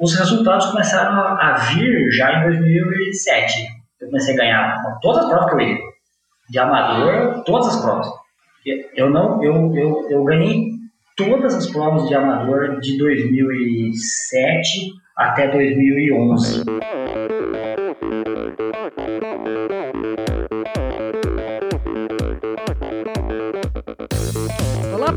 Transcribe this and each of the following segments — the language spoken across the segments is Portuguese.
os resultados começaram a vir já em 2007. Eu comecei a ganhar todas as provas que eu ia. De amador, todas as provas. Eu não, eu, eu, eu ganhei todas as provas de amador de 2007 até 2011.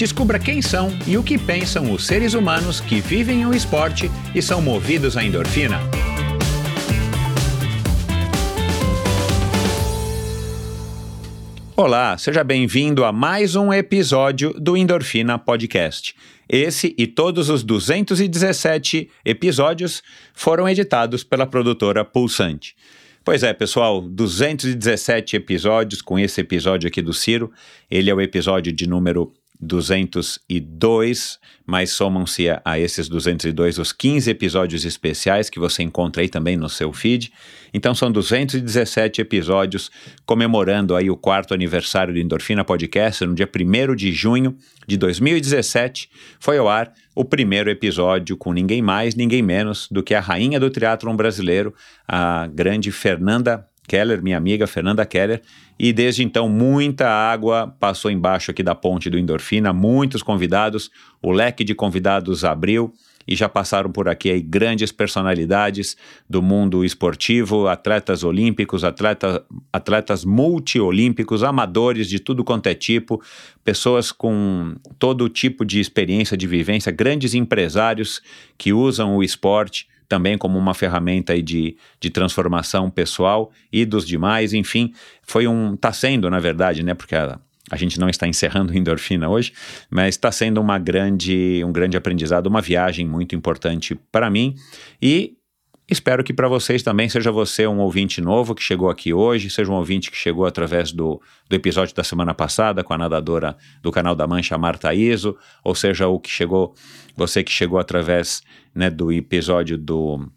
Descubra quem são e o que pensam os seres humanos que vivem o esporte e são movidos à endorfina. Olá, seja bem-vindo a mais um episódio do Endorfina Podcast. Esse e todos os 217 episódios foram editados pela produtora Pulsante. Pois é, pessoal, 217 episódios com esse episódio aqui do Ciro. Ele é o episódio de número 202, mas somam-se a, a, esses 202 os 15 episódios especiais que você encontra aí também no seu feed. Então são 217 episódios comemorando aí o quarto aniversário do Endorfina Podcast, no dia 1 de junho de 2017, foi ao ar o primeiro episódio com ninguém mais, ninguém menos do que a rainha do triatlon brasileiro, a grande Fernanda Keller, minha amiga Fernanda Keller, e desde então muita água passou embaixo aqui da ponte do Endorfina, muitos convidados, o leque de convidados abriu e já passaram por aqui aí grandes personalidades do mundo esportivo, atletas olímpicos, atleta, atletas multiolímpicos, amadores de tudo quanto é tipo, pessoas com todo tipo de experiência, de vivência, grandes empresários que usam o esporte também como uma ferramenta de, de transformação pessoal e dos demais, enfim, foi um, está sendo, na verdade, né, porque a, a gente não está encerrando endorfina hoje, mas está sendo uma grande, um grande aprendizado, uma viagem muito importante para mim e Espero que para vocês também, seja você um ouvinte novo que chegou aqui hoje, seja um ouvinte que chegou através do, do episódio da semana passada com a nadadora do canal da Mancha, Marta Iso, ou seja, o que chegou, você que chegou através né, do episódio do,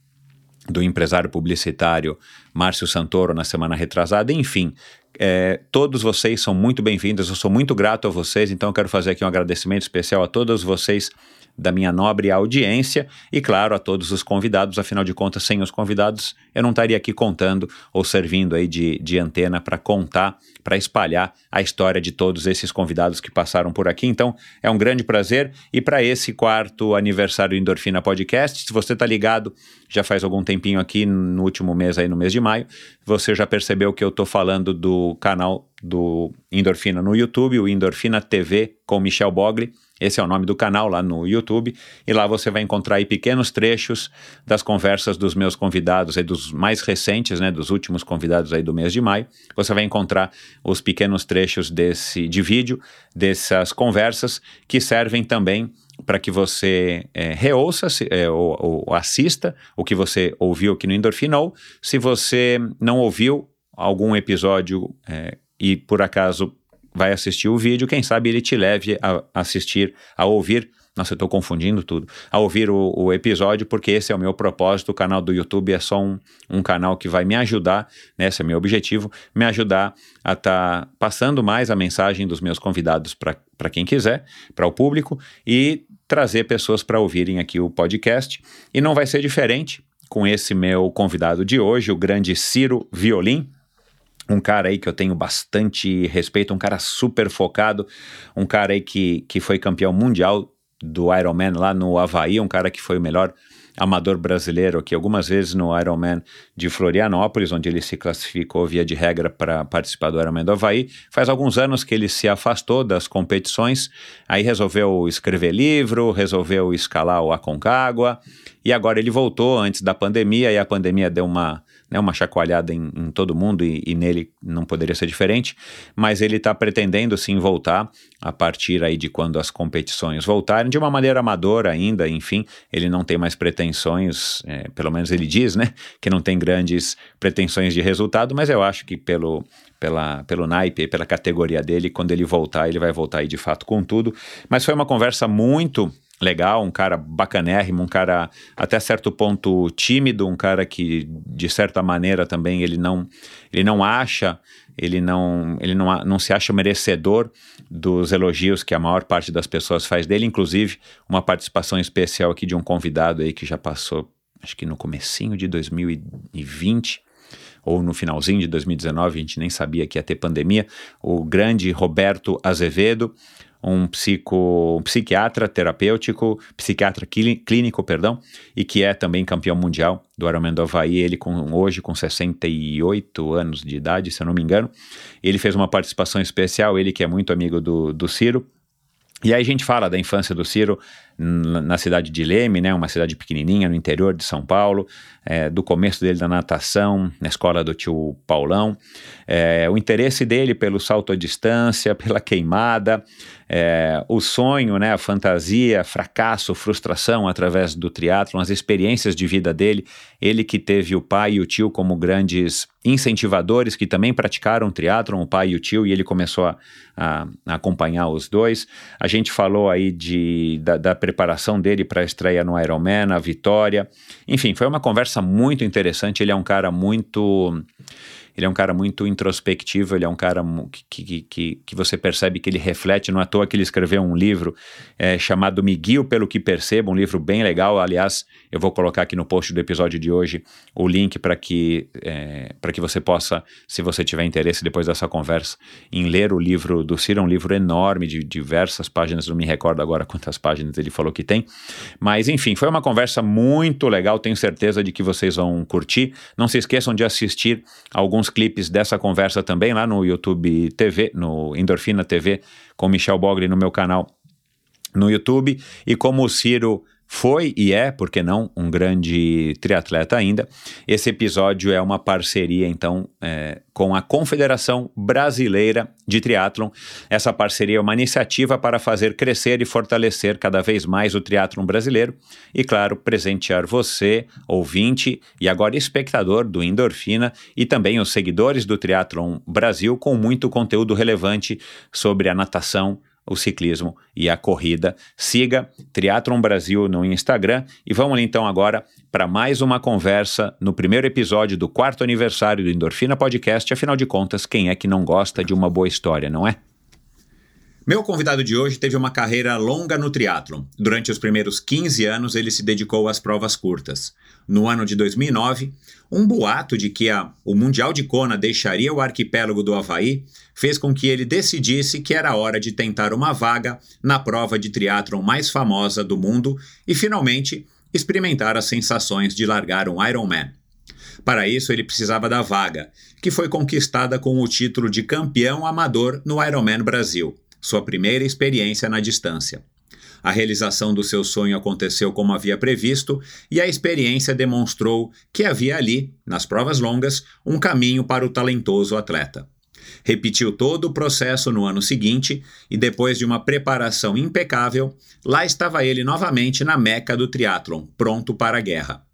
do empresário publicitário Márcio Santoro na semana retrasada, enfim. É, todos vocês são muito bem-vindos, eu sou muito grato a vocês, então eu quero fazer aqui um agradecimento especial a todos vocês da minha nobre audiência e, claro, a todos os convidados. Afinal de contas, sem os convidados, eu não estaria aqui contando ou servindo aí de, de antena para contar, para espalhar a história de todos esses convidados que passaram por aqui. Então, é um grande prazer. E para esse quarto aniversário do Endorfina Podcast, se você está ligado já faz algum tempinho aqui, no último mês, aí no mês de maio, você já percebeu que eu estou falando do canal do Endorfina no YouTube, o Endorfina TV com Michel Bogli. Esse é o nome do canal lá no YouTube. E lá você vai encontrar aí pequenos trechos das conversas dos meus convidados, aí dos mais recentes, né, dos últimos convidados aí do mês de maio. Você vai encontrar os pequenos trechos desse de vídeo, dessas conversas, que servem também para que você é, reouça é, ou, ou, assista o que você ouviu aqui no Endorfina, ou se você não ouviu algum episódio é, e por acaso vai assistir o vídeo, quem sabe ele te leve a assistir, a ouvir. Nossa, eu estou confundindo tudo. A ouvir o, o, episódio, porque esse é o meu propósito. O canal do YouTube é só um, um canal que vai me ajudar, né, esse é meu objetivo, me ajudar a estar tá passando mais a mensagem dos meus convidados para quem quiser, para o público, e trazer pessoas para ouvirem aqui o podcast. E não vai ser diferente com esse meu convidado de hoje, o grande Ciro Violim um cara aí que eu tenho bastante respeito, um cara super focado, um cara aí que, que foi campeão mundial do Ironman lá no Havaí, um cara que foi o melhor amador brasileiro aqui algumas vezes no Ironman de Florianópolis, onde ele se classificou via de regra para participar do Ironman do Havaí. Faz alguns anos que ele se afastou das competições, aí resolveu escrever livro, resolveu escalar o Aconcagua, e agora ele voltou antes da pandemia, e a pandemia deu uma né, uma chacoalhada em, em todo mundo e, e, nele não poderia ser diferente, mas ele está pretendendo sim voltar a partir aí de quando as competições voltarem, de uma maneira amadora ainda, enfim, ele não tem mais pretensões, é, pelo menos ele diz, né, que não tem grandes pretensões de resultado, mas eu acho que pelo, pela, pelo naipe, pela categoria dele, quando ele voltar, ele vai voltar aí de fato com tudo. Mas foi uma conversa muito legal, um cara bacanérrimo, um cara até certo ponto tímido, um cara que de certa maneira também ele não ele não acha, ele não ele não, não se acha merecedor dos elogios que a maior parte das pessoas faz dele, inclusive uma participação especial aqui de um convidado aí que já passou, acho que no comecinho de 2020, ou no finalzinho de 2019, a gente nem sabia que ia ter pandemia, o grande Roberto Azevedo, um, psico, um psiquiatra terapêutico, psiquiatra clínico, perdão, e que é também campeão mundial do Ironman do Havaí, ele com, hoje com 68 anos de idade, se eu não me engano. Ele fez uma participação especial, ele que é muito amigo do, do Ciro, e aí a gente fala da infância do Ciro na cidade de Leme, né, uma cidade pequenininha no interior de São Paulo, é, do começo dele da natação, na escola do tio Paulão, é, o interesse dele pelo salto à distância, pela queimada, é, o sonho, né, a fantasia, fracasso, frustração através do triatlo, as experiências de vida dele, ele que teve o pai e o tio como grandes incentivadores que também praticaram triatlon, o pai e o tio, e ele começou a, a, a acompanhar os dois. A gente falou aí de, da, da preparação dele para a estreia no Ironman, a vitória. Enfim, foi uma conversa muito interessante. Ele é um cara muito ele é um cara muito introspectivo, ele é um cara que, que, que, que você percebe que ele reflete, não é à toa que ele escreveu um livro é, chamado Me Guio Pelo Que Percebo, um livro bem legal, aliás, eu vou colocar aqui no post do episódio de hoje o link para que, é, que você possa, se você tiver interesse depois dessa conversa, em ler o livro do Ciro, é um livro enorme de diversas páginas, não me recordo agora quantas páginas ele falou que tem, mas enfim, foi uma conversa muito legal, tenho certeza de que vocês vão curtir, não se esqueçam de assistir alguns alguns clipes dessa conversa também lá no YouTube TV, no Endorfina TV, com Michel Bogli no meu canal no YouTube. E como o Ciro foi e é, porque não, um grande triatleta ainda. Esse episódio é uma parceria, então, é, com a Confederação Brasileira de Triatlon. Essa parceria é uma iniciativa para fazer crescer e fortalecer cada vez mais o triatlon brasileiro e, claro, presentear você, ouvinte e agora espectador do Endorfina e também os seguidores do Triatlon Brasil com muito conteúdo relevante sobre a natação, o ciclismo e a corrida. Siga Triathlon Brasil no Instagram e vamos então agora para mais uma conversa no primeiro episódio do quarto aniversário do Endorfina Podcast. Afinal de contas, quem é que não gosta de uma boa história, não é? Meu convidado de hoje teve uma carreira longa no triatlon. Durante os primeiros 15 anos, ele se dedicou às provas curtas. No ano de 2009, um boato de que a, o Mundial de Kona deixaria o arquipélago do Havaí fez com que ele decidisse que era hora de tentar uma vaga na prova de triatlon mais famosa do mundo e, finalmente, experimentar as sensações de largar um Ironman. Para isso, ele precisava da vaga, que foi conquistada com o título de campeão amador no Ironman Brasil sua primeira experiência na distância. A realização do seu sonho aconteceu como havia previsto e a experiência demonstrou que havia ali, nas provas longas, um caminho para o talentoso atleta. Repetiu todo o processo no ano seguinte e, depois de uma preparação impecável, lá estava ele novamente na meca do triatlon, pronto para a guerra.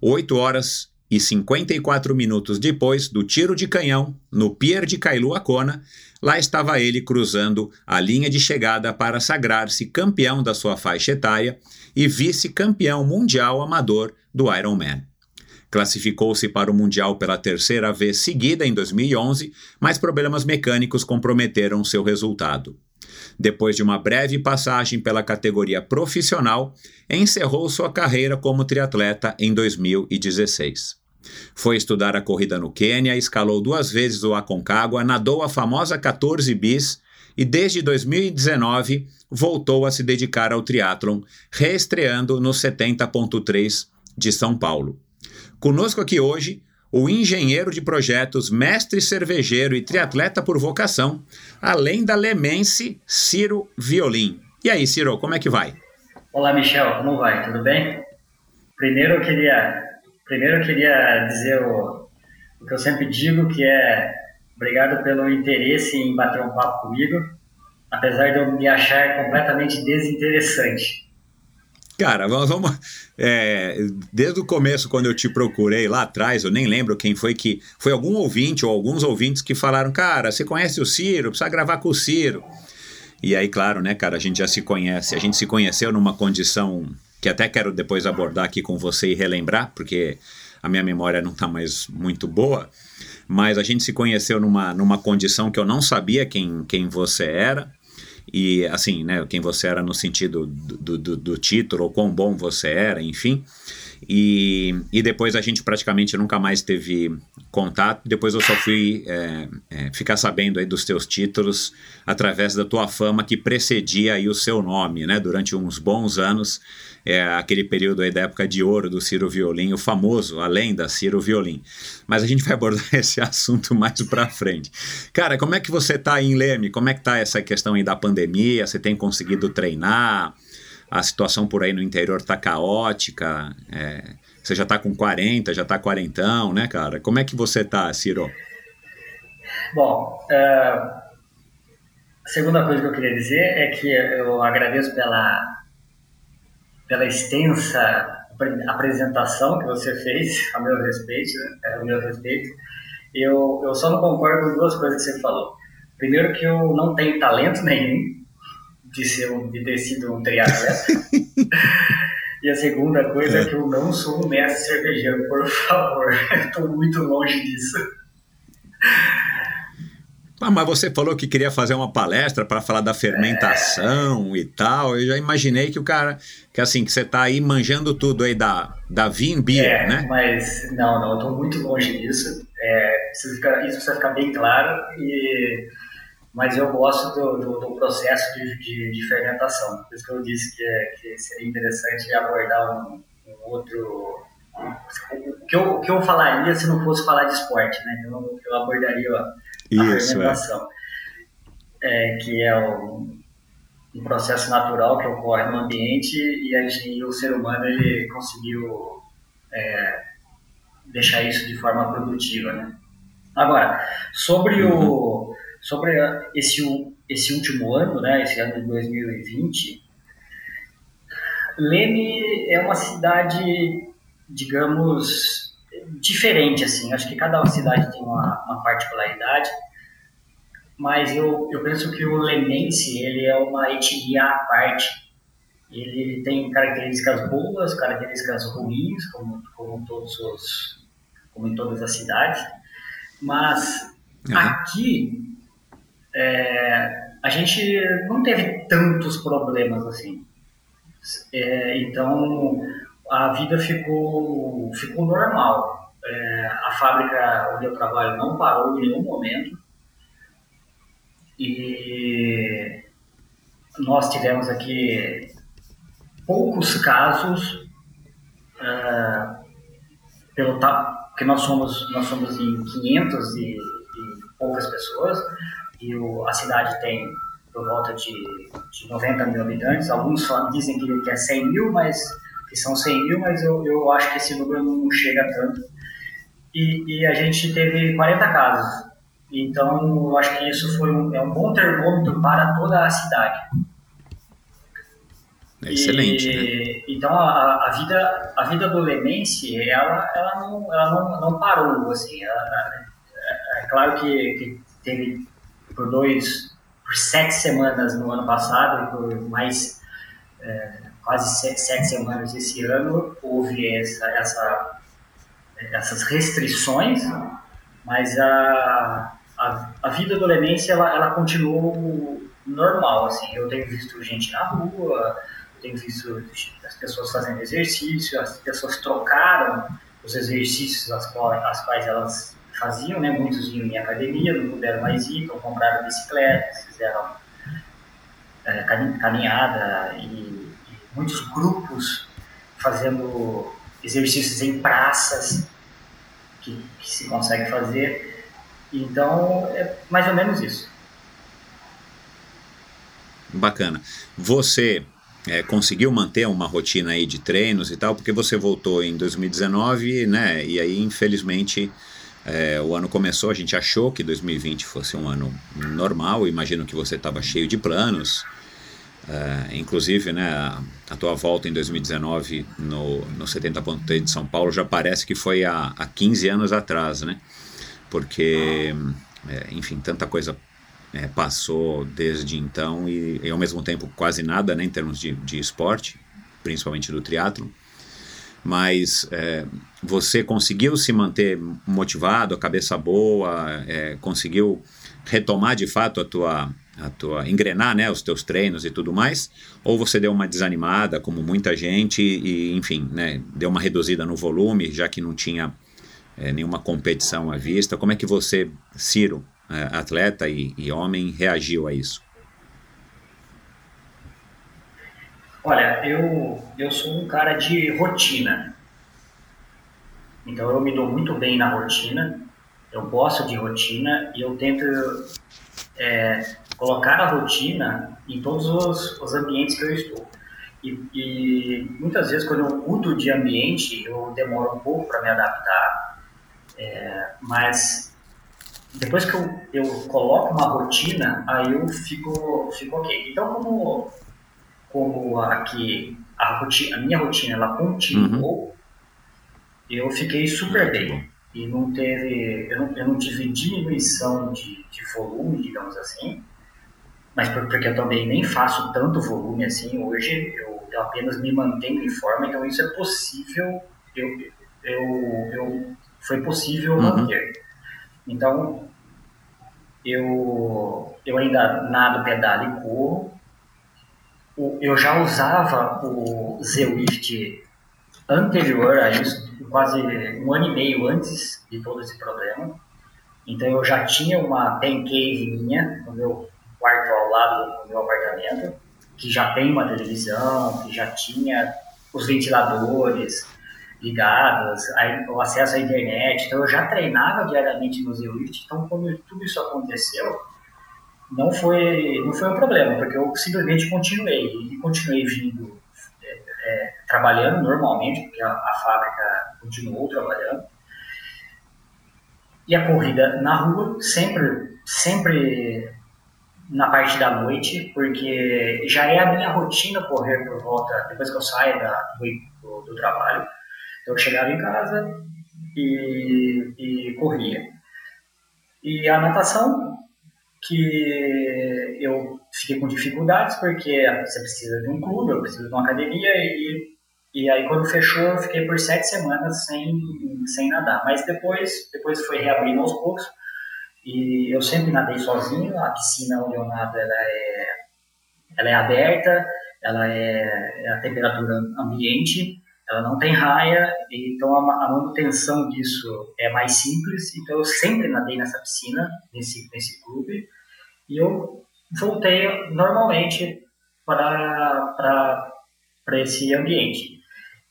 Oito horas e 54 minutos depois do tiro de canhão, no Pier de Kailuacona, Lá estava ele cruzando a linha de chegada para sagrar-se campeão da sua faixa etária e vice-campeão mundial amador do Ironman. Classificou-se para o Mundial pela terceira vez seguida em 2011, mas problemas mecânicos comprometeram seu resultado. Depois de uma breve passagem pela categoria profissional, encerrou sua carreira como triatleta em 2016. Foi estudar a corrida no Quênia, escalou duas vezes o Aconcagua, nadou a famosa 14 bis e desde 2019 voltou a se dedicar ao triatlon, reestreando no 70.3 de São Paulo. Conosco aqui hoje o engenheiro de projetos, mestre cervejeiro e triatleta por vocação, além da lemense Ciro Violim. E aí, Ciro, como é que vai? Olá, Michel, como vai? Tudo bem? Primeiro eu queria Primeiro eu queria dizer o, o que eu sempre digo, que é obrigado pelo interesse em bater um papo comigo, apesar de eu me achar completamente desinteressante. Cara, vamos. é, desde o começo, quando eu te procurei lá atrás, eu nem lembro quem foi que. Foi algum ouvinte ou alguns ouvintes que falaram: Cara, você conhece o Ciro? Precisa gravar com o Ciro. E aí, claro, né, cara, a gente já se conhece. A gente se conheceu numa condição que até quero depois abordar aqui com você e relembrar, porque a minha memória não está mais muito boa. Mas a gente se conheceu numa, numa condição que eu não sabia quem, quem você era e assim, né, quem você era no sentido do, do, do título, ou quão bom você era, enfim. E, e depois a gente praticamente nunca mais teve contato. Depois eu só fui é, é, ficar sabendo aí dos teus títulos através da tua fama que precedia aí o seu nome, né? Durante uns bons anos é, aquele período aí da época de ouro do Ciro Violim, o famoso, além da Ciro Violim. Mas a gente vai abordar esse assunto mais para frente. Cara, como é que você tá aí em Leme? Como é que tá essa questão aí da pandemia? Você tem conseguido treinar? A situação por aí no interior tá caótica? É, você já tá com 40, já tá quarentão, né, cara? Como é que você tá, Ciro? Bom, uh, a segunda coisa que eu queria dizer é que eu agradeço pela pela extensa apresentação que você fez a meu respeito, né? a meu respeito. Eu, eu só não concordo com duas coisas que você falou. Primeiro que eu não tenho talento nenhum de, ser um, de ter sido um triatleta. e a segunda coisa é. é que eu não sou um mestre cervejeiro, por favor. Estou muito longe disso. Ah, mas você falou que queria fazer uma palestra para falar da fermentação é. e tal. Eu já imaginei que o cara, que assim, que você tá aí manjando tudo aí da, da Vin Beer, é, né? Mas não, não, eu tô muito longe disso. É, isso precisa ficar bem claro. E, mas eu gosto do, do, do processo de, de, de, fermentação. Por isso que eu disse que, é, que seria interessante abordar um, um outro o que, eu, que eu falaria se não fosse falar de esporte, né? Eu, eu abordaria a Isso, fermentação, é. É, que é o, um processo natural que ocorre no ambiente e, a o ser humano ele conseguiu é, deixar isso de forma produtiva, né? Agora, sobre uhum. o sobre esse esse último ano, né, esse ano de 2020, Leme é uma cidade, digamos, diferente, assim. Acho que cada cidade tem uma, uma particularidade, mas eu, eu penso que o lemense, ele é uma etnia à parte. Ele tem características boas, características ruins, como, como, todos os, como em todas as cidades, mas uhum. aqui é, a gente não teve tantos problemas assim. É, então a vida ficou, ficou normal. É, a fábrica onde eu trabalho não parou em nenhum momento. E nós tivemos aqui poucos casos, é, pelo que nós somos nós somos em 500 e, e poucas pessoas e o, a cidade tem por volta de, de 90 mil habitantes. Alguns só dizem que, é 100 mil, mas que são 100 mil, mas eu, eu acho que esse número não chega tanto e, e a gente teve 40 casos. Então, eu acho que isso foi um, é um bom termômetro para toda a cidade. É excelente. E, né? Então, a, a, vida, a vida do Lemense, ela, ela, não, ela não, não parou. Assim, ela, é, é claro que, que teve por dois, por sete semanas no ano passado e por mais é, quase sete, sete, semanas esse ano, houve essa, essa essas restrições, mas a, a, a vida do Lenense, ela, ela continuou normal, assim, eu tenho visto gente na rua, eu tenho visto as pessoas fazendo exercício, as pessoas trocaram os exercícios as as quais elas faziam, né, muitos iam em academia, não puderam mais ir, então compraram bicicletas, fizeram é, caminhada e muitos grupos fazendo exercícios em praças que, que se consegue fazer. Então, é mais ou menos isso. Bacana. Você é, conseguiu manter uma rotina aí de treinos e tal, porque você voltou em 2019, né? E aí, infelizmente, é, o ano começou, a gente achou que 2020 fosse um ano normal, imagino que você estava cheio de planos. É, inclusive, né, a, a, tua volta em 2019 no, no 70.3 de São Paulo já parece que foi há, há 15 anos atrás, né? Porque, é, enfim, tanta coisa é, passou desde então e, e, ao mesmo tempo quase nada, né, em termos de, de esporte, principalmente do triatlo. Mas é, você conseguiu se manter motivado, a cabeça boa, conseguiu retomar de fato a tua a tua engrenar, né, os teus treinos e tudo mais, ou você deu uma desanimada, como muita gente, e enfim, né, deu uma reduzida no volume, já que não tinha é, nenhuma competição à vista. Como é que você, Ciro, é, atleta e, e homem, reagiu a isso? Olha, eu, eu sou um cara de rotina. Então eu me dou muito bem na rotina, eu gosto de rotina e eu tento é, colocar a rotina em todos os, os ambientes que eu estou. E, e, muitas vezes, quando eu mudo de ambiente, eu demoro um pouco para me adaptar, é, mas depois que eu, eu coloco uma rotina, aí eu fico, fico ok. Então, como, como aqui a, rotina, a minha rotina ela continuou, uhum. eu fiquei super bem. E não teve, eu não, eu não tive diminuição de, de volume, digamos assim, mas porque eu também nem faço tanto volume assim hoje, eu, eu apenas me mantenho em forma, então isso é possível, eu, eu, eu foi possível uhum. manter. Então, eu, eu ainda nado, pedalo e corro. Eu já usava o Z-Lift anterior a isso, quase um ano e meio antes de todo esse problema. Então eu já tinha uma pen cave minha no meu quarto lado do meu apartamento, que já tem uma televisão, que já tinha os ventiladores ligados, o acesso à internet. Então eu já treinava diariamente no Z-Lift. Então quando tudo isso aconteceu, não foi não foi um problema, porque eu simplesmente continuei e continuei vindo é, é, trabalhando normalmente, porque a, a fábrica continuou trabalhando. E a corrida na rua sempre sempre na parte da noite, porque já é a minha rotina correr por volta, depois que eu saio da, do, do, trabalho. Então eu chegava em casa e, e corria. E a natação, que eu fiquei com dificuldades, porque você precisa de um clube, eu preciso de uma academia, e, e aí quando fechou eu fiquei por sete semanas sem, sem nadar. Mas depois, depois foi reabrindo aos poucos, e eu sempre nadei sozinho, a piscina onde eu nado ela é, ela é aberta, ela é, é a temperatura ambiente, ela não tem raia, então a, manutenção disso é mais simples. Então eu sempre nadei nessa piscina, nesse, nesse clube, e eu voltei normalmente para esse ambiente.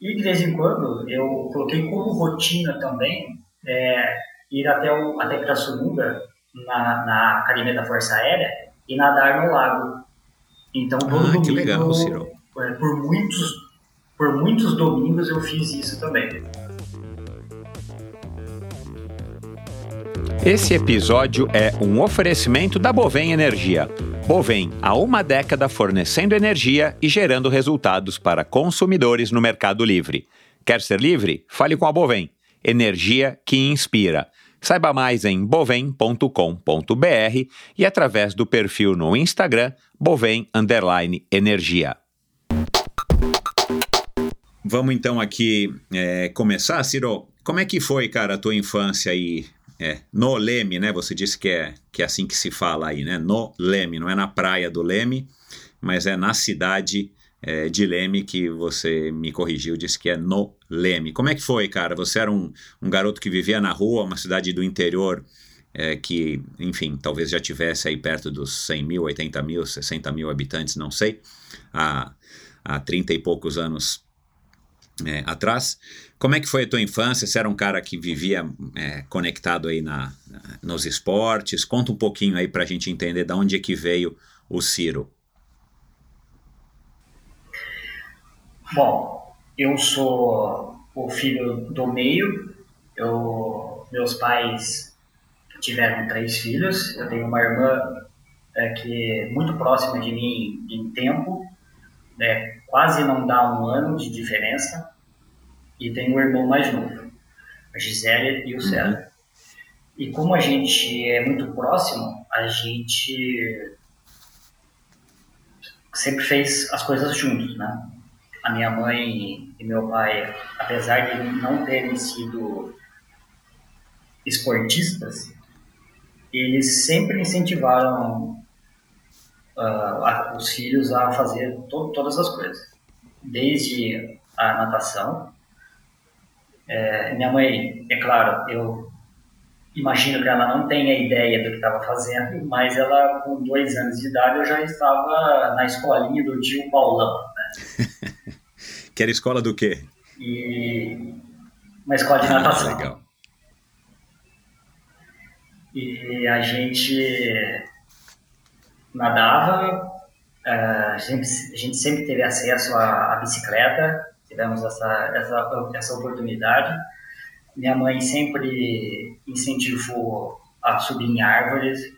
E de vez em quando eu coloquei como rotina também é, ir até, o, até Pirassununga, na, na Academia da Força Aérea, e nadar no lago. Então, todo ah, domingo, legal, é, por, muitos, por muitos domingos eu fiz isso também. Esse episódio é um oferecimento da Bovem Energia. Bovem, há uma década fornecendo energia e gerando resultados para consumidores no Mercado Livre. Quer ser livre? Fale com a Bovem. Energia que inspira. Saiba mais em bovem.com.br e através do perfil no Instagram bovem energia. Vamos então aqui é, começar, Ciro. Como é que foi, cara, a tua infância aí é, no Leme, né? Você disse que é, que é assim que se fala aí, né? No Leme, não é na praia do Leme, mas é na cidade é, de Leme que você me corrigiu, disse que é no Leme. Como é que foi, cara? Você era um, um garoto que vivia na rua, uma cidade do interior é, que, enfim, talvez já tivesse aí perto dos 100 mil, 80 mil, 60 mil habitantes, não sei, há, há 30 e poucos anos é, atrás. Como é que foi a tua infância? Você era um cara que vivia é, conectado aí na, nos esportes? Conta um pouquinho aí para a gente entender de onde é que veio o Ciro. Bom, eu sou o filho do meio. Eu, meus pais tiveram três filhos. Eu tenho uma irmã é, que é muito próxima de mim em tempo, né, quase não dá um ano de diferença, e tem um irmão mais novo, a Gisele e o César. E como a gente é muito próximo, a gente sempre fez as coisas juntos, né? A minha mãe e meu pai, apesar de não terem sido esportistas, eles sempre incentivaram uh, a, os filhos a fazer to, todas as coisas, desde a natação. É, minha mãe, é claro, eu imagino que ela não tenha ideia do que estava fazendo, mas ela, com dois anos de idade, eu já estava na escolinha do tio Paulão. Né? que era escola do quê? E uma escola de natação. Ah, legal. E a gente nadava, eh, a gente, a gente sempre teve acesso à, à bicicleta, tivemos essa, essa, essa oportunidade. Minha mãe sempre incentivou a subir em árvores,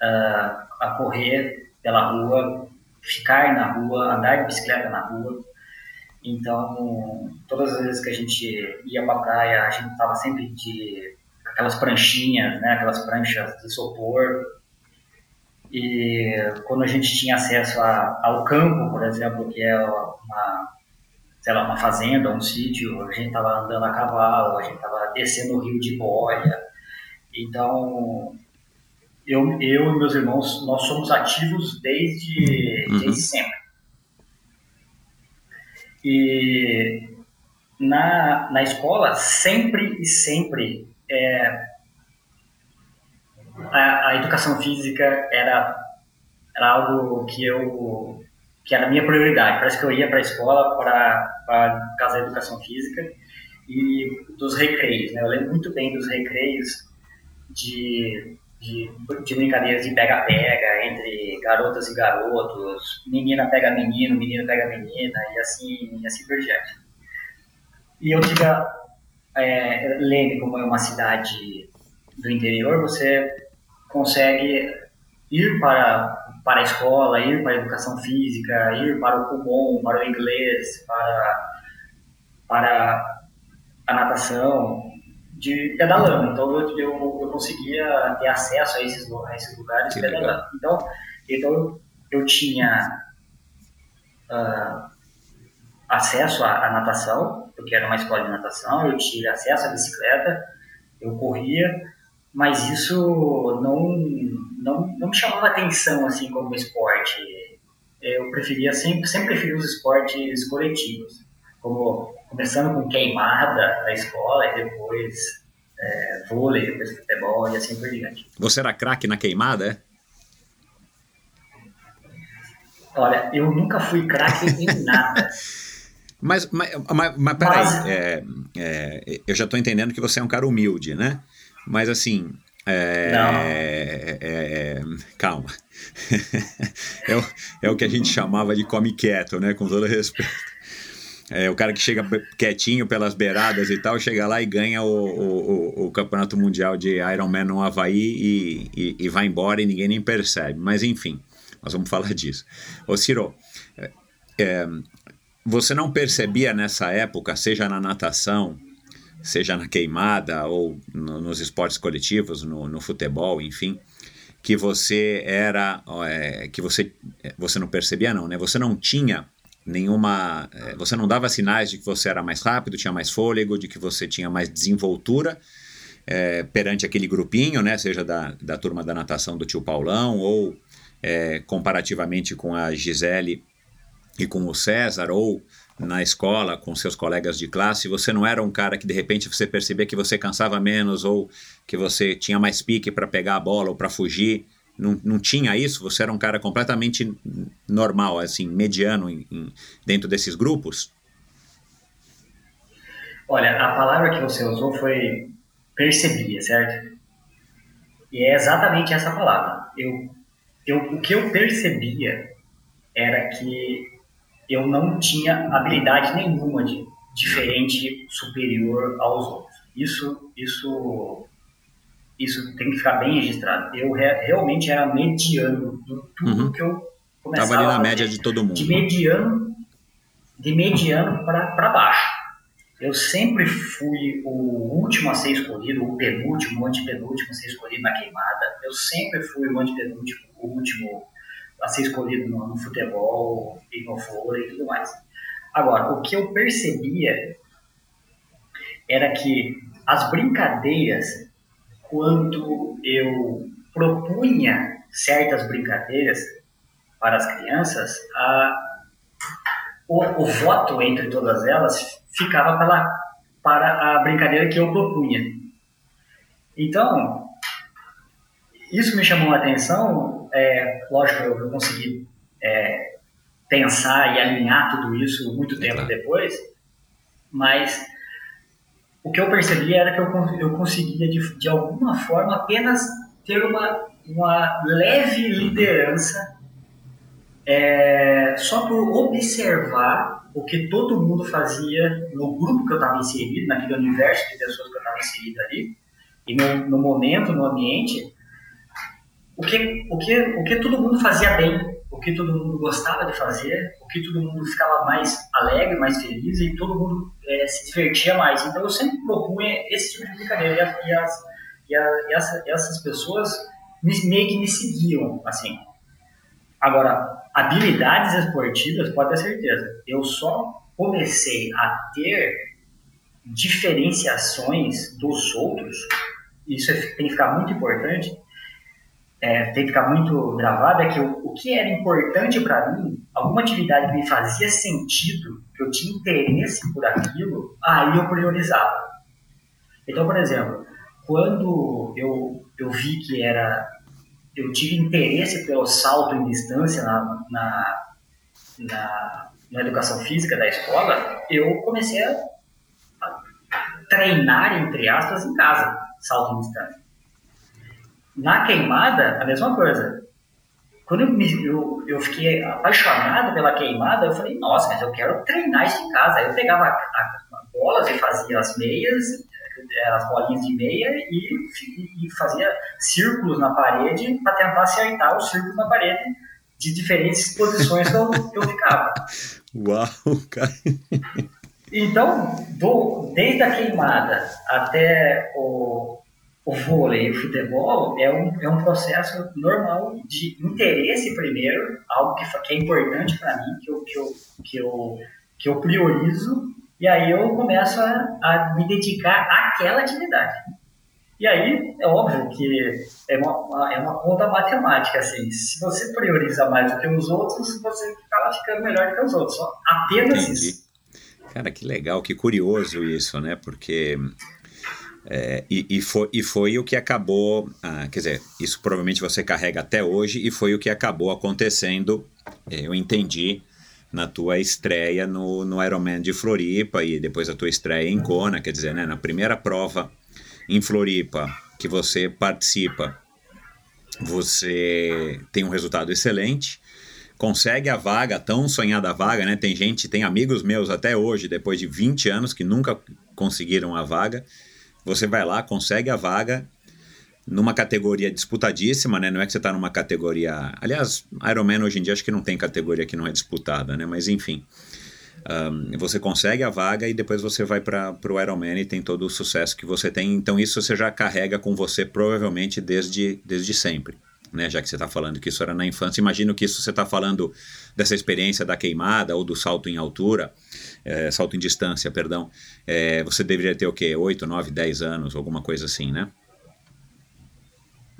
a, a correr pela rua, ficar na rua, andar de bicicleta na rua. Então, todas as vezes que a gente ia para a praia, a gente estava sempre de aquelas pranchinhas, né, aquelas pranchas de isopor. E quando a gente tinha acesso a, ao campo, por exemplo, que é uma, sei lá, uma fazenda, um sítio, a gente estava andando a cavalo, a gente estava descendo o rio de boia. Então, eu, eu e meus irmãos, nós somos ativos desde, Uhum. desde sempre. E na, na escola, sempre e sempre, é, a, a educação física era, era algo que eu que era a minha prioridade. Parece que eu ia para a escola para casa da educação física e dos recreios. Né? Eu lembro muito bem dos recreios de, de, de brincadeiras de pega-pega entre garotas e garotos, menina pega menino, menino pega menina e assim, e assim por diante. E eu diga, é, Leme, como é uma cidade do interior, você consegue ir para, para a escola, ir para a educação física, ir para o Kumon, para o inglês, para, para a natação, de pedalando. Então eu, eu, eu conseguia ter acesso a esses, a esses lugares Que pedalando. legal. Então, então eu, tinha ah, acesso à, à natação, porque era uma escola de natação, eu tive acesso à bicicleta, eu corria, mas isso não, não, não me chamava atenção assim como esporte. Eu preferia sempre, sempre preferi os esportes coletivos, como começando com queimada na escola e depois é, vôlei, depois futebol e assim por diante. Você era craque na queimada, é? Olha, eu nunca fui craque em nada. Mas, mas, mas, mas peraí, Mas- é, é, eu já estou entendendo que você é um cara humilde, né? Mas assim, é, Não. é, é, calma. é, o, é o que a gente chamava de come quieto, né? Com todo respeito. É, o cara que chega quietinho pelas beiradas e tal, chega lá e ganha o, o, o- campeonato mundial de Ironman no Havaí e, e, e vai embora e ninguém nem percebe. Mas enfim, nós vamos falar disso. Ô Ciro, é, é, você não percebia nessa época, seja na natação, seja na queimada ou no- nos esportes coletivos, no, no futebol, enfim, que você era, é, que você, você não percebia não, né? Você não tinha nenhuma, é, você não dava sinais de que você era mais rápido, tinha mais fôlego, de que você tinha mais desenvoltura é, perante aquele grupinho, né? Seja da, da turma da natação do tio Paulão ou é, comparativamente com a Gisele e com o César ou na escola com seus colegas de classe, você não era um cara que de repente você percebia que você cansava menos ou que você tinha mais pique para pegar a bola ou para fugir. Não, não tinha isso? Você era um cara completamente normal, assim, mediano em- em- dentro desses grupos? Olha, a palavra que você usou foi percebia, certo? E é exatamente essa palavra. Eu, eu, o que eu percebia era que eu não tinha habilidade nenhuma de diferente, superior aos outros. Isso, isso, isso tem que ficar bem registrado. Eu re, realmente era mediano em tudo Uhum. que eu começava Tava ali na média de todo mundo. de mediano de mediano para baixo. Eu sempre fui o último a ser escolhido, o penúltimo, o antepenúltimo a ser escolhido na queimada. Eu sempre fui o antepenúltimo, o último a ser escolhido no, no futebol e no vôlei e tudo mais. Agora, o que eu percebia era que as brincadeiras, quando eu propunha certas brincadeiras para as crianças, a, o, o voto entre todas elas ficava para, para a brincadeira que eu propunha. Então, isso me chamou a atenção. É, lógico, eu, eu consegui é, pensar e alinhar tudo isso muito tempo depois, mas o que eu percebi era que eu, eu conseguia, de, de alguma forma, apenas ter uma, uma leve liderança é, só por observar o que todo mundo fazia no grupo que eu estava inserido, naquele universo de pessoas que eu estava inserido ali, e no, no momento, no ambiente, o que, o, que, o que todo mundo fazia bem, o que todo mundo gostava de fazer, o que todo mundo ficava mais alegre, mais feliz e todo mundo é, se divertia mais. Então eu sempre propunha esse tipo de brincadeira e, as, e, a- e essa- essas pessoas me- meio que me seguiam, assim. Agora, habilidades esportivas, pode ter certeza, eu só comecei a ter diferenciações dos outros, isso é- tem que ficar muito importante, é, tem que ficar muito gravado, é que o, o que era importante para mim, alguma atividade que me fazia sentido, que eu tinha interesse por aquilo, aí eu priorizava. Então, por exemplo, quando eu, eu vi que era. Eu tive interesse pelo salto em distância na, na, na, na educação física da escola, eu comecei a, treinar, entre aspas, em casa, salto em distância. Na queimada, a mesma coisa. Quando eu, me- eu, eu fiquei apaixonado pela queimada, eu falei, nossa, mas eu quero treinar isso em casa. Aí eu pegava a, a, a bolas e fazia as meias, eh, as bolinhas de meia e, e- e fazia círculos na parede para tentar acertar os círculos na parede de diferentes posições que eu, que eu ficava. Uau, cara. Então, do- desde a queimada até o, o vôlei e o futebol, é um, é um processo normal de interesse primeiro, algo que, que é importante para mim, que eu, que, eu, que, eu, que eu priorizo, e aí eu começo a, a me dedicar àquela atividade. E aí, é óbvio que é uma, uma- é uma conta matemática, assim, se você prioriza mais do que os outros, você acaba ficando melhor do que os outros, só apenas Entendi. isso. Cara, que legal, que curioso isso, né? Porque. É, e, e foi, e foi o que acabou. ah, quer dizer, isso provavelmente você carrega até hoje, e foi o que acabou acontecendo, eh, eu entendi, na tua estreia no, no Ironman de Floripa e depois a tua estreia em Kona. Quer dizer, né? Na primeira prova em Floripa que você participa, você tem um resultado excelente consegue a vaga, tão sonhada vaga, né? Tem gente, tem amigos meus até hoje, depois de 20 anos, que nunca conseguiram a vaga. Você vai lá, consegue a vaga numa categoria disputadíssima, né? Não é que você está numa categoria. Aliás, Ironman hoje em dia acho que não tem categoria que não é disputada, né? Mas enfim. Um, você consegue a vaga e depois você vai para o Ironman e tem todo o sucesso que você tem. Então, isso você já carrega com você provavelmente desde, desde sempre né? Já que você está falando que isso era na infância, imagino que isso você está falando dessa experiência da queimada ou do salto em altura, é, salto em distância, perdão. É, você deveria ter o quê? 8, 9, 10 anos, alguma coisa assim, né?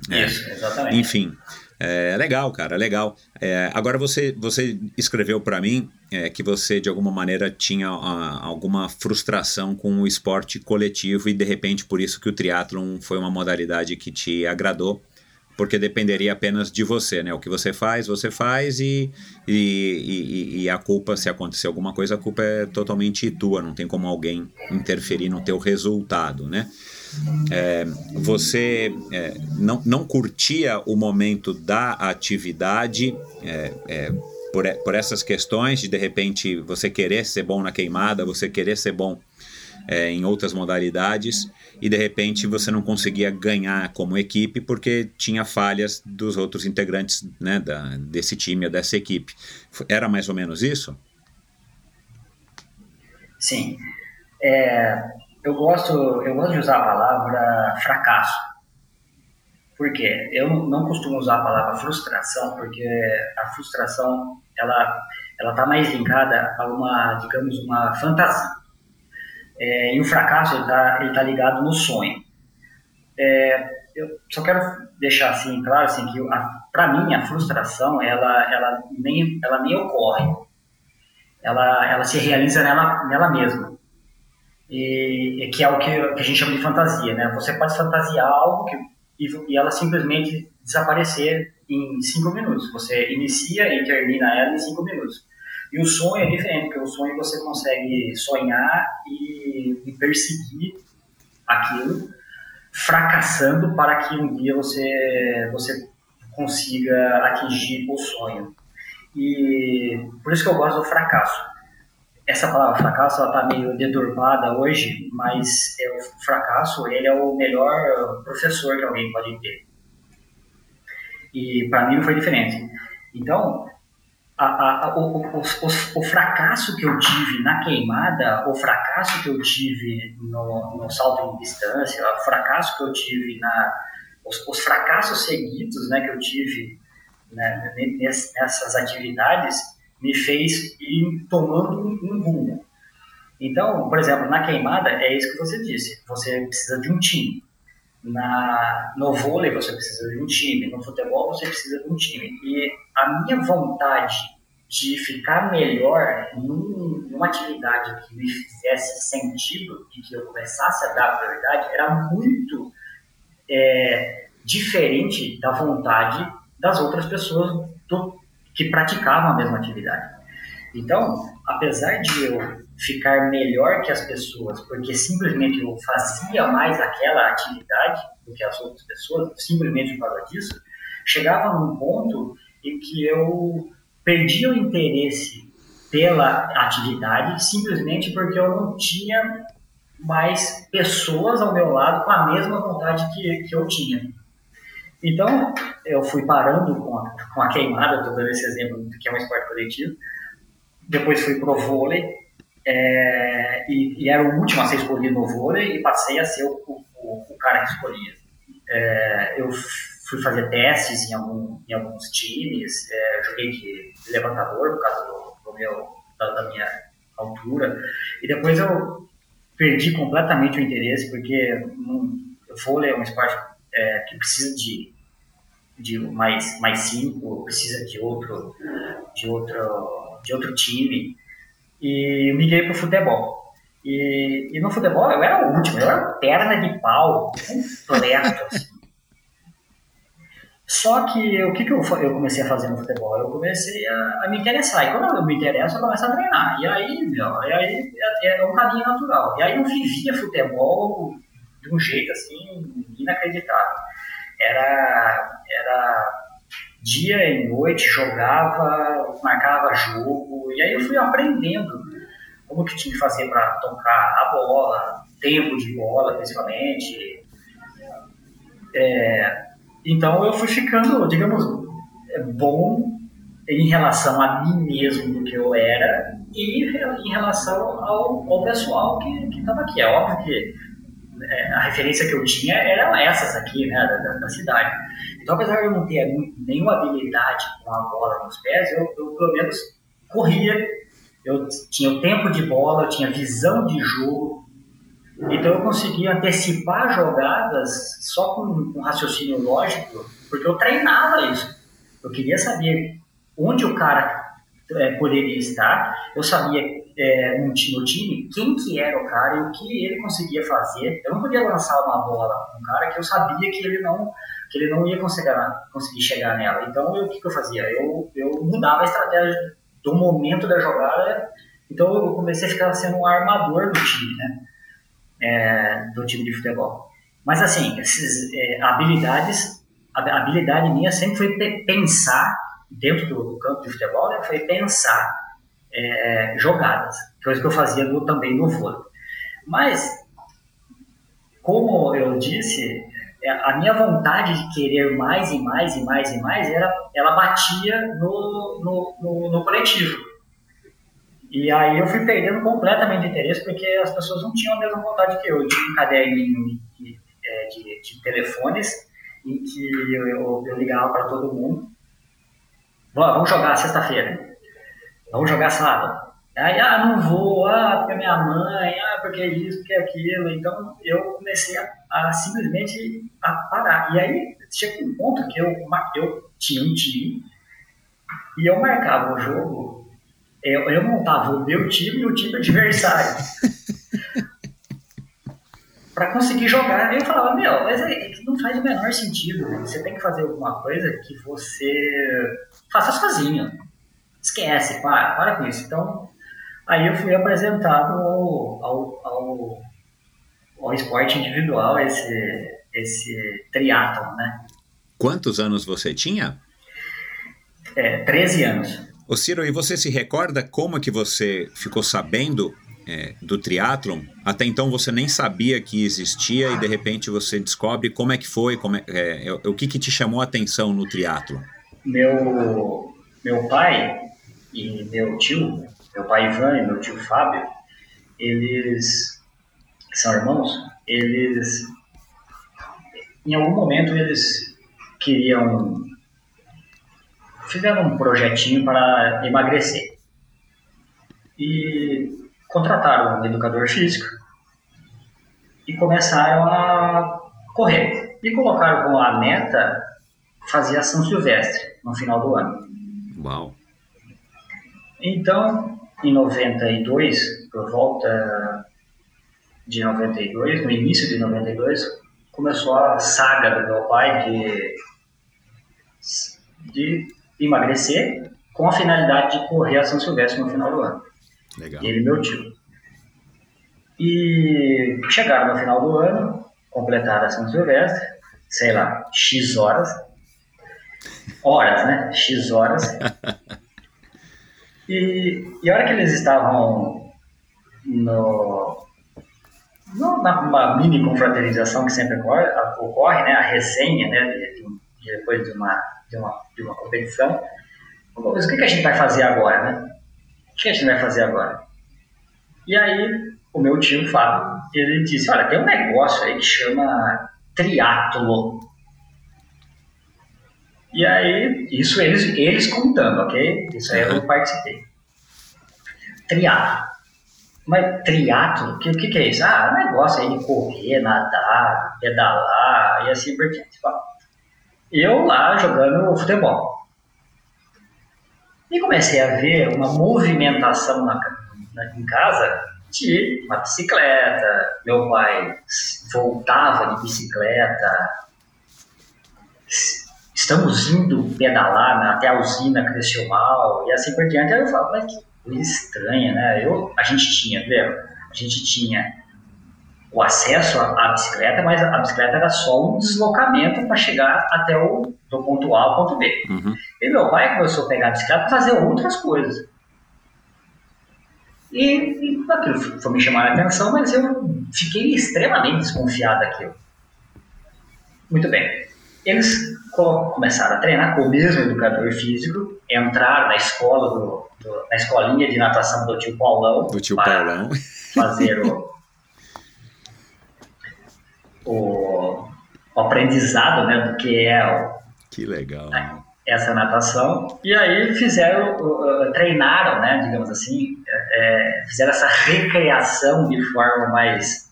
É. Isso, exatamente. Enfim, é legal, cara, legal. É, agora você, você escreveu para mim é, que você de alguma maneira tinha a, alguma frustração com o esporte coletivo e de repente por isso que o triatlon foi uma modalidade que te agradou porque dependeria apenas de você, né? O que você faz, você faz e, e, e, e, a culpa, se acontecer alguma coisa, a culpa é totalmente tua, não tem como alguém interferir no teu resultado, né? É, você é, não, não curtia o momento da atividade é, por, por essas questões de de repente você querer ser bom na queimada, você querer ser bom é, em outras modalidades e de repente você não conseguia ganhar como equipe porque tinha falhas dos outros integrantes né, da, desse time ou dessa equipe. Era mais ou menos isso? Sim. É, eu, gosto, eu gosto de usar a palavra fracasso. Por quê? Eu não costumo usar a palavra frustração, porque a frustração ela ela está mais ligada a uma, digamos, uma fantasia. É, e o fracasso está tá ligado no sonho. É, eu só quero deixar assim claro assim que para mim a frustração ela ela nem ela nem ocorre. Ela ela se realiza nela nela mesma. E, e que é o que, que, a gente chama de fantasia né? Você pode fantasiar algo que, e, e ela simplesmente desaparecer em cinco minutos. Você inicia e termina ela em cinco minutos e o sonho é diferente, porque o sonho você consegue sonhar e, e perseguir aquilo, fracassando para que um dia você, você consiga atingir o sonho. E por isso que eu gosto do fracasso. Essa palavra fracasso está meio deturpada hoje, mas é, o fracasso ele é o melhor professor que alguém pode ter. E para mim não foi diferente. Então, a, a, o, o, o, o, fracasso que eu tive na queimada, o fracasso que eu tive no, no salto em distância, o fracasso que eu tive na. Os, os fracassos seguidos né, que eu tive né, nessas atividades me fez ir tomando um, um rumo. Então, por exemplo, na queimada, é isso que você disse: você precisa de um time. Na, no vôlei você precisa de um time, no futebol você precisa de um time. E a minha vontade de ficar melhor num, numa atividade que me fizesse sentido e que eu começasse a dar prioridade era muito é, diferente da vontade das outras pessoas do, que praticavam a mesma atividade. Então, apesar de eu ficar melhor que as pessoas, porque simplesmente eu fazia mais aquela atividade do que as outras pessoas, simplesmente por causa disso, chegava num ponto em que eu perdia o interesse pela atividade simplesmente porque eu não tinha mais pessoas ao meu lado com a mesma vontade que, que eu tinha. Então, eu fui parando com a, com a queimada, estou dando esse exemplo que é um esporte coletivo, depois fui pro vôlei, é, e, e, era o último a ser escolhido no vôlei e passei a ser o, o, o cara que escolhia. É, eu fui fazer testes em, algum, em alguns times, é, joguei de levantador por causa do, do meu, da, da, minha altura, e depois eu perdi completamente o interesse, porque o vôlei é um esporte é, que precisa de, de mais, mais cinco, precisa de outro, de outro de outro time e migrei para o futebol. E, e, no futebol eu era o último, eu era perna de pau, completo. Assim. Só que o que, que eu, eu comecei a fazer no futebol? Eu comecei a, a, me interessar. E quando eu me interesso, eu começo a treinar. E aí, meu, e aí é, é um caminho natural. E aí eu vivia futebol de um jeito assim inacreditável. Era, era dia e noite, jogava, marcava jogo, e aí eu fui aprendendo como que tinha que fazer para tocar a bola, tempo de bola, principalmente. É, então eu fui ficando, digamos, bom em relação a mim mesmo do que eu era e em relação ao, ao pessoal que estava aqui. É óbvio que é, a referência que eu tinha eram essas aqui, né, da, da, cidade. Então, apesar de eu não ter nenhuma habilidade com a bola nos pés, eu, eu pelo menos corria, eu tinha o tempo de bola, eu tinha visão de jogo, então eu conseguia antecipar jogadas só com, com raciocínio lógico, porque eu treinava isso. Eu queria saber onde o cara é, poderia estar, eu sabia é, no, time quem que era o cara e o que ele conseguia fazer. Eu não podia lançar uma bola um cara que eu sabia que ele não que ele não ia conseguir, conseguir chegar nela. Então, eu, o que, que eu fazia? Eu, eu mudava a estratégia do momento da jogada. Então, eu comecei a ficar sendo um armador do time, né? É, do time de futebol. Mas, assim, essas é, habilidades, a habilidade minha sempre foi pensar dentro do, do campo de futebol, né? Foi pensar é, jogadas, coisa que eu fazia no, também no vôlei. Mas, como eu disse, é, a minha vontade de querer mais e mais e mais e mais, era, ela batia no, no, no, no coletivo. E aí eu fui perdendo completamente interesse porque as pessoas não tinham a mesma vontade que eu. Eu tinha um caderninho de, é, de, de telefones em que eu, eu, eu ligava para todo mundo. Vamos jogar sexta-feira. Vamos jogar sábado. Aí, ah, não vou, ah, porque minha mãe, ah, porque isso, porque aquilo. Então, eu comecei a, a simplesmente a parar. E aí, chega um ponto que eu, eu tinha um time e eu marcava o jogo, eu, eu montava o meu time e o time adversário. para conseguir jogar. Eu falava, meu, mas é, não faz o menor sentido. Você tem que fazer alguma coisa que você faça sozinho. Esquece, para, para com isso. Então, Aí eu fui apresentado ao, ao, ao, ao esporte individual, esse, esse triatlon, né? Quantos anos você tinha? É, 13 anos. Ô Ciro, e você se recorda como é que você ficou sabendo é, do triatlon? Até então você nem sabia que existia e de repente você descobre como é que foi, como é, é, é o que, que te chamou a atenção no triatlon? Meu, meu pai e meu tio meu pai Ivan e meu tio Fábio, eles são irmãos, eles em algum momento eles queriam fizeram um projetinho para emagrecer e contrataram um educador físico e começaram a correr e colocaram como a meta fazer a São Silvestre no final do ano. Uau! Então em 92, por volta de 92, no início de 92, começou a saga do meu pai de, de emagrecer com a finalidade de correr a São Silvestre no final do ano. Legal. Ele e meu tio. E chegaram no final do ano, completaram a São Silvestre, sei lá, X horas. Horas, né? X horas. E, e a hora que eles estavam no, no, na mini confraternização que sempre ocorre, ocorre né, a resenha né, de, de, depois de uma, de, uma, de uma competição, mas o que, que a gente vai fazer agora, né? O que a gente vai fazer agora? E aí, o meu tio Fábio, ele disse, olha, tem um negócio aí que chama triatlo. E aí, isso eles, eles contando, ok? Isso aí eu participei. Triatlo. Mas triatlo, o que, que, que é isso? Ah, um negócio aí de correr, nadar, pedalar e assim por diante. Eu lá jogando futebol. E comecei a ver uma movimentação na, na, em casa de uma bicicleta. Meu pai voltava de bicicleta estamos indo pedalar até a usina cresceu mal e assim por diante. Aí eu falo, mas que coisa estranha, né? Eu, a gente tinha, lembra? A gente tinha o acesso à, bicicleta, mas a bicicleta era só um deslocamento para chegar até o do ponto A ao ponto B. Uhum. E meu pai começou a pegar a bicicleta para fazer outras coisas. E, e aquilo foi me chamar a atenção, mas eu fiquei extremamente desconfiado daquilo. Muito bem. Eles começaram a treinar com o mesmo educador físico, entraram na escola do, do, na escolinha de natação do tio Paulão. Do tio Paulão. Fazer o, o, o, aprendizado né, do que é o, que legal. essa natação. E aí fizeram, treinaram, né, digamos assim, é, fizeram essa recreação de forma mais,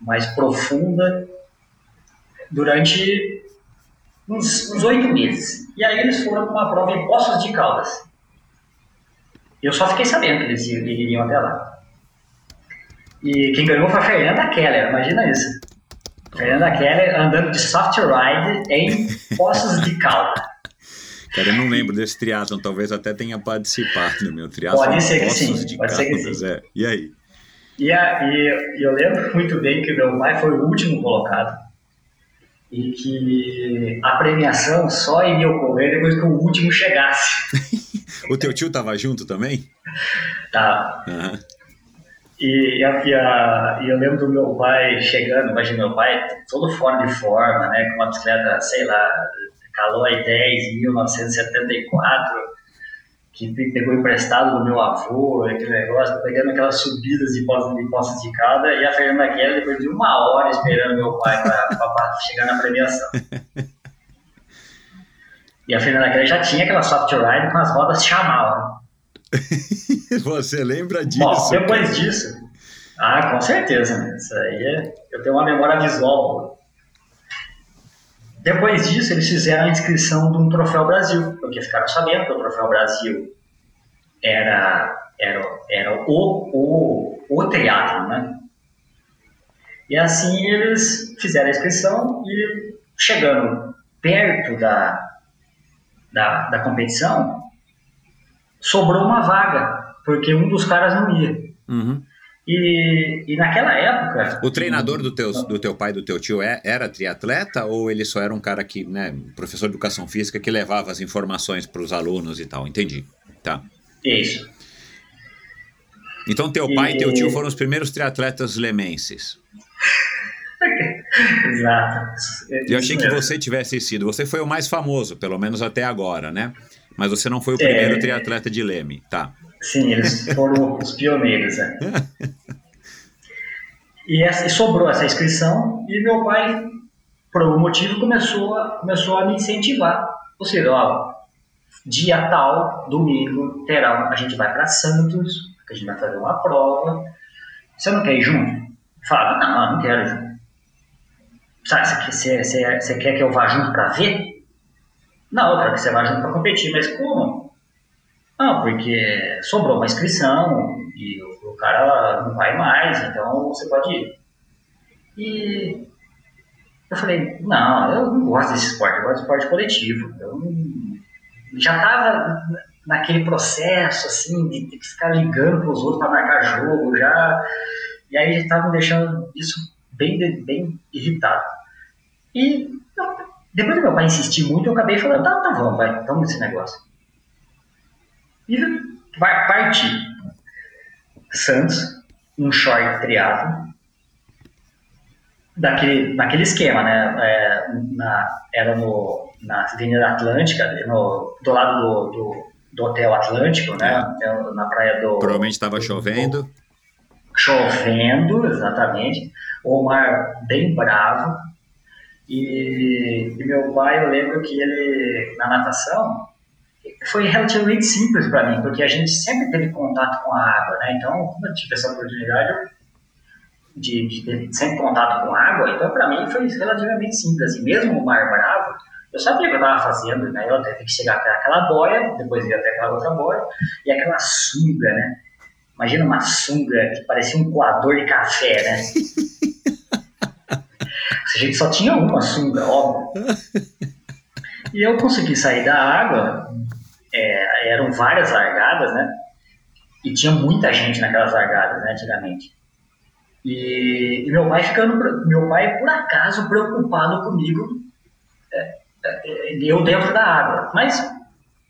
mais profunda durante uns oito meses. E aí eles foram para uma prova em Poços de Caldas. Eu só fiquei sabendo que eles iriam até lá. E quem ganhou foi a Fernanda Keller, imagina isso. Fernanda Keller andando de soft ride em Poços de Caldas. Cara, eu não lembro desse triatlon, talvez até tenha participado do meu triatlon. Pode ser que sim, de pode Caldas, ser que sim. É. E aí? E, a, e eu lembro muito bem que meu pai foi o último colocado e que a premiação só iria ocorrer depois que o último chegasse. o teu tio estava junto também? Tá. Uhum. E, e, a, e, a, e eu lembro do meu pai chegando, imagina, meu pai todo fora de forma, né, com uma bicicleta, sei lá, Caloi 10 em 1974, que pegou emprestado do meu avô, aquele negócio, pegando aquelas subidas de postas de, postas de cada, e a Fernanda Keller depois de uma hora esperando meu pai para chegar na premiação. E a Fernanda Keller já tinha aquela soft ride com as rodas chamavam. Você lembra disso? Bom, depois disso. Ah, com certeza, né? Isso aí é, eu tenho uma memória visual. Depois disso, eles fizeram a inscrição de um Troféu Brasil, porque ficaram sabendo que o Troféu Brasil era, era, era o, o, o triatlo, né? E assim eles fizeram a inscrição e chegando perto da, da, da competição, sobrou uma vaga, porque um dos caras não ia. Uhum. E, e naquela época. O treinador do teu, do teu pai, do teu tio, é, era triatleta ou ele só era um cara que, né, professor de educação física que levava as informações para os alunos e tal? Entendi. Tá. Isso. Então teu pai e teu tio foram os primeiros triatletas lemenses. Exato. Eu achei que você tivesse sido. Você foi o mais famoso, pelo menos até agora, né? Mas você não foi o primeiro é... triatleta de Leme, tá? Sim, eles foram os pioneiros. Né? e, essa, e sobrou essa inscrição e meu pai, por algum motivo, começou a, começou a me incentivar. Ou seja, ó, dia tal, domingo, terá, a gente vai para Santos, a gente vai fazer uma prova. Você não quer ir junto? Falava, não, não quero ir junto. Sabe, você, você, você quer que eu vá junto para ver? Não, eu quero que você vá junto para competir, mas como? Não, porque sobrou uma inscrição e o, cara não vai mais, então você pode ir. E eu falei, não, eu não gosto desse esporte, eu gosto de esporte coletivo. Eu já estava naquele processo, assim, de ter que ficar ligando para os outros para marcar jogo, já... E aí já estava me deixando isso bem, bem irritado. E depois do meu pai insistir muito, eu acabei falando, tá, tá bom, vai, vamos nesse negócio. E vai partir. Santos, um short triado, daquele, naquele esquema, né? É, na, era no, na Avenida Atlântica, no, do lado do, do, do Hotel Atlântico, né? É. Na praia do. Provavelmente estava chovendo. Chovendo, exatamente. O mar bem bravo. E, e meu pai, eu lembro que ele, na natação, foi relativamente simples para mim, porque a gente sempre teve contato com a água, né? Então, quando eu tive essa oportunidade de, de ter sempre contato com a água, então para mim foi relativamente simples. E mesmo o mar bravo, eu sabia o que eu estava fazendo, né? Eu teve que chegar até aquela boia, depois ir até aquela outra boia, e aquela sunga, né? Imagina uma sunga que parecia um coador de café, né? A gente só tinha uma sunga, óbvio. E eu consegui sair da água, é, eram várias largadas, né? E tinha muita gente naquelas largadas, né, antigamente. E, e meu pai ficando, meu pai por acaso preocupado comigo, é, é, eu dentro da água. Mas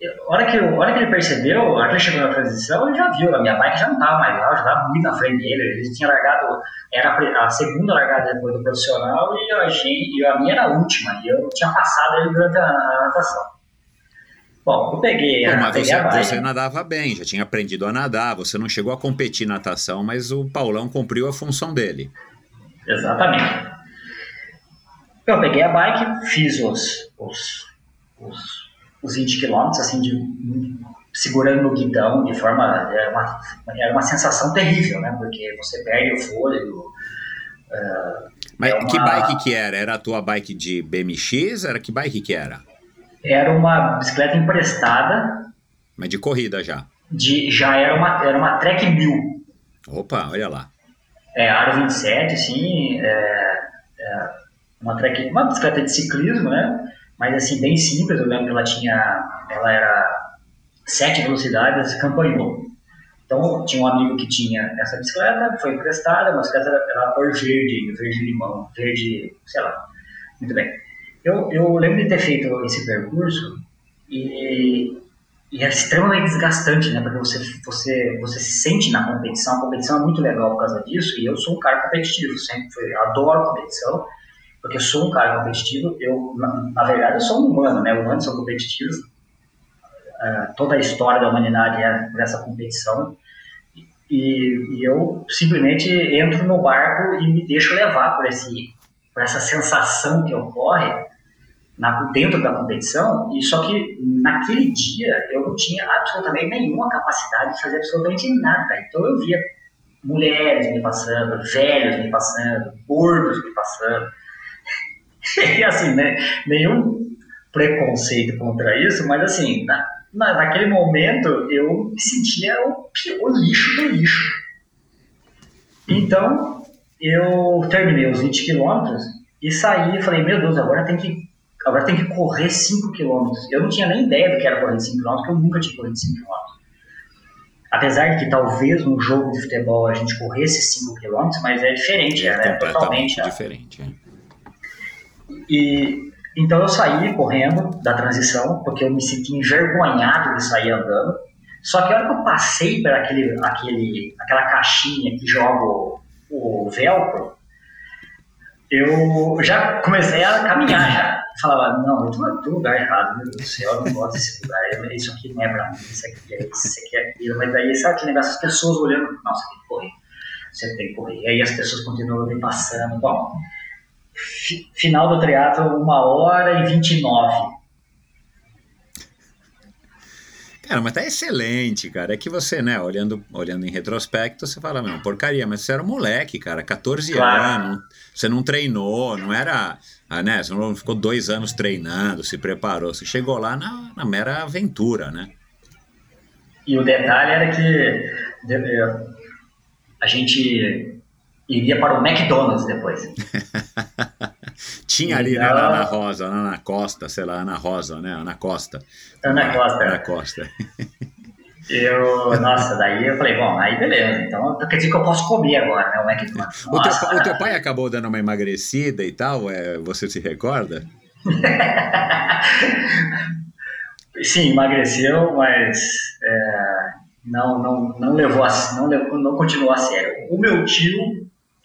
a hora que, hora que ele percebeu, a hora que ele chegou na transição, ele já viu, a minha bike já não estava mais lá, eu já estava muito na frente dele, ele tinha largado, era a segunda largada depois do profissional e a, gente, a minha era a última, e eu tinha passado ele durante a, a natação. Bom, eu peguei, Pô, mas peguei você, você nadava bem, já tinha aprendido a nadar, você não chegou a competir natação, mas o Paulão cumpriu a função dele. Exatamente. Eu peguei a bike, fiz os, os, os os 20 quilômetros, assim, de, segurando no guidão, de forma. Era uma, era uma sensação terrível, né? Porque você perde o fôlego. Uh, Mas é uma, que bike que era? Era a tua bike de BMX? Era que bike que era? Era uma bicicleta emprestada. Mas de corrida já? De, já era uma, era uma Trek 1000. Opa, olha lá. É, Aro 27, sim. É, é uma, trek, uma bicicleta de ciclismo, né? Mas assim, bem simples. Eu lembro que ela tinha, ela era sete velocidades, campanhou. Então, tinha um amigo que tinha essa bicicleta, foi emprestada, a bicicleta era, era cor verde, verde limão, verde, sei lá. Muito bem. Eu, eu lembro de ter feito esse percurso e e é extremamente desgastante, né? Porque você, você, você se sente na competição. A competição é muito legal por causa disso. E eu sou um cara competitivo, sempre fui, adoro competição, porque eu sou um cara competitivo. Eu, na, na verdade, eu sou um humano, né? Humanos são competitivos. Uh, toda a história da humanidade é por essa competição. E, e, eu simplesmente entro no barco e me deixo levar por, esse, por essa sensação que ocorre na, dentro da competição, e só que naquele dia eu não tinha absolutamente nenhuma capacidade de fazer absolutamente nada. Então eu via mulheres me passando, velhos me passando, gordos me passando. e assim, né, nenhum preconceito contra isso, mas assim, na, na, naquele momento eu me sentia o, o lixo do lixo. Então eu terminei os 20 quilômetros e saí e falei, meu Deus, agora tem que agora tem que correr 5 km. Eu não tinha nem ideia do que era correr 5 km, porque eu nunca tinha corrido 5 km. Apesar de que talvez num jogo de futebol a gente corresse 5 km, mas é diferente, é, né? Totalmente né? diferente. É. E então eu saí correndo da transição, porque eu me senti envergonhado de sair andando. Só que a hora que eu passei por aquele, aquele, aquela caixinha que joga o, o velcro, eu já comecei a caminhar já. Falava, não, eu tô no lugar errado, meu Deus do céu, eu não gosto desse lugar, isso aqui não é pra mim, isso aqui é isso, aqui é aquilo, mas daí sabe aquele negócio, as pessoas olhando, não, tem que correr, você tem que correr, e aí as pessoas continuam me passando, bom, final do triatlo, uma hora e vinte e nove, Cara, mas tá excelente, cara. É que você, né, olhando, olhando em retrospecto, você fala, não, porcaria, mas você era um moleque, cara, 14 claro. anos, você não treinou, não era, ah, né, você não ficou dois anos treinando, se preparou, você chegou lá na, na mera aventura, né? E o detalhe era que a gente iria para o McDonald's depois. Tinha ali, né, na Ana Rosa, na Ana Costa, sei lá, Ana Rosa, né, Ana Costa. Ana Costa. Ana Costa. Eu, nossa, daí eu falei, bom, aí beleza, então quer dizer que eu posso comer agora, né, o McDonald's. O teu, o teu pai acabou dando uma emagrecida e tal, é, você se recorda? Sim, emagreceu, mas é, não, não, não levou a, não, levou, não continuou a sério. O meu tio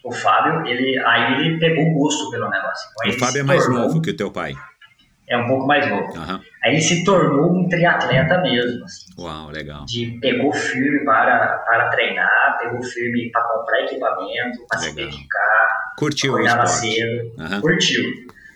o Fábio, ele, aí ele pegou o gosto pelo negócio. Então, o Fábio é mais tornou, novo que o teu pai. É um pouco mais novo. Uhum. Aí ele se tornou um triatleta mesmo. Assim, Uau, legal. De, pegou firme para, para treinar, pegou firme para comprar equipamento, para se dedicar. Curtiu o esporte. cedo. Uhum. Curtiu.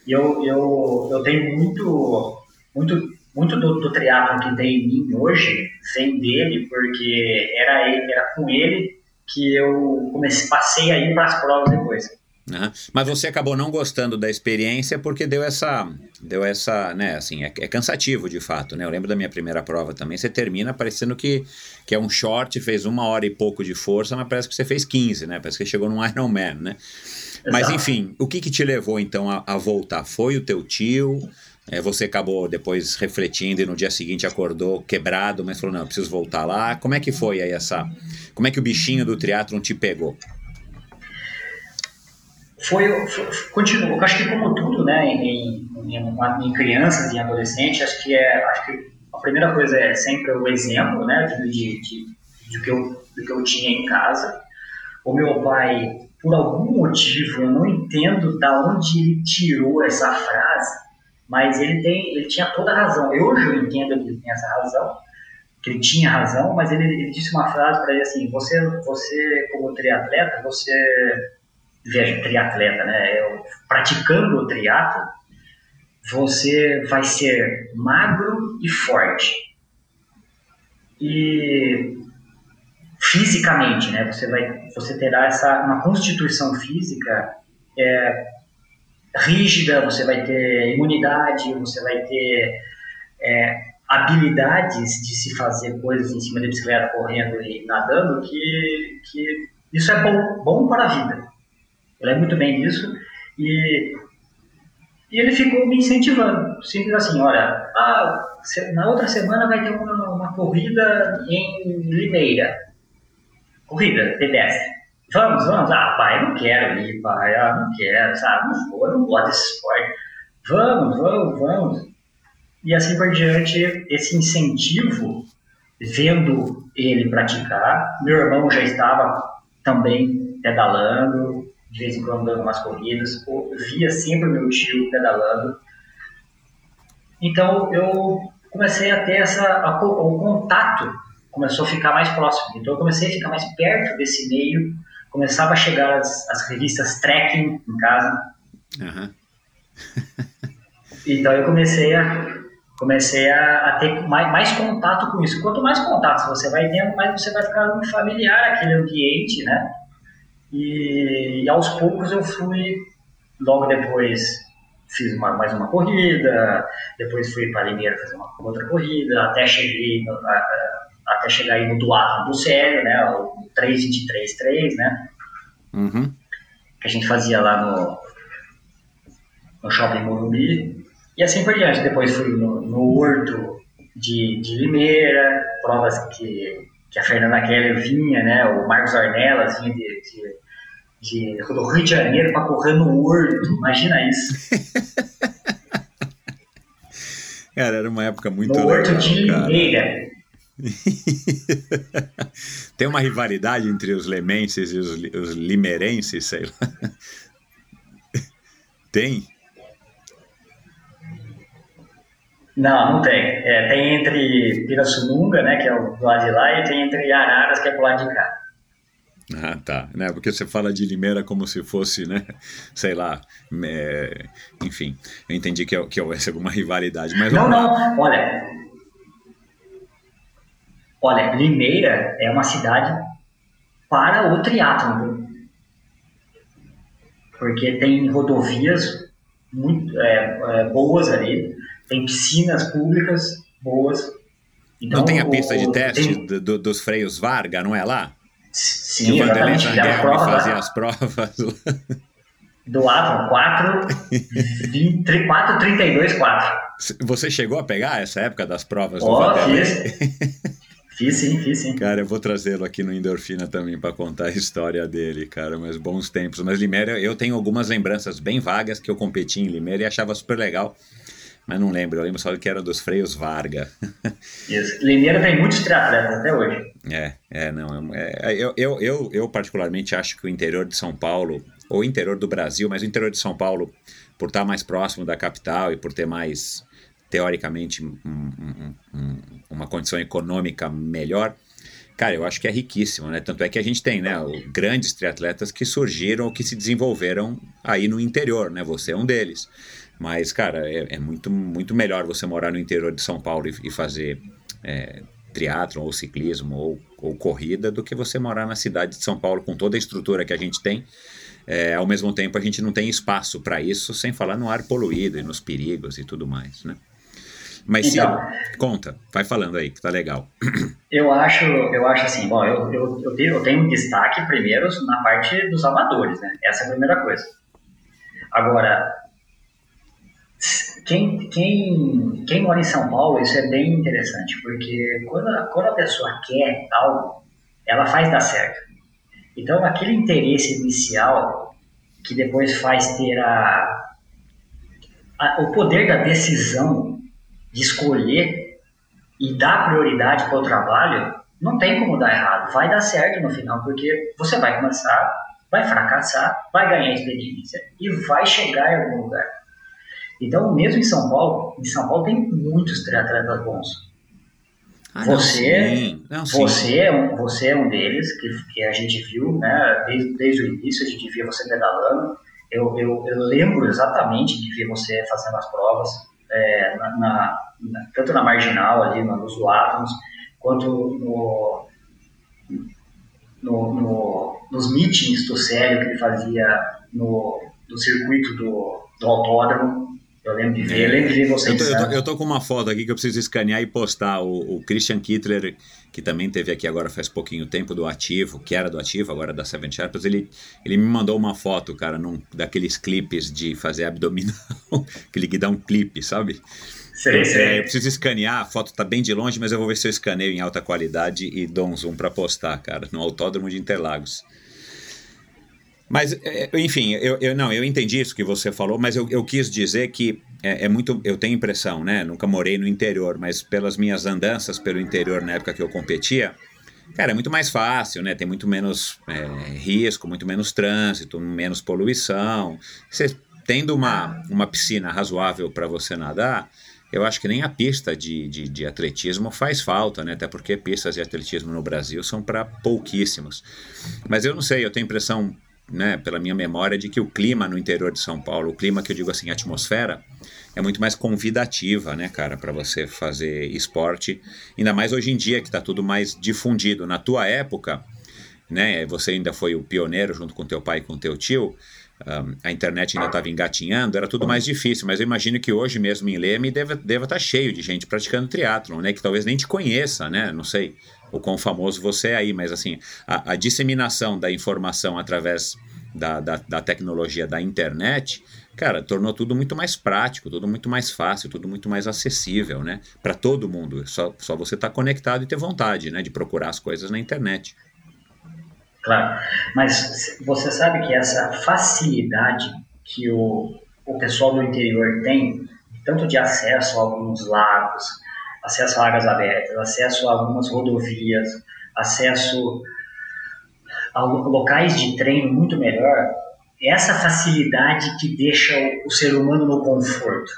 E eu, eu, eu tenho muito, muito, muito do, do triatlon que tem em mim hoje, vem dele, porque era, ele, era com ele que eu comecei, passei aí para as provas depois. Uhum. Mas você acabou não gostando da experiência porque deu essa, deu essa, né, assim, é, é, cansativo de fato, né? Eu lembro da minha primeira prova também, você termina parecendo que, que é um short, fez uma hora e pouco de força, mas parece que você fez 15, né? Parece que chegou num Ironman, né? Exato. Mas enfim, o que que te levou então a, a voltar? Foi o teu tio? É, você acabou depois refletindo e no dia seguinte acordou quebrado, mas falou, não, preciso voltar lá. Como é que foi aí essa... Como é que o bichinho do triatlon te pegou? Foi, foi acho que como tudo, né, em, em, em, crianças e adolescentes, acho que é, acho que a primeira coisa é sempre o exemplo, né, de, de, de, de que eu, do que eu tinha em casa. O meu pai, por algum motivo, eu não entendo da onde ele tirou essa frase, mas ele tem, ele tinha toda a razão. Hoje eu entendo que ele tem essa razão, que ele tinha razão, mas ele, ele disse uma frase para ele assim: você, você como triatleta, você veja triatleta, né? Eu, praticando o triatlo, você vai ser magro e forte. E fisicamente, né? Você vai, você terá essa uma constituição física é, rígida, você vai ter imunidade, você vai ter é, habilidades de se fazer coisas em cima da bicicleta, correndo e nadando, que, que isso é bom, bom para a vida. Eu lembro muito bem disso e, e ele ficou me incentivando, simples assim, olha, ah, na outra semana vai ter uma, uma corrida em Limeira, corrida pedestre. Vamos, vamos. Ah, pai, não quero ir, pai. Ah, não quero, sabe? Não vou, não gosto desse esporte. Vamos, vamos, vamos. e assim por diante, esse incentivo, vendo ele praticar, meu irmão já estava também pedalando, de vez em quando dando umas corridas, via sempre meu tio pedalando. Então eu comecei a ter essa, a, o contato começou a ficar mais próximo. Então eu comecei a ficar mais perto desse meio, começava a chegar as, as revistas trekking em casa. Aham. Então eu comecei a comecei a, a ter mais, mais contato com isso. Quanto mais contato você vai tendo, mais você vai ficando familiar aquele ambiente, né? E, e aos poucos eu fui, logo depois fiz uma, mais uma corrida, depois fui para Limeira fazer uma outra corrida, até cheguei a- a- até chegar aí no do Sério, né? O 323-3, né? Uhum. que a gente fazia lá no, no Shopping Morumbi. E assim por diante. Depois fui no, no Horto de, de Limeira, provas que, que a Fernanda Keller vinha, né? O Marcos Ornelas vinha de, de, de, do Rio de Janeiro para correr no Horto. Imagina isso. Cara, era uma época muito No Horto legal, de cara. Limeira. Tem uma rivalidade entre os lemenses e os, os limerenses, sei lá. Tem? Não, não tem. É, tem entre Pirassununga, né? Que é o do lado de lá, e tem entre Araras, que é pro lado de cá. Ah, tá. Né? Porque você fala de Limeira como se fosse, né? Sei lá. é, Enfim, eu entendi que, que houvesse alguma rivalidade. Mas Não, não, olha. Olha, Limeira é uma cidade para o triatlon, viu? porque tem rodovias muito é, é, boas ali, tem piscinas públicas boas. Então, Não tem a pista o- de teste tem- do- do- dos freios Varga, não é lá? que Sim, o Vanderlei prova fazia as provas. do Atlon 4, 20, 4, 32, 4. Você chegou a pegar essa época das provas do Ó, Vanderlei? fiz. Fiz sim, fiz sim. Cara, eu vou trazê-lo aqui no Endorfina também para contar a história dele, cara, mas bons tempos. Mas Limeira, eu tenho algumas lembranças bem vagas que eu competi em Limeira e achava super legal, mas não lembro. Eu lembro só que era dos freios Varga. Isso. Limeira tem muitos triatletas até hoje. É, é, não. É, é, eu, eu, eu, eu, particularmente, acho que o interior de São Paulo, ou o interior do Brasil, mas o interior de São Paulo, por estar mais próximo da capital e por ter mais, teoricamente, um- um- um- uma condição econômica melhor, cara, eu acho que é riquíssimo, né? Tanto é que a gente tem, né, grandes triatletas que surgiram ou que se desenvolveram aí no interior, né? Você é um deles. Mas, cara, é, é muito, muito melhor você morar no interior de São Paulo e, e fazer é, ou ciclismo ou, ou corrida do que você morar na cidade de São Paulo com toda a estrutura que a gente tem. É, ao mesmo tempo, a gente não tem espaço para isso, sem falar no ar poluído e nos perigos e tudo mais, né? Mas Então. Ciro, conta, vai falando aí, que tá legal. Eu acho, eu acho assim, bom, eu, eu, eu, tenho, eu tenho um destaque primeiro na parte dos amadores, né? Essa é a primeira coisa. Agora, quem, quem, quem mora em São Paulo, isso é bem interessante, porque quando a, quando a pessoa quer algo, ela faz dar certo. Então, aquele interesse inicial que depois faz ter a, a, o poder da decisão de escolher e dar prioridade para o trabalho, não tem como dar errado. Vai dar certo no final, porque você vai começar, vai fracassar, vai ganhar experiência e vai chegar em algum lugar. Então, mesmo em São Paulo, em São Paulo tem muitos triatletas bons. Ah, não, Você- não, sim. Você é um, você é um deles que, que a gente viu, né? Desde, desde o início a gente via você pedalando. Eu, eu, eu lembro exatamente de ver você fazendo as provas, é, na, na- tanto na marginal ali, no- nos duátomos, quanto no, no, no- nos meetings do Célio que ele fazia no, no circuito do, do autódromo. Eu lembro de ver, eu lembro de ver você Eu tô, eu, tô, Santos. eu tô com uma foto aqui que eu preciso escanear e postar. O, o Christian Kittler, que também teve aqui agora faz pouquinho tempo do Ativo, que era do Ativo, agora da Seven Sharpas, ele, ele me mandou uma foto, cara, num, daqueles clipes de fazer abdominal, aquele que dá um clipe, sabe? Sei, sei. É, eu preciso escanear, a foto tá bem de longe, mas eu vou ver se eu escaneio em alta qualidade e dou um zoom para postar, cara, no Autódromo de Interlagos. Mas, é, enfim, eu, eu não, eu entendi isso que você falou, mas eu, eu quis dizer que é, é, muito. Eu tenho impressão, né? Nunca morei no interior, mas pelas minhas andanças pelo interior na época que eu competia, cara, é muito mais fácil, né? Tem muito menos é, risco, muito menos trânsito, menos poluição. Você tendo uma, uma piscina razoável para você nadar, eu acho que nem a pista de, de, de, atletismo faz falta, né? Até porque pistas de atletismo no Brasil são para pouquíssimos. Mas eu não sei, eu tenho impressão né, pela minha memória, de que o clima no interior de São Paulo, o clima que eu digo assim, a atmosfera, é muito mais convidativa, né, cara, para você fazer esporte. Ainda mais hoje em dia que está tudo mais difundido. Na tua época, né, você ainda foi o pioneiro junto com teu pai e com teu tio. Um, a internet ainda estava engatinhando, era tudo mais difícil, mas eu imagino que hoje mesmo em Leme deva estar tá cheio de gente praticando triatlon, né? Que talvez nem te conheça, né? Não sei o quão famoso você é aí, mas assim, a, a disseminação da informação através da, da, da, tecnologia da internet, cara, tornou tudo muito mais prático, tudo muito mais fácil, tudo muito mais acessível, né? Para todo mundo. Só, só você estar tá conectado e ter vontade, né? De procurar as coisas na internet. Claro, mas você sabe que essa facilidade que o, o pessoal do interior tem, tanto de acesso a alguns lagos, acesso a áreas abertas, acesso a algumas rodovias, acesso a locais de treino muito melhor, essa facilidade que deixa o, ser humano no conforto.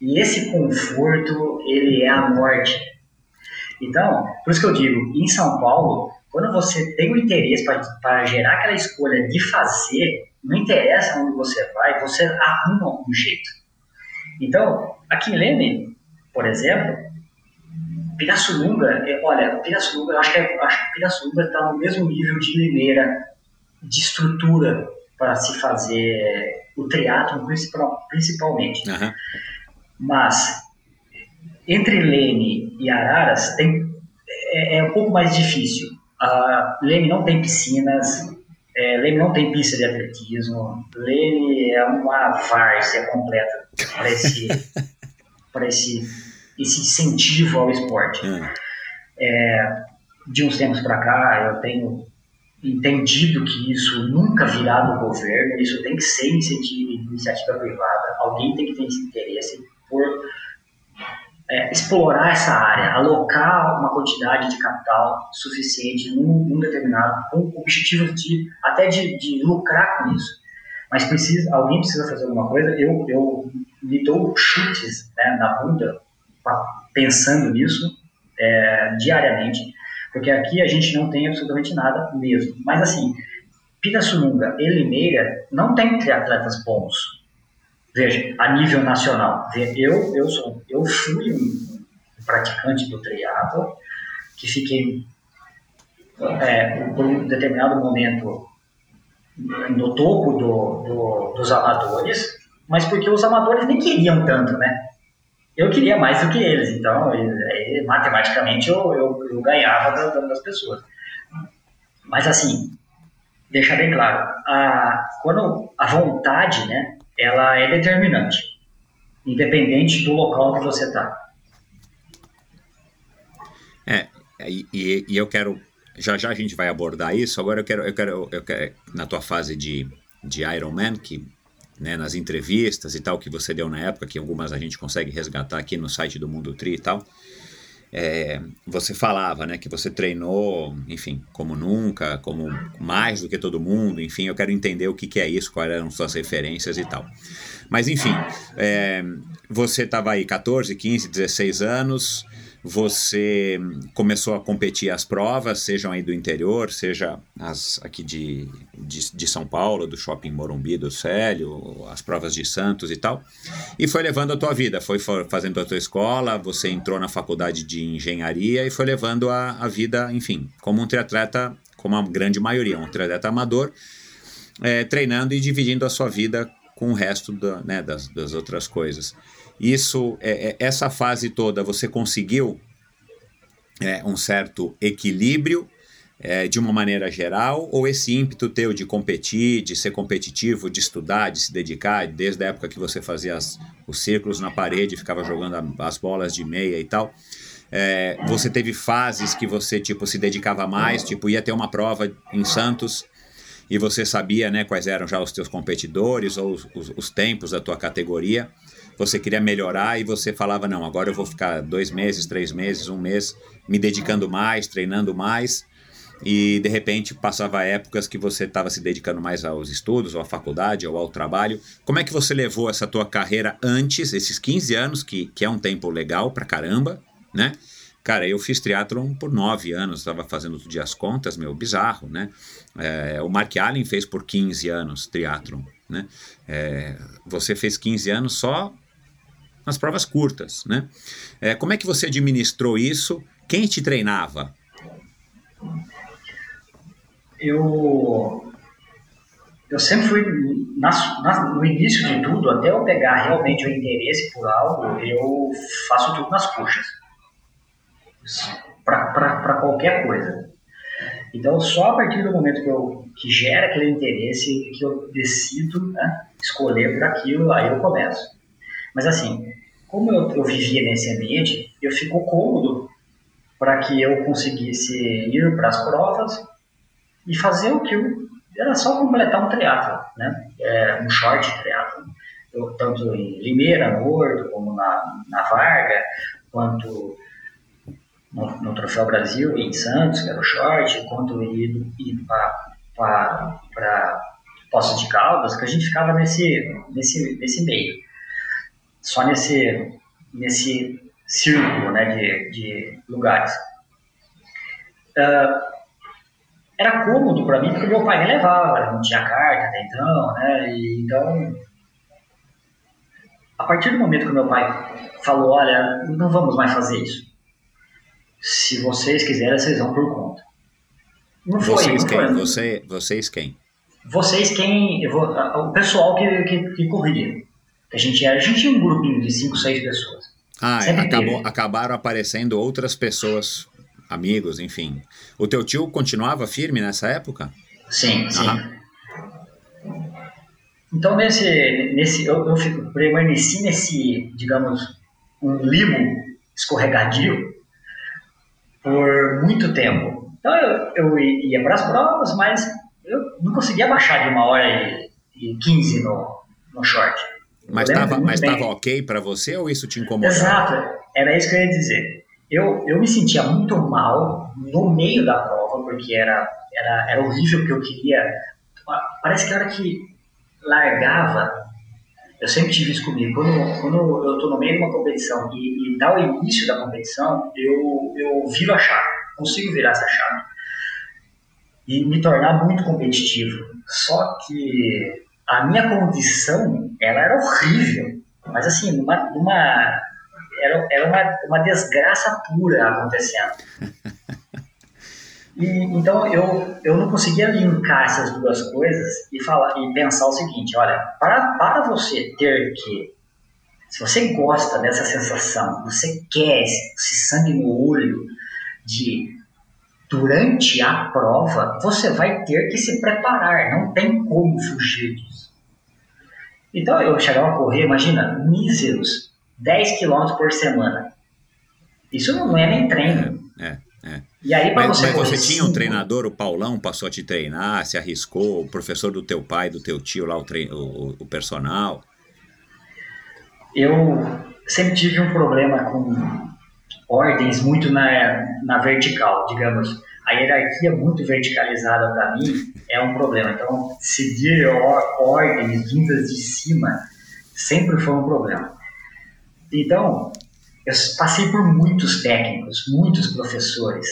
E esse conforto, ele é a morte. Então, por isso que eu digo, em São Paulo, quando você tem o interesse para gerar aquela escolha de fazer, não interessa onde você vai, você arruma um jeito. Então, aqui em Leme, por exemplo, Pirassununga, é, olha, Pirassununga, eu acho que, é, acho que Pirassununga está no mesmo nível de Limeira, de estrutura para se fazer o principal, principalmente. Uhum. Mas entre Leme e Araras tem, é, é um pouco mais difícil. A Leme não tem piscinas, é, Leme não tem pista de atletismo, Leme é uma várzea completa para esse, esse esse incentivo ao esporte. Hum. É, de uns tempos para cá, eu tenho entendido que isso nunca virá do governo, isso tem que ser iniciativa, iniciativa privada, alguém tem que ter esse interesse por é, explorar essa área, alocar uma quantidade de capital suficiente num, num determinado, com objetivos de até de, de, lucrar com isso. Mas precisa, alguém precisa fazer alguma coisa. Eu, eu me dou chutes né, na bunda pensando nisso é, diariamente, porque aqui a gente não tem absolutamente nada mesmo. Mas assim, Pirassununga e Limeira não tem triatletas bons. Veja, a nível nacional. Eu, eu, sou, eu fui um praticante do triatlo, que fiquei é, por um determinado momento no topo do, do, dos amadores, mas porque os amadores nem queriam tanto, né? Eu queria mais do que eles, então aí, matematicamente eu, eu, eu ganhava das, pessoas. Mas assim, deixar bem claro, a, quando a vontade, né, ela é determinante, independente do local que você está. É, e, e eu quero, já já a gente vai abordar isso, agora eu quero, eu quero, eu quero na tua fase de, de Ironman, que né, nas entrevistas e tal que você deu na época, que algumas a gente consegue resgatar aqui no site do Mundo Tri e tal, é, você falava, né, que você treinou, enfim, como nunca, como mais do que todo mundo, enfim, eu quero entender o que, que é isso, quais eram suas referências e tal. Mas, enfim, é, você estava aí 14, 15, 16 anos, você começou a competir as provas, sejam aí do interior, seja as aqui de, de, de, São Paulo, do Shopping Morumbi, do Célio, as provas de Santos e tal, e foi levando a tua vida, foi fazendo a tua escola, você entrou na faculdade de engenharia e foi levando a, a vida, enfim, como um triatleta, como a grande maioria, um triatleta amador, é, treinando e dividindo a sua vida com o resto da, né, das, das outras coisas. Isso, é, é, essa fase toda, você conseguiu é, um certo equilíbrio é, de uma maneira geral, ou esse ímpeto teu de competir, de ser competitivo, de estudar, de se dedicar, desde a época que você fazia as, os círculos na parede, ficava jogando as bolas de meia e tal, é, você teve fases que você tipo se dedicava mais, tipo ia ter uma prova em Santos e você sabia né, quais eram já os teus competidores ou os, os, os tempos da tua categoria você queria melhorar e você falava, não, agora eu vou ficar dois meses, três meses, um mês me dedicando mais, treinando mais e de repente passava épocas que você estava se dedicando mais aos estudos, ou à faculdade, ou ao trabalho. Como é que você levou essa tua carreira antes, esses 15 anos, que, que é um tempo legal pra caramba, né? Cara, eu fiz triatlon por nove anos, estava fazendo outro dia as contas, meu, bizarro, né? É, o Mark Allen fez por 15 anos triatlon, né? É, você fez 15 anos só nas provas curtas, né? É, como é que você administrou isso? Quem te treinava? eu eu sempre fui no início de tudo até eu pegar realmente o interesse por algo eu faço tudo nas coxas para qualquer coisa então só a partir do momento que eu que gera aquele interesse que eu decido né, escolher por aquilo aí eu começo mas assim como eu, eu vivia nesse ambiente eu fico cômodo para que eu conseguisse ir para as provas e fazer o que eu, era só completar um triatlo, né? É, um short triatlo. Eu, tanto em Limeira, no Horto, como na, na Varga, quanto no, no, Troféu Brasil em Santos, que era o short, quanto ir, ir para Poços de Caldas, que a gente ficava nesse, nesse, nesse meio. Só nesse, nesse círculo né, de, de lugares. Uh, era cômodo para mim porque meu pai me levava, não tinha carta até então, né? E, então, a partir do momento que meu pai falou, olha, não vamos mais fazer isso. Se vocês quiserem, vocês vão por conta. Não foi. Vocês quem? Foi. Você, vocês quem? Vocês quem? Vou, o pessoal que, que, que corria. A gente, a gente tinha um grupinho de 5, 6 pessoas. Ah, acabou, acabaram aparecendo outras pessoas amigos, enfim. O teu tio continuava firme nessa época? Sim, sim. Então, nesse, nesse eu, eu fico, permaneci nesse, digamos, um limo escorregadio por muito tempo. Então, eu, eu ia para as provas, mas eu não conseguia baixar de uma hora e, e 15 no, no short. Mas estava mas tava ok para você ou isso te incomodava? Exato, era isso que eu ia dizer eu, eu me sentia muito mal no meio da prova, porque era, era, era horrível, porque eu queria. Parece que a hora que largava, eu sempre tive isso comigo. Quando, quando eu estou no meio de uma competição e, e dá o início da competição, eu, eu viro a chave, consigo virar essa chave e me tornar muito competitivo. Só que a minha condição, ela era horrível. Mas assim, numa, numa era, era uma, uma desgraça pura acontecendo. E, então eu, eu não conseguia linkar essas duas coisas e falar e pensar o seguinte, olha, para, para você ter que se você gosta dessa sensação, você quer esse, esse sangue no olho de durante a prova, você vai ter que se preparar, não tem como fugir disso. Então eu chegava a correr, imagina, míseros 10 quilômetros por semana. Isso não é nem treino. É, é. E aí, mas, você, mas você tinha um treinador, o Paulão passou a te treinar, se arriscou, o professor do teu pai, do teu tio lá, o, treino, o, o personal? Eu sempre tive um problema com ordens muito na, na vertical, digamos. A hierarquia muito verticalizada para mim é um problema. Então, seguir ordens vindas de cima sempre foi um problema. Então, eu passei por muitos técnicos, muitos professores,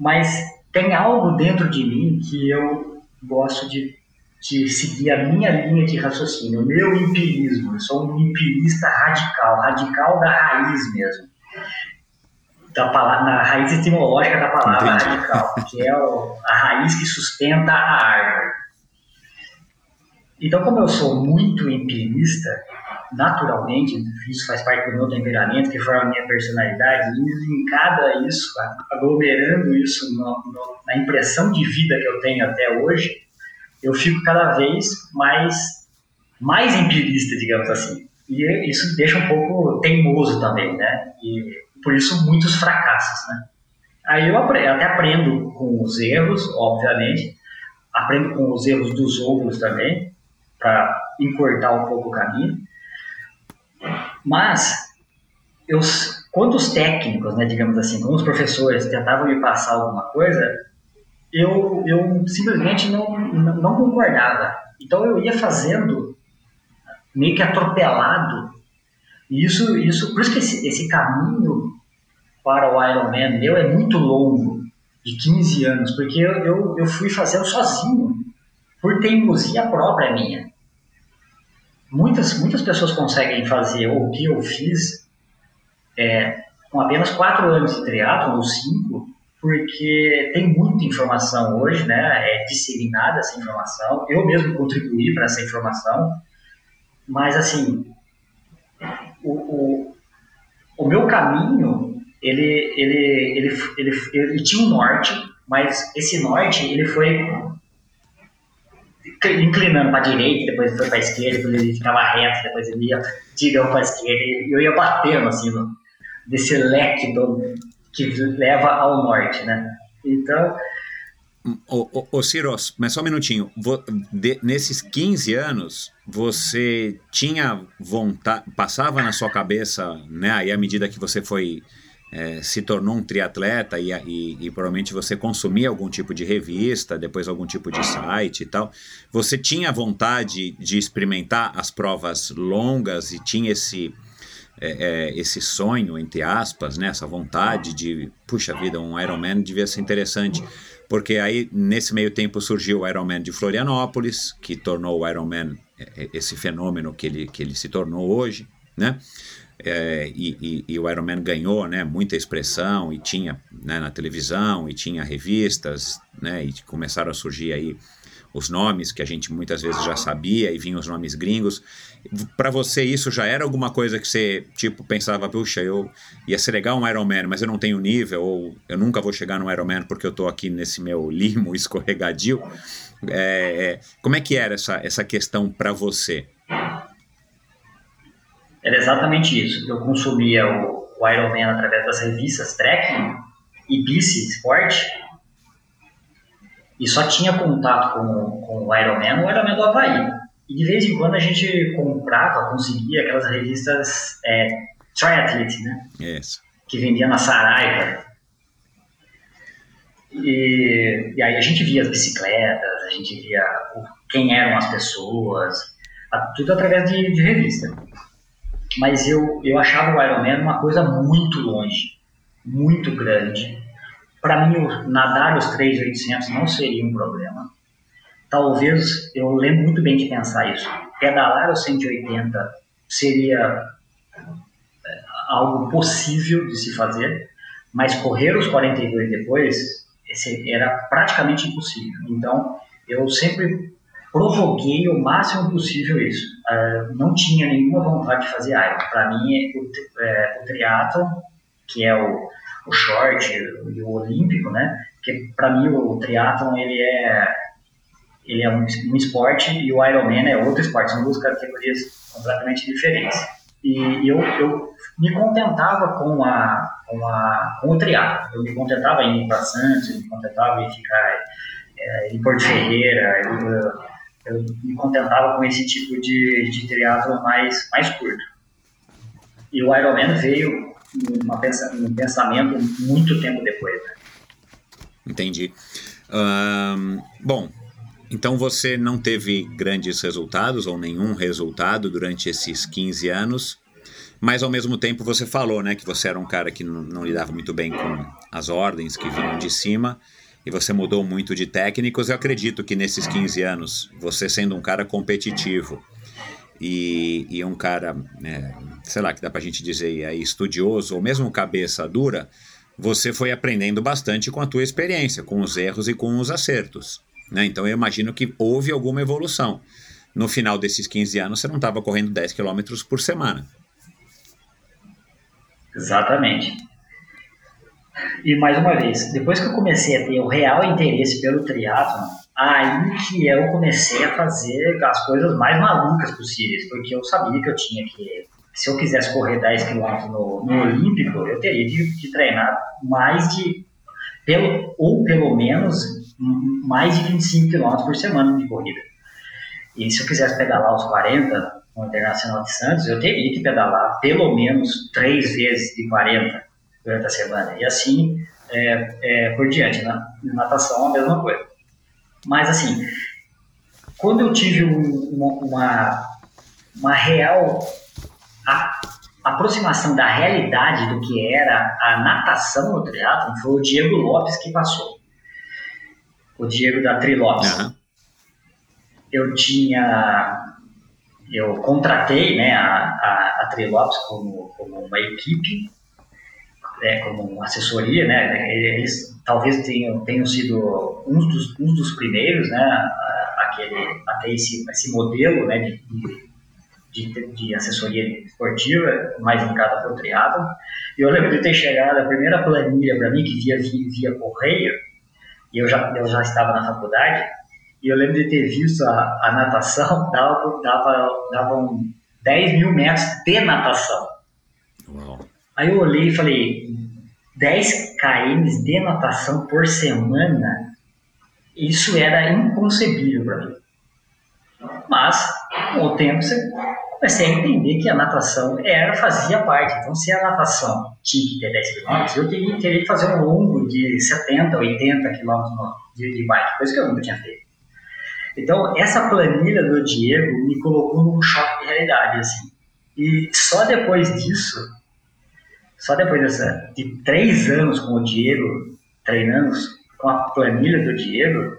mas tem algo dentro de mim que eu gosto de, de seguir a minha linha de raciocínio, o meu empirismo. Eu sou um empirista radical, radical da raiz mesmo. Da palavra, na raiz etimológica da palavra Entendi. radical, que é o, a raiz que sustenta a árvore. Então, como eu sou muito empirista, naturalmente, isso faz parte do meu temperamento, que forma a minha personalidade, e linkado isso, aglomerando isso no, no, na impressão de vida que eu tenho até hoje, eu fico cada vez mais, mais empirista, digamos assim. E isso deixa um pouco teimoso também, né? E por isso muitos fracassos, né? Aí eu até aprendo com os erros, obviamente, aprendo com os erros dos outros também, para encurtar um pouco o caminho, Mas, eu, quando os técnicos, né, digamos assim, quando os professores tentavam me passar alguma coisa, eu, eu simplesmente não, não, concordava. Então eu ia fazendo meio que atropelado. E isso, isso, por isso que esse, esse caminho para o Ironman meu é muito longo, de 15 anos, porque eu, eu, eu fui fazendo sozinho, por teimosia própria minha. Muitas, muitas pessoas conseguem fazer o que eu fiz é, com apenas 4 anos de triatlo ou 5, porque tem muita informação hoje, né? É disseminada essa informação. Eu mesmo contribuí para essa informação, mas assim, o, o, o meu caminho ele, ele, ele, ele, ele, tinha um norte, mas esse norte ele foi inclinando para a direita, depois foi para a esquerda, depois ele ficava reto, depois ele ia tirando para a esquerda, e eu ia batendo assim desse leque do, que leva ao norte, né? Então. Ô, ô, ô Ciros, mas só um minutinho. De, nesses 15 anos, você tinha vontade, passava na sua cabeça, né? Aí à medida que você foi é, se tornou um triatleta e, e, e, provavelmente você consumia algum tipo de revista, depois algum tipo de site e tal, você tinha vontade de experimentar as provas longas e tinha esse é, é, esse sonho, entre aspas, né, essa vontade de, puxa vida, um Ironman devia ser interessante. Porque aí, nesse meio tempo, surgiu o Ironman de Florianópolis, que tornou o Ironman é, é, esse fenômeno que ele, que ele se tornou hoje, né? É, e, e, e, o Ironman ganhou né, muita expressão e tinha né, na televisão e tinha revistas né, e começaram a surgir aí os nomes que a gente muitas vezes já sabia e vinham os nomes gringos. Para você isso já era alguma coisa que você tipo pensava, puxa, eu ia ser legal um Ironman, mas eu não tenho nível ou eu nunca vou chegar no Ironman porque eu estou aqui nesse meu limo escorregadio. É, é, como é que era essa, essa questão para você? Era exatamente isso. Eu consumia o, o Ironman através das revistas Trekking e Bici Sport e só tinha contato com, com o Ironman no Ironman do Havaí. E de vez em quando a gente comprava, conseguia aquelas revistas é, Triathlete, né? Isso. Que vendia na Saraiva. E, e, aí a gente via as bicicletas, a gente via quem eram as pessoas, tudo através de, de revista. Mas eu, eu achava o Ironman uma coisa muito longe, muito grande para mim, nadar os 3.800 não seria um problema. Talvez, eu lembro muito bem de pensar isso, pedalar os 180 seria é, algo possível de se fazer, mas correr os 42 depois era praticamente impossível. Então, eu sempre provoquei o máximo possível isso. Uh, não tinha nenhuma vontade de fazer Iron. Para mim, o, é, o triatlon, que é o, o short e o olímpico, né? Porque para mim o triatlon ele é ele é um, um, esporte e o Ironman é outro esporte, são duas categorias completamente diferentes. E, eu, eu me contentava com a com, a, com o triatlo. Eu me contentava em ir para Santos, eu me contentava em ficar é, em Porto Ferreira, eu, eu, me contentava com esse tipo de, de triatlo mais, mais curto. E o Ironman veio uma pensa, um pensamento muito tempo depois. Né? Entendi. Bom, então você não teve grandes resultados ou nenhum resultado durante esses 15 anos, mas ao mesmo tempo você falou, né, que você era um cara que não, não lidava muito bem com as ordens que vinham de cima e você mudou muito de técnicos. Eu acredito que nesses 15 anos, você sendo um cara competitivo, e, e um cara, né, sei lá, que dá para a gente dizer aí, estudioso ou mesmo cabeça dura, você foi aprendendo bastante com a tua experiência, com os erros e com os acertos. Né? Então eu imagino que houve alguma evolução. No final desses 15 anos, você não estava correndo 10 quilômetros por semana. Exatamente. E mais uma vez, depois que eu comecei a ter o real interesse pelo triatlo, aí que eu comecei a fazer as coisas mais malucas possíveis, porque eu sabia que eu tinha que, se eu quisesse correr 10 km no, no Olímpico, eu teria de, treinar mais de, pelo, ou pelo menos, mais de 25 km por semana de corrida. E se eu quisesse pedalar os 40, no Internacional de Santos, eu teria que pedalar pelo menos três vezes de 40 durante a semana. E assim é, é, por diante. Na, né? na natação, a mesma coisa. Mas, assim, quando eu tive um, uma, uma real a, aproximação da realidade do que era a natação no triatlo, foi o Diego Lopes que passou. O Diego da Tri Lopes. Uhum. Eu tinha eu contratei né, a, a, a Trilopes como, como uma equipe, né, como assessoria, né, eles talvez tenham, tenham sido uns dos, uns dos primeiros, né, aquele, a ter esse, esse modelo né, de, de, de assessoria esportiva mais indicada para o. E eu lembro de ter chegado a primeira planilha para mim, que via, via, via correio, e eu já, eu já estava na faculdade, e eu lembro de ter visto a, a natação, dava, dava, davam 10 mil metros de natação. Aí eu olhei e falei, 10 km de natação por semana, isso era inconcebível para mim. Mas, com o tempo, você comecei a entender que a natação era, fazia parte. Então, se a natação tinha que ter 10 km, eu teria, que fazer um longo de 70, 80 km de bike, coisa que eu nunca tinha feito. Então, essa planilha do Diego me colocou num choque de realidade, assim. E só depois disso, só depois dessa, de três anos com o Diego, treinando com a planilha do Diego,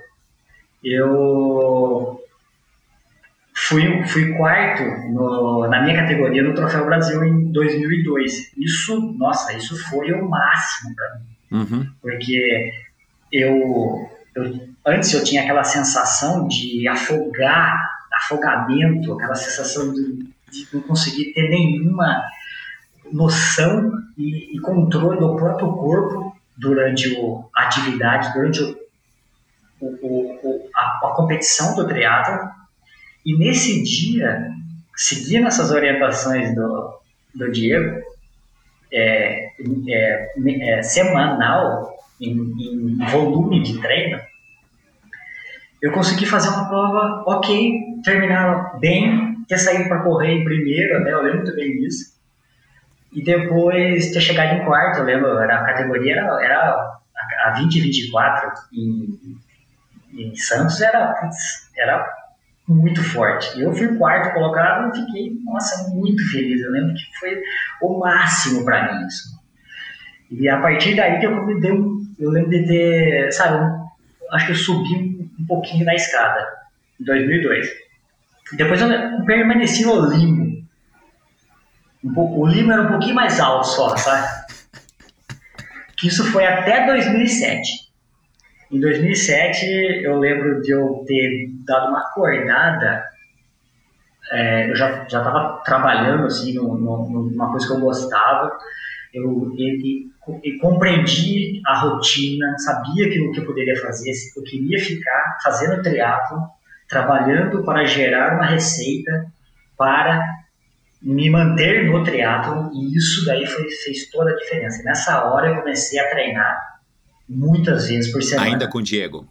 eu fui, fui quarto no, na minha categoria no Troféu Brasil em 2002. Isso, nossa, isso foi o máximo para mim. Uhum. Porque eu, eu antes eu tinha aquela sensação de afogar, afogamento, aquela sensação de, de não conseguir ter nenhuma noção e, e, controle do próprio corpo durante o, a atividade, durante o, o, a, a, competição do triatlo. E nesse dia, seguindo essas orientações do, do Diego, é, é, é, semanal, em, em volume de treino, eu consegui fazer uma prova ok, terminar bem, ter saído para correr em primeiro, né? Eu lembro muito bem disso. E depois ter chegado em quarto, eu lembro, era, a categoria era, era a 20 e 24 em, em Santos era, era muito forte. Eu fui quarto colocado e fiquei, nossa, muito feliz. Eu lembro que foi o máximo para mim isso. E a partir daí que eu me deu, eu lembro de ter, sabe, acho que eu subi um pouquinho na escada, em 2002. Depois eu permaneci no limbo. Um pouco, o limbo era um pouquinho mais alto só, sabe? Que isso foi até 2007. Em 2007, eu lembro de eu ter dado uma acordada. É, eu já estava trabalhando assim, no, no, numa coisa que eu gostava. Eu, e, e compreendi a rotina, sabia que o que eu poderia fazer, eu queria ficar fazendo triatlo, trabalhando para gerar uma receita para me manter no triatlo e isso daí foi, fez toda a diferença. Nessa hora eu comecei a treinar muitas vezes por semana. Ainda com o Diego?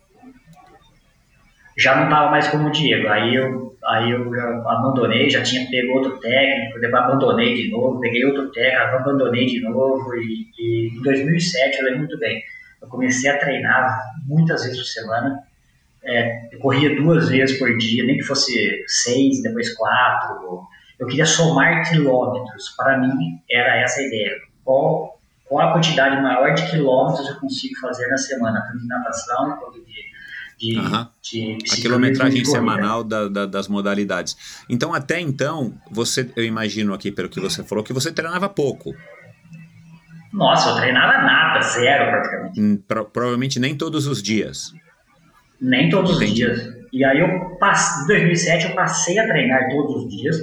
Já não estava mais como o Diego, aí eu aí eu abandonei, já tinha pego outro técnico, depois abandonei de novo, peguei outro técnico, abandonei de novo e, e em 2007 eu lembro muito bem, eu comecei a treinar muitas vezes por semana, é, eu corria duas vezes por dia, nem que fosse seis, depois quatro, eu queria somar quilômetros, para mim era essa a ideia, qual, qual a quantidade maior de quilômetros eu consigo fazer na semana, tanto de natação quanto de de, uhum. de a quilometragem semanal da, da, das modalidades. Então, até então, você, eu imagino aqui pelo que você falou, que você treinava pouco. Nossa, eu treinava nada, zero praticamente. Hum, pro, provavelmente nem todos os dias. Nem todos Entendi. os dias. E aí eu passei, em 2007 eu passei a treinar todos os dias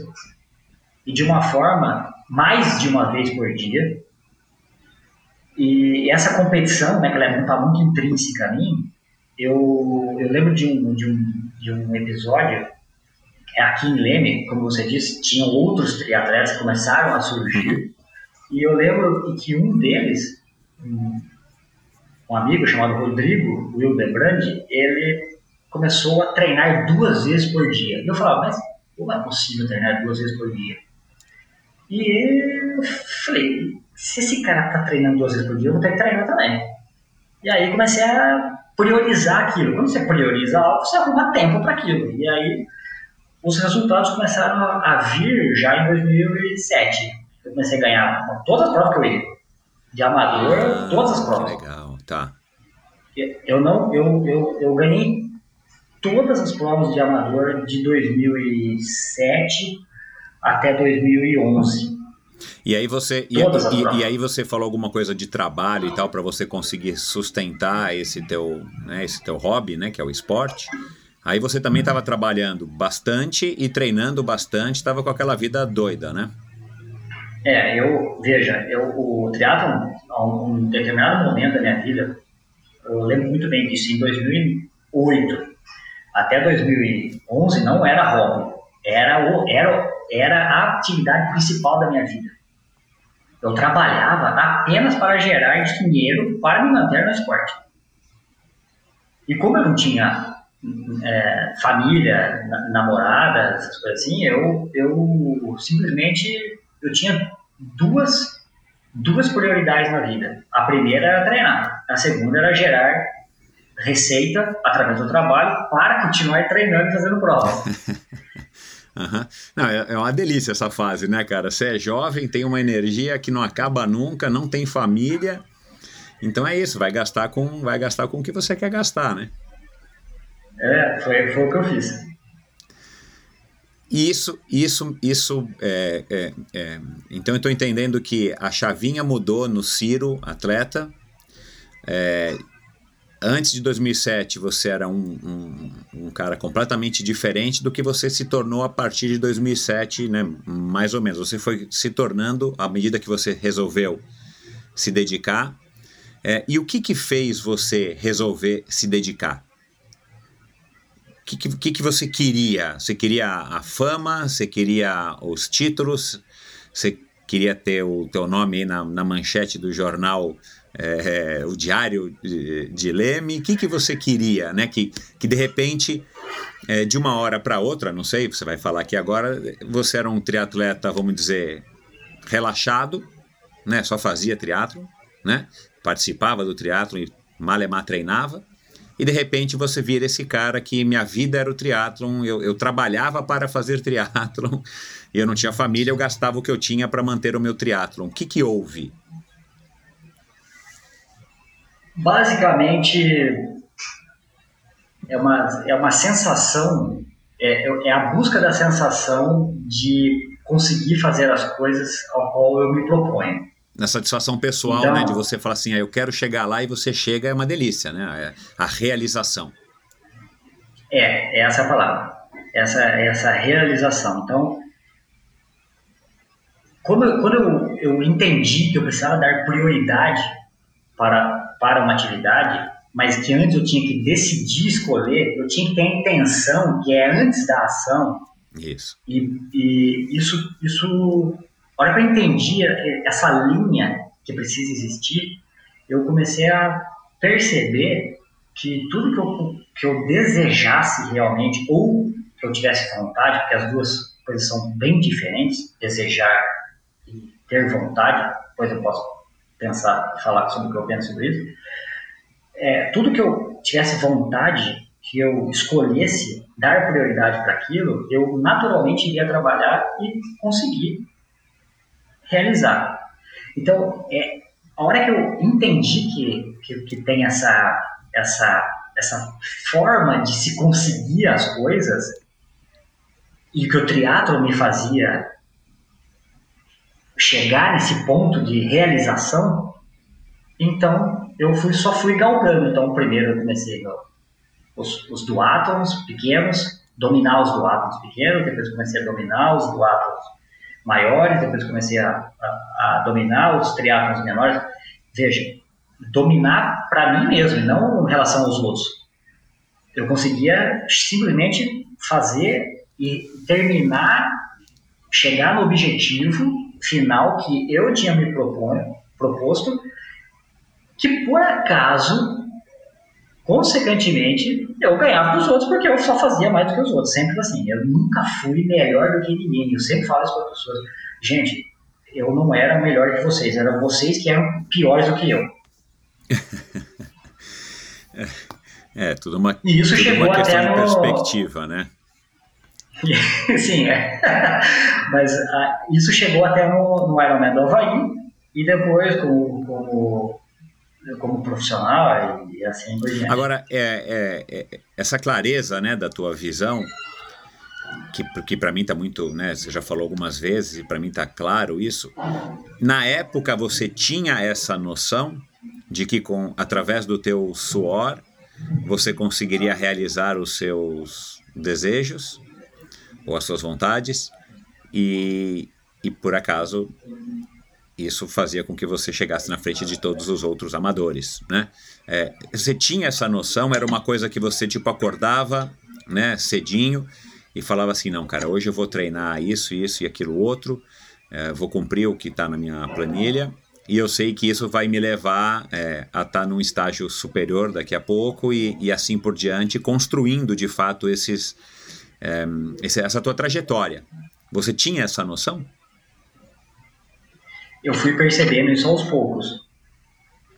e de uma forma mais de uma vez por dia. E essa competição, né, que ela está é muito intrínseca a mim, eu, eu lembro de um, de, um, de um episódio, é aqui em Leme, como você disse, tinham outros triatletas que começaram a surgir, e eu lembro que um deles, um, um amigo chamado Rodrigo Wildebrand, ele começou a treinar duas vezes por dia. E eu falava, mas Como é possível treinar duas vezes por dia? E eu falei, se esse cara tá treinando duas vezes por dia, eu vou ter que treinar também. E aí comecei a priorizar aquilo. Quando você prioriza algo, você arruma tempo para aquilo. E aí os resultados começaram a vir já em 2007. Eu comecei a ganhar todas as provas que eu ia. De amador, Ah, todas as provas. Legal, tá. Eu não, eu, eu, eu ganhei todas as provas de amador de 2007 até 2011. E aí você e, e- e aí você falou alguma coisa de trabalho e tal para você conseguir sustentar esse teu, né, esse teu hobby, né, que é o esporte. Aí você também estava trabalhando bastante e treinando bastante, estava com aquela vida doida, né? É, eu, veja, eu, o triatlon, a um determinado momento da minha vida, eu lembro muito bem disso, em 2008 até 2011 não era hobby, era, o, era, era a atividade principal da minha vida. Eu trabalhava apenas para gerar dinheiro para me manter no esporte. E como eu não tinha é, família, na- namorada, essas coisas assim, eu, eu simplesmente eu tinha duas duas prioridades na vida. A primeira era treinar, a segunda era gerar receita através do trabalho para continuar treinando e fazendo prova. Aham. Não, é, é uma delícia essa fase, né, cara? Você é jovem, tem uma energia que não acaba nunca, não tem família. Então é isso, vai gastar com, vai gastar com o que você quer gastar, né? É, foi, foi o que eu fiz. Isso, isso, isso. é, é, é, então eu estou entendendo que a chavinha mudou no Ciro, atleta. Antes de 2007 você era um, um, um cara completamente diferente do que você se tornou a partir de 2007, né? Mais ou menos. Você foi se tornando à medida que você resolveu se dedicar. É, e o que que fez você resolver se dedicar? O que, que, que que você queria? Você queria a fama? Você queria os títulos? Você queria ter o teu nome aí na, na manchete do jornal, é, o Diário de, de Leme? O que, que você queria, né? Que, que de repente, é, de uma hora para outra, não sei, você vai falar aqui agora, você era um triatleta, vamos dizer, relaxado, né? Só fazia triatlo, né? Participava do triatlo e malemar treinava e de repente você vira esse cara que minha vida era o triatlon, eu, eu trabalhava para fazer triatlon, eu não tinha família, eu gastava o que eu tinha para manter o meu triatlon. O que que houve? Basicamente, é uma, é uma sensação, é, é a busca da sensação de conseguir fazer as coisas ao qual eu me proponho. Na satisfação pessoal, Então- né, de você falar assim, ah, eu quero chegar lá e você chega, é uma delícia, né? É a realização. É, é essa a palavra. Essa, essa realização. Então, quando, eu- quando eu, eu entendi que eu precisava dar prioridade para, para uma atividade, mas que antes eu tinha que decidir escolher, eu tinha que ter a intenção, que é antes da ação, Isso. e, e isso, isso, a hora que eu entendi essa linha que precisa existir, eu comecei a perceber que tudo que eu, que eu desejasse realmente, ou que eu tivesse vontade, porque as duas coisas são bem diferentes, desejar e ter vontade, depois eu posso pensar, falar sobre o que eu penso sobre isso, é, tudo que eu tivesse vontade, que eu escolhesse dar prioridade para aquilo, eu naturalmente iria trabalhar e conseguir realizar. Então, é, a hora que eu entendi que, que, que tem essa, essa, essa forma de se conseguir as coisas, e que o triatlo me fazia chegar nesse ponto de realização, então eu fui, só fui galgando. Então, primeiro eu comecei no, os, os duátlons pequenos, dominar os duátlons pequenos, depois comecei a dominar os duátlons maiores, depois comecei a, a, a dominar os triatlons menores. Veja, dominar para mim mesmo, não em relação aos outros. Eu conseguia simplesmente fazer e terminar, chegar no objetivo final que eu tinha me proposto, que por acaso consequentemente, eu ganhava dos outros porque eu só fazia mais do que os outros, sempre assim. Eu nunca fui melhor do que ninguém. Eu sempre falo isso para as pessoas. Gente, eu não era melhor que vocês, eram vocês que eram piores do que eu. é, tudo uma, e isso tudo chegou uma questão até de no... perspectiva, né? Sim, é. Mas ah, isso chegou até no, no Ironman do Havaí e depois como, como, como profissional e assim por diante. Agora, é, é, é, essa clareza né, da tua visão, que, que para mim está muito, né, você já falou algumas vezes e para mim está claro isso. Na época você tinha essa noção de que com através do teu suor você conseguiria realizar os seus desejos ou as suas vontades e, e por acaso isso fazia com que você chegasse na frente de todos os outros amadores, né? É, você tinha essa noção? Era uma coisa que você tipo acordava, né, cedinho e falava assim, não, cara, hoje eu vou treinar isso, isso e aquilo outro, é, vou cumprir o que está na minha planilha e eu sei que isso vai me levar é, a estar tá num estágio superior daqui a pouco e, e assim por diante, construindo de fato esses, é, essa tua trajetória. Você tinha essa noção? Eu fui percebendo isso aos poucos.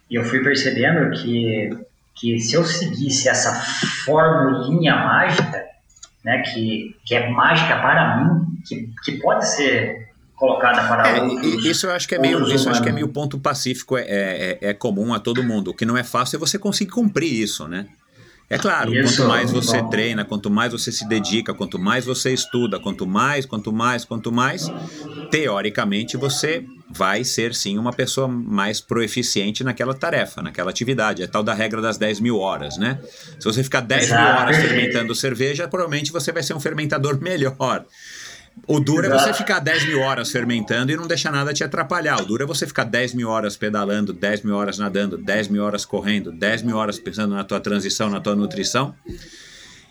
E eu fui percebendo que, que se eu seguisse essa formulinha mágica, né, que, que é mágica para mim, que, que pode ser colocada para é, outros. Isso eu acho que é meio, isso acho que é meio ponto pacífico, é, é, é comum a todo mundo. O que não é fácil é você conseguir cumprir isso, né? É claro, Isso, quanto mais você bom. treina, quanto mais você se dedica, quanto mais você estuda, quanto mais, quanto mais, quanto mais, teoricamente você vai ser sim uma pessoa mais proeficiente naquela tarefa, naquela atividade. É tal da regra das 10 mil horas, né? Se você ficar 10 Exato. mil horas fermentando cerveja, provavelmente você vai ser um fermentador melhor. O duro Exato. é você ficar 10 mil horas fermentando e não deixar nada te atrapalhar. O duro é você ficar 10 mil horas pedalando, 10 mil horas nadando, 10 mil horas correndo, 10 mil horas pensando na tua transição, na tua nutrição.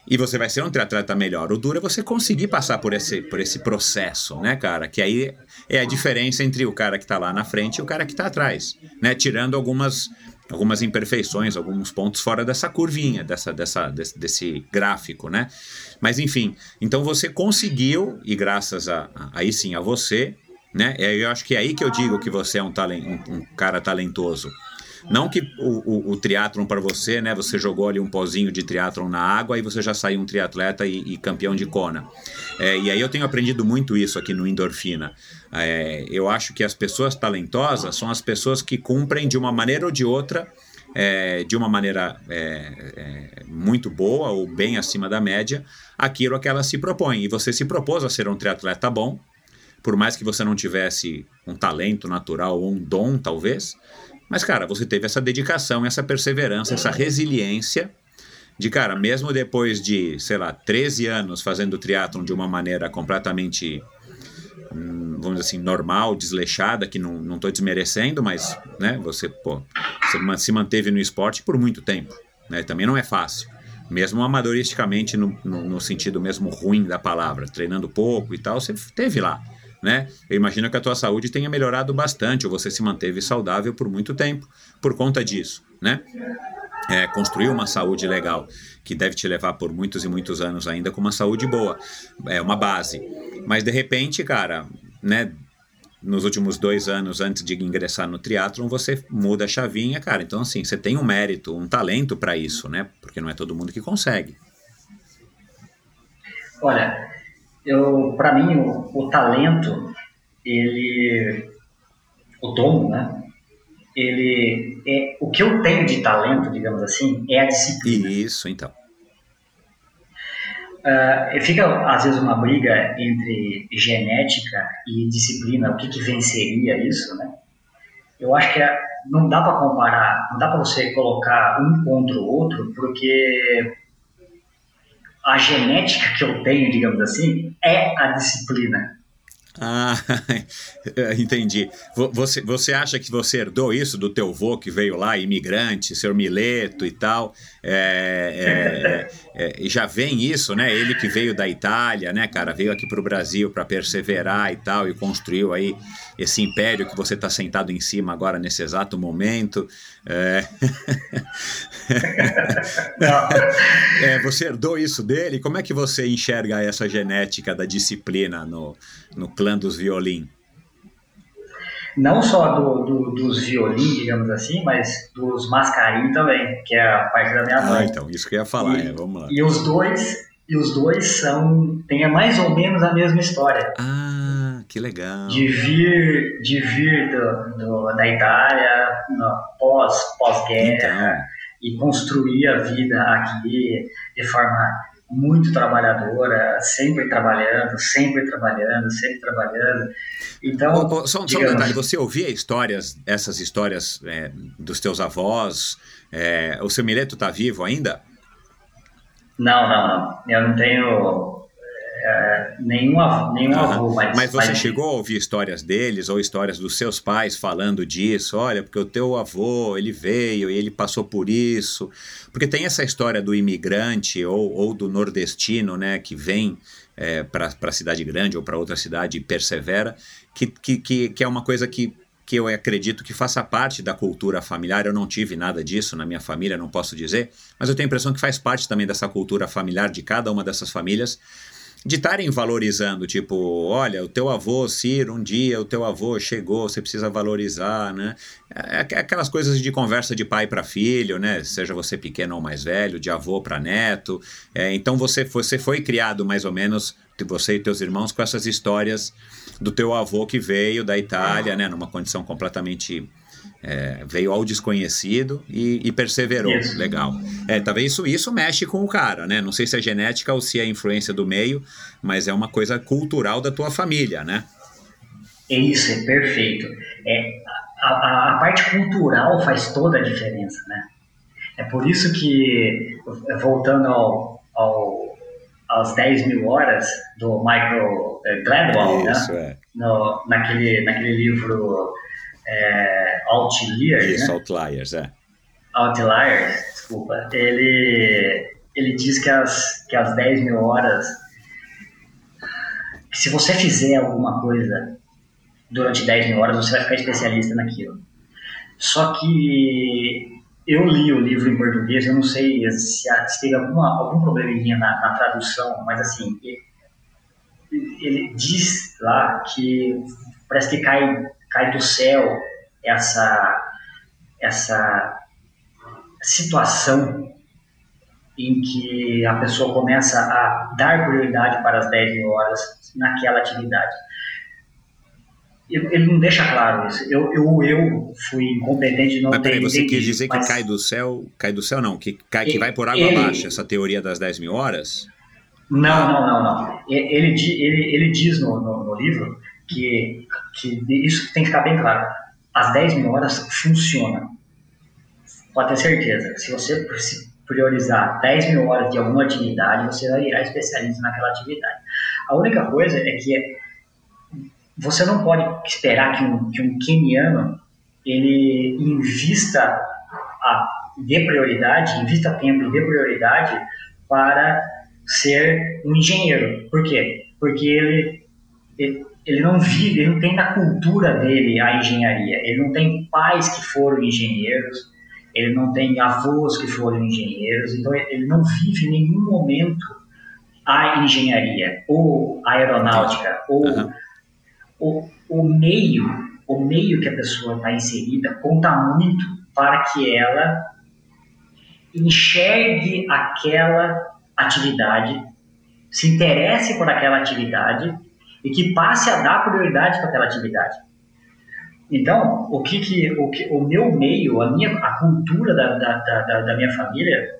E você vai ser um triatleta melhor. O duro é você conseguir passar por esse, por esse processo, né, cara? Que aí é a diferença entre o cara que está lá na frente e o cara que está atrás, né? Tirando algumas algumas imperfeições, alguns pontos fora dessa curvinha, dessa, dessa, desse, desse gráfico, né? Mas enfim, então você conseguiu, e graças a, a, aí sim a você, né? Eu acho que é aí que eu digo que você é um, talent, um, um cara talentoso. Não que o, o, o triatlon para você, né? Você jogou ali um pozinho de triatlon na água e você já saiu um triatleta e, e campeão de Kona. É, e aí eu tenho aprendido muito isso aqui no Endorfina. É, eu acho que as pessoas talentosas são as pessoas que cumprem de uma maneira ou de outra é, de uma maneira é, é, muito boa ou bem acima da média aquilo a que ela se propõe. E você se propôs a ser um triatleta bom, por mais que você não tivesse um talento natural ou um dom, talvez, mas, cara, você teve essa dedicação, essa perseverança, essa resiliência de, cara, mesmo depois de, sei lá, 13 anos fazendo triatlon de uma maneira completamente, hum, vamos dizer assim, normal, desleixada, que não, não tô desmerecendo, mas, né, você, pô, você se manteve no esporte por muito tempo, né, também não é fácil. Mesmo amadoristicamente, no, no, no sentido mesmo ruim da palavra, treinando pouco e tal, você teve lá né? Eu imagino que a tua saúde tenha melhorado bastante, ou você se manteve saudável por muito tempo por conta disso, né? É, construir uma saúde legal, que deve te levar por muitos e muitos anos ainda com uma saúde boa, é uma base. Mas de repente, cara, né? Nos últimos dois anos antes de ingressar no triatlon, você muda a chavinha, cara. Então, assim, você tem um mérito, um talento para isso, né? Porque não é todo mundo que consegue. Olha, eu para mim o, o, talento ele o dom né? Ele é o que eu tenho de talento digamos assim é a disciplina. Isso então. Uh, fica às vezes uma briga entre genética e disciplina o que, que venceria isso né? Eu acho que é, não dá para comparar não dá para você colocar um contra o outro porque a genética que eu tenho, digamos assim, é a disciplina. Ah, entendi. Você, você acha que você herdou isso do teu vô que veio lá, imigrante, seu Mileto e tal? É, é, é, já vem isso, né? Ele que veio da Itália, né, cara? Veio aqui para o Brasil para perseverar e tal, e construiu aí esse império que você está sentado em cima agora nesse exato momento. É... é, você herdou isso dele? Como é que você enxerga essa genética da disciplina no, no clã dos violin? Não só do, do, dos violins, digamos assim, mas dos mascarim também, que é a parte da minha ah, mãe. Ah, então, isso que eu ia falar, e, é, vamos lá. E os dois, e os dois são, tem mais ou menos a mesma história. Ah, que legal. De vir, de vir do, do da Itália, pós, pós-guerra, então. e construir a vida aqui de forma muito trabalhadora, sempre trabalhando, sempre trabalhando, sempre trabalhando. Então, oh, oh, só, digamos, só, um detalhe, você ouvia histórias, essas histórias é, dos teus avós? É, o seu Mileto está vivo ainda? Não, não, não. Eu não tenho é, nenhum, nenhum avô, mas, mas você mas... chegou a ouvir histórias deles ou histórias dos seus pais falando disso? Olha, porque o teu avô, ele veio e ele passou por isso. Porque tem essa história do imigrante ou, ou do nordestino, né, que vem é, para a cidade grande ou para outra cidade e persevera, que, que, que, que é uma coisa que que eu acredito que faça parte da cultura familiar. Eu não tive nada disso na minha família, não posso dizer, mas eu tenho a impressão que faz parte também dessa cultura familiar de cada uma dessas famílias de estarem valorizando, tipo, olha, o teu avô, Ciro, um dia o teu avô chegou, você precisa valorizar, né? É, é aquelas coisas de conversa de pai para filho, né? Seja você pequeno ou mais velho, de avô para neto. É, então você, você foi criado mais ou menos, você e teus irmãos, com essas histórias do teu avô que veio da Itália, né? Numa condição completamente é, veio ao desconhecido e, e perseverou. Isso. Legal. É, talvez isso, isso mexe com o cara, né? Não sei se é genética ou se é influência do meio, mas é uma coisa cultural da tua família, né? É isso, é perfeito. É, a, a, a parte cultural faz toda a diferença, né? É por isso que, voltando ao, ao, às 10 mil horas do Michael eh, Gladwell, né? isso, né? É. No, naquele, naquele livro é, Outliers. Isso, né? Outliers, é. Outliers, desculpa. Ele, ele diz que as, que as 10 mil horas, que se você fizer alguma coisa durante 10 mil horas, você vai ficar especialista naquilo. Só que eu li o livro em português, eu não sei se, se teve alguma, algum probleminha na, na tradução, mas assim, ele, ele diz lá que parece que cai cai do céu essa, essa situação em que a pessoa começa a dar prioridade para as 10 mil horas naquela atividade. Ele não deixa claro isso. Eu, eu, eu fui incompetente de não mas, ter peraí, você quis dizer mas... que cai do céu, cai do céu não, que, cai, que vai por água ele... abaixo, essa teoria das 10 mil horas? Não, não, não, não. Ele, ele, ele diz no, no, no livro que, que isso tem que ficar bem claro. As 10 mil horas funciona. Pode ter certeza. Se você priorizar 10 mil horas de alguma atividade, você vai virar especialista naquela atividade. A única coisa é que você não pode esperar que um, que um keniano ele invista a, dê prioridade, invista tempo e dê prioridade para ser um engenheiro. Por quê? Porque ele, ele ele não vive, ele não tem na cultura dele a engenharia. Ele não tem pais que foram engenheiros, ele não tem avós que foram engenheiros, então ele não vive em nenhum momento a engenharia ou a aeronáutica ou uhum. o, o meio, o meio que a pessoa está inserida conta muito para que ela enxergue aquela atividade, se interesse por aquela atividade e que passe a dar prioridade para aquela atividade. Então, o que, que, o, que o meu meio, a minha a cultura da, da, da, da minha família,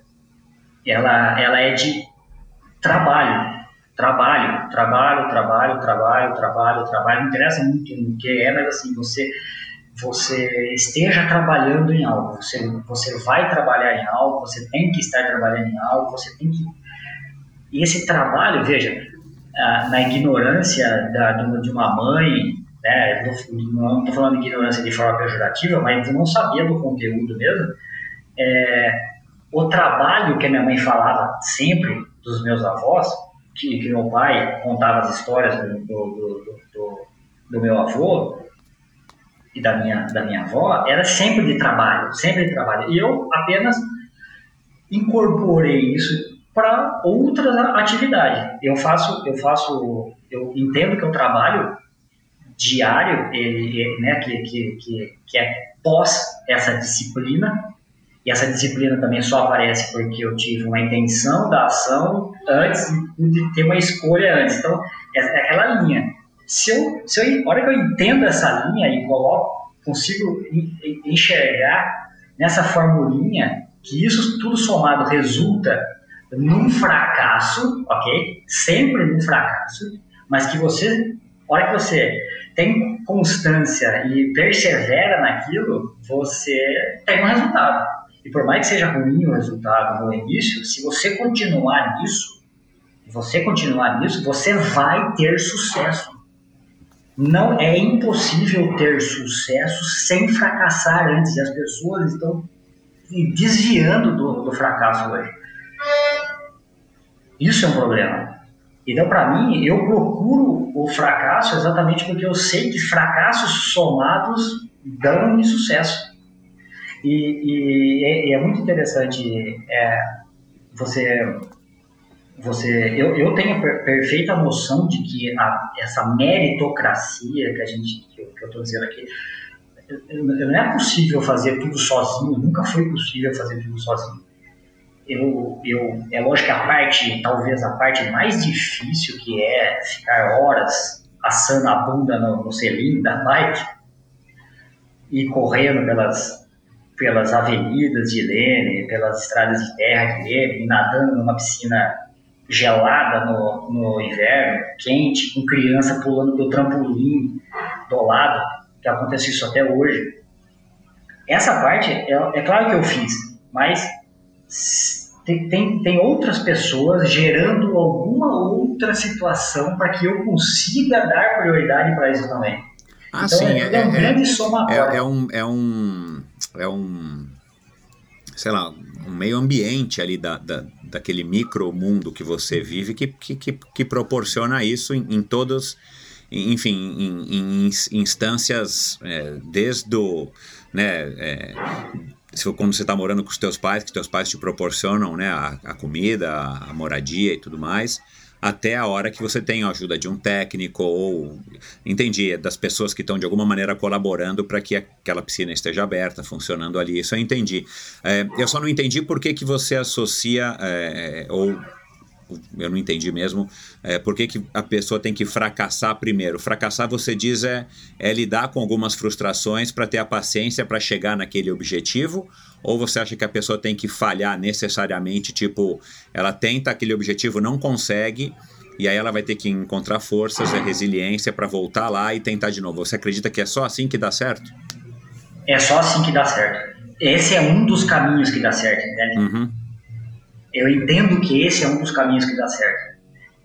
ela, ela é de trabalho, trabalho, trabalho, trabalho, trabalho, trabalho, trabalho. Não interessa muito o que é, mas assim, você você esteja trabalhando em algo, você, você vai trabalhar em algo, você tem que estar trabalhando em algo, você tem que. E esse trabalho, veja, na ignorância da, de uma mãe, né, não estou falando de ignorância de forma pejorativa, mas de não saber do conteúdo mesmo, é, o trabalho que a minha mãe falava sempre dos meus avós, que, que meu pai contava as histórias do, do, do, do meu avô, e da minha, da minha avó era sempre de trabalho, sempre de trabalho. E eu apenas incorporei isso para outras atividades. Eu faço, eu faço, eu entendo que o trabalho diário, ele, né, que, que, que, que é pós essa disciplina, e essa disciplina também só aparece porque eu tive uma intenção da ação antes de ter uma escolha antes. Então, é, é aquela linha. Se eu, se eu, a hora que eu entendo essa linha e coloco, consigo enxergar nessa formulinha que isso tudo somado resulta num fracasso, ok? Sempre num fracasso, mas que você, a hora que você tem constância e persevera naquilo, você tem um resultado. E por mais que seja ruim o resultado no início, se você continuar nisso, você continuar nisso, você vai ter sucesso. Não é impossível ter sucesso sem fracassar antes. E as pessoas estão desviando do, do fracasso hoje. Isso é um problema. Então, para mim, eu procuro o fracasso exatamente porque eu sei que fracassos somados dão sucesso. E, e, é, é, muito interessante é, você. você eu, eu tenho per, perfeita noção de que a, essa meritocracia que, a gente, que eu estou dizendo aqui, não é possível fazer tudo sozinho, nunca foi possível fazer tudo sozinho eu, eu, é lógico que a parte, talvez a parte mais difícil, que é ficar horas assando a bunda no, no selim da bike e correndo pelas, pelas avenidas de Lene, pelas estradas de terra de Lene, nadando numa piscina gelada no, no inverno, quente, com criança pulando do trampolim do lado, que acontece isso até hoje. Essa parte, é, é claro que eu fiz, mas tem, tem, tem outras pessoas gerando alguma outra situação para que eu consiga dar prioridade para isso também. Ah, então, sim, é, é, é um grande somatório. É, é, um, é, um, é um, sei lá, um meio ambiente ali da, da, daquele micro mundo que você vive que, que, que, que proporciona isso em, em todos, enfim, em, em instâncias é, desde o, né, é, se quando você está morando com os teus pais, que teus pais te proporcionam né, a, a, comida, a moradia e tudo mais, até a hora que você tem a ajuda de um técnico ou, entendi, das pessoas que estão de alguma maneira colaborando para que aquela piscina esteja aberta, funcionando ali, isso eu entendi. É, eu só não entendi por que, que você associa, é, ou eu não entendi mesmo, é, por que, que a pessoa tem que fracassar primeiro. Fracassar, você diz, é, é lidar com algumas frustrações para ter a paciência para chegar naquele objetivo? Ou você acha que a pessoa tem que falhar necessariamente, tipo, ela tenta aquele objetivo, não consegue, e aí ela vai ter que encontrar forças e resiliência para voltar lá e tentar de novo. Você acredita que é só assim que dá certo? É só assim que dá certo. Esse é um dos caminhos que dá certo, entende? Uhum. Eu entendo que esse é um dos caminhos que dá certo.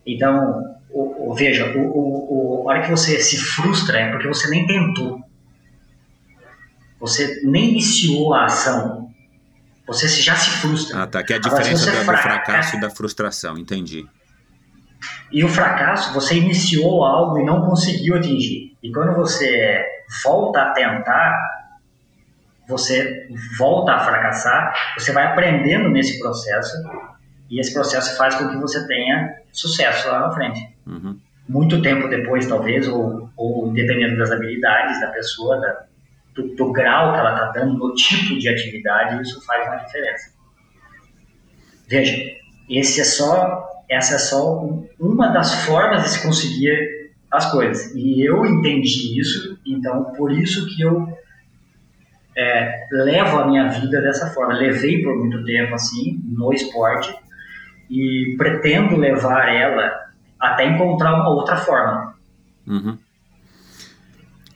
Então, o, o, veja, o, o, o, a hora que você se frustra é porque você nem tentou. Você nem iniciou a ação. Você já se frustra. Ah, tá. Que é a diferença Agora, do, do fracasso e da frustração, entendi. E o fracasso, você iniciou algo e não conseguiu atingir. E quando você volta a tentar, você volta a fracassar, você vai aprendendo nesse processo e esse processo faz com que você tenha sucesso lá na frente. Uhum. Muito tempo depois, talvez, ou, ou dependendo das habilidades da pessoa, da, do, do, grau que ela está dando, no tipo de atividade, isso faz uma diferença. Veja, esse é só, essa é só uma das formas de se conseguir as coisas. E eu entendi isso, então por isso que eu é, levo a minha vida dessa forma. Levei por muito tempo assim no esporte e pretendo levar ela até encontrar uma outra forma. Uhum.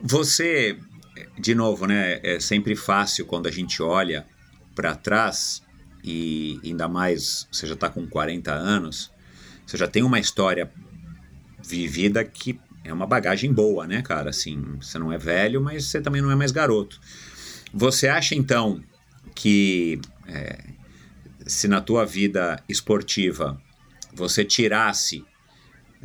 Você, de novo, né? É sempre fácil quando a gente olha para trás e ainda mais você já está com 40 anos, você já tem uma história vivida que é uma bagagem boa, né, cara? Assim, você não é velho, mas você também não é mais garoto. Você acha então que é, se na tua vida esportiva você tirasse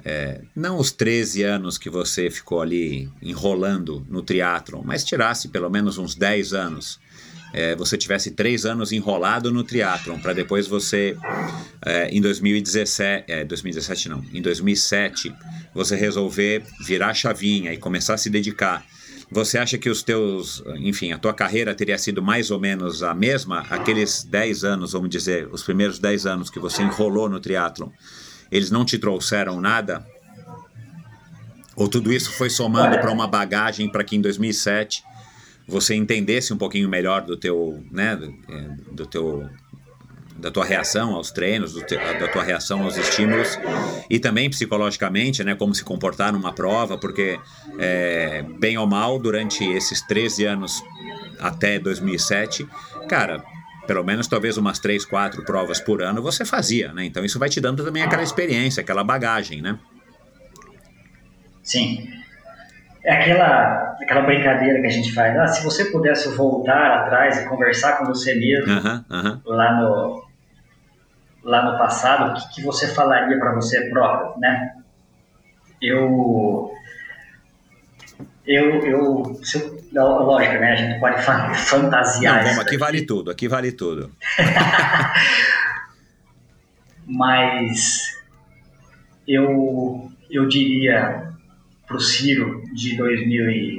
é, não os 13 anos que você ficou ali enrolando no triatlon, mas tirasse pelo menos uns 10 anos, é, você tivesse 3 anos enrolado no triatlon, para depois você, é, em 2017, 2017 é, não, em 2007, você resolver virar a chavinha e começar a se dedicar você acha que os teus, enfim, a tua carreira teria sido mais ou menos a mesma? Aqueles 10 anos, vamos dizer, os primeiros 10 anos que você enrolou no triatlon, eles não te trouxeram nada? Ou tudo isso foi somando para uma bagagem para que em 2007 você entendesse um pouquinho melhor do teu, né, do, do teu da tua reação aos treinos, te, da tua reação aos estímulos e também psicologicamente, né, como se comportar numa prova, porque é, bem ou mal, durante esses 13 anos até 2007, cara, pelo menos talvez umas 3, 4 provas por ano você fazia, né? Então isso vai te dando também aquela experiência, aquela bagagem, né? Sim. É aquela, aquela brincadeira que a gente faz. Ah, se você pudesse voltar atrás e conversar com você mesmo uh -huh, uh -huh. lá no, lá no passado, o que, que você falaria para você próprio, né? Eu, eu, eu, eu, lógico, né? A gente pode fantasiar. Não, aqui vale tudo, aqui vale tudo. Mas eu, eu diria para o Ciro de 2000 e,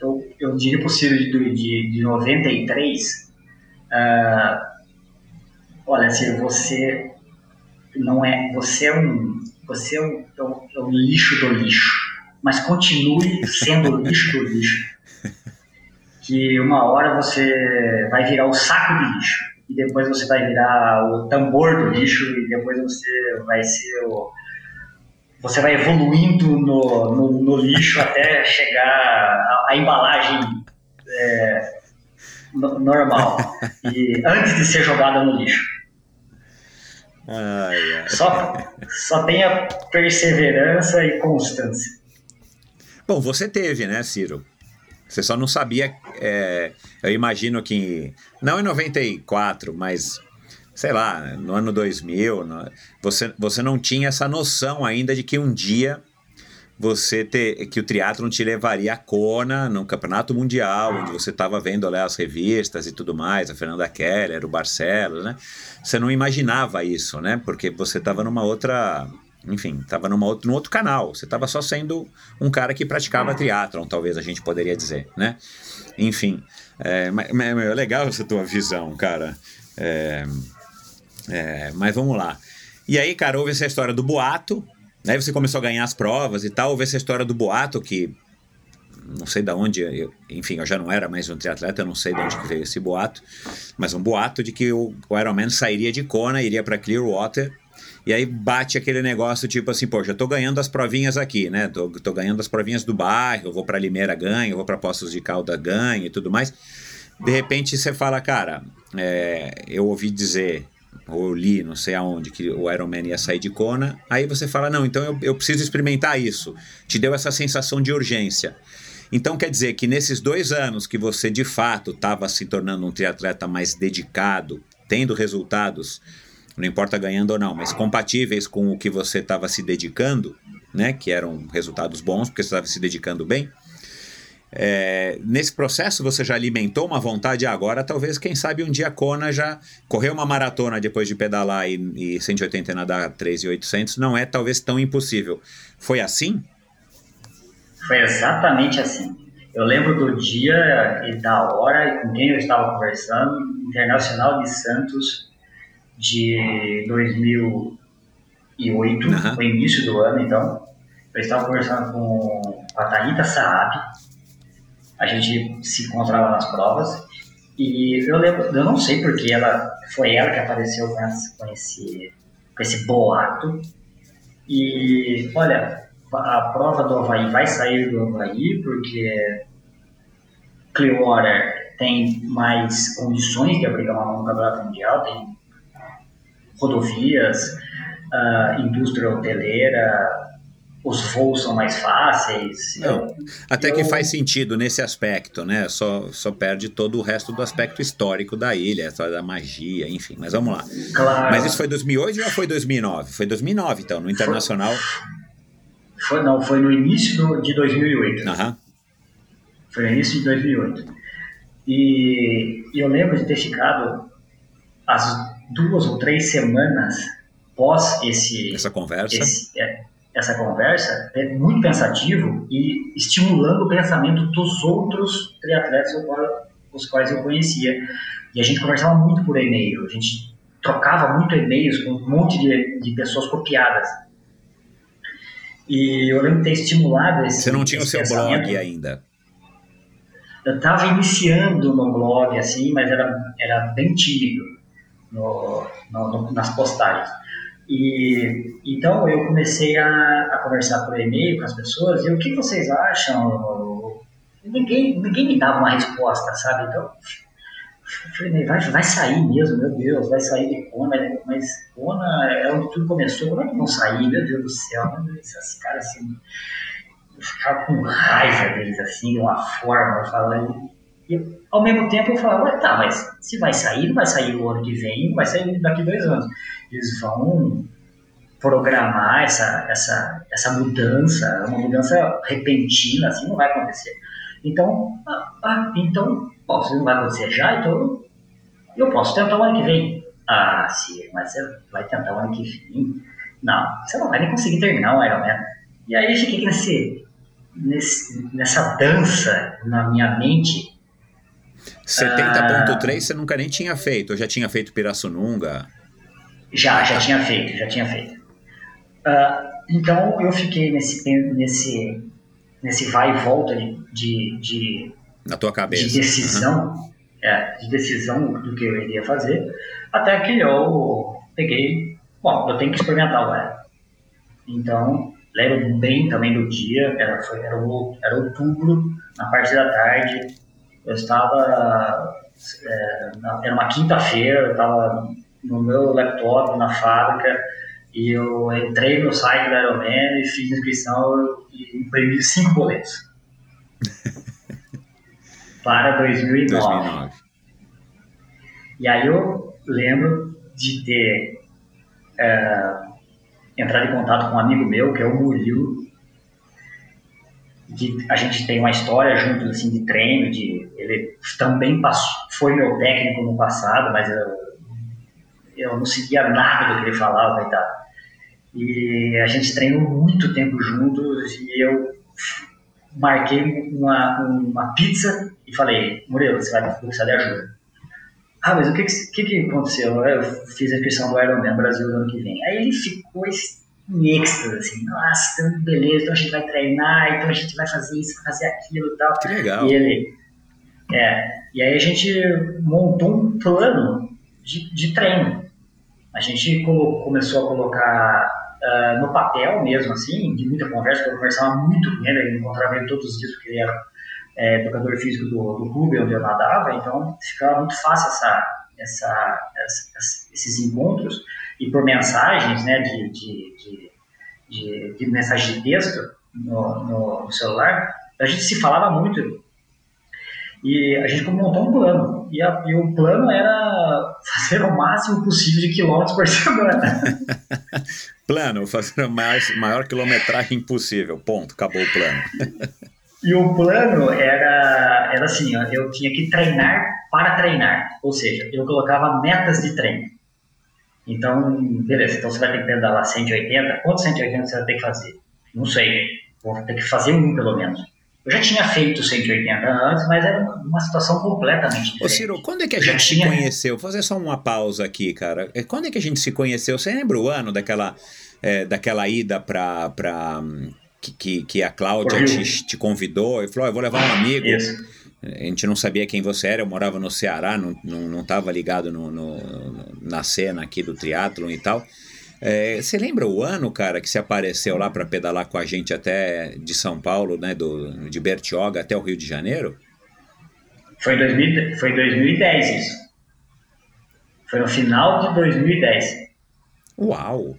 eu, eu diria para o Ciro de, de, de 93, uh, olha, se você não é, você é um, você é um, é um, é um lixo do lixo, mas continue sendo o lixo do lixo, que uma hora você vai virar o saco de lixo e depois você vai virar o tambor do lixo e depois você vai ser o você vai evoluindo no, no, no lixo até chegar à, embalagem é, normal e antes de ser jogada no lixo. Só, só tenha perseverança e constância. Bom, você teve, né, Ciro? Você só não sabia. É, eu imagino que. Não em 94, mas. Sei lá, no ano 2000, no, você, você não tinha essa noção ainda de que um dia você ter que o triatlon te levaria a Kona no campeonato mundial, onde você estava vendo lá as revistas e tudo mais, a Fernanda Keller, o Barcelos, né? Você não imaginava isso, né? Porque você estava numa outra, enfim, estava numa outro, num outro canal. Você estava só sendo um cara que praticava triatlon, talvez a gente poderia dizer, né? Enfim, é, é legal essa tua visão, cara. É, é, mas vamos lá. E aí, cara, houve essa história do boato, Aí você começou a ganhar as provas e tal. Houve essa história do boato que. Não sei de onde, eu, enfim, eu já não era mais um triatleta, eu não sei de onde veio esse boato, mas um boato de que o, o Ironman sairia de Kona, iria para Clearwater, e aí bate aquele negócio tipo assim, pô, já tô ganhando as provinhas aqui, né? Tô, tô ganhando as provinhas do bairro, vou para Limeira ganho, vou para Poços de Calda ganho e tudo mais. De repente você fala, cara, é, eu ouvi dizer ou li, não sei aonde, que o Iron Man ia sair de Kona, aí você fala, não, então eu, eu preciso experimentar isso. Te deu essa sensação de urgência. Então quer dizer que nesses dois anos que você de fato estava se tornando um triatleta mais dedicado, tendo resultados, não importa ganhando ou não, mas compatíveis com o que você estava se dedicando, né, que eram resultados bons, porque você estava se dedicando bem, é, nesse processo você já alimentou uma vontade agora, talvez, quem sabe um dia Kona já correu uma maratona depois de pedalar e, e 180 e nadar 3,800 não é talvez tão impossível. Foi assim? Foi exatamente assim. Eu lembro do dia e da hora e com quem eu estava conversando, Internacional de Santos de 2008, uhum. foi início do ano então. Eu estava conversando com a Thalita Saab, a gente se encontrava nas provas. E eu lembro, eu não sei porque ela foi ela que apareceu com, esse, com esse, com esse boato. E olha, a prova do Havaí vai sair do Havaí porque Clearwater tem mais condições de abrigar uma campeonato mundial, tem rodovias, uh, indústria hoteleira, os voos são mais fáceis. Não, Eu- até que eu- faz sentido nesse aspecto, né? Só, só perde todo o resto do aspecto histórico da ilha, a história da magia, enfim. Mas vamos lá. Claro. Mas isso foi 2008 ou já foi 2009? Foi 2009, então, no Internacional. Foi, não, foi no início do- de 2008. Aham. Foi no início de 2008. E, e eu lembro de ter ficado as duas ou três semanas pós esse, Essa conversa. esse- é, essa conversa é muito pensativo e estimulando o pensamento dos outros triatletas os quais- os quais eu conhecia. E a gente conversava muito por e-mail, a gente trocava muito e-mails com um monte de, de pessoas copiadas. E eu lembro de ter estimulado esse Você não tinha o seu blog ainda. Eu estava iniciando no blog, assim, mas era, era bem tímido no, no- no- nas postagens. E então eu comecei a, a conversar por e-mail com as pessoas e o que vocês acham? Ninguém, ninguém me dava uma resposta, sabe? Então falei, vai, vai sair mesmo, meu Deus, vai sair de Kona, mas Kona é onde tudo começou, como é que vão sair, meu Deus do céu, esses caras assim, eu ficava com raiva deles assim, de uma forma, falava, e ao mesmo tempo eu falava, "Ué, tá, mas se vai sair, não vai sair o ano que vem, não vai sair daqui dois anos. Eles vão programar essa, essa, essa mudança, uma mudança repentina, assim, não vai acontecer. Então, ah, ah, então, bom, se não vai acontecer já, então eu posso tentar o ano que vem. Ah, sim, mas você vai tentar o ano que vem? Não, você não vai nem conseguir terminar o Ironman. E aí eu fiquei nesse, nesse, nessa dança na minha mente 70.3 você nunca nem tinha feito, eu já tinha feito Pirassununga. Já, já tinha feito, já tinha feito. Ah, então eu fiquei nesse, nesse, nesse vai e volta de, de, de, Na tua cabeça. de decisão, é, de decisão do que eu iria fazer, até que eu peguei, bom, eu tenho que experimentar agora. Então, lembro bem também do dia, era, foi, era, o- era outubro, na parte da tarde, eu estava, é, na- era uma quinta-feira, eu estava no meu laptop na fábrica, e eu entrei no site da Ironman e fiz inscrição e imprimi cinco boletos. para 2009. 2009. E aí eu lembro de ter é, entrado em contato com um amigo meu, que é o Murilo, que a gente tem uma história juntos assim, de treino, de, ele também passou, foi meu técnico no passado, mas eu, eu não seguia nada do que ele falava tal. E a gente treinou muito tempo juntos e eu marquei uma, uma pizza e falei, Murilo, você vai precisar de ajuda. Ah, mas o que que, que, aconteceu? Eu fiz a inscrição do Ironman Brasil no ano que vem. Aí ele ficou em êxtase, assim, nossa, então beleza, então a gente vai treinar, então a gente vai fazer isso, fazer aquilo e tal. Que legal. E ele, é, e aí a gente montou um plano de, de treino. A gente começou a colocar ah, no papel mesmo, assim, de muita conversa, porque eu conversava muito com ele, eu encontrava ele todos os dias, porque ele era é, educador físico do, do clube onde eu nadava, então ficava muito fácil essa, essa, essa- esses encontros, e por mensagens, né, de, de, de, de, de mensagem de texto no, no, no celular, a gente se falava muito. E a gente montou um plano. E, a- e o plano era fazer o máximo possível de quilômetros por semana. Plano, fazer a maior, maior quilometragem possível. Ponto, acabou o plano. E o plano era, era assim, ó, eu tinha que treinar para treinar. Ou seja, eu colocava metas de treino. Então, beleza, então você vai ter que pedalar 180. Quantos 180 você vai ter que fazer? Não sei. Vou ter que fazer um, pelo menos. Eu já tinha feito 180 antes, mas era uma situação completamente Ô diferente. Ciro, quando é que a gente se tinha- conheceu? Vou fazer só uma pausa aqui, cara. É, Quando é que a gente se conheceu? Você lembra o ano daquela, é, daquela ida pra. pra hum, que, que, que a Cláudia te, te convidou e falou: "Ó, eu vou levar um amigo. Isso. A gente não sabia quem você era, eu morava no Ceará, não, não, não tava ligado no- no- na cena aqui do triatlon e tal. É, você lembra o ano, cara, que você apareceu lá para pedalar com a gente até de São Paulo, né, do, de Bertioga até o Rio de Janeiro? Foi em 2000 foi em 2010 isso. Foi no final de 2010. Uau!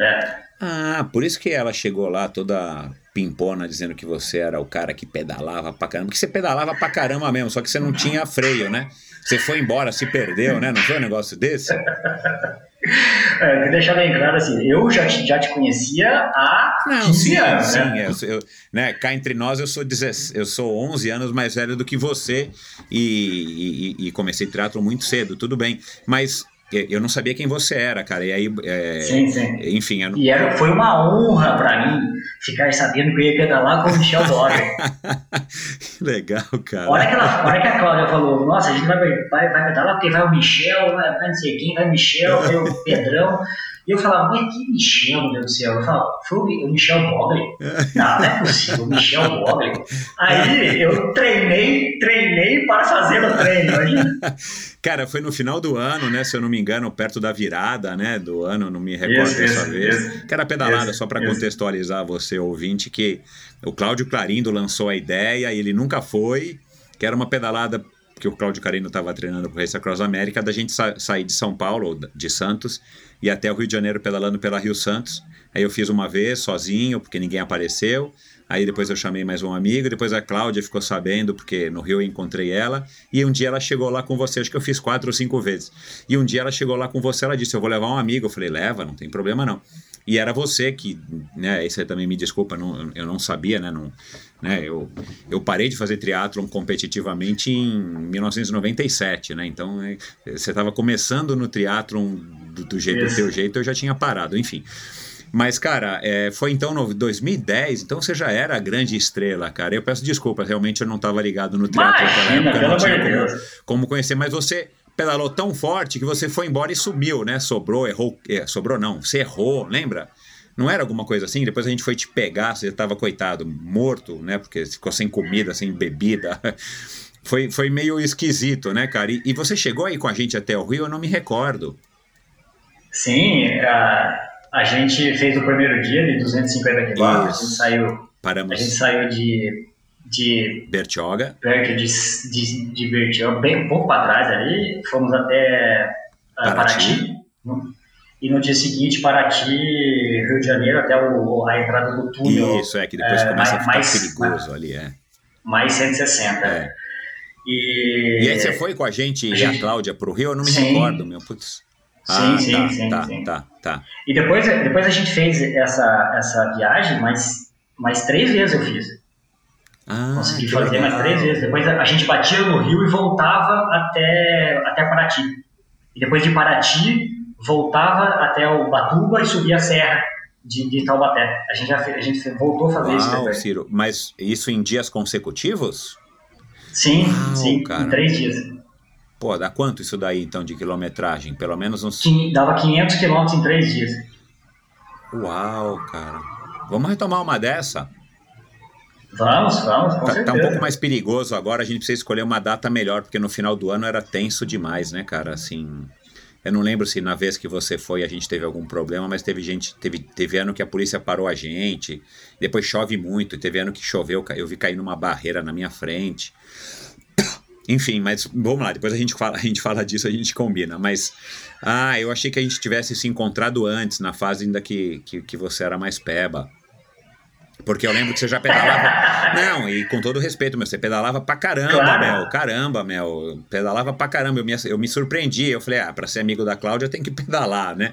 É. Ah, por isso que ela chegou lá toda pimpona dizendo que você era o cara que pedalava pra caramba. Porque você pedalava pra caramba mesmo, só que você não tinha freio, né? Você foi embora, se perdeu, né? Não foi um negócio desse? É, deixar bem claro assim, eu já te, já te conhecia há Não, 15 sim, anos, sim. né? eu, eu- né, cá entre nós, eu sou, 16 eu sou 11 anos mais velho do que você e, e- e comecei triatlo muito cedo, tudo bem. Mas eu não sabia quem você era, cara. E aí, é, Sim, sim. enfim, não- E era, foi uma honra pra mim ficar sabendo que eu ia pedalar com o Michel Dória. legal, cara. hora que, ela, a hora que a Cláudia falou, nossa, a gente vai, vai, vai pedalar porque vai o Michel, vai, vai não sei quem, vai o Michel, vai o Pedrão. E eu falava, mas que Michel, meu Deus do céu? Eu falava, foi o Mi- o Michel Bogley? Não, não é possível, o Michel Bogley. Aí eu treinei, treinei para fazer o treino. imagina. Cara, foi no final do ano, né? Se eu não me engano, perto da virada, né? Do ano, não me recordo Isso, dessa isso, vez. isso. que era pedalada, Isso, só para contextualizar você, ouvinte, que o Cláudio Clarindo lançou a ideia e ele nunca foi, que era uma pedalada que o Cláudio Clarindo estava treinando pro Race Across América, da gente sa- sair de São Paulo, de Santos, e até o Rio de Janeiro pedalando pela Rio Santos. Aí eu fiz uma vez sozinho, porque ninguém apareceu. Aí depois eu chamei mais um amigo, depois a Cláudia ficou sabendo, porque no Rio eu encontrei ela, e um dia ela chegou lá com você, acho que eu fiz quatro ou cinco vezes. E um dia ela chegou lá com você, ela disse, eu vou levar um amigo. Eu falei, leva, não tem problema não. E era você que, né, aí você também me desculpa, não, eu não sabia, né, não, né, eu, eu parei de fazer triatlon competitivamente em 1997, né, então é, você estava começando no triatlon do, do jeito, do Isso. teu jeito, eu já tinha parado, enfim. Mas, cara, é, foi então no 2010, então você já era a grande estrela, cara. Eu peço desculpa, realmente eu não estava ligado no triatlon naquela época, não tinha como, como conhecer, mas você pedalou tão forte que você foi embora e sumiu, né? Sobrou, errou, é, sobrou não, você errou, lembra? Não era alguma coisa assim? Depois a gente foi te pegar, você estava coitado, morto, né? Porque ficou sem comida, sem bebida. Foi, foi meio esquisito, né, cara? E, e você chegou aí com a gente até o Rio, eu não me recordo. Sim, a, a gente fez o primeiro dia de 250 quilômetros, a gente saiu, a Paramos gente saiu de, de Bertioga. perto de, de, de Bertioga, bem um pouco para trás ali, fomos até ah, Paraty. Paraty. no- E no dia seguinte, Paraty, Rio de Janeiro, até o, a entrada do túnel, Isso, é, que depois é, começa a ficar mais- perigoso ali, é. mais 160. É. E, E aí você foi com a gente e a a gente- Cláudia pro Rio? Eu não me Sim. recordo, meu. Putz. Sim, Ah, sim, tá, sim, tá, sim. tá, tá. e depois, depois a gente fez essa, essa viagem, mas mais três vezes eu fiz. Ah, Consegui fazer legal. mais três vezes. Depois a gente batia no Rio e voltava até, até Paraty. E depois de Paraty, voltava até o Batuba e subia a serra de, de Taubaté. A gente, já fez, a gente voltou a fazer isso Uau, depois. Ciro, mas isso em dias consecutivos? Sim, Uau, sim, cara. em três dias. Pô, dá quanto isso daí então de quilometragem? Pelo menos uns. Quin- Dava 500 quilômetros em três dias. Uau, cara. Vamos retomar uma dessa? Vamos, vamos, com Tá, certeza. tá um pouco mais perigoso agora, a gente precisa escolher uma data melhor, porque no final do ano era tenso demais, né, cara? Assim. Eu não lembro se na vez que você foi a gente teve algum problema, mas teve gente, teve, teve ano que a polícia parou a gente, depois chove muito, teve ano que choveu, eu vi cair numa barreira na minha frente. Enfim, mas vamos lá, depois a gente fala, a gente fala disso, a gente combina. Mas, ah, eu achei que a gente tivesse se encontrado antes, na fase ainda que, que, que você era mais peba. Porque eu lembro que você já pedalava. Não, e com todo respeito, meu, você pedalava pra caramba, Claro. Mel. Caramba, Mel. Pedalava pra caramba. Eu me, eu me surpreendi. Eu falei, ah, pra ser amigo da Cláudia tem que pedalar, né?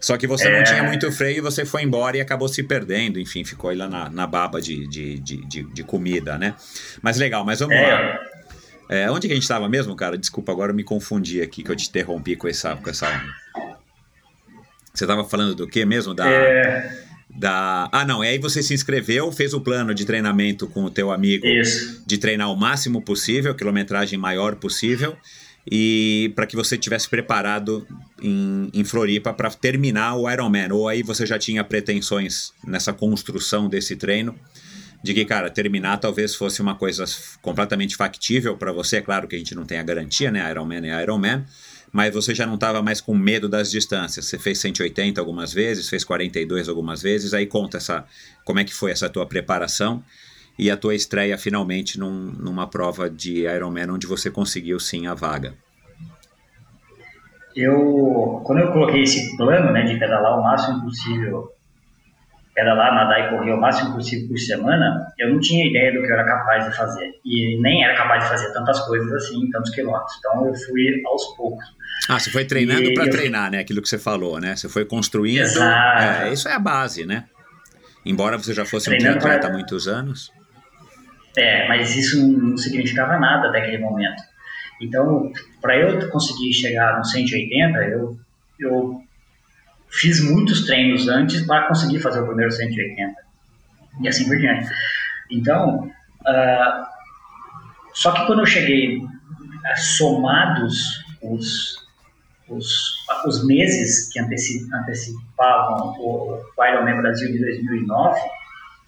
Só que você não É. tinha muito freio e você foi embora e acabou se perdendo. Enfim, ficou aí lá na, na baba de, de, de, de, comida, né? Mas legal, mas vamos lá. É, É, onde que a gente estava mesmo, cara? Desculpa, agora eu me confundi aqui, que eu te interrompi com essa. Com essa... Você estava falando do que mesmo? Da, é, da. Ah, não. E aí você se inscreveu, fez o plano de treinamento com o teu amigo isso. de treinar o máximo possível, quilometragem maior possível, e para que você tivesse preparado em, em Floripa para terminar o Ironman. Ou aí você já tinha pretensões nessa construção desse treino de que, cara, terminar talvez fosse uma coisa completamente factível para você. É claro que a gente não tem a garantia, né? Ironman é Ironman. Mas você já não estava mais com medo das distâncias. Você fez 180 algumas vezes, fez 42 algumas vezes. Aí conta essa, como é que foi essa tua preparação e a tua estreia finalmente num- numa prova de Ironman onde você conseguiu sim a vaga. eu quando eu coloquei esse plano né, de pedalar o máximo possível pedalar, nadar e correr o máximo possível por semana, eu não tinha ideia do que eu era capaz de fazer. E nem era capaz de fazer tantas coisas assim, tantos quilômetros. Então eu fui aos poucos. Ah, você foi treinando para eu- treinar, né? Aquilo que você falou, né? Você foi construindo. Exato. É, isso é a base, né? Embora você já fosse um Treinando triatleta pra- há muitos anos. É, mas isso não, não significava nada até aquele momento. Então, para eu conseguir chegar no 180, eu, eu fiz muitos treinos antes para conseguir fazer o primeiro 180. E assim por diante. Então, ah, só que quando eu cheguei ah, somados os, os, os meses que anteci- antecipavam o, o Ironman Brasil de 2009,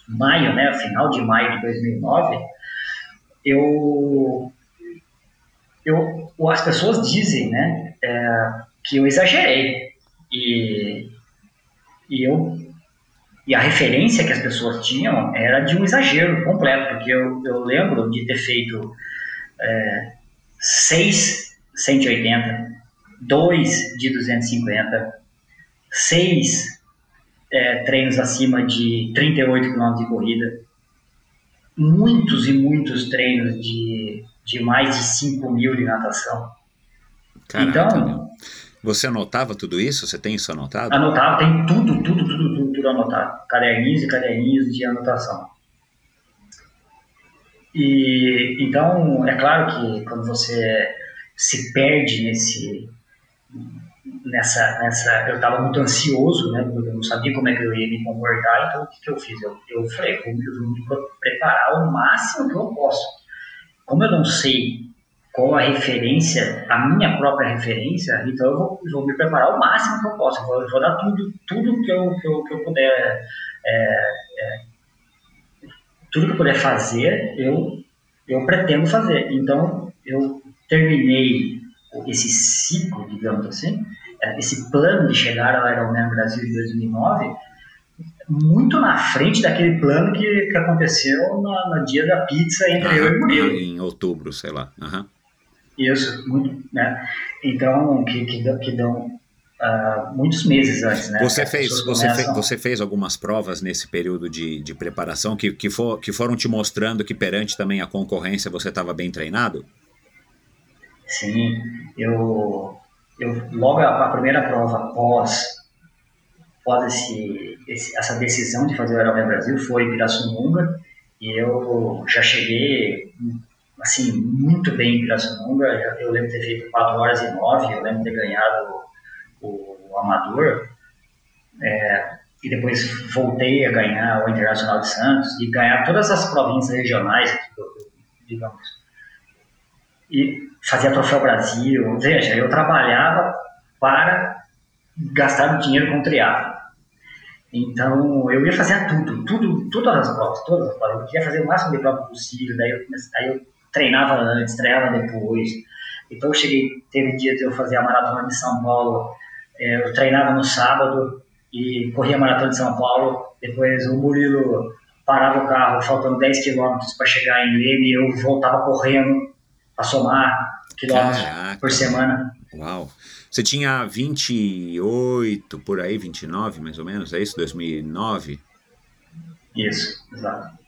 maio, né, final de maio de 2009, eu, eu as pessoas dizem, né, é, que eu exagerei e, e eu e a referência que as pessoas tinham era de um exagero completo, porque eu, eu lembro de ter feito é, seis 180, dois de 250, seis é, treinos acima de 38 km de corrida, muitos e muitos treinos de, de mais de 5 mil de natação. Caraca, Então- meu. Você anotava tudo isso? Você tem isso anotado? Anotava, tem tudo, tudo, tudo, tudo, tudo anotado. Caderninhos e caderninhos de anotação. E então, é claro que quando você se perde nesse nessa nessa eu estava muito ansioso, né? Eu não sabia como é que eu ia me comportar, então o que, que eu fiz? Eu, eu falei, eu vou me preparar o máximo que eu posso. Como eu não sei qual a referência, a minha própria referência, então eu vou, vou me preparar o máximo que eu posso. Eu vou, vou dar tudo, tudo que eu, que eu, que eu puder, é, é, tudo que eu puder fazer, eu, eu pretendo fazer. Então eu terminei esse ciclo, digamos assim, é, esse plano de chegar ao Ironman Brasil de 2009 muito na frente daquele plano que, que aconteceu no, no dia da pizza entre eu e o Murilo. em outubro, sei lá. Aham. Isso, muito, né? Então, que, que, dão- que dão ah, muitos meses antes, né? Você fez, você, começam- fez, você fez algumas provas nesse período de, de preparação que, que, for, que foram te mostrando que perante também a concorrência você estava bem treinado? Sim, eu, eu logo a, a primeira prova após, após esse, esse- essa decisão de fazer o Ironman Brasil foi em Pirassununga e eu já cheguei assim muito bem em Pirassununga. Eu, lembro de ter feito 4 horas e 9, eu lembro de ter ganhado o, o amador. É, e depois voltei a ganhar o Internacional de Santos e ganhar todas as províncias regionais, digamos. E fazia Troféu Brasil. Veja, eu trabalhava para gastar dinheiro com triatlo. Então, eu ia fazer tudo, tudo, todas as provas, todas as provas. Eu queria fazer o máximo de prova possível, daí eu, comecei- aí eu treinava antes, treinava depois. Então, eu cheguei, teve dia de eu fazer a maratona de São Paulo, eh, eu treinava no sábado e corria a maratona de São Paulo. Depois, o Murilo parava o carro, faltando 10 quilômetros para chegar em Leme, eu voltava correndo para somar quilômetros Caraca. por semana. Uau. Você tinha 28, por aí, 29 mais ou menos, é isso? 2009? Isso, exato.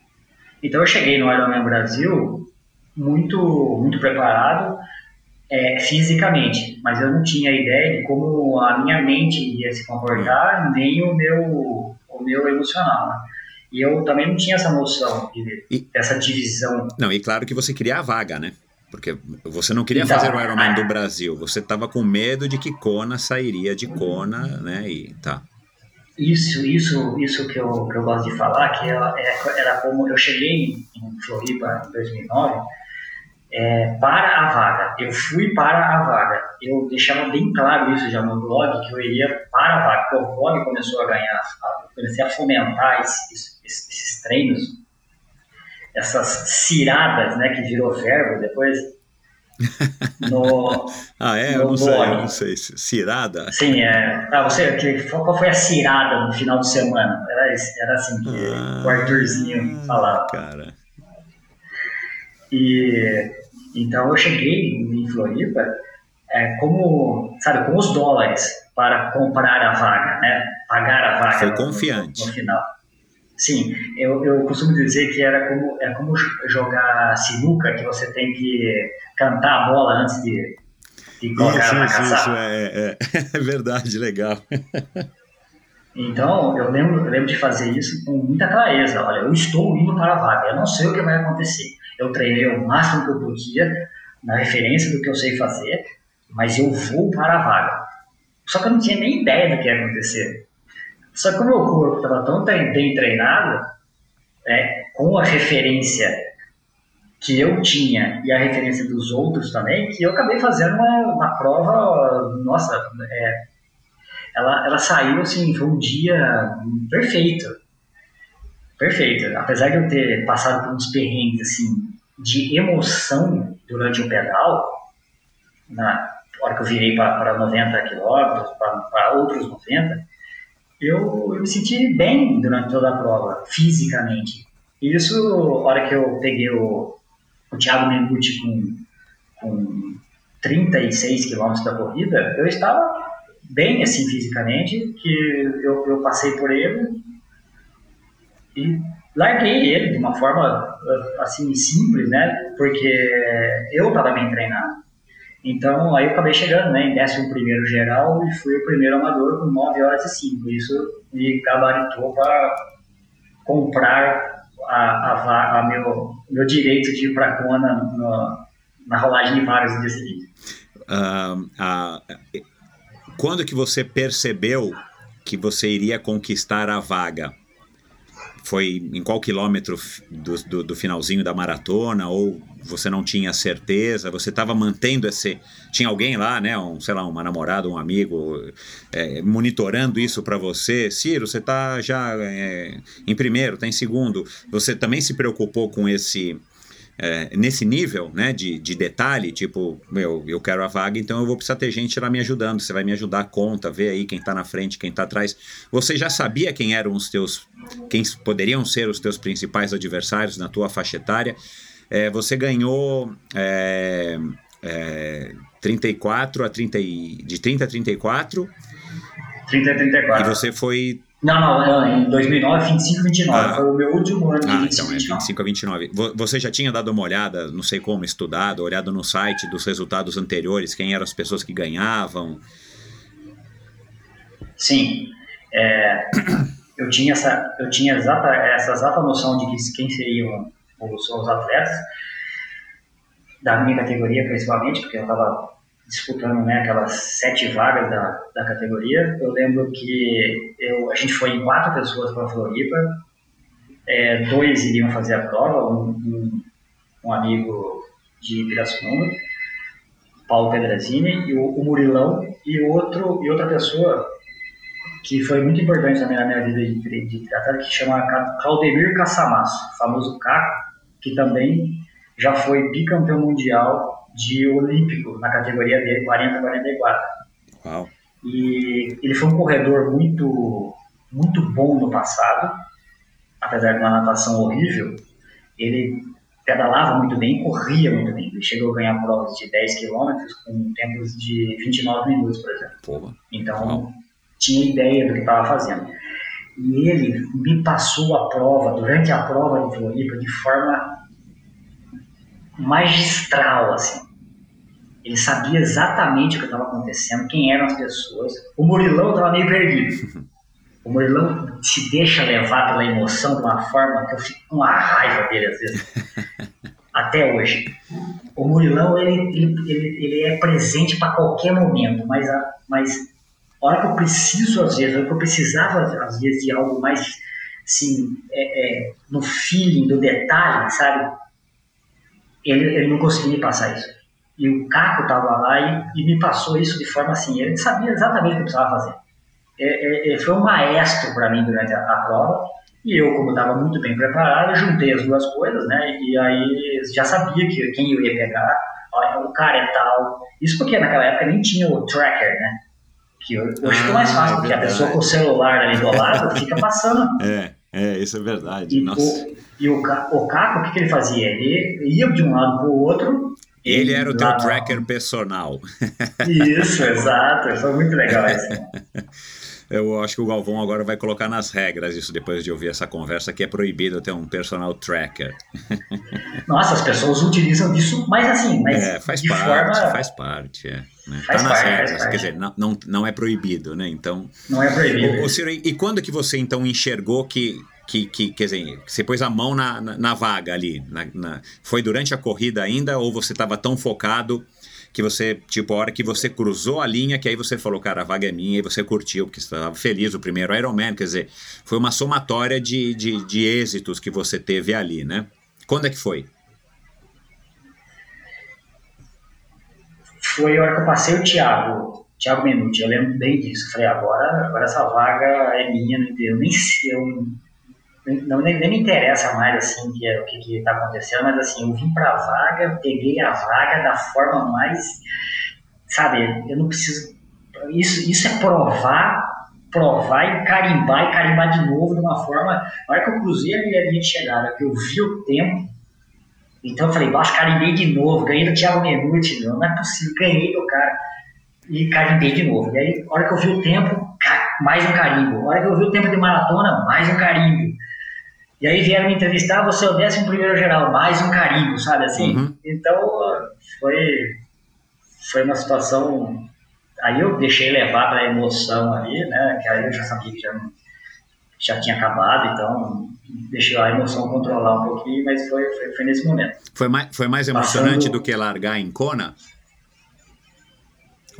Então eu cheguei no Ironman Brasil muito, muito preparado é, fisicamente, mas eu não tinha ideia de como a minha mente ia se comportar, nem o meu, o meu emocional. né? E eu também não tinha essa noção de, E- dessa divisão. Não, e claro que você queria a vaga, né? Porque você não queria Então, fazer o Ironman ah. do Brasil, você estava com medo de que Kona sairia de Kona, né? E tá. Isso, isso, isso que eu, que eu gosto de falar, que ela- é- era como eu cheguei em Floripa em 2009 é, para a vaga. Eu fui para a vaga. Eu deixava bem claro isso já no blog, que eu iria para a vaga. Porque o blog começou a ganhar, eu comecei a fomentar esses, esses- esses treinos, essas ciradas, né, que virou verbo depois. No, Ah, é? Eu No não sei, eu não sei. Cirada? Sim, é. Ah, você, que, qual foi a cirada no final de semana? Era, era assim que Ah, o Arthurzinho falava. Cara. E então eu cheguei em Floripa é, como, sabe, com os dólares para comprar a vaga, né? Pagar a vaga Foi confiante. No, no final. Sim, eu, eu costumo dizer que era como, é como jogar sinuca, que você tem que cantar a bola antes de, de colocar Isso, na isso, caçapa. isso, é, é, é verdade, legal. Então, eu lembro, eu lembro de fazer isso com muita clareza. Olha, eu estou indo para a vaga, eu não sei o que vai acontecer. Eu treinei o máximo que eu podia, na referência do que eu sei fazer, mas eu vou para a vaga. Só que eu não tinha nem ideia do que ia acontecer. Só que o meu corpo estava tão bem treinado, né, com a referência que eu tinha e a referência dos outros também, que eu acabei fazendo uma, uma prova, nossa, é, ela, ela saiu assim, foi um dia perfeito. Perfeito. Apesar de eu ter passado por uns perrengues assim, de emoção durante o pedal, na hora que eu virei para 90 quilômetros, para outros 90, eu, eu me senti bem durante toda a prova, fisicamente. E isso, a hora que eu peguei o, o Thiago Mengucci com, com 36 quilômetros da corrida, eu estava bem assim fisicamente, que eu, eu passei por ele e larguei ele de uma forma assim simples, né? Porque eu estava bem treinado. Então aí eu acabei chegando, né? Em 11 primeiro geral e fui o primeiro amador com 9 horas e 5. Isso me gabaritou para comprar a, a, a, meu, meu direito de ir para a Kona na, rolagem de vagas no dia. Uh, uh, quando que você percebeu que você iria conquistar a vaga? Foi em qual quilômetro do, do, do finalzinho da maratona? Ou você não tinha certeza? Você estava mantendo esse... Tinha alguém lá, né? Um, sei lá, uma namorada, um amigo, é, monitorando isso para você? Ciro, você está já é, em primeiro, está em segundo. Você também se preocupou com esse... É, nesse nível né, de, de detalhe, tipo, meu, eu quero a vaga, então eu vou precisar ter gente lá me ajudando. Você vai me ajudar a conta, ver aí quem está na frente, quem está atrás. Você já sabia quem eram os teus, quem poderiam ser os teus principais adversários na tua faixa etária? É, você ganhou é, é, 34 a 30, de 30 a 34. 30 a 34. E você foi não, não, não, em 2009, 25 a 29. Ah, foi o meu último ano de ah, 25 então é 25 a 29. Você já tinha dado uma olhada, não sei como, estudado, olhado no site dos resultados anteriores, quem eram as pessoas que ganhavam? Sim. É, eu tinha, essa, eu tinha exata, essa exata noção de que quem seriam os, os atletas da minha categoria, principalmente, porque eu estava disputando né, aquelas sete vagas da, da categoria. Eu lembro que eu, a gente foi em quatro pessoas para a Floripa, é, dois iriam fazer a prova, um, um, um amigo de Pirassununga, Paulo Pedrazini, e o, o, Murilão, e, outro, e outra pessoa que foi muito importante também na minha vida de, de triatleta, que chama Claudemir Cassamasso, famoso Caco, que também já foi bicampeão mundial de olímpico na categoria dele, 40-44. Uau. E ele foi um corredor muito, muito bom no passado, apesar de uma natação horrível, ele pedalava muito bem, corria muito bem. Ele chegou a ganhar provas de 10 km com tempos de 29 minutos, por exemplo. Pô, então, uau. tinha ideia do que estava fazendo. E ele me passou a prova, durante a prova de Floripa, de forma magistral, assim. Ele sabia exatamente o que estava acontecendo, quem eram as pessoas. O Murilão estava meio perdido. O Murilão se deixa levar pela emoção de uma forma que eu fico com a raiva dele às vezes. Até hoje. O Murilão, ele, ele, ele, ele é presente para qualquer momento, mas a, mas a hora que eu preciso, às vezes, a hora que eu precisava, às vezes, de algo mais, assim, é, é, no feeling, do detalhe, sabe? Ele, ele não conseguia me passar isso. E o Caco estava lá e, e, me passou isso de forma assim, ele sabia exatamente o que precisava fazer. É, é, foi um maestro para mim durante a, a, prova, e eu, como estava muito bem preparado, juntei as duas coisas, né, e aí já sabia que, quem eu ia pegar, olha, o cara é tal. Isso porque naquela época nem tinha o tracker, né, que hoje ah, ficou mais fácil, é porque a pessoa com o celular ali do lado fica passando. É, é, isso é verdade, e nossa. O, e o, o Caco, o que, que ele fazia? Ele ia de um lado para o outro, ele era o teu tracker personal. Isso, exato. Foi muito legal isso. Eu acho que o Galvão agora vai colocar nas regras isso depois de ouvir essa conversa que é proibido ter um personal tracker. Nossa, as pessoas utilizam disso, mas assim, mas é, faz parte, forma... faz parte, é. Né? Faz tá nas parte, faz regras, quer dizer, não, não, não é proibido, né? Então, Não é proibido. Ô, Ciro, e quando que você então enxergou que, que, que quer dizer, você pôs a mão na, na, na vaga ali? na- na- foi durante a corrida ainda ou você estava tão focado que você, tipo, a hora que você cruzou a linha, que aí você falou, cara, a vaga é minha, e você curtiu, porque você estava feliz, o primeiro Ironman, quer dizer, foi uma somatória de, de, de êxitos que você teve ali, né? Quando é que foi? Foi a hora que eu passei o Thiago, Thiago Menuti, eu lembro bem disso. Falei, agora, agora essa vaga é minha, entendo, nem sei, eu, não, nem, nem me interessa mais assim que é, o que está acontecendo, mas assim, eu vim para a vaga, peguei a vaga da forma mais, sabe, eu não preciso, isso, isso é provar, provar e carimbar e carimbar de novo de uma forma, na hora que eu cruzei a linha de chegada, que eu vi o tempo, então eu falei, baixo, carimbei de novo, ganhei do Thiago Menuti, não, não é possível, ganhei do cara. E carimbei de novo. E aí, a hora que eu vi o tempo, mais um carimbo. A hora que eu vi o tempo de maratona, mais um carimbo. E aí vieram me entrevistar, você é o décimo primeiro geral, mais um carimbo, sabe assim? Uhum. Então, foi, foi uma situação... Aí eu deixei levar pela emoção ali, né? Que aí eu já sabia que já, já tinha acabado, então deixei a emoção controlar um pouquinho, mas foi, foi, foi nesse momento. Foi mais, foi mais Passando- emocionante do que largar em Kona?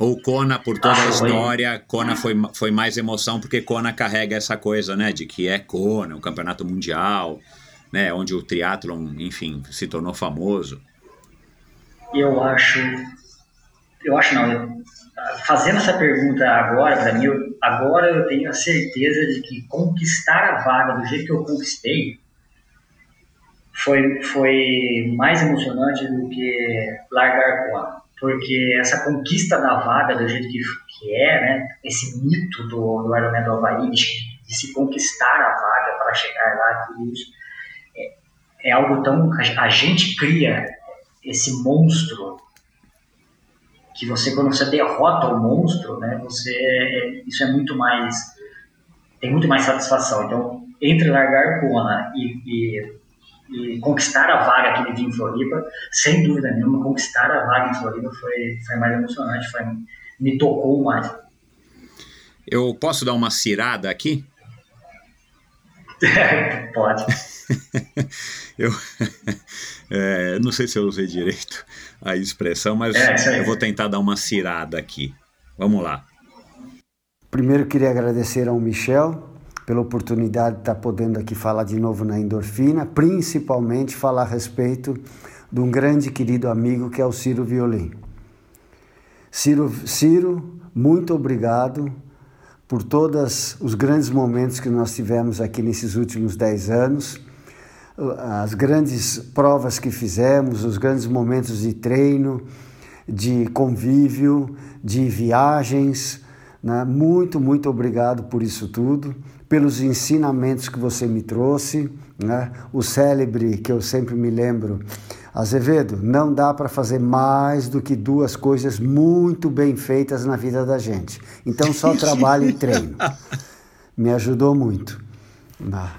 Ou Kona, por toda a Ah, foi. história, Kona foi, foi mais emoção porque Kona carrega essa coisa, né, de que é Kona, um campeonato mundial, né, onde o triatlon, enfim, se tornou famoso. Eu acho. Eu acho não. fazendo essa pergunta agora, para mim, eu- agora eu tenho a certeza de que conquistar a vaga do jeito que eu conquistei foi, foi mais emocionante do que largar Kona. Porque essa conquista da vaga do jeito que, que é, né, esse mito do, do Ironman do Havaí, de, de se conquistar a vaga para chegar lá, isso, é, é algo tão. A gente cria esse monstro que você quando você derrota o monstro, né, você é- isso é muito mais tem muito mais satisfação. Então, entre largar Kona e, e, e conquistar a vaga aqui de vir em Floripa, sem dúvida nenhuma, conquistar a vaga em Floripa foi, foi mais emocionante, foi, me tocou mais. Eu posso dar uma cirada aqui? Pode. eu é, não sei se eu usei direito a expressão, mas É, eu vou tentar dar uma cirada aqui. Vamos lá. Primeiro queria agradecer ao Michel pela oportunidade de estar podendo aqui falar de novo na endorfina, principalmente falar a respeito de um grande querido amigo que é o Ciro Violim. Ciro, Ciro, muito obrigado por todos os grandes momentos que nós tivemos aqui nesses últimos 10 anos, as grandes provas que fizemos, os grandes momentos de treino, de convívio, de viagens. Né? Muito, muito obrigado por isso tudo, pelos ensinamentos que você me trouxe. Né? O célebre que eu sempre me lembro, Azevedo, não dá para fazer mais do que duas coisas muito bem feitas na vida da gente. Então só trabalho e treino. Me ajudou muito. Né?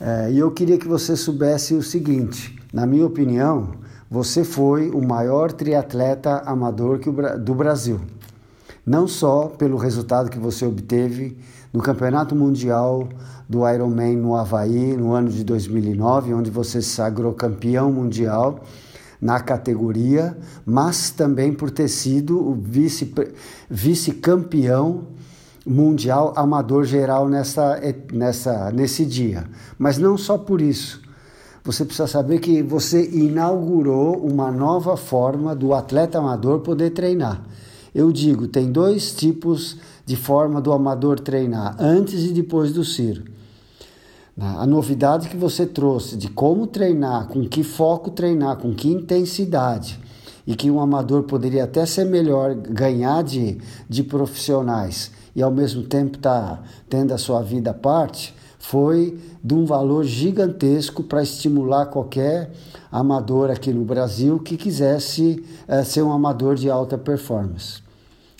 É, e eu queria que você soubesse o seguinte: na minha opinião, você foi o maior triatleta amador o, do Brasil. Não só pelo resultado que você obteve no Campeonato Mundial do Ironman no Havaí no ano de 2009, onde você se sagrou campeão mundial na categoria, mas também por ter sido o vice- vice-campeão mundial amador geral nessa, nessa, nesse dia. Mas não só por isso. Você precisa saber que você inaugurou uma nova forma do atleta amador poder treinar. Eu digo, tem dois tipos de forma do amador treinar, antes e depois do Ciro. A novidade que você trouxe de como treinar, com que foco treinar, com que intensidade, e que um amador poderia até ser melhor ganhar de, de profissionais e ao mesmo tempo estar tá tendo a sua vida à parte, foi de um valor gigantesco para estimular qualquer amador aqui no Brasil que quisesse é, ser um amador de alta performance.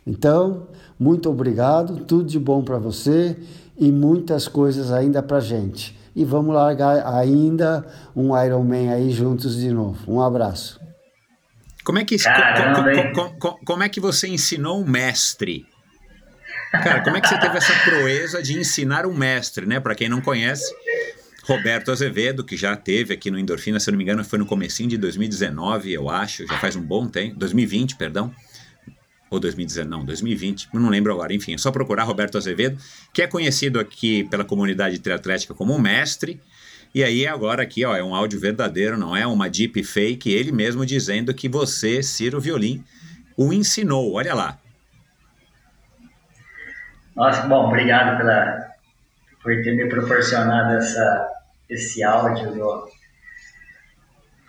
Então, muito obrigado, tudo de bom para você e muitas coisas ainda para gente. E vamos largar ainda um Iron Man aí juntos de novo. Um abraço. Como é que, Caramba, co- hein? co- co- como é que você ensinou um mestre? Cara, como é que você teve essa proeza de ensinar um mestre, né? Para quem não conhece, Roberto Azevedo, que já teve aqui no Endorfina, se eu não me engano, foi no comecinho de 2019, eu acho, já faz um bom tempo, 2020, perdão. Ou 2019, não, 2020, eu não lembro agora. Enfim, é só procurar Roberto Azevedo, que é conhecido aqui pela comunidade triatlética como um mestre. E aí agora aqui, ó, é um áudio verdadeiro, não é uma deep fake, ele mesmo dizendo que você, Ciro Violim, o ensinou. Olha lá. Nossa, bom, obrigado pela, por ter me proporcionado essa, esse áudio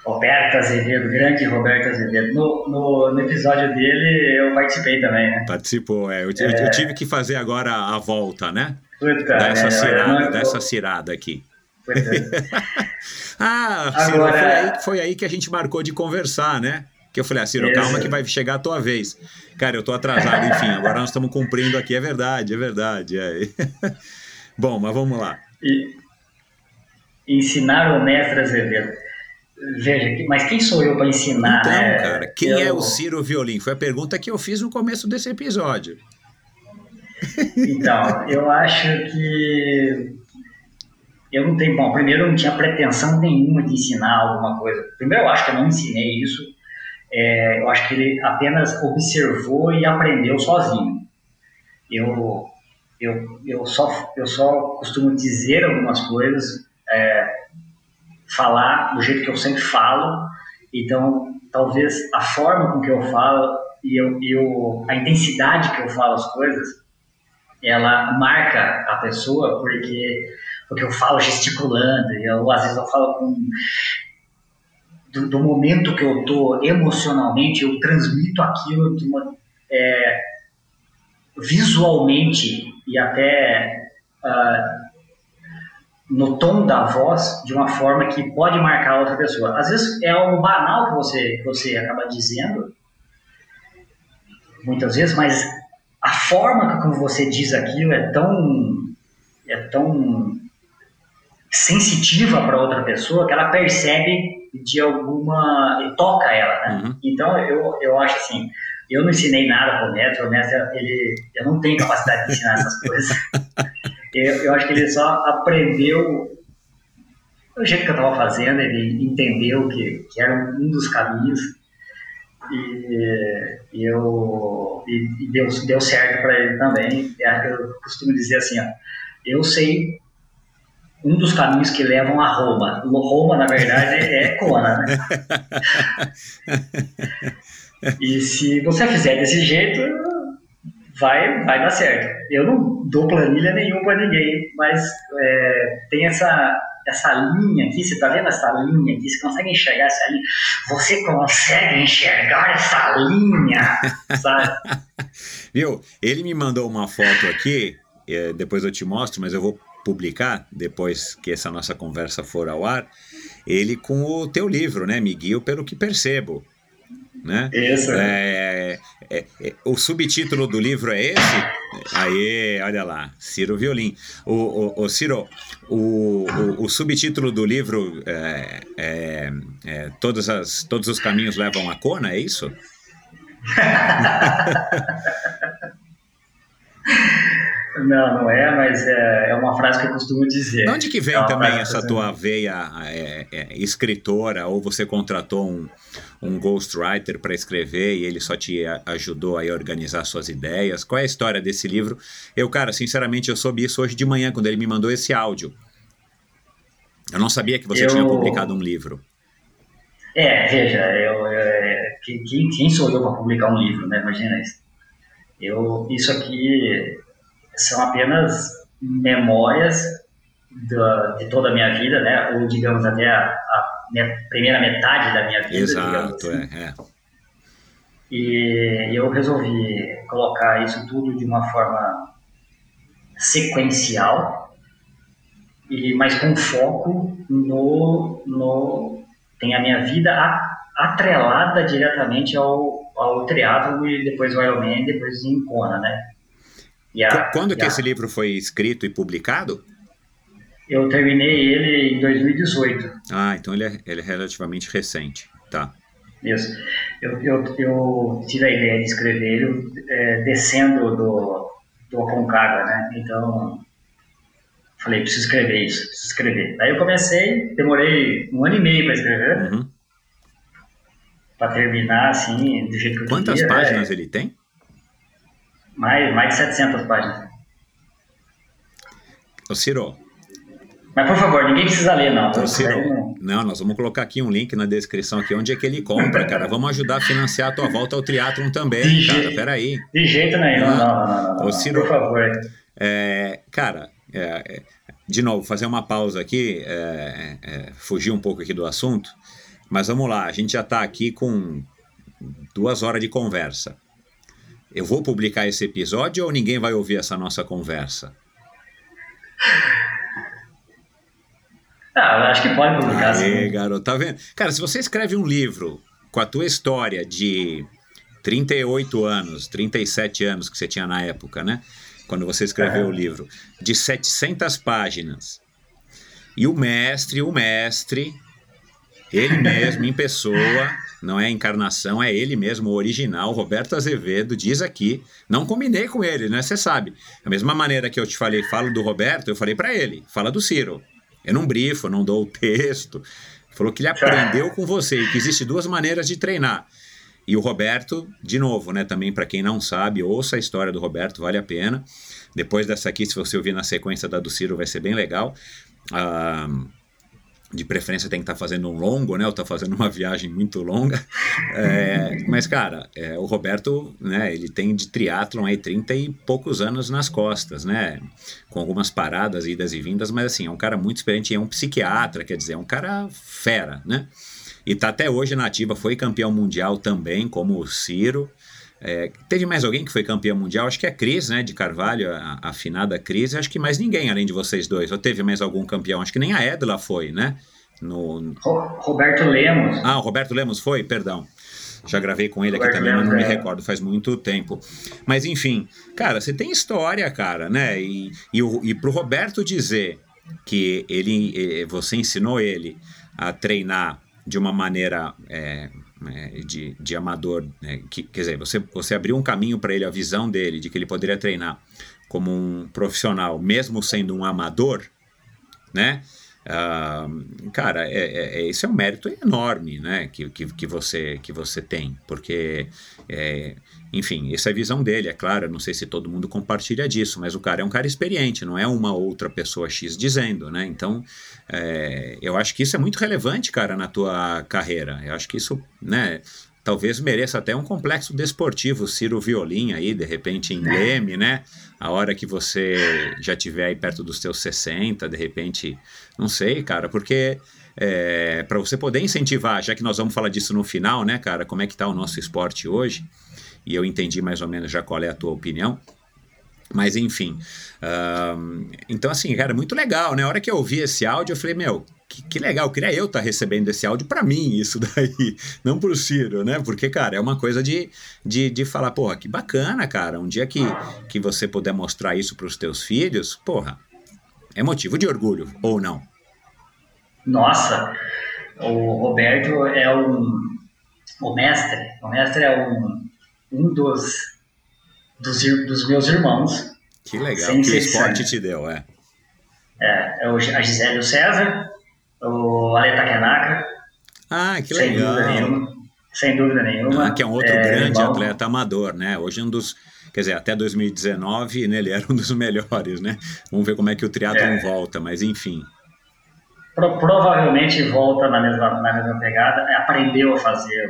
Roberto Azevedo, grande Roberto Azevedo. No, no, no episódio dele eu participei também, né? Participou, é. Eu, eu- eu tive que fazer agora a volta, né? Puta, Dá essa né, cirada, não- dá essa cirada aqui. Pois é. Ah, Ciro, Agora- foi, aí, foi aí que a gente marcou de conversar, né? Que eu falei, ah, Ciro, Isso. calma que vai chegar a tua vez. Cara, eu tô atrasado, enfim, agora nós estamos cumprindo aqui, é verdade, é verdade. é. Bom, mas vamos lá. E ensinar o mestre Azevedo. Veja, mas quem sou eu para ensinar? Então, né? cara, quem Eu- é o Ciro Violim? Foi a pergunta que eu fiz no começo desse episódio. Então, eu acho que eu não tenho. Bom, primeiro eu não tinha pretensão nenhuma de ensinar alguma coisa. Primeiro, eu acho que eu não ensinei isso. É, eu acho que ele apenas observou e aprendeu sozinho. Eu, eu, eu, só, eu só costumo dizer algumas coisas, é, falar do jeito que eu sempre falo. Então, talvez a forma com que eu falo e, eu, eu, a intensidade que eu falo as coisas ela marca a pessoa porque porque eu falo gesticulando e eu às vezes eu falo com do, do momento que eu tô emocionalmente eu transmito aquilo de uma, é, visualmente e até ah, no tom da voz de uma forma que pode marcar outra pessoa às vezes é algo banal que você que você acaba dizendo muitas vezes mas a forma como você diz aquilo é tão é tão sensitiva para outra pessoa que ela percebe de alguma e toca ela, né? Uhum. Então eu, eu acho assim, eu não ensinei nada para o Neto, o Neto ele eu não tenho capacidade de ensinar essas coisas. Eu, eu acho que ele só aprendeu do jeito que eu estava fazendo, ele entendeu que, que era um dos caminhos e, e eu e, e deu, deu certo para ele também. É, Eu costumo dizer assim, ó, eu sei um dos caminhos que levam a Roma. Roma, na verdade, é Kona, né? E se você fizer desse jeito, vai, vai dar certo. Eu não dou planilha nenhuma para ninguém, mas é, tem essa, essa linha aqui, você tá vendo essa linha aqui? Você consegue enxergar essa linha? Você consegue enxergar essa linha, sabe? Viu? Ele me mandou uma foto aqui, eh, depois eu te mostro, mas eu vou publicar depois que essa nossa conversa for ao ar. Ele com o teu livro, né? Me guio pelo que percebo. Né? Isso. É, é, é, o subtítulo do livro é esse? Aê, olha lá, Ciro Violim. O, o, o Ciro, o, o, o subtítulo do livro é, é, é, todas as, Todos os caminhos levam a Kona, é isso? Não, não é, mas é, é uma frase que eu costumo dizer. De onde que vem É também essa tua veia é, é, escritora, ou você contratou um, um ghostwriter para escrever e ele só te ajudou aí a organizar suas ideias? Qual é a história desse livro? Eu, cara, sinceramente, eu soube isso hoje de manhã, quando ele me mandou esse áudio. Eu não sabia que você Eu- tinha publicado um livro. É, veja, eu, é, que- quem, quem sou eu para publicar um livro, né? Imagina isso. Eu, isso aqui são apenas memórias da- de toda a minha vida, né? Ou digamos até a, a primeira metade da minha vida, Exato, assim. é, é. E eu resolvi colocar isso tudo de uma forma sequencial, e mas com foco no, no tem a minha vida atrelada diretamente ao, ao triatlo e depois o Ironman, depois em Kona, né? Quando que esse livro foi escrito e publicado? Eu terminei ele em 2018. Ah, então ele é, ele é relativamente recente. Tá. Isso. Eu, eu, eu tive a ideia de escrever ele é, descendo do, do Aconcagua, né? Então, falei, preciso escrever isso, preciso escrever. Aí eu comecei, demorei um ano e meio para escrever, Uhum. para terminar assim, do jeito que eu Quantas queria. páginas é, ele tem? Mais, mais de 700 páginas. Ô, Ciro, Mas, por favor, ninguém precisa ler, não. ô, Isso aí Ciro, não- nós vamos colocar aqui um link na descrição aqui onde é que ele compra, cara. Vamos ajudar a financiar a tua volta ao triatlon também, De cara. jeito- Peraí. De jeito nenhum, Não. não, não, não, não, Ô. Ciro. Por favor. É, cara, é, é, de novo, fazer uma pausa aqui, é, é, fugir um pouco aqui do assunto, mas vamos lá, a gente já está aqui com duas horas de conversa. Eu vou publicar esse episódio ou ninguém vai ouvir essa nossa conversa? Ah, acho que pode publicar, Aê, sim. garoto, tá vendo? Cara, se você escreve um livro com a tua história de 38 anos, 37 anos que você tinha na época, né? Quando você escreveu Aham. o livro, de 700 páginas, e o mestre, o mestre, ele mesmo, em pessoa, não é a encarnação, é ele mesmo, o original, Roberto Azevedo, diz aqui, não combinei com ele, né? Você sabe. Da mesma maneira que eu te falei, falo do Roberto, eu falei para ele, fala do Ciro. Eu não brifo, não dou o texto. Falou que ele aprendeu com você e que existe duas maneiras de treinar. E o Roberto, de novo, né? Também para quem não sabe, ouça a história do Roberto, vale a pena. Depois dessa aqui, se você ouvir na sequência da do Ciro, vai ser bem legal. Ah, de preferência tem que estar fazendo um longo, né? Ou tá fazendo uma viagem muito longa. É, mas, cara, é, o Roberto, né? Ele tem de triatlon aí 30 e poucos anos nas costas, né? Com algumas paradas, idas e vindas, mas assim, é um cara muito experiente, é um psiquiatra, quer dizer, é um cara fera, né? E tá até hoje na ativa, foi campeão mundial também, como o Ciro. É, teve mais alguém que foi campeão mundial? Acho que é a Cris, né? De Carvalho, a, a afinada Cris. Acho que mais ninguém além de vocês dois. Ou teve mais algum campeão? Acho que nem a Edla foi, né? No... Ro- Roberto Lemos. Ah, o Roberto Lemos foi? Perdão. Já gravei com ele aqui Roberto também, mas não me Lemos, é. recordo, faz muito tempo. Mas enfim, cara, você tem história, cara, né? E, e, o- e pro Roberto dizer que ele, eh, você ensinou ele a treinar de uma maneira é, é, de, de amador, né? que, quer dizer, você, você abriu um caminho para ele, a visão dele, de que ele poderia treinar como um profissional, mesmo sendo um amador, né? Ah, cara, é, é, é- esse é um mérito enorme, né? Que, que, que, você, que você tem, porque, é, enfim, essa é a visão dele, é claro. Eu não sei se todo mundo compartilha disso, mas o cara é um cara experiente, não é uma outra pessoa X dizendo, né? Então, é, eu acho que isso é muito relevante, cara, na tua carreira. Eu acho que isso, né? Talvez mereça até um complexo desportivo, Ciro Violim aí, de repente em Leme, né? A hora que você já tiver aí perto dos teus 60, de repente, não sei, cara, porque é, para você poder incentivar, já que nós vamos falar disso no final, né, cara, como é que tá o nosso esporte hoje, e eu entendi mais ou menos já qual é a tua opinião, mas enfim, ahn, então assim, cara, muito legal, né? A hora que eu ouvi esse áudio, eu falei, meu, que, que legal, queria eu estar recebendo esse áudio para mim, isso daí, não pro Ciro, né? Porque, cara, é uma coisa de, de, de falar, porra, que bacana, cara, um dia que, que você puder mostrar isso pros teus filhos, porra, é motivo de orgulho, ou não? Nossa, o Roberto é um. O mestre. O mestre é um, um dos, dos, dos meus irmãos. Que legal, que o esporte te deu, é. É, é o, a Gisele e o César, o Ale Takenaka, Ah, que sem legal. dúvida nenhuma. Sem dúvida nenhuma. Ah, que é um outro É, grande atleta amador, né? Hoje um dos, quer dizer, até 2019, né, ele era um dos melhores, né? Vamos ver como é que o triatlon É. volta, mas enfim. Pro- provavelmente volta na mesma, na mesma pegada, é, aprendeu a fazer,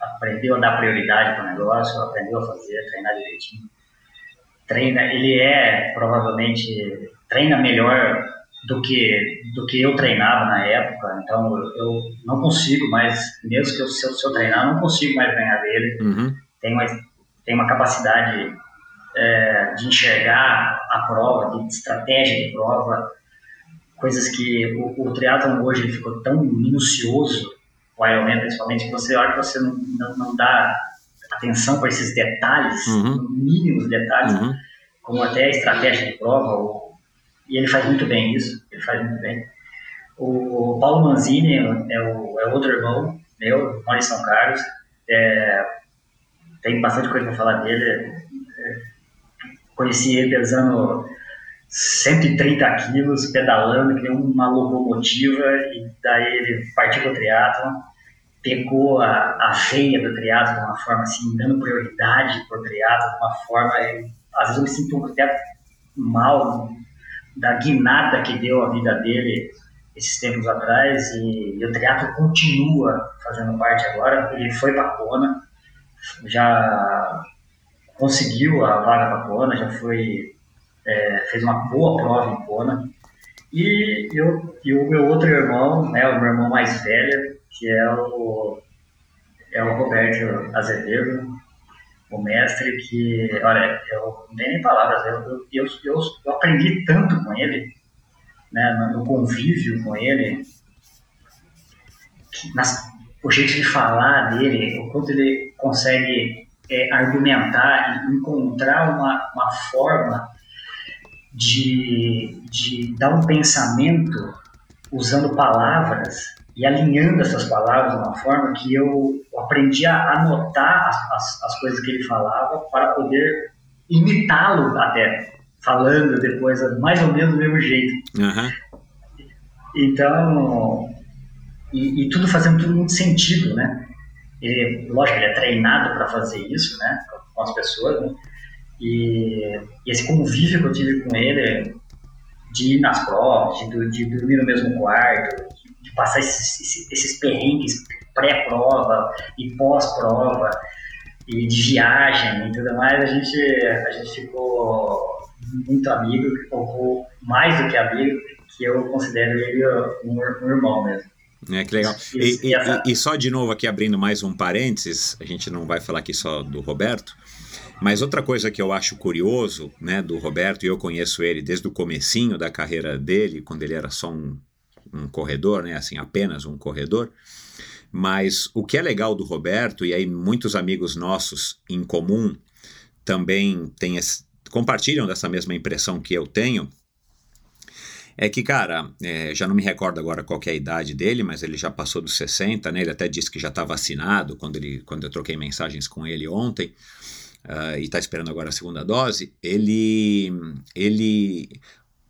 aprendeu a dar prioridade para o negócio, aprendeu a fazer, treinar direitinho. Treina, ele é provavelmente treina melhor do que do que eu treinava na época, então eu, não consigo mais, mesmo que eu, se, eu, se eu treinar, eu não consigo mais ganhar dele. Uhum. Tem uma, tem uma capacidade é, de enxergar a prova, de estratégia de prova, coisas que o, o triatlon hoje ele ficou tão minucioso, o Ironman principalmente, que você olha que você não, não, não dá atenção para esses detalhes, Uhum. mínimos detalhes, Uhum. como até a estratégia de prova, o- e ele faz muito bem isso, ele faz muito bem. O Paulo Manzini é, o, é outro irmão meu, mora em São Carlos, é, tem bastante coisa para falar dele. É, conheci ele pesando 130 quilos, pedalando, que nem uma locomotiva, e daí ele partiu para o triatlon, pegou a, a veia do triatlo de uma forma assim, dando prioridade para o triatlo de uma forma, às vezes eu me sinto até mal da guinada que deu a vida dele esses tempos atrás e, e o triatlo continua fazendo parte agora. Ele foi para Kona, já conseguiu a vaga para Kona, já foi é, fez uma boa prova em Kona. E, eu, e o meu outro irmão, né, o meu irmão mais velho, que é o, é o Roberto Azevedo, o mestre, que, olha, eu não tenho nem palavras, eu, eu, eu, eu, aprendi tanto com ele, né, no, no convívio com ele, que nas, o jeito de falar dele, o quanto ele consegue é, argumentar e encontrar uma, uma forma de, de dar um pensamento usando palavras e alinhando essas palavras de uma forma que eu aprendi a anotar as, as, as coisas que ele falava para poder imitá-lo até, falando depois mais ou menos do mesmo jeito. Aham. Então, e, e tudo fazendo tudo muito sentido, né? Ele, lógico, ele é treinado para fazer isso, né? Com as pessoas, né? E, e esse convívio que eu tive com ele, de ir nas provas, de, de dormir no mesmo quarto, passar esses, esses, perrengues pré-prova e pós-prova, e de viagem e tudo mais, a gente, a gente ficou muito amigo, ou mais do que amigo, que eu considero ele um, um irmão mesmo. É, que legal. E, e- e- e só de novo aqui abrindo mais um parênteses, a gente não vai falar aqui só do Roberto, mas outra coisa que eu acho curioso, né, do Roberto, e eu conheço ele desde o comecinho da carreira dele, quando ele era só um, um corredor, né, assim, apenas um corredor, mas o que é legal do Roberto, e aí muitos amigos nossos em comum também têm esse- compartilham dessa mesma impressão que eu tenho, é que, cara, é, já não me recordo agora qual é a idade dele, mas ele já passou dos 60, né? Ele até disse que já está vacinado quando, ele, quando eu troquei mensagens com ele ontem, ah, e está esperando agora a segunda dose. Ele, ele.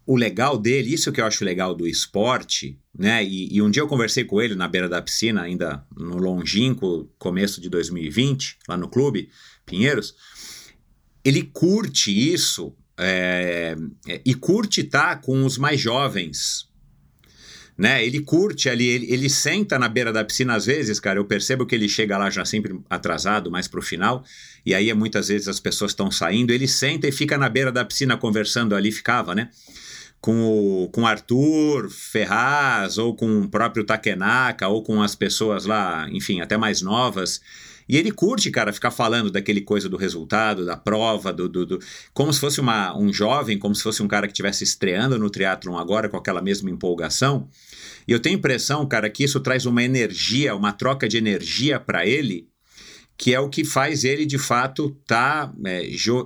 O legal dele, isso que eu acho legal do esporte, né? E, e um dia eu conversei com ele na beira da piscina, ainda no longínquo começo de 2020, lá no clube, Pinheiros. Ele curte isso é, e curte estar com os mais jovens. Né? Ele curte ali, ele, ele senta na beira da piscina às vezes, cara. Eu percebo que ele chega lá já sempre atrasado, mais pro final, e aí muitas vezes as pessoas estão saindo. Ele senta e fica na beira da piscina conversando ali, ficava, né? Com o com Arthur Ferraz, ou com o próprio Takenaka, ou com as pessoas lá, enfim, até mais novas. E ele curte, cara, ficar falando daquele coisa do resultado, da prova, do, do, do- como se fosse uma, um jovem, como se fosse um cara que estivesse estreando no triatlon agora com aquela mesma empolgação. E eu tenho impressão, cara, que isso traz uma energia, uma troca de energia para ele, que é o que faz ele de fato estar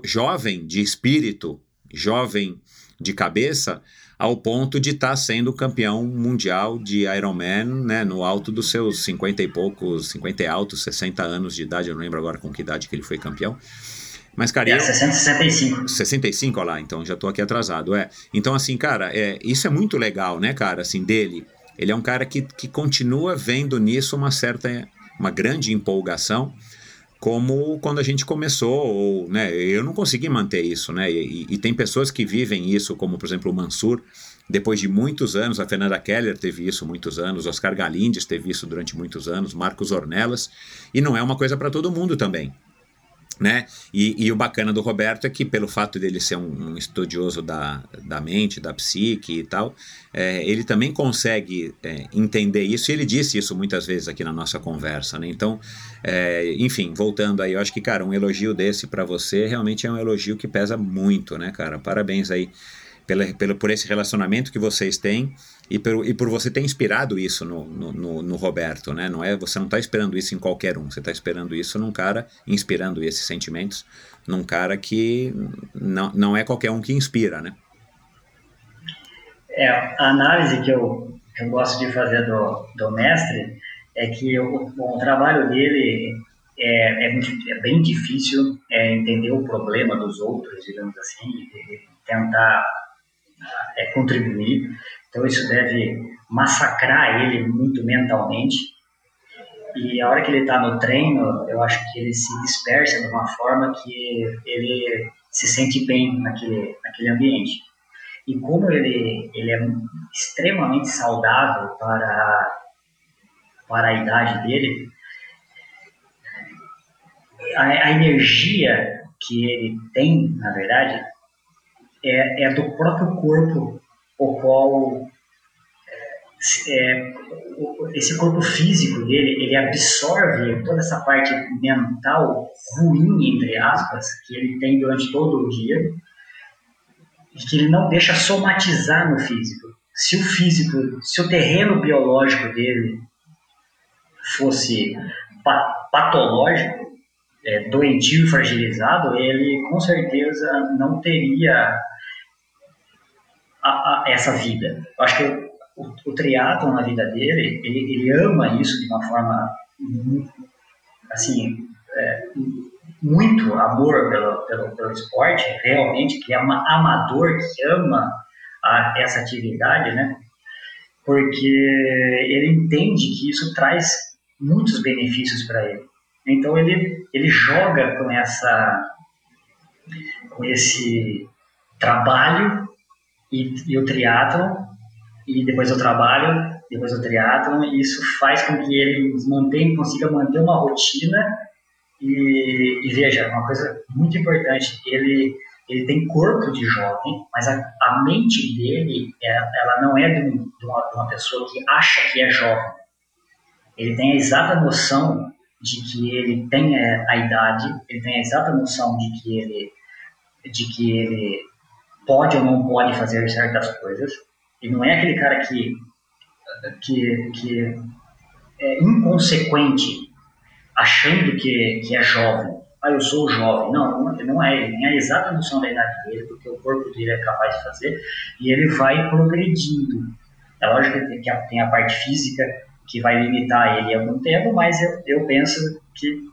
jovem de espírito, jovem de cabeça, ao ponto de estar sendo campeão mundial de Ironman, né, no alto dos seus 50 e poucos, 50 e altos, 60 anos de idade, eu não lembro agora com que idade que ele foi campeão. Mas, cara, É, eu, 665. 65, olha lá, então já tô aqui atrasado, é. Então, assim, cara, é, isso é muito legal, né, cara, assim, dele. Ele é um cara que, que continua vendo nisso uma certa, uma grande empolgação, como quando a gente começou, ou, né, eu não consegui manter isso, né, e, e tem pessoas que vivem isso, como, por exemplo, o Mansur, depois de muitos anos, a Fernanda Keller teve isso muitos anos, Oscar Galindes teve isso durante muitos anos, Marcos Ornelas, e não é uma coisa para todo mundo também né? E, e o bacana do Roberto é que, pelo fato dele ser um, um estudioso da, da mente, da psique e tal, é, ele também consegue é, entender isso, e ele disse isso muitas vezes aqui na nossa conversa, né? Então, é, enfim, voltando aí, eu acho que, cara, um elogio desse para você realmente é um elogio que pesa muito, né, cara? Parabéns aí pela, pelo, por esse relacionamento que vocês têm e por, e por você ter inspirado isso no, no, no, no Roberto, né? Não é, você não está esperando isso em qualquer um, você está esperando isso num cara, inspirando esses sentimentos num cara que não, não é qualquer um que inspira, né? É, a análise que eu, que eu gosto de fazer do, do mestre é que o, o trabalho dele é, é, é, bem difícil é, entender o problema dos outros, digamos assim, e tentar é, contribuir. Então isso deve massacrar ele muito mentalmente. E a hora que ele está no treino, eu acho que ele se dispersa de uma forma que ele se sente bem naquele, naquele ambiente. E como ele, ele é extremamente saudável para, para a idade dele, a, a energia que ele tem, na verdade, é, é do próprio corpo o qual é, esse corpo físico dele, ele absorve toda essa parte mental ruim, entre aspas, que ele tem durante todo o dia, e que ele não deixa somatizar no físico. Se o físico, se o terreno biológico dele fosse patológico, é, doentio e fragilizado, ele com certeza não teria a, a, essa vida. Eu acho que o, o triatlon na vida dele, ele, ele ama isso de uma forma assim, é, muito amor pelo, pelo, pelo esporte, realmente, que é um amador que ama a, essa atividade, né? Porque ele entende que isso traz muitos benefícios para ele. Então ele, ele joga com essa com esse trabalho e, e o triatlon e depois o trabalho, depois o triatlon, e isso faz com que ele mantenha, consiga manter uma rotina e, e, veja, uma coisa muito importante, ele, ele tem corpo de jovem, mas a, a mente dele, é, ela não é de, de, uma, de uma pessoa que acha que é jovem. Ele tem a exata noção de que ele tem a idade, ele tem a exata noção de que ele, de que ele pode ou não pode fazer certas coisas. E não é aquele cara que, que, que é inconsequente, achando que, que é jovem. Ah, eu sou jovem. Não, não é. Ele tem a exata noção da idade dele, porque o corpo dele é capaz de fazer, e ele vai progredindo. É lógico que tem a parte física que vai limitar ele algum tempo, mas eu, eu penso que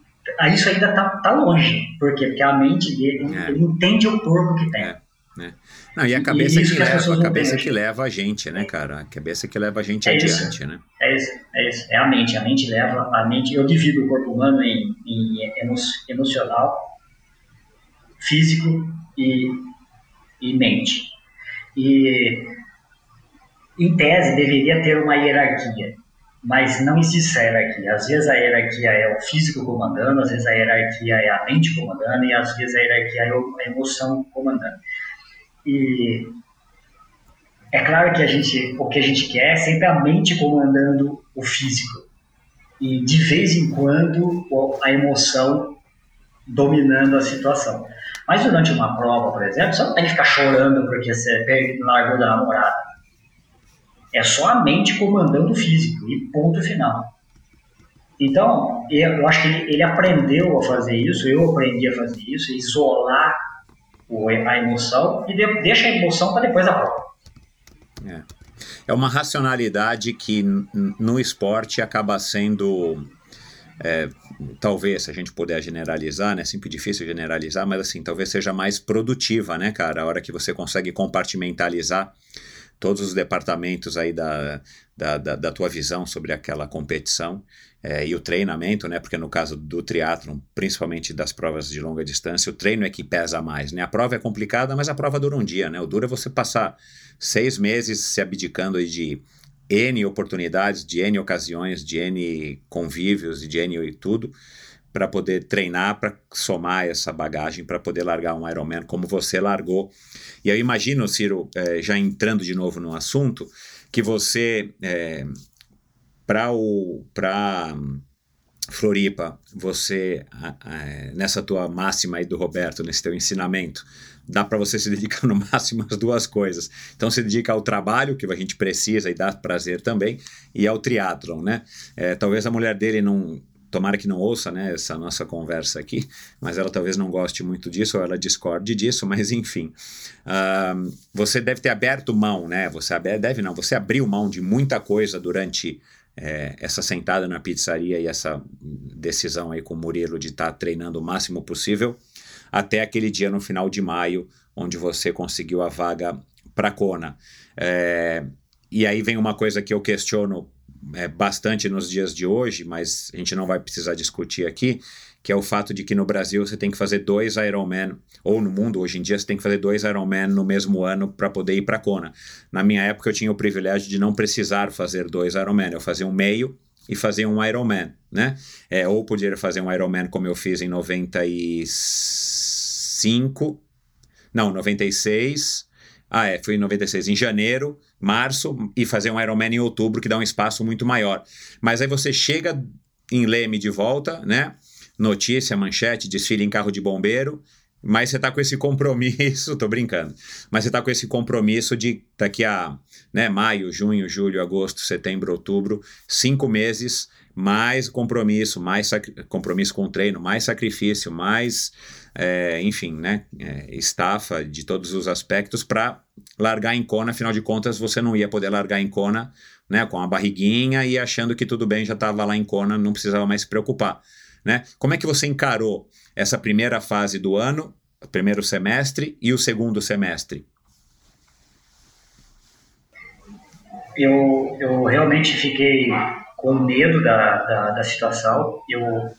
isso ainda está tá longe. Por quê? Porque a mente dele, é. ele entende o corpo que tem. Né? Não, e a cabeça, e que, leva, a cabeça que leva a gente, né, cara? A cabeça que leva a gente é adiante, isso. né? É isso, é isso. É a mente. A mente leva, a mente, eu divido o corpo humano em, em emocional, físico e, e mente. E, em tese, deveria ter uma hierarquia, mas não existe essa hierarquia. Às vezes a hierarquia é o físico comandando, às vezes a hierarquia é a mente comandando, e às vezes a hierarquia é a emoção comandando. E é claro que a gente, o que a gente quer é sempre a mente comandando o físico. E de vez em quando a emoção dominando a situação. Mas durante uma prova, por exemplo, você não tem que ficar chorando porque você largou da namorada. É só a mente comandando o físico e ponto final. Então, eu acho que ele, ele aprendeu a fazer isso, eu aprendi a fazer isso, isolar a emoção e de, deixa a emoção para depois da prova. É. é uma racionalidade que no esporte acaba sendo. É, talvez, se a gente puder generalizar, né? Sempre difícil generalizar, mas assim, talvez seja mais produtiva, né, cara? A hora que você consegue compartimentalizar todos os departamentos aí da, da, da, da tua visão sobre aquela competição é, e o treinamento, né? Porque no caso do triatlon, principalmente das provas de longa distância, o treino é que pesa mais, né? A prova é complicada, mas a prova dura um dia, né? O duro é você passar seis meses se abdicando de N oportunidades, de N ocasiões, de N convívios e de N e tudo, para poder treinar, para somar essa bagagem, para poder largar um Ironman como você largou. E eu imagino, Ciro, é, já entrando de novo no assunto, que você... É, para Floripa, você, nessa tua máxima aí do Roberto, nesse teu ensinamento, dá para você se dedicar no máximo às duas coisas. Então, se dedica ao trabalho, que a gente precisa e dá prazer também, e ao triatlon, né? É, talvez a mulher dele não tomara que não ouça né, essa nossa conversa aqui, mas ela talvez não goste muito disso ou ela discorde disso, mas enfim. Uh, você deve ter aberto mão, né? Você deve não, você abriu mão de muita coisa durante é, essa sentada na pizzaria e essa decisão aí com o Murilo de estar tá treinando o máximo possível até aquele dia no final de maio, onde você conseguiu a vaga para Kona. É, e aí vem uma coisa que eu questiono é, bastante nos dias de hoje, mas a gente não vai precisar discutir aqui, que é o fato de que no Brasil você tem que fazer dois Ironman, ou no mundo hoje em dia você tem que fazer dois Ironman no mesmo ano para poder ir para Kona. Na minha época eu tinha o privilégio de não precisar fazer dois Ironman, eu fazia um meio e fazer um Ironman, né? É, ou podia fazer um Ironman como eu fiz em 95, não, 96, ah é, foi em 96, em janeiro, março, e fazer um Ironman em outubro, que dá um espaço muito maior. Mas aí você chega em Leme de volta, né? Notícia, manchete, desfile em carro de bombeiro, mas você está com esse compromisso, tô brincando, mas você está com esse compromisso de daqui a né, maio, junho, julho, agosto, setembro, outubro, cinco meses, mais compromisso, mais compromisso com o treino, mais sacrifício, mais, é, enfim, né, é, estafa de todos os aspectos para largar em Kona, afinal de contas você não ia poder largar em Kona né, com a barriguinha e achando que tudo bem, já estava lá em Kona, não precisava mais se preocupar. Né? Como é que você encarou essa primeira fase do ano, o primeiro semestre e o segundo semestre? Eu, eu realmente fiquei com medo da, da, da situação. Eu,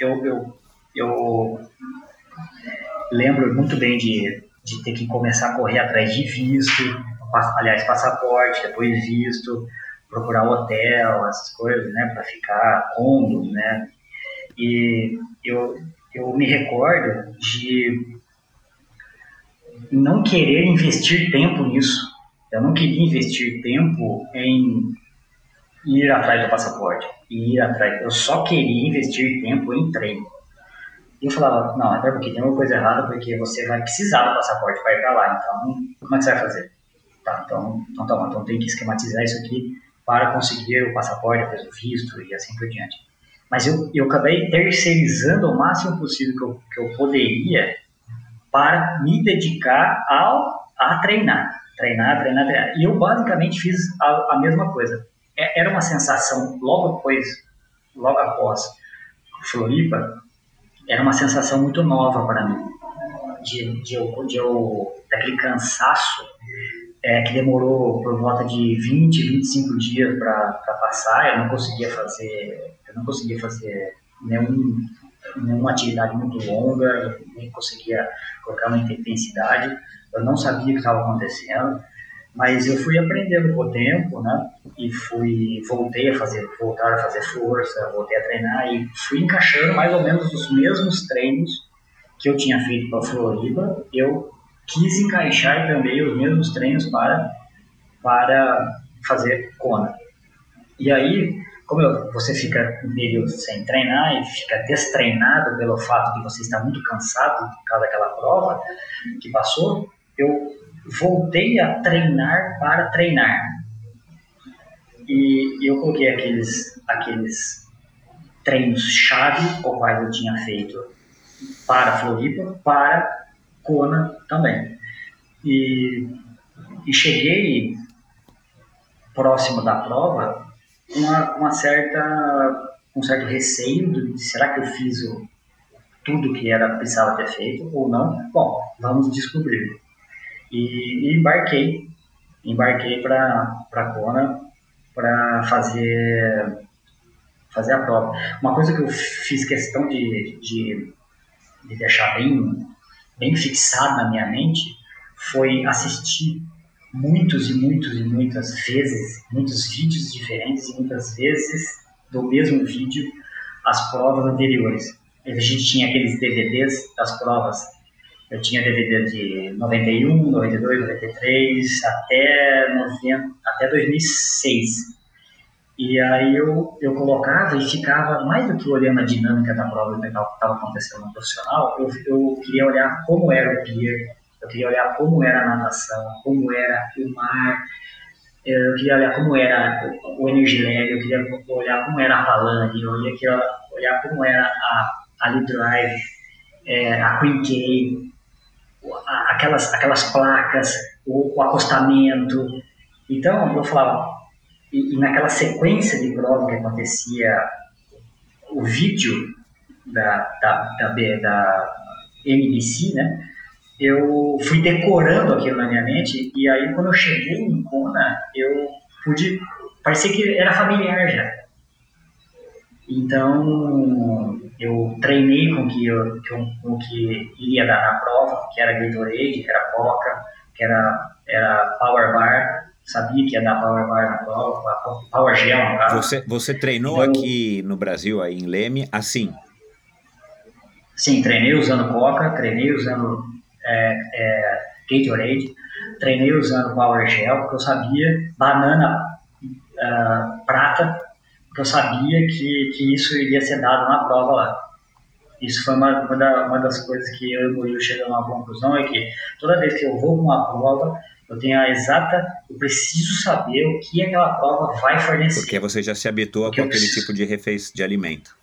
eu, eu, eu lembro muito bem de, de ter que começar a correr atrás de visto, aliás, passaporte, depois visto, procurar hotel, essas coisas, né, para ficar, condos, né, e eu, eu me recordo de não querer investir tempo nisso. Eu não queria investir tempo em ir atrás do passaporte, ir atrás. Eu só queria investir tempo em treino. E eu falava, não, até porque tem uma coisa errada, porque você vai precisar do passaporte para ir para lá. Então, como é que você vai fazer? Tá, então, então, tá bom, então tem que esquematizar isso aqui para conseguir o passaporte, depois o visto e assim por diante. Mas eu, eu acabei terceirizando o máximo possível que eu, que eu poderia para me dedicar ao, a treinar. Treinar, treinar, treinar. E eu basicamente fiz a, a mesma coisa. É, era uma sensação, logo depois, logo após Floripa, era uma sensação muito nova para mim. De, de, de, de eu, daquele cansaço é, que demorou por volta de 20, 25 dias para passar. Eu não conseguia fazer, eu não conseguia fazer nenhum, nenhuma atividade muito longa, nem conseguia colocar muita intensidade. Eu não sabia o que estava acontecendo, mas eu fui aprendendo com o tempo, né? E fui, voltei a fazer, voltar a fazer força, voltei a treinar e fui encaixando mais ou menos os mesmos treinos que eu tinha feito para Floriba. Eu quis encaixar também os mesmos treinos para, para fazer Kona. E aí, como eu, você fica período sem treinar e fica destreinado pelo fato de você estar muito cansado por causa daquela prova que passou, eu voltei a treinar para treinar. E eu coloquei aqueles, aqueles treinos-chave, os quais eu tinha feito para Floripa, para Kona também. E, e cheguei próximo da prova uma, uma certa um certo receio de será que eu fiz o, tudo que era precisava ter feito ou não. Bom, vamos descobrir. E, e embarquei, embarquei para Kona para fazer fazer a prova. Uma coisa que eu fiz questão de, de, de deixar bem bem fixado na minha mente foi assistir muitos e muitos e muitas vezes, muitos vídeos diferentes e muitas vezes do mesmo vídeo as provas anteriores. A gente tinha aqueles DVDs das provas. Eu tinha DVD de 91, 92, 93 até 90, até 2006. E aí eu, eu colocava e ficava, mais do que olhando a dinâmica da prova que estava acontecendo no profissional, eu, eu queria olhar como era o pier, eu queria olhar como era a natação, como era o mar, eu queria olhar como era o energy lag, eu queria olhar como era a Palani, eu queria olhar como era a, a Lead Drive, é, a Queen K, aquelas, aquelas placas, o, o acostamento. Então eu falava, e, e, naquela sequência de prova que acontecia, o vídeo da, da, da, da NBC, né? eu fui decorando aquilo na minha mente e aí quando eu cheguei em Kona, eu pude, parecia que era familiar já. Então eu treinei com que eu, com o que iria dar na prova, que era Gatorade, que era Coca, que era, era Power Bar, sabia que ia dar Power Bar na prova, Power Gel no caso. Você, você treinou então, aqui no Brasil, aí em Leme, assim? Sim, treinei usando Coca, treinei usando é, é, Gatorade, treinei usando Power Gel, porque eu sabia, banana uh, prata, porque eu sabia que, que isso iria ser dado na prova lá. Isso foi uma, uma, da, uma das coisas que eu e o Murilo chegamos a uma conclusão, é que toda vez que eu vou para uma prova, eu tenho a exata, eu preciso saber o que aquela prova vai fornecer. Porque você já se habituou com aquele preciso. tipo de refeição de alimento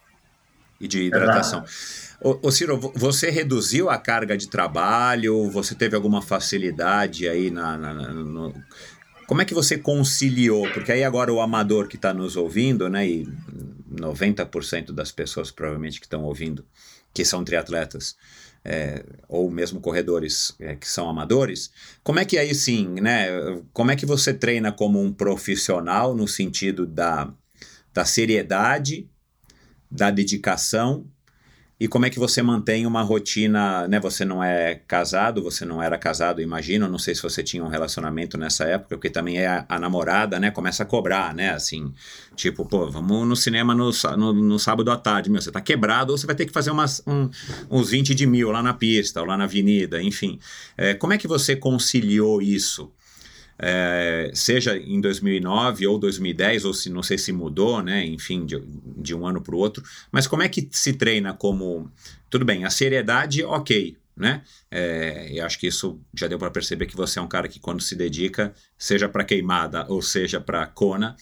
e de hidratação. Ô, ô, Ciro, você reduziu a carga de trabalho? Você teve alguma facilidade aí na, na, na no... Como é que você conciliou? Porque aí agora o amador que está nos ouvindo, né, e 90% das pessoas provavelmente que estão ouvindo, que são triatletas, é, ou mesmo corredores é, que são amadores, como é que aí sim, né? Como é que você treina como um profissional no sentido da, da seriedade, da dedicação e como é que você mantém uma rotina, né? Você não é casado, você não era casado, imagino. Não sei se você tinha um relacionamento nessa época, porque também é a, a namorada, né? Começa a cobrar, né? Assim, tipo, pô, vamos no cinema no, no, no, sábado à tarde, meu, você tá quebrado ou você vai ter que fazer umas, um, uns 20 de mil lá na pista ou lá na avenida, enfim. É, como é que você conciliou isso? É, seja em 2009 ou 2010, ou se não sei se mudou, né? Enfim, de, de um ano para o outro. Mas como é que se treina como. Tudo bem, a seriedade, ok, né? É, eu acho que isso já deu para perceber que você é um cara que quando se dedica, seja para queimada ou seja para cona,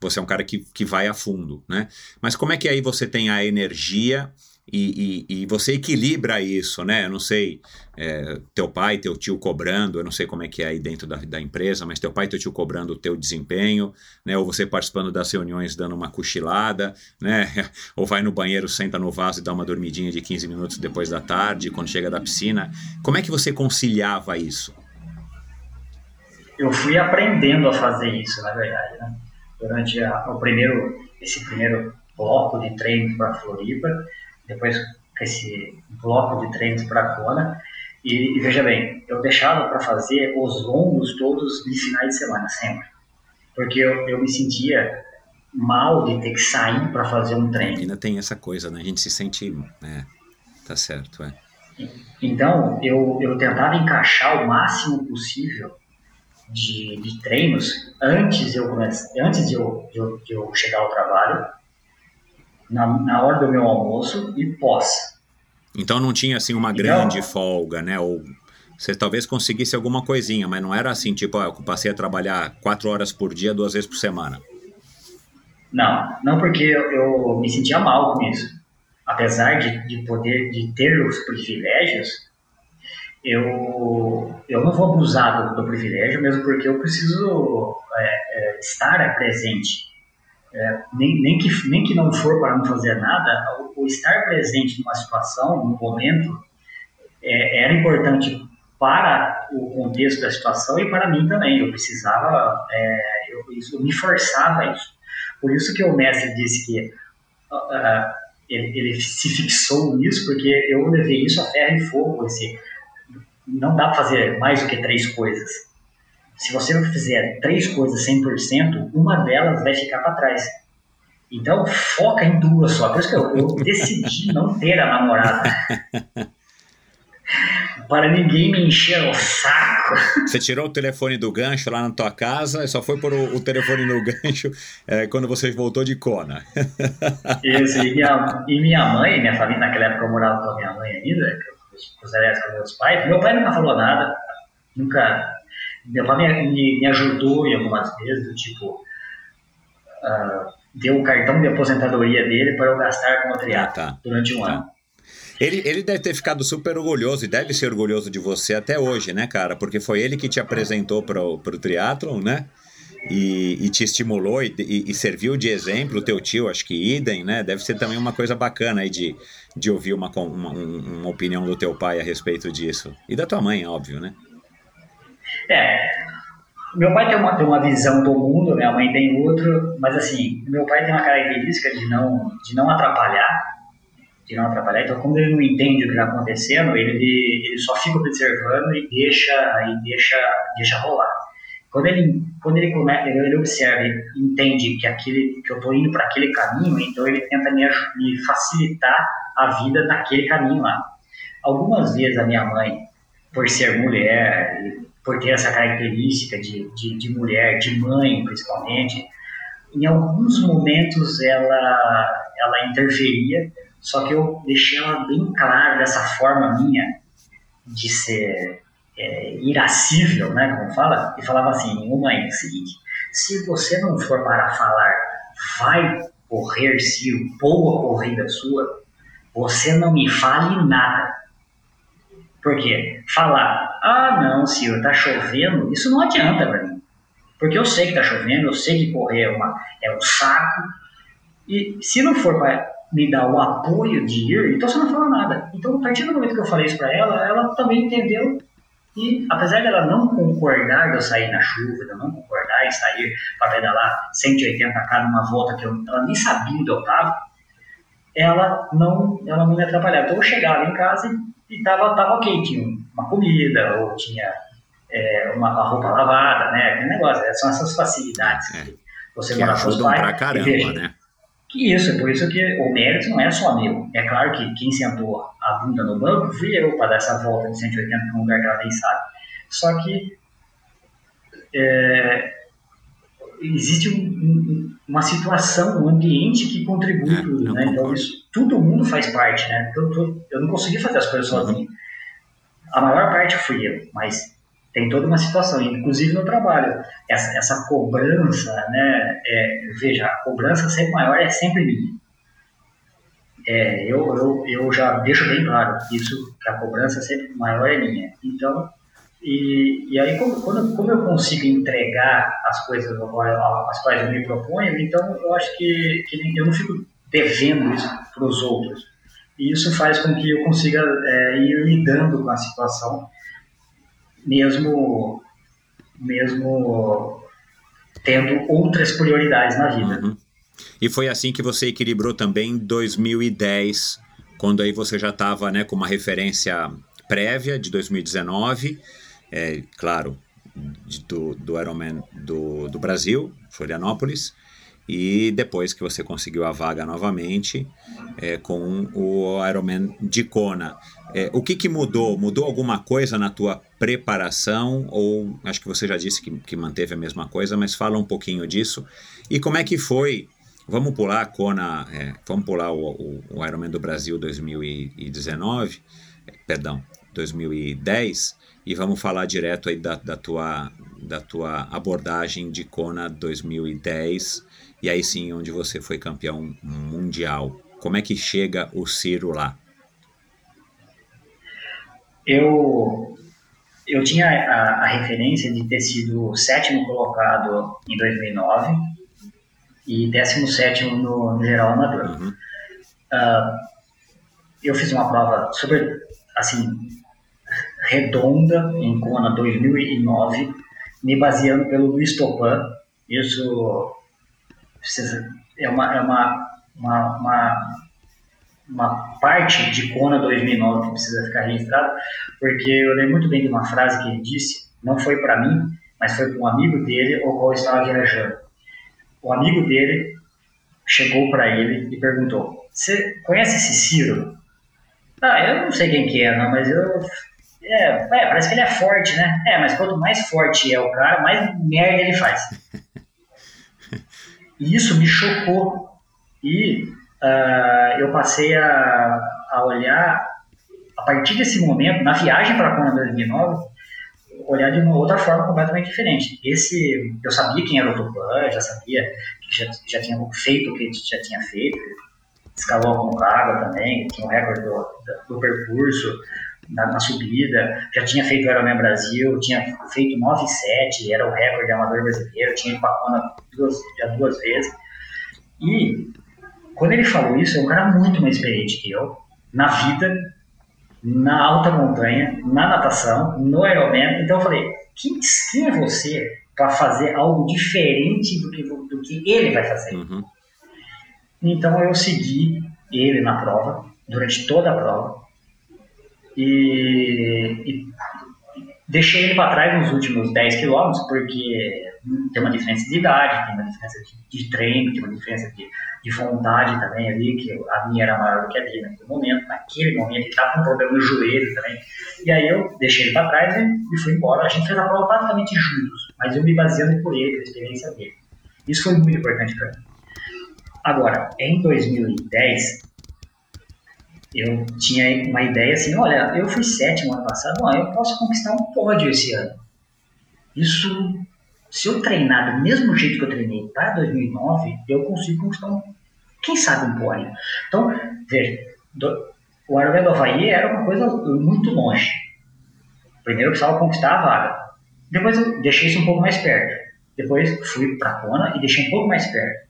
você é um cara que, que vai a fundo, né? Mas como é que aí você tem a energia e, e, e, você equilibra isso, né? Eu não sei, é, teu pai, teu tio cobrando, eu não sei como é que é aí dentro da, da empresa, mas teu pai teu tio cobrando o teu desempenho, né? Ou você participando das reuniões dando uma cochilada, né? Ou vai no banheiro, senta no vaso e dá uma dormidinha de 15 minutos depois da tarde, quando chega da piscina. Como é que você conciliava isso? Eu fui aprendendo a fazer isso, na verdade, né? Durante a, o primeiro, esse primeiro bloco de treino para Floripa, depois esse bloco de treinos para Kona. E, e, veja bem, eu deixava para fazer os longos todos de finais de semana, sempre. Porque eu, eu me sentia mal de ter que sair para fazer um treino. Ainda tem essa coisa, né? A gente se sente. É, tá certo, é. Então, eu, eu tentava encaixar o máximo possível de, de treinos antes, eu antes de eu, de eu, de eu chegar ao trabalho na, na hora do meu almoço e pós. Então não tinha assim uma então, grande folga, né? Ou você talvez conseguisse alguma coisinha, mas não era assim, tipo, ó, eu passei a trabalhar quatro horas por dia, duas vezes por semana. Não, não porque eu, eu me sentia mal com isso. Apesar de, de poder, de ter os privilégios, eu, eu não vou abusar do, do privilégio, mesmo porque eu preciso é, é, estar presente é, nem, nem, que, nem que não for para não fazer nada, o, o estar presente numa situação, num momento, é, era importante para o contexto da situação e para mim também. Eu precisava, é, eu, isso, me forçava a isso. Por isso que o mestre disse que uh, ele, ele, se fixou nisso, porque eu levei isso a ferro e fogo. Esse, não dá para fazer mais do que três coisas se você não fizer três coisas 100%, uma delas vai ficar para trás. Então, foca em duas só. Por isso que eu, eu decidi não ter a namorada. para ninguém me encher o saco. Você tirou o telefone do gancho lá na tua casa e só foi pôr o, o telefone no gancho é, quando você voltou de Kona. Isso, e minha, e minha mãe, minha família, naquela época eu morava com a minha mãe ainda, com os com meus pais. Meu pai nunca falou nada, nunca. Meu pai me, me, me ajudou em algumas vezes, do tipo. Uh, deu o cartão de aposentadoria dele para eu gastar com o triatlo Ah, tá. durante um Tá. ano. Ele, ele deve ter ficado super orgulhoso e deve ser orgulhoso de você até hoje, né, cara? Porque foi ele que te apresentou pro, pro triatlon, né? E, e te estimulou e, e- e serviu de exemplo, o teu tio, acho que idem, né? Deve ser também uma coisa bacana aí de, de ouvir uma, uma, um- uma opinião do teu pai a respeito disso. E da tua mãe, óbvio, né? É, meu pai tem uma, tem uma visão do mundo, minha mãe tem outro, mas assim, meu pai tem uma característica de não, de não atrapalhar, de não atrapalhar, então quando ele não entende o que está acontecendo, ele, ele só fica observando e deixa, e deixa, deixa rolar. Quando ele, quando ele, come, ele, observa e entende que, aquele, que eu estou indo para aquele caminho, então ele tenta me, me facilitar a vida naquele caminho lá. Algumas vezes a minha mãe, por ser mulher, por ter essa característica de, de, de mulher, de mãe principalmente, em alguns momentos ela, ela interferia, só que eu deixei ela bem clara dessa forma minha de ser é, irascível, né, como fala, e falava assim, ô mãe, é o seguinte, se você não for para falar, vai correr se boa corrida sua, você não me fale nada. Por quê? Falar, ah não, Ciro, tá chovendo, isso não adianta pra mim. Porque eu sei que tá chovendo, eu sei que correr é, uma, é um saco. E se não for para me dar o apoio de ir, então você não fala nada. Então, a partir do momento que eu falei isso pra ela, ela também entendeu. E apesar dela não concordar de eu sair na chuva, de eu não concordar em sair para pedalar 180k numa volta que eu, ela nem sabia onde eu estava, ela não, ela não me atrapalhava. Então eu chegava em casa e, e tava, tava ok, tinha uma comida, ou tinha é, uma, uma roupa lavada, né? Aquele negócio, são essas facilidades É. que você Que mora com os pais. pra caramba, veja, né? que isso, é por isso que o mérito não é só meu. É claro que quem sentou a bunda no banco fui eu para dar essa volta de 180 para um lugar que ela nem sabe. Só que é, existe um- um- uma situação, um ambiente que contribui É, tudo, né? Então isso, todo mundo faz parte, né? Então, eu não consegui fazer as coisas Uhum. sozinho. A maior parte fui eu, mas tem toda uma situação, inclusive no trabalho. Essa, essa cobrança, né? é, veja, a cobrança sempre maior é sempre minha. É, eu, eu, eu já deixo bem claro isso, que a cobrança sempre maior é minha. Então, e, e aí como, quando, como eu consigo entregar as coisas às quais eu me proponho, então eu acho que, que eu não fico devendo isso para os outros. E isso faz com que eu consiga é, ir lidando com a situação, mesmo, mesmo tendo outras prioridades na vida. Uhum. E foi assim que você equilibrou também em 2010, quando aí você já estava né, com uma referência prévia de 2019, é, claro, do, do Ironman do, do Brasil, Florianópolis, e depois que você conseguiu a vaga novamente é, com o Ironman de Kona. É, o que, que mudou? Mudou alguma coisa na tua preparação? Ou acho que você já disse que, que manteve a mesma coisa, mas fala um pouquinho disso. E como é que foi? Vamos pular a Kona, é, vamos pular o, o, o Ironman do Brasil 2019, é, perdão, 2010, e vamos falar direto aí da, da, tua, da tua abordagem de Kona 2010, e aí sim onde você foi campeão mundial. Como é que chega o Ciro lá? Eu, eu tinha a, a referência de ter sido sétimo colocado em 2009 e décimo sétimo no, no geral amador. Uhum. Ah, eu fiz uma prova super, assim, redonda em Kona 2009, me baseando pelo Luiz Topan. Isso é uma, é uma, uma, uma, uma parte de Kona 2009 que precisa ficar registrada, porque eu lembro muito bem de uma frase que ele disse, não foi para mim, mas foi para um amigo dele, o qual estava viajando. O amigo dele chegou para ele e perguntou: Você conhece esse Ciro? Ah, eu não sei quem que é, não, mas eu. É, é, parece que ele é forte, né? É, mas quanto mais forte é o cara, mais merda ele faz. E isso me chocou. E uh, eu passei a, a olhar, a partir desse momento, na viagem para a Kona 2009, olhar de uma outra forma completamente diferente. Esse, eu sabia quem era o Tupã, já sabia que já, já tinha feito o que já tinha feito, escalou com Concagua também, tinha um recorde do, do percurso na, na, subida, já tinha feito o Ironman Brasil, tinha feito 9,7, era o recorde amador brasileiro, tinha ido para a duas, já duas vezes. E quando ele falou isso, é um cara muito mais experiente que eu, na vida, na alta montanha, na natação, no Ironman. Então eu falei, quem, quem é você para fazer algo diferente do que, do que ele vai fazer? Uhum. Então eu segui ele na prova, durante toda a prova, e, e deixei ele para trás nos últimos 10 quilômetros, porque tem uma diferença de idade, tem uma diferença de, de treino, tem uma diferença de, de, vontade também ali, que a minha era maior do que a dele naquele momento. Naquele momento ele estava com um problema no joelho também. E aí eu deixei ele para trás e, e fui embora. A gente fez a prova praticamente juntos, mas eu me baseando por ele, pela experiência dele. Isso foi muito importante para mim. Agora, em 2010, eu tinha uma ideia assim, olha, eu fui sétimo ano passado, eu posso conquistar um pódio esse ano. Isso, se eu treinar do mesmo jeito que eu treinei para 2009, eu consigo conquistar um, quem sabe um pódio. Então, veja, do, o Ironman do Havaí era uma coisa muito longe. Primeiro eu precisava conquistar a vaga. Depois eu deixei isso um pouco mais perto. Depois fui para Kona e deixei um pouco mais perto.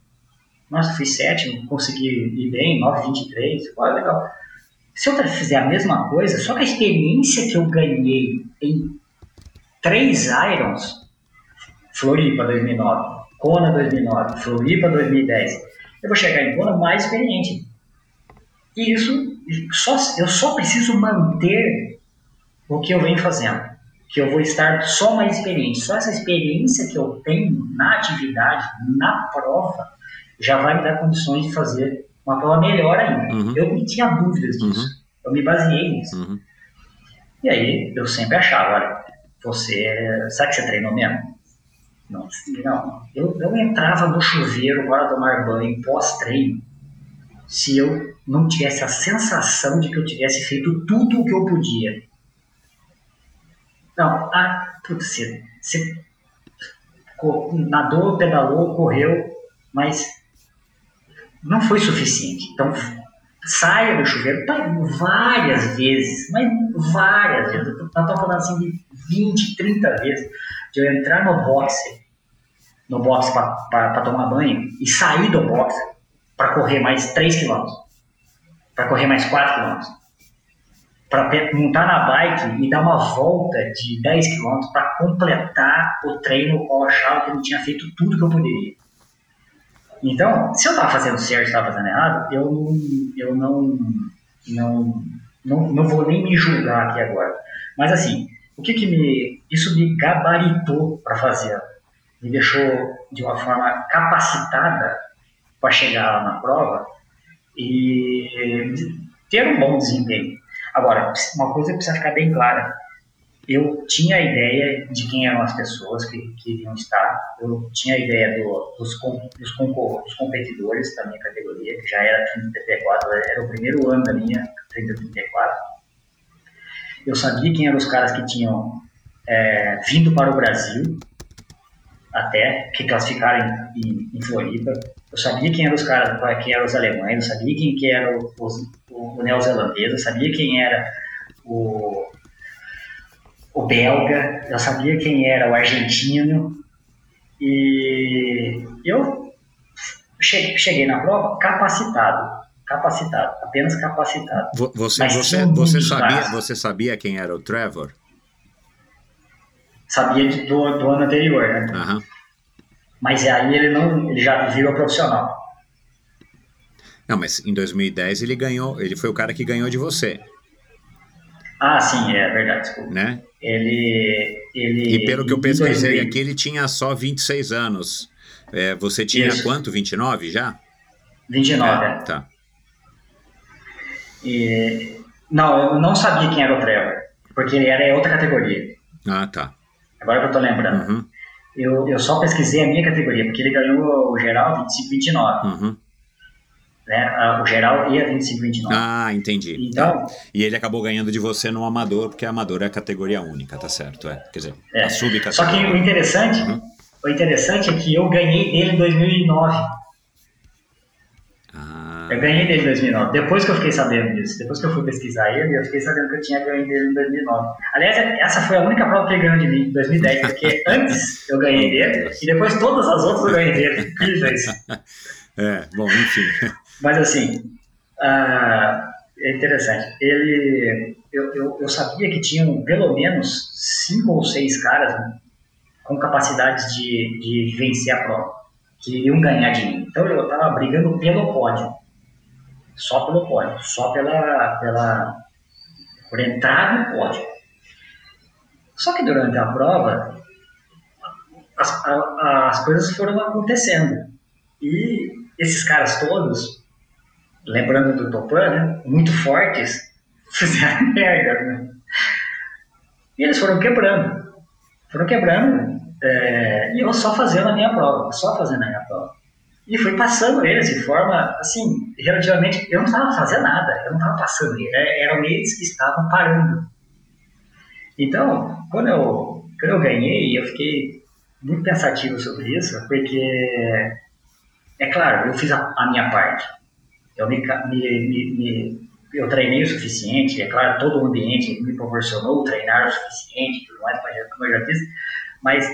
Nossa, fui sétimo, consegui ir bem, 9,23, olha, legal. Se eu fizer a mesma coisa, só que a experiência que eu ganhei em três Irons, Floripa 2009, Kona 2009, Floripa 2010, eu vou chegar em Kona mais experiente. E isso, só, eu só preciso manter o que eu venho fazendo. Que eu vou estar só mais experiente. Só essa experiência que eu tenho na atividade, na prova, já vai me dar condições de fazer uma prova melhor ainda. Uhum. Eu não tinha dúvidas disso. Uhum. Eu me baseei nisso. Uhum. E aí eu sempre achava, olha, você. Sabe que você treinou mesmo? Não, não. Eu, eu entrava no chuveiro para tomar banho pós-treino se eu não tivesse a sensação de que eu tivesse feito tudo o que eu podia. Não, ah, putz, você, você nadou, pedalou, correu, mas não foi suficiente. Então, saia do chuveiro várias vezes, mas várias vezes. Nós estamos falando assim de 20, 30 vezes de eu entrar no boxe, no boxe para tomar banho e sair do boxe para correr mais 3 km, para correr mais 4 km, para montar na bike e dar uma volta de 10 km para completar o treino eu achava que eu não tinha feito tudo que eu poderia. Então, se eu estava fazendo certo estava fazendo errado, eu, eu não, não, não, não vou nem me julgar aqui agora. Mas assim, o que que me. Isso me gabaritou para fazer. Me deixou de uma forma capacitada para chegar lá na prova e ter um bom desempenho. Agora, uma coisa precisa ficar bem clara: eu tinha a ideia de quem eram as pessoas que, que iriam estar, eu tinha a ideia do, dos, dos, dos competidores da minha categoria, que já era 30-34, era o primeiro ano da minha 30-34. Eu sabia quem eram os caras que tinham é, vindo para o Brasil, até, que classificaram em, em, Floripa. Eu sabia quem eram os caras, quem eram os alemães, eu sabia quem que era o, o, o neozelandês, eu sabia quem era o o belga, eu sabia quem era o argentino e eu cheguei na prova capacitado, capacitado, apenas capacitado. Você, você, você sabia, você sabia quem era o Trevor? Sabia de, do, do ano anterior, né? Uhum. Mas aí ele não, ele já virou profissional. Não, mas em 2010 ele ganhou, ele foi o cara que ganhou de você. Ah, sim, é verdade, desculpa. Né? Ele, ele. E pelo que eu pesquisei aqui, ele tinha só 26 anos. É, você tinha Isso. quanto? 29 já? 29, é. Tá. E, Não, eu não sabia quem era o Trevor, porque ele era em outra categoria. Ah, tá. Agora que eu tô lembrando. Uhum, Eu, eu só pesquisei a minha categoria, porque ele ganhou o geral 25-29. uhum. Né? O geral ia 25-29. Ah, entendi. Então, E ele acabou ganhando de você no amador, porque amador é categoria única, tá certo? É. Quer dizer, É. a subcategoria. só que o interessante, Uhum. o interessante é que eu ganhei dele em 2009. Ah, Eu ganhei dele em 2009. Depois que eu fiquei sabendo disso, depois que eu fui pesquisar ele, eu fiquei sabendo que eu tinha ganho dele em 2009. Aliás, essa foi a única prova que ele ganhou de mim em 2010, porque antes eu ganhei dele e depois todas as outras eu ganhei dele. Incrível isso. é, bom, enfim. Mas assim, ah, é interessante. Ele, eu, eu, eu sabia que tinham pelo menos cinco ou seis caras né, com capacidade de, de vencer a prova, que iriam ganhar de mim. Então eu estava brigando pelo pódio, só pelo pódio, só pela, pela por entrar no pódio. Só que durante a prova as, a- as coisas foram acontecendo e esses caras todos lembrando do Topan, né, muito fortes, fizeram merda, né? E eles foram quebrando, foram quebrando, é, e eu só fazendo a minha prova, só fazendo a minha prova. E fui passando eles de forma, assim, relativamente, eu não estava fazendo nada, eu não estava passando eram eles que estavam parando. Então, quando eu, quando eu ganhei, eu fiquei muito pensativo sobre isso, porque, é claro, eu fiz a, a minha parte, eu me, me, me, eu treinei o suficiente, é claro, todo o ambiente me proporcionou treinar o suficiente, tudo mais, como eu já disse, mas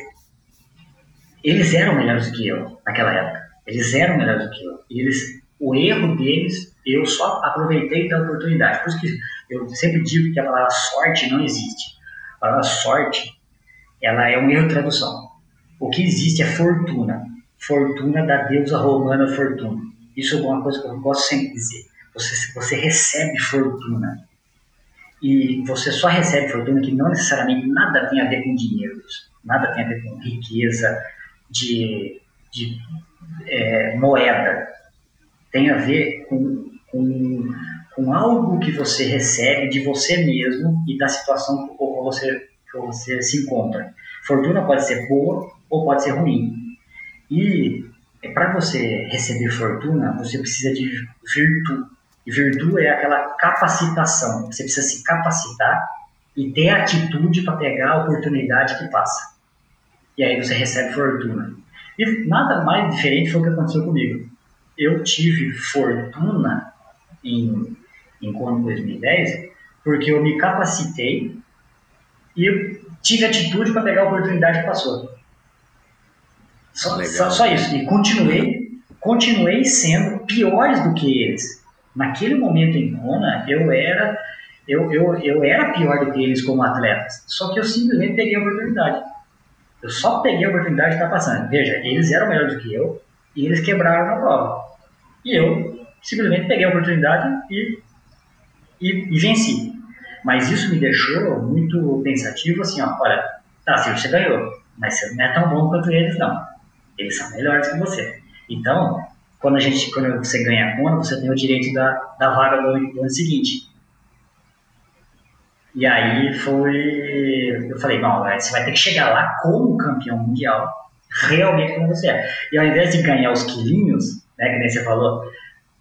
eles eram melhores do que eu naquela época. Eles eram melhores do que eu. E eles, o erro deles, eu só aproveitei da oportunidade. Por isso que eu sempre digo que a palavra sorte não existe. A palavra sorte, ela é um erro de tradução. O que existe é fortuna. Fortuna da deusa romana Fortuna. Isso é uma coisa que eu gosto sempre de dizer. Você, você recebe fortuna. E você só recebe fortuna que não necessariamente nada tem a ver com dinheiro. Nada tem a ver com riqueza, de, de é, moeda. Tem a ver com, com, com algo que você recebe de você mesmo e da situação que você, que você se encontra. Fortuna pode ser boa ou pode ser ruim. E para você receber fortuna, você precisa de virtude. E virtude é aquela capacitação. Você precisa se capacitar e ter atitude para pegar a oportunidade que passa. E aí você recebe fortuna. E nada mais diferente foi o que aconteceu comigo. Eu tive fortuna em, em Kona 2010 porque eu me capacitei e tive atitude para pegar a oportunidade que passou. Só, Legal. só, isso. E continuei, continuei sendo piores do que eles. Naquele momento em Kona, eu era, eu, eu, eu era pior do que eles como atletas. Só que eu simplesmente peguei a oportunidade. Eu só peguei a oportunidade de estar passando. Veja, eles eram melhores do que eu e eles quebraram na prova. E eu simplesmente peguei a oportunidade e, e, e venci. Mas isso me deixou muito pensativo, assim, ó, olha, tá, Silvio, você ganhou, mas você não é tão bom quanto eles, não. Eles são melhores que você. Então, quando, a gente, quando você ganha a Kona, você tem o direito da, da vaga do, do ano seguinte. E aí foi. Eu falei, não, você vai ter que chegar lá como campeão mundial, realmente como você é. E ao invés de ganhar os quilinhos, né, que nem você falou,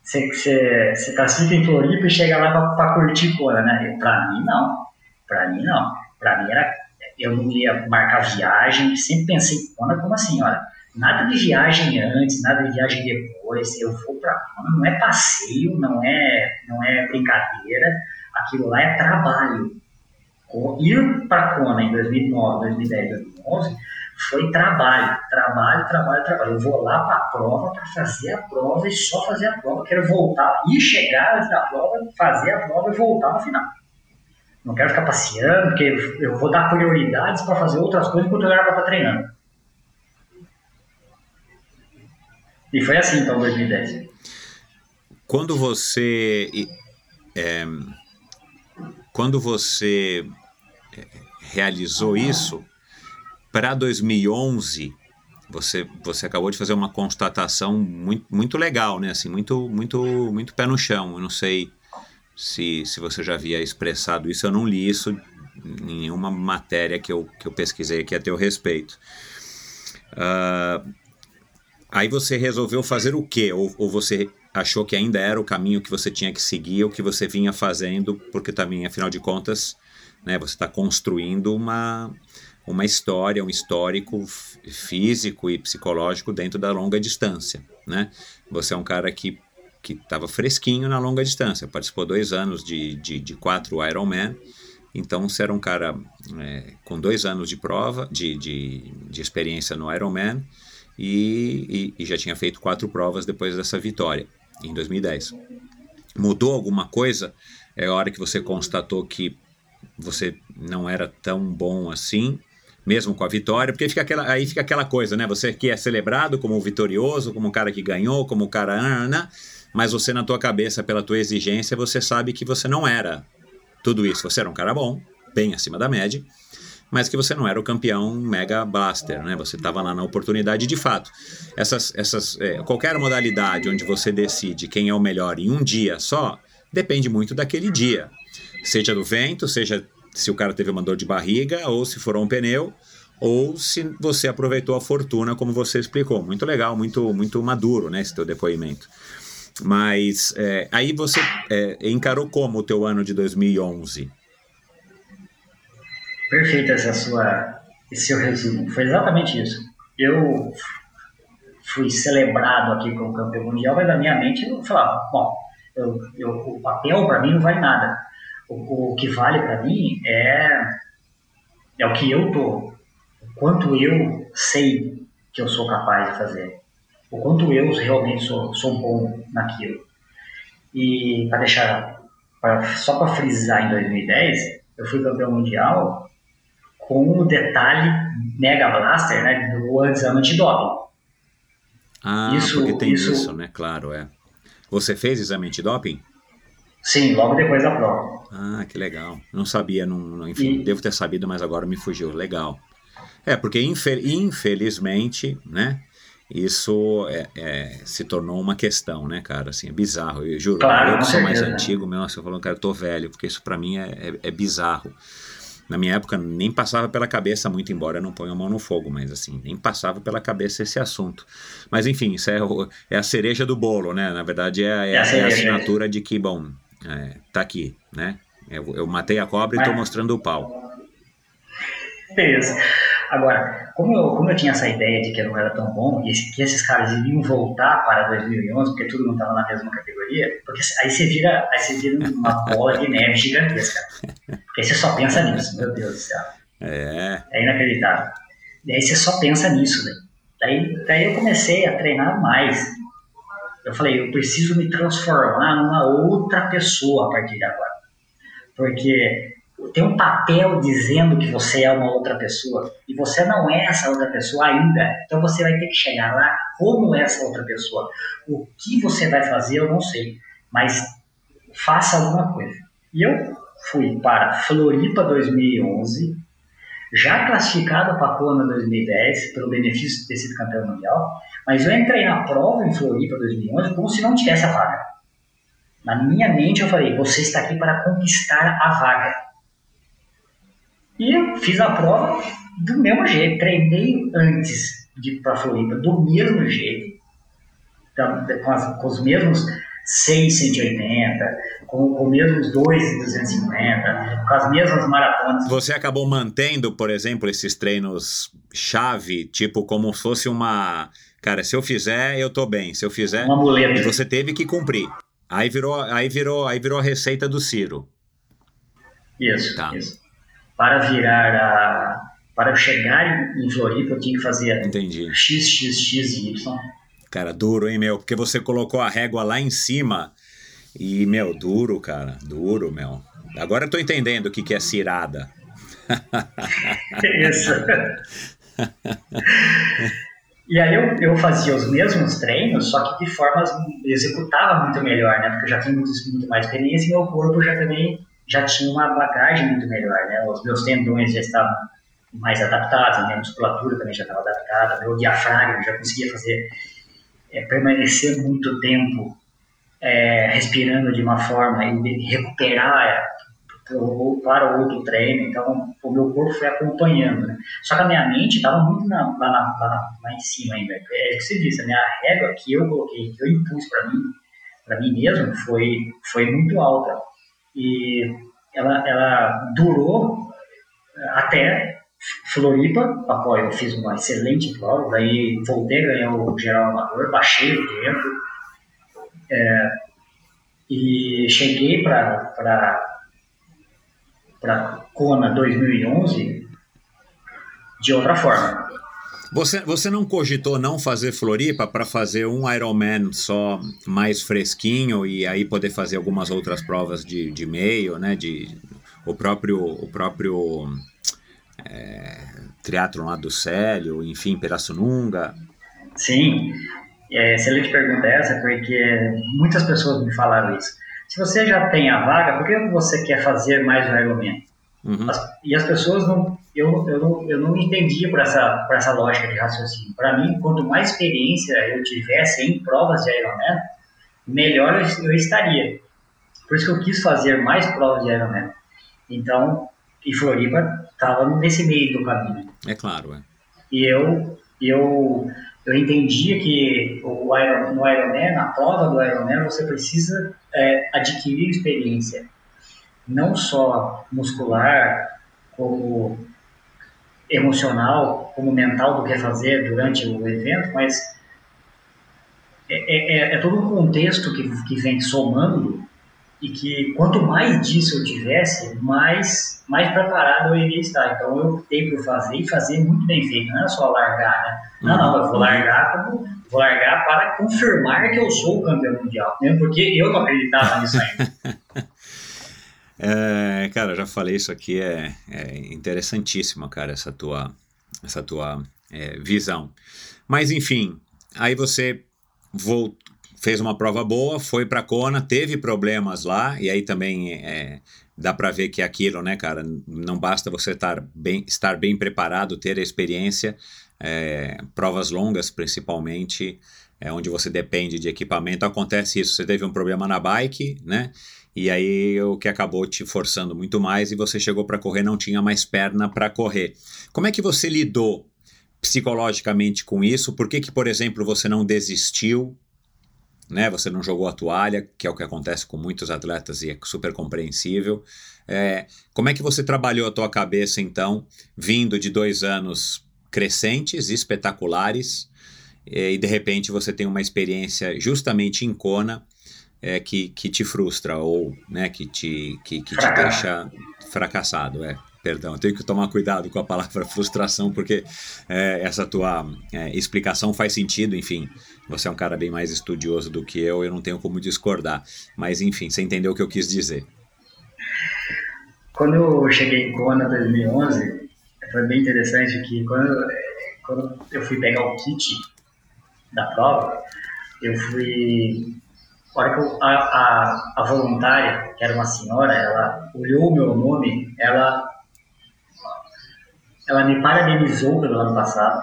você, você, você classifica em Floripa e chega lá para curtir Kona, né? Eu, pra mim, não. Pra mim, não. Pra mim era. Eu não ia marcar viagem, sempre pensei Kona como assim, olha, nada de viagem antes, nada de viagem depois, eu vou Kona, não é passeio, não é, não é brincadeira, aquilo lá é trabalho. Ir para Kona em 2009, 2010, 2011 foi trabalho, trabalho, trabalho, trabalho. Eu vou lá para a prova para fazer a prova e só fazer a prova. Quero voltar e chegar antes da prova, fazer a prova e voltar no final. Não quero ficar passeando, porque eu vou dar prioridades para fazer outras coisas enquanto eu era para estar treinando. E foi assim então 2010. Quando você. é, quando você é, realizou isso, para 2011, você, você acabou de fazer uma constatação muito, muito legal, né? Assim, muito, muito, muito pé no chão. Eu não sei se, se você já havia expressado isso. Eu não li isso em nenhuma matéria que eu, que eu pesquisei aqui a teu respeito. Uh, aí você resolveu fazer o quê? Ou, ou você achou que ainda era o caminho que você tinha que seguir, o que você vinha fazendo, porque também, afinal de contas, né, você está construindo uma, uma história, um histórico físico e psicológico dentro da longa distância, né? Você é um cara que que estava fresquinho na longa distância, participou dois anos de, de, de quatro Ironman, então você era um cara é, com dois anos de prova, de, de, de experiência no Ironman e, e, e já tinha feito quatro provas depois dessa vitória, em 2010. Mudou alguma coisa? É a hora que você constatou que você não era tão bom assim mesmo com a vitória, porque fica aquela, aí fica aquela coisa, né? Você que é celebrado como vitorioso, como o cara que ganhou, como o cara, né? mas você na tua cabeça, pela tua exigência, você sabe que você não era tudo isso. Você era um cara bom, bem acima da média, mas que você não era o campeão mega blaster, né? Você estava lá na oportunidade de fato. Essas, essas, é, qualquer modalidade onde você decide quem é o melhor em um dia só, depende muito daquele dia. Seja do vento, seja se o cara teve uma dor de barriga, ou se furou um pneu, ou se você aproveitou a fortuna, como você explicou. Muito legal, muito, muito maduro, né, esse teu depoimento. Mas é, aí você é, encarou como o teu ano de 2011? Perfeito essa sua, esse seu resumo. Foi exatamente isso. Eu fui celebrado aqui como campeão mundial, mas na minha mente eu falava, bom, eu, eu, o papel para mim não vale nada. O, o que vale para mim é, é o que eu tô, o quanto eu sei que eu sou capaz de fazer, o quanto eu realmente sou, sou bom naquilo. E para deixar, pra, só para frisar, em 2010, eu fui campeão mundial com o detalhe Mega Blaster, né, do exame antidoping. Ah, isso, porque tem isso, isso, né? Claro, é. Você fez exame antidoping? Sim, logo depois da prova. Ah, que legal. Não sabia, não, não enfim, e... devo ter sabido, mas agora me fugiu. Legal. É, porque infelizmente, né? Isso é, é, se tornou uma questão, né, cara? Assim, é bizarro. Eu juro, claro, eu que sou mais antigo, meu, você falou, cara, eu tô velho, porque isso para mim é, é, é, bizarro. Na minha época nem passava pela cabeça muito, embora eu não ponha a mão no fogo, mas assim, nem passava pela cabeça esse assunto. Mas enfim, isso é, o, é a cereja do bolo, né? Na verdade é, é, é a, é a assinatura de que, bom, é, tá aqui, né? Eu, eu matei a cobra e estou mostrando o pau. Beleza. Agora, como eu, como eu tinha essa ideia de que não era tão bom e que esses caras iriam voltar para 2011, porque todo mundo estava na mesma categoria, porque aí você vira, aí você vira uma bola de neve gigantesca. Porque aí você só pensa nisso, meu Deus do céu. É. É inacreditável. E aí você só pensa nisso, né? Daí, daí eu comecei a treinar mais. Eu falei, eu preciso me transformar numa outra pessoa a partir de agora. Porque tem um papel dizendo que você é uma outra pessoa e você não é essa outra pessoa ainda. Então você vai ter que chegar lá como essa outra pessoa. O que você vai fazer eu não sei, mas faça alguma coisa. E eu fui para Floripa 2011, já classificado para a Kona 2010 pelo benefício de ter sido campeão mundial, mas eu entrei na prova em Floripa 2011 como se não tivesse a vaga. Na minha mente eu falei, você está aqui para conquistar a vaga. E eu fiz a prova do mesmo jeito, treinei antes de ir para Floripa do mesmo jeito, com, as, com os mesmos 6,180, com, com mesmos 2,250, com as mesmas maratonas. Você acabou mantendo, por exemplo, esses treinos chave, tipo como se fosse uma. Cara, se eu fizer, eu tô bem. Se eu fizer. Uma muleta. E você teve que cumprir. Aí virou, aí virou, aí virou a receita do Ciro. Isso, tá. isso. Para virar a. Para chegar em Floripa, eu tinha que fazer Entendi. X, X, X e Y. Cara, duro, hein, meu? Porque você colocou a régua lá em cima. E, meu, duro, cara. Duro, meu. Agora eu tô entendendo o que, que é cirada. Isso. E aí eu, eu fazia os mesmos treinos, só que de formas executava muito melhor, né? Porque eu já tinha muito, muito mais experiência e meu corpo já também já tinha uma bagagem muito melhor, né? Os meus tendões já estavam mais adaptados, a minha musculatura também já estava adaptada, meu diafragma já conseguia fazer é, permanecer muito tempo é, respirando de uma forma e recuperar para outro treino, então o meu corpo foi acompanhando. Né? Só que a minha mente estava muito na, lá, na, lá, lá, em cima ainda. É o que você disse, a minha régua que eu coloquei, que eu impus para mim, para mim mesmo, foi, foi muito alta. E ela, ela durou até Floripa, a qual eu fiz uma excelente prova, daí voltei a ganhar o geral amador, baixei o tempo, é, e cheguei para para Kona 2011 de outra forma. Você, você não cogitou não fazer Floripa para fazer um Ironman só mais fresquinho e aí poder fazer algumas outras provas de, de meio, né? De, o próprio, o próprio é, triatlon lá do Célio, enfim, Pirassununga? Sim, é, excelente pergunta essa, porque muitas pessoas me falaram isso. Se você já tem a vaga, por que você quer fazer mais um Ironman? Uhum. As, e as pessoas não eu, eu, não, eu não entendia por essa, por essa lógica de raciocínio. Para mim, quanto mais experiência eu tivesse em provas de Ironman, melhor eu, eu estaria. Por isso que eu quis fazer mais provas de Ironman. Então, e Floripa estava nesse meio do caminho. É claro, é. E eu, eu eu entendia que o Iron, no Ironman, na prova do Ironman, você precisa é, adquirir experiência, não só muscular, como emocional, como mental do que fazer durante o evento, mas é, é, é todo um contexto que, que vem somando e que quanto mais disso eu tivesse, mais, mais preparado eu iria estar. Então eu optei por fazer e fazer muito bem feito, não é só largar, né? Não, não, eu vou largar como, vou largar para confirmar que eu sou o campeão mundial, mesmo porque eu não acreditava nisso ainda. é, cara, já falei isso aqui, é, é interessantíssimo, cara, essa tua, essa tua é, visão. Mas enfim, aí você voltou fez uma prova boa, foi para Kona, teve problemas lá, e aí também é, dá para ver que é aquilo, né, cara? Não basta você estar bem, estar bem preparado, ter a experiência, é, provas longas principalmente, é, onde você depende de equipamento, acontece isso. Você teve um problema na bike, né? E aí o que acabou te forçando muito mais e você chegou para correr, não tinha mais perna para correr. Como é que você lidou psicologicamente com isso? Por que, que, por exemplo, você não desistiu? né? Você não jogou a toalha, que é o que acontece com muitos atletas e é super compreensível. É, como é que você trabalhou a tua cabeça, então, vindo de dois anos crescentes, espetaculares, e de repente você tem uma experiência justamente em Kona é, que, que te frustra ou né, que te, que, que te deixa fracassado, é. Perdão, eu tenho que tomar cuidado com a palavra frustração, porque é, essa tua é, explicação faz sentido, enfim, você é um cara bem mais estudioso do que eu, eu não tenho como discordar, mas enfim, você entendeu o que eu quis dizer. Quando eu cheguei em Kona 2011, foi bem interessante que quando, quando eu fui pegar o kit da prova, eu fui hora que a, a, a, voluntária, que era uma senhora, ela olhou o meu nome, ela ela me parabenizou pelo ano passado,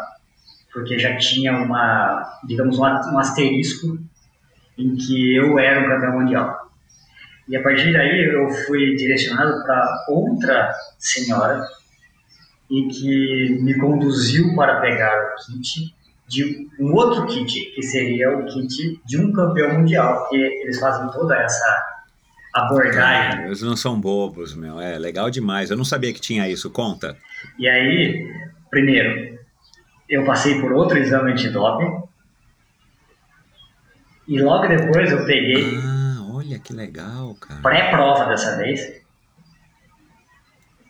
porque já tinha uma, digamos, um asterisco em que eu era um campeão mundial. E a partir daí eu fui direcionado para outra senhora e que me conduziu para pegar o kit de um outro kit, que seria o kit de um campeão mundial, porque eles fazem toda essa abordagem. É, eles não são bobos, meu. É legal demais. Eu não sabia que tinha isso. Conta. E aí, primeiro, eu passei por outro exame antidoping. E logo depois eu peguei. Ah, olha que legal, cara. Pré-prova dessa vez.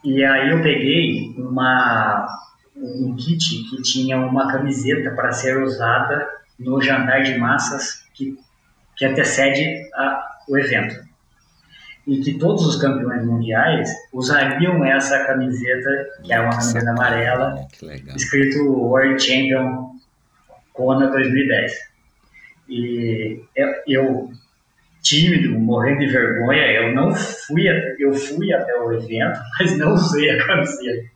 E aí eu peguei uma, um kit que tinha uma camiseta para ser usada no jantar de massas que, que antecede a, o evento e que todos os campeões mundiais usariam essa camiseta, que era uma camiseta amarela, escrito World Champion Kona 2010. E eu, eu, tímido, morrendo de vergonha, eu não fui, eu fui até o evento, mas não usei a camiseta.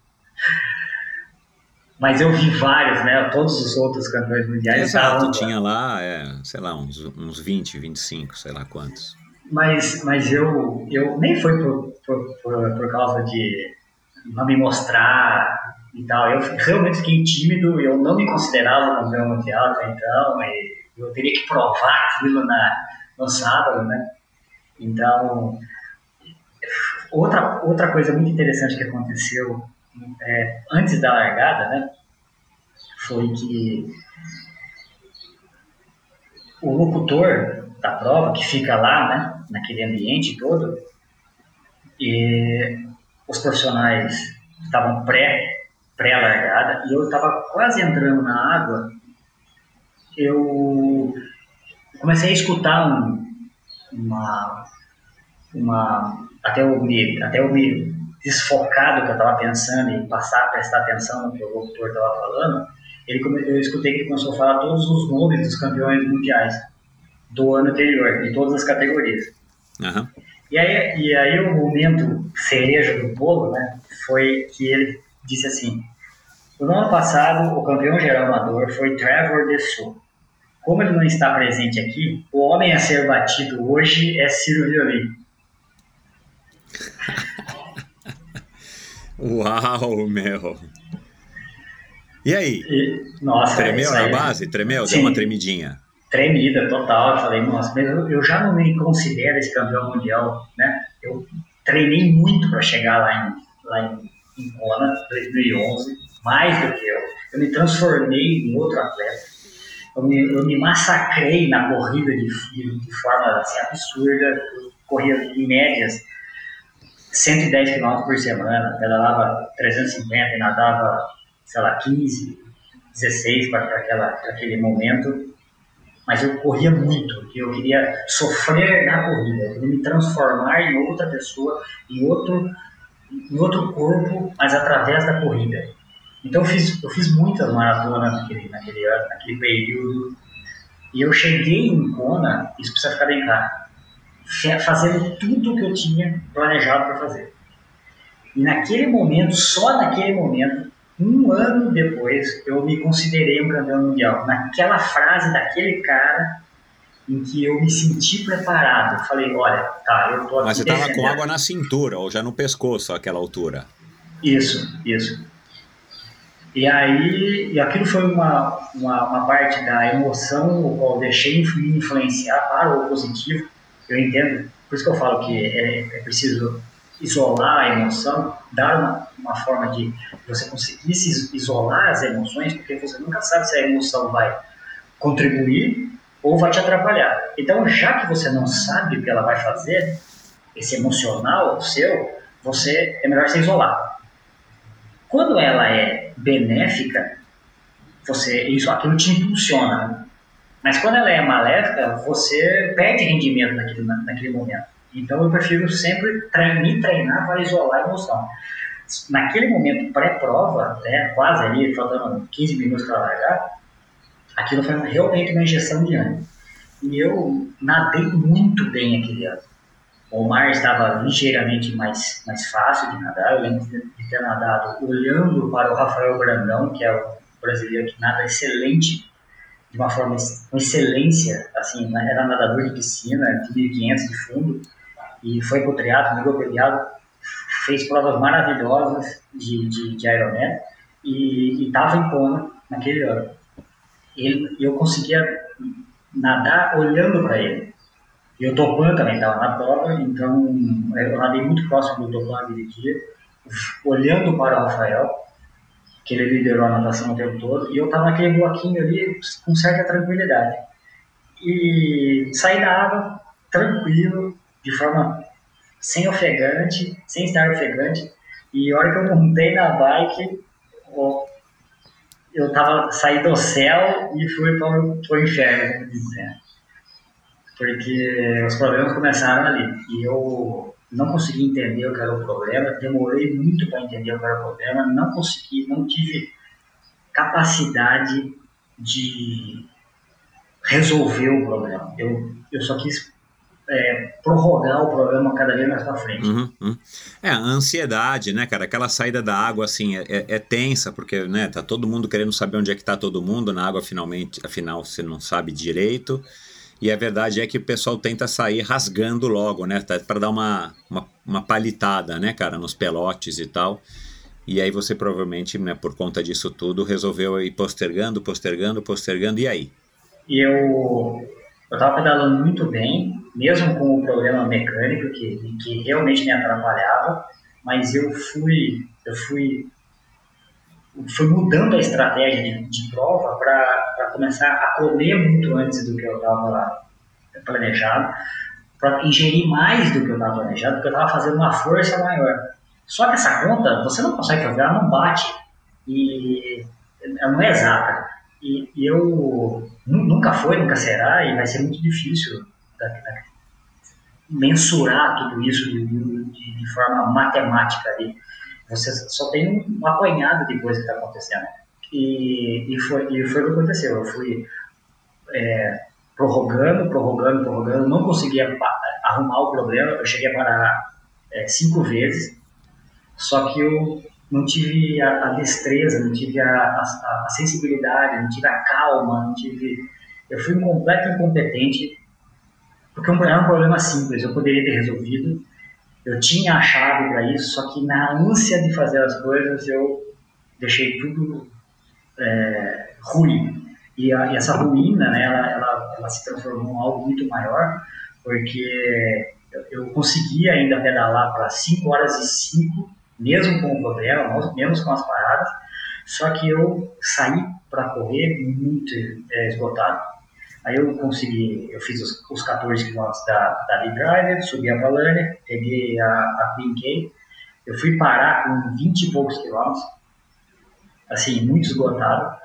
Mas eu vi vários, né? Todos os outros campeões mundiais Exato, estavam. tinha lá, é, sei lá, uns, uns 20, 25, sei lá quantos. Mas, mas eu, eu nem foi por, por, por, por causa de não me mostrar e tal. Eu realmente fiquei tímido, eu não me considerava campeão mundial até então, e eu teria que provar aquilo na, no sábado, né? Então, outra, outra coisa muito interessante que aconteceu é, antes da largada, né? Foi que o locutor da prova, que fica lá, né, naquele ambiente todo, e os profissionais estavam pré pré-largada e eu estava quase entrando na água, eu comecei a escutar um, uma, uma até eu me até eu me desfocar do que eu estava pensando e passar a prestar atenção no que o locutor estava falando, ele eu escutei que ele começou a falar todos os nomes dos campeões mundiais do ano anterior, de todas as categorias. Aham. E aí, e aí o momento cereja do bolo, né, foi que ele disse assim, no ano passado o campeão geral amador foi Trevor Dessau. Como ele não está presente aqui, o homem a ser batido hoje é Ciro Violin. Uau, meu. E aí? E, nossa, Tremeu na aí- base? Tremeu? Deu Sim. uma tremidinha. tremida total. Eu falei, nossa, mas eu, eu já não me considero esse campeão mundial, né? Eu treinei muito para chegar lá em, lá em, em Kona, 2011, mais do que eu. Eu me transformei em outro atleta. Eu me, eu me massacrei na corrida de, de, de forma assim, absurda. Eu corria em médias 110 km por semana, pedalava 350 e nadava, sei lá, 15, 16 para aquele momento mas eu corria muito, eu queria sofrer na corrida, eu queria me transformar em outra pessoa, em outro, em outro corpo, mas através da corrida. Então eu fiz, eu fiz muitas maratonas naquele, naquele naquele período, e eu cheguei em Kona, isso precisa ficar bem claro, fazendo tudo que eu tinha planejado para fazer. E naquele momento, só naquele momento, um ano depois, eu me considerei um campeão mundial. Naquela frase daquele cara em que eu me senti preparado. Eu falei, olha, tá, eu tô aqui Mas você tava com água na cintura ou já no pescoço àquela altura. Isso, isso. E aí, e aquilo foi uma, uma, uma parte da emoção, o qual deixei me influenciar para o positivo. Eu entendo, por isso que eu falo que é, é preciso isolar a emoção, dar uma, uma forma de você conseguir se is- isolar as emoções, porque você nunca sabe se a emoção vai contribuir ou vai te atrapalhar. Então, já que você não sabe o que ela vai fazer, esse emocional seu, você é melhor se isolar. Quando ela é benéfica, você isso aquilo te impulsiona. Mas quando ela é maléfica, você perde rendimento naquele, naquele momento. Então eu prefiro sempre me treinar para isolar a emoção. Naquele momento pré-prova, né, quase ali, faltando 15 minutos para largar, aquilo foi realmente uma injeção de ânimo. E eu nadei muito bem aquele ano. O mar estava ligeiramente mais, mais fácil de nadar. Eu lembro de ter nadado olhando para o Rafael Brandão, que é o brasileiro que nada excelente, de uma forma com excelência. Assim, era nadador de piscina, de 1.500 de fundo, e foi para o triatlo, migrou para o triatlo, fez provas maravilhosas de, de, de Ironman e estava em Kona naquele ano. Ele, eu conseguia nadar olhando para ele. E o Topan também estava na prova, então eu nadei muito próximo do Topan aquele dia, olhando para o Rafael, que ele liderou a natação o tempo todo, e eu estava naquele bloquinho ali com certa tranquilidade. E saí da água tranquilo, de forma sem ofegante, sem estar ofegante, e a hora que eu montei na bike, eu tava, saí do céu e fui para o inferno, dizem porque os problemas começaram ali. E eu não consegui entender o que era o problema, demorei muito para entender o que era o problema, não consegui, não tive capacidade de resolver o problema. Eu, eu só quis é, prorrogar o programa cada vez mais para frente. Uhum, uhum. É, a ansiedade, né, cara? Aquela saída da água, assim, é, é, é, tensa, porque, né, tá todo mundo querendo saber onde é que tá todo mundo na água, finalmente, afinal, você não sabe direito. E a verdade é que o pessoal tenta sair rasgando logo, né? Tá, para dar uma, uma, uma palitada, né, cara, nos pelotes e tal. E aí você provavelmente, né, por conta disso tudo, resolveu ir postergando, postergando, postergando, e aí? E eu estava pedalando muito bem, mesmo com o problema mecânico que, que realmente me atrapalhava, mas eu fui, eu fui, fui mudando a estratégia de, de prova para começar a comer muito antes do que eu estava planejado, para ingerir mais do que eu estava planejado, porque eu estava fazendo uma força maior. Só que essa conta, você não consegue fazer, ela não bate, e ela não é exata. E, e eu nunca foi, nunca será, e vai ser muito difícil da, da, mensurar tudo isso de, de, de, forma matemática ali. Você só tem um apanhado de coisa que está acontecendo. E, e, foi, e foi o que aconteceu. Eu fui é, prorrogando, prorrogando, prorrogando, não conseguia arrumar o problema. Eu cheguei a parar é, cinco vezes, só que eu não tive a, a destreza, não tive a, a, a, sensibilidade, não tive a calma, não tive. Eu fui um completo incompetente, porque era um problema simples, eu poderia ter resolvido. Eu tinha a chave para isso, só que na ânsia de fazer as coisas eu deixei tudo é, ruim. E, e, essa ruína, né, ela, ela, ela se transformou em algo muito maior, porque eu, eu consegui ainda pedalar para 5 horas e 5 mesmo com o problema, mesmo com as paradas, só que eu saí para correr muito é, esgotado. Aí eu consegui, eu fiz os, os 14 quilômetros da, da Driver, subi a Valânia, peguei a, a Queen eu fui parar com 20 e poucos quilômetros, assim, muito esgotado.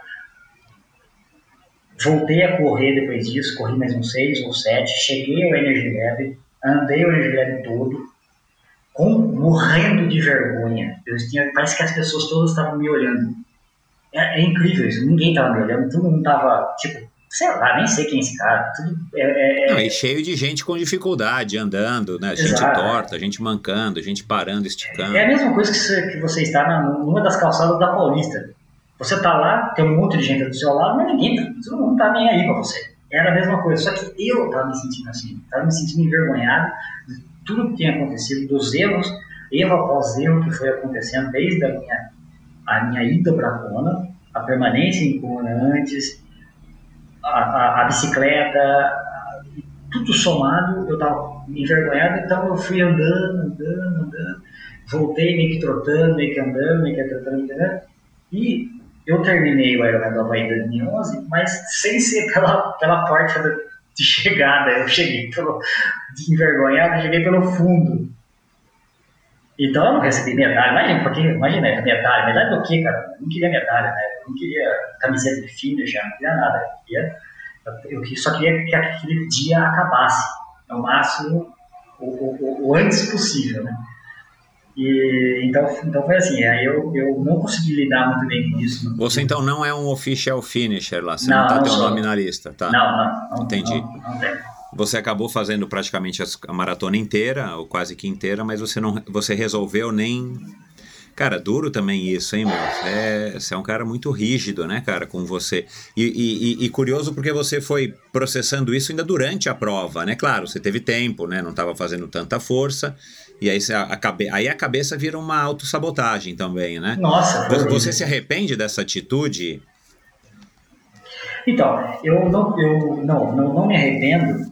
Voltei a correr depois disso, corri mais uns 6 ou 7, cheguei ao Energy Lab, andei o Energy Lab todo, com, morrendo de vergonha. Eu tinha, parece que as pessoas todas estavam me olhando. É, é incrível isso, ninguém estava me olhando, todo mundo estava, tipo, sei lá, nem sei quem é esse cara. Tudo é, é, é Não, e cheio de gente com dificuldade, andando, né? Gente Exato. torta, gente mancando, gente parando, esticando. É a mesma coisa que você, que você está na, numa das calçadas da Paulista. Você tá lá, tem um monte de gente do seu lado, mas ninguém tá, todo mundo tá nem aí pra você. Era a mesma coisa, só que eu tava me sentindo assim, tava me sentindo envergonhado tudo que tinha acontecido, dos erros, erro após erro que foi acontecendo desde a minha, a minha ida para Kona, a permanência em Kona antes, a, a, bicicleta, tudo somado, eu estava envergonhado, então eu fui andando, andando, andando, voltei meio que trotando, meio que andando, meio que trotando, e eu terminei o Ironman do Havaí 2011, mas sem ser pela, pela parte de chegada, eu cheguei pelo envergonhado, eu cheguei pelo fundo. Então eu não recebi medalha, imagina, porque, imagina, medalha, medalha do quê, cara? Eu não queria medalha, né? Não queria camiseta de fina já, não queria nada. Eu, queria, eu só queria que aquele dia acabasse, ao máximo, o, o, o antes possível, né? E, então, então foi assim, aí eu, eu não consegui lidar muito bem com isso. Você então não é um official finisher lá, você não, está teu nome na lista, tá? Não, não. não Entendi. Não, não. Você acabou fazendo praticamente a maratona inteira, ou quase que inteira, mas você não você resolveu nem Cara, duro também isso, hein, meu? É, você é um cara muito rígido, né, cara, com você. E, e, e, curioso porque você foi processando isso ainda durante a prova, né? Claro, você teve tempo, né? Não estava fazendo tanta força. E aí, a, a, cabe, aí a cabeça vira uma autossabotagem também, né? Nossa. Você, você se arrepende dessa atitude? Então, eu não, eu não, não, não me arrependo.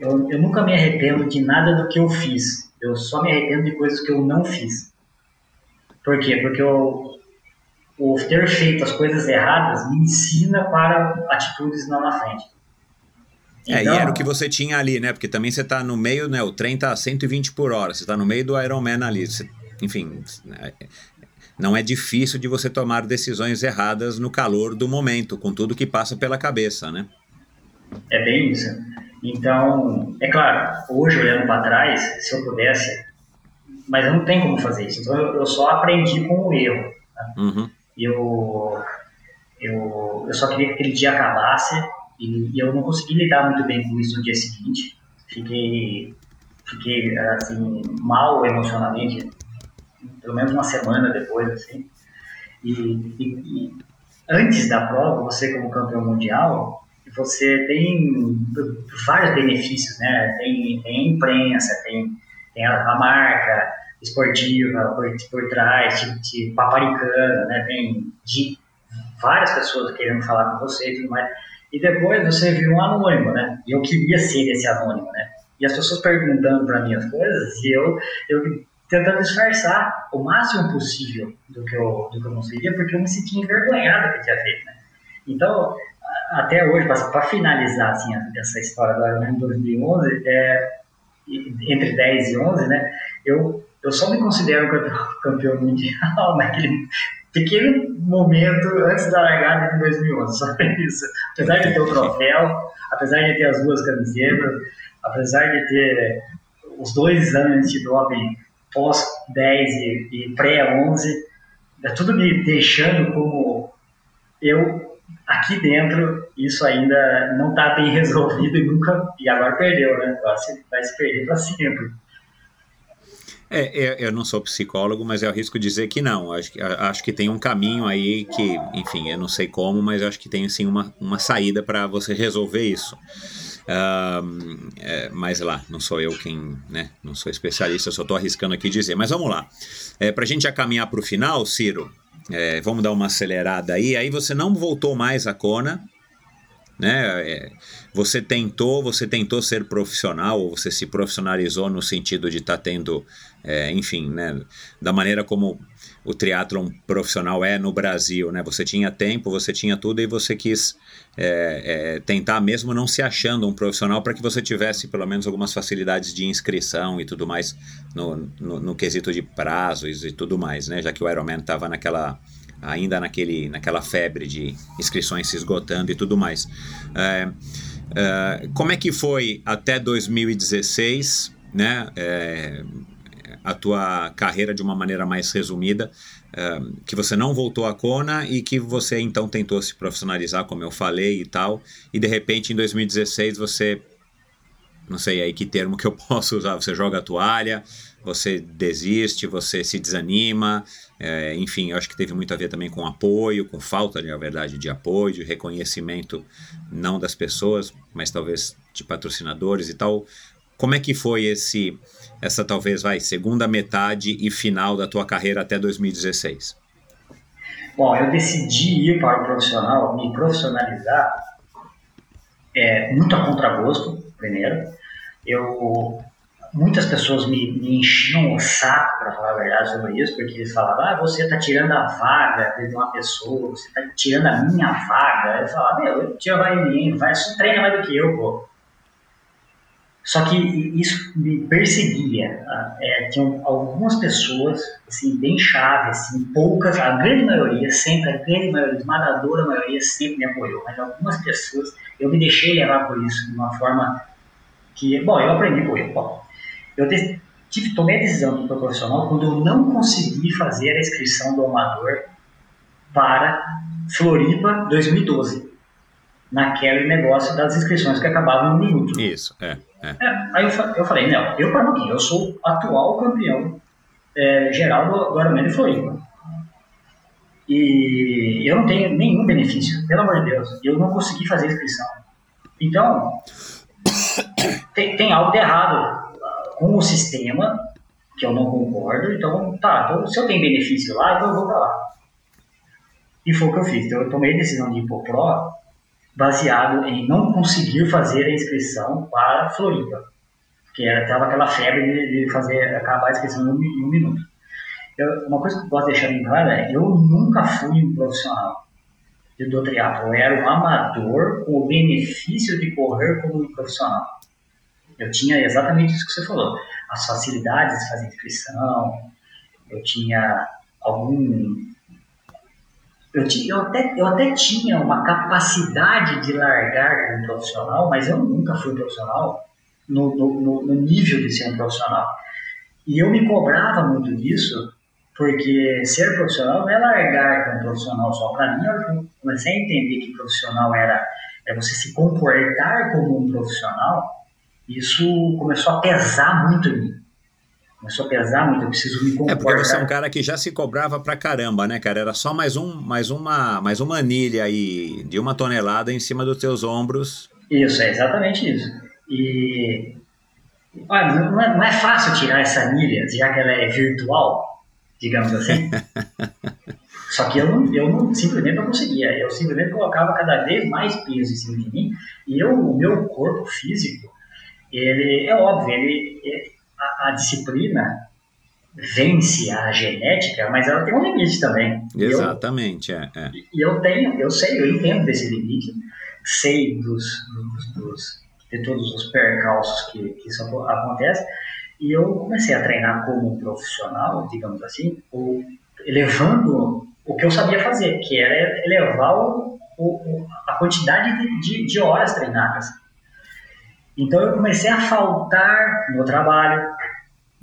Eu, eu nunca me arrependo de nada do que eu fiz. Eu só me arrependo de coisas que eu não fiz. Por quê? Porque o, o ter feito as coisas erradas me ensina para atitudes não na frente. Então, é, e era então o que você tinha ali, né? Porque também você está no meio, né? O trem tá a 120 por hora, você está no meio do Ironman ali. Você, enfim, não é difícil de você tomar decisões erradas no calor do momento, com tudo que passa pela cabeça, né? É bem isso. Então, é claro, hoje olhando para trás, se eu pudesse, mas eu não tenho como fazer isso. Então eu, eu só aprendi com o erro. Né? Uhum. Eu, eu, eu só queria que aquele dia acabasse e, e, eu não consegui lidar muito bem com isso no dia seguinte. fiquei, fiquei assim, mal emocionalmente, pelo menos uma semana depois, assim. E, e, e antes da prova, você como campeão mundial, você tem vários benefícios, né? Tem, tem imprensa, tem, tem a, a marca esportiva por, por trás, te, te paparicando, né? Tem de, várias pessoas querendo falar com você e tudo mais. E depois você viu um anônimo, né? E eu queria ser esse anônimo, né? E as pessoas perguntando para mim as coisas e eu, eu tentando disfarçar o máximo possível do que eu, do que eu conseguia, porque eu me sentia envergonhado do que tinha feito, né? Então, até hoje, para finalizar assim, essa história do Ironman 2011, é, entre 10 e 11, né, eu, eu só me considero campeão, mundial naquele pequeno momento antes da largada de 2011, só isso. Apesar de ter o troféu, apesar de ter as duas camisetas, apesar de ter os dois anos de doping pós 10 e, e pré 11, é tudo me deixando como eu aqui dentro isso ainda não está bem resolvido e nunca e agora perdeu, né? Vai se, vai se perder para sempre. É, eu não sou psicólogo, mas eu arrisco dizer que não. Acho, acho que tem um caminho aí que, enfim, eu não sei como, mas acho que tem sim uma, uma saída para você resolver isso. É, mas lá, não sou eu quem, né? Não sou especialista, só estou arriscando aqui dizer. Mas vamos lá. É, para a gente já caminhar para o final, Ciro, é, vamos dar uma acelerada aí. Aí você não voltou mais à Kona, né? É, você tentou, você tentou ser profissional, ou você se profissionalizou no sentido de estar tá tendo, é, enfim, né? Da maneira como o triatlon profissional é no Brasil, né? Você tinha tempo, você tinha tudo e você quis é, é, tentar mesmo não se achando um profissional para que você tivesse pelo menos algumas facilidades de inscrição e tudo mais no, no, no quesito de prazos e tudo mais, né? Já que o Ironman estava naquela ainda naquele, naquela febre de inscrições se esgotando e tudo mais. É, é, como é que foi até 2016, né? A tua carreira de uma maneira mais resumida, uh, que você não voltou à Kona e que você então tentou se profissionalizar, como eu falei e tal, e de repente em 2016 você, não sei aí que termo que eu posso usar, você joga a toalha, você desiste, você se desanima, é, enfim, eu acho que teve muito a ver também com apoio, com falta, na verdade, de apoio, de reconhecimento, não das pessoas, mas talvez de patrocinadores e tal. Como é que foi esse essa talvez vai segunda metade e final da tua carreira até 2016? Bom, eu decidi ir para o profissional, me profissionalizar é, muito a contragosto, primeiro. Eu, muitas pessoas me, me enchiam o saco, para falar a verdade, sobre isso, porque eles falavam, ah, você está tirando a vaga de uma pessoa, você está tirando a minha vaga. Eu falava, meu, eu tiro a vaga de ninguém, vai, treina mais do que eu, pô. Só que isso me perseguia. Tá? É, tinham algumas pessoas, assim, bem chave, assim, poucas, a grande maioria, sempre, a grande maioria, esmagadora maioria sempre me apoiou, mas algumas pessoas, eu me deixei levar por isso de uma forma que, bom, eu aprendi por isso. Bom, eu tive, tomei a decisão do profissional quando eu não consegui fazer a inscrição do amador para Floripa 2012 naquele negócio das inscrições que acabavam no minuto. Isso, é. é. é aí eu, eu falei, não, eu para aqui, eu sou atual campeão é, geral do, Ironman de Floripa. E eu não tenho nenhum benefício, pelo amor de Deus. Eu não consegui fazer a inscrição. Então, tem, tem algo de errado com o sistema, que eu não concordo. Então, tá, então, se eu tenho benefício lá, então eu vou para lá. E foi o que eu fiz. Então, eu tomei a decisão de ir pro Pro baseado em não conseguir fazer a inscrição para Floripa, que era estava aquela febre de, de, fazer acabar a inscrição em um, em um minuto. Eu, uma coisa que eu posso deixar bem claro é eu nunca fui um profissional do triatlo, eu era um amador com o benefício de correr como um profissional. Eu tinha exatamente isso que você falou, as facilidades de fazer inscrição, eu tinha algum eu, eu, até, eu até tinha uma capacidade de largar como profissional, mas eu nunca fui profissional no, no, no nível de ser um profissional. E eu me cobrava muito disso, porque ser profissional não é largar como profissional só. Para mim, eu comecei a entender que profissional era é você se comportar como um profissional, isso começou a pesar muito em mim. Começou a pesar muito, eu preciso me É comportar. porque você é um cara que já se cobrava pra caramba, né, cara? Era só mais, um, mais, uma, mais uma anilha aí de uma tonelada em cima dos teus ombros. Isso, é exatamente isso. E olha, não é, não é fácil tirar essa anilha, já que ela é virtual, digamos assim. Só que eu não, eu não simplesmente não conseguia. Eu simplesmente colocava cada vez mais peso em cima de mim e eu, o meu corpo físico, ele é óbvio, ele, ele- a, a disciplina vence a genética, mas ela tem um limite também. E eu- Exatamente, é. é. e eu tenho, eu sei, eu entendo desse limite, sei dos, dos, dos- de todos os percalços que, que isso aco- acontece, e eu comecei a treinar como um profissional, digamos assim, elevando o que eu sabia fazer, que era elevar o- o- a quantidade de, de, de horas treinadas. Então eu comecei a faltar no trabalho,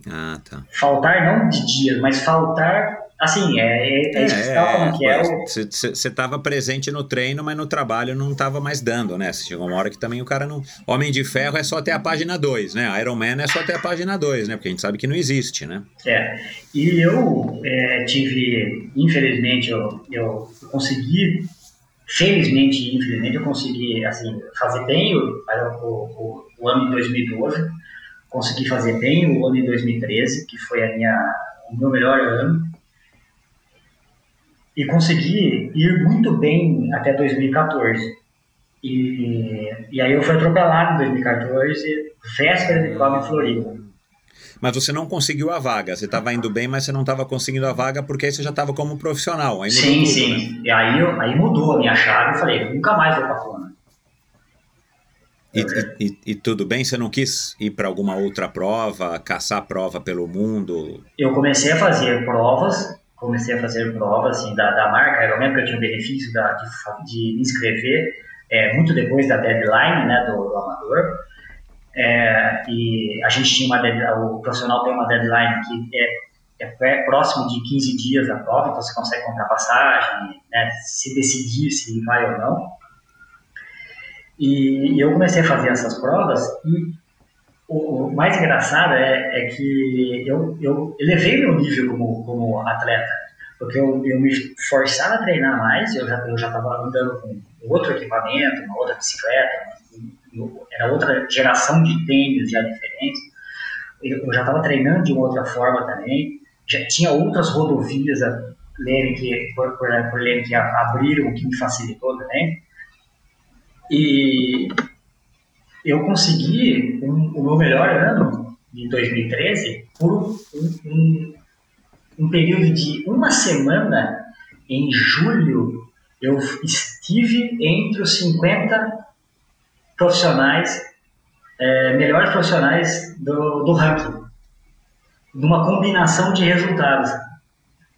Ah, tá. faltar não de dias, mas faltar, assim, é, é, é isso que você estava falando, que é o, Você estava presente no treino, mas no trabalho não estava mais dando, né? Chegou uma hora que também o cara não. Homem de Ferro é só até a página 2, né? Iron Man é só até a página 2, né? Porque a gente sabe que não existe, né? É, e eu é, tive, infelizmente, eu, eu consegui, felizmente infelizmente, eu consegui, assim, fazer bem o, o, o, ano de 2012, consegui fazer bem o ano de 2013, que foi a minha, o meu melhor ano, e consegui ir muito bem até 2014. E, e aí eu fui atropelado em 2014, véspera de prova em Floripa. Mas você não conseguiu a vaga. Você estava indo bem, mas você não estava conseguindo a vaga porque aí você já estava como profissional. Aí Sim, tudo, sim. né? E aí, eu- aí mudou a minha chave. Eu falei, nunca mais vou pra Kona. E, e- e- tudo bem? Você não quis ir para alguma outra prova, caçar prova pelo mundo? Eu comecei a fazer provas, comecei a fazer provas assim, da, da marca Ironman, porque eu tinha o benefício da, de, de me inscrever é, muito depois da deadline né, do, do amador. É, e a gente tinha uma o profissional tem uma deadline que é, é próximo de 15 dias da prova, então você consegue comprar passagem, né, se decidir se vai ou não. E eu comecei a fazer essas provas e o, o mais engraçado é, é que eu, eu elevei meu nível como, como atleta, porque eu, eu me forçava a treinar mais, eu já eu já estava andando com outro equipamento, uma outra bicicleta, era outra geração de tênis já diferentes, eu, já estava treinando de outra forma também, já tinha outras rodovias a que, por, por, por lerem que abriram, o que me facilitou também, e eu consegui um- o meu melhor ano de 2013 por um, um, um período de uma semana. Em julho eu estive entre os 50 profissionais eh, melhores profissionais do, do ranking. Numa combinação de resultados.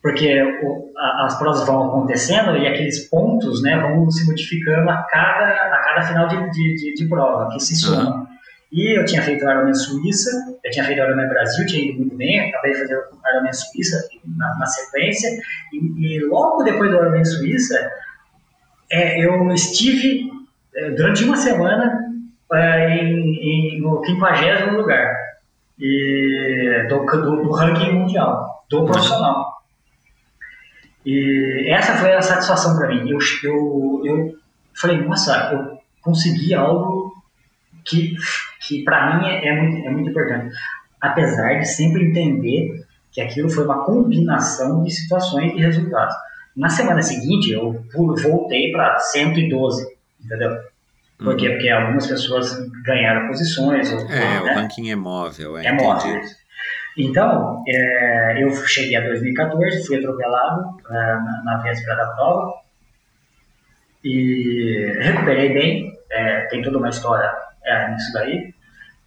Porque o- a- as provas vão acontecendo e aqueles pontos né, vão se modificando a cada, a cada final de, de, de, de prova, que se soma. E eu tinha feito o Ironman Suíça, eu tinha feito o Ironman Brasil, tinha ido muito bem, acabei de fazer o Ironman Suíça na, na sequência, e, e logo depois do Ironman Suíça, é, eu estive é, durante uma semana é, em, em, no 50 lugar e, do, do, do ranking mundial, do profissional. E essa foi a satisfação para mim. Eu, eu, eu falei, nossa, eu consegui algo que, que para mim é, é muito, é muito importante. Apesar de sempre entender que aquilo foi uma combinação de situações e resultados. Na semana seguinte, eu voltei para 112, entendeu? Por quê? Porque algumas pessoas ganharam posições. Ou, É, o né? ranking é móvel, é, É móvel. Então, é, eu cheguei a 2014, fui atropelado é, na, na véspera da prova e recuperei bem. é, tem toda uma história é, nisso daí,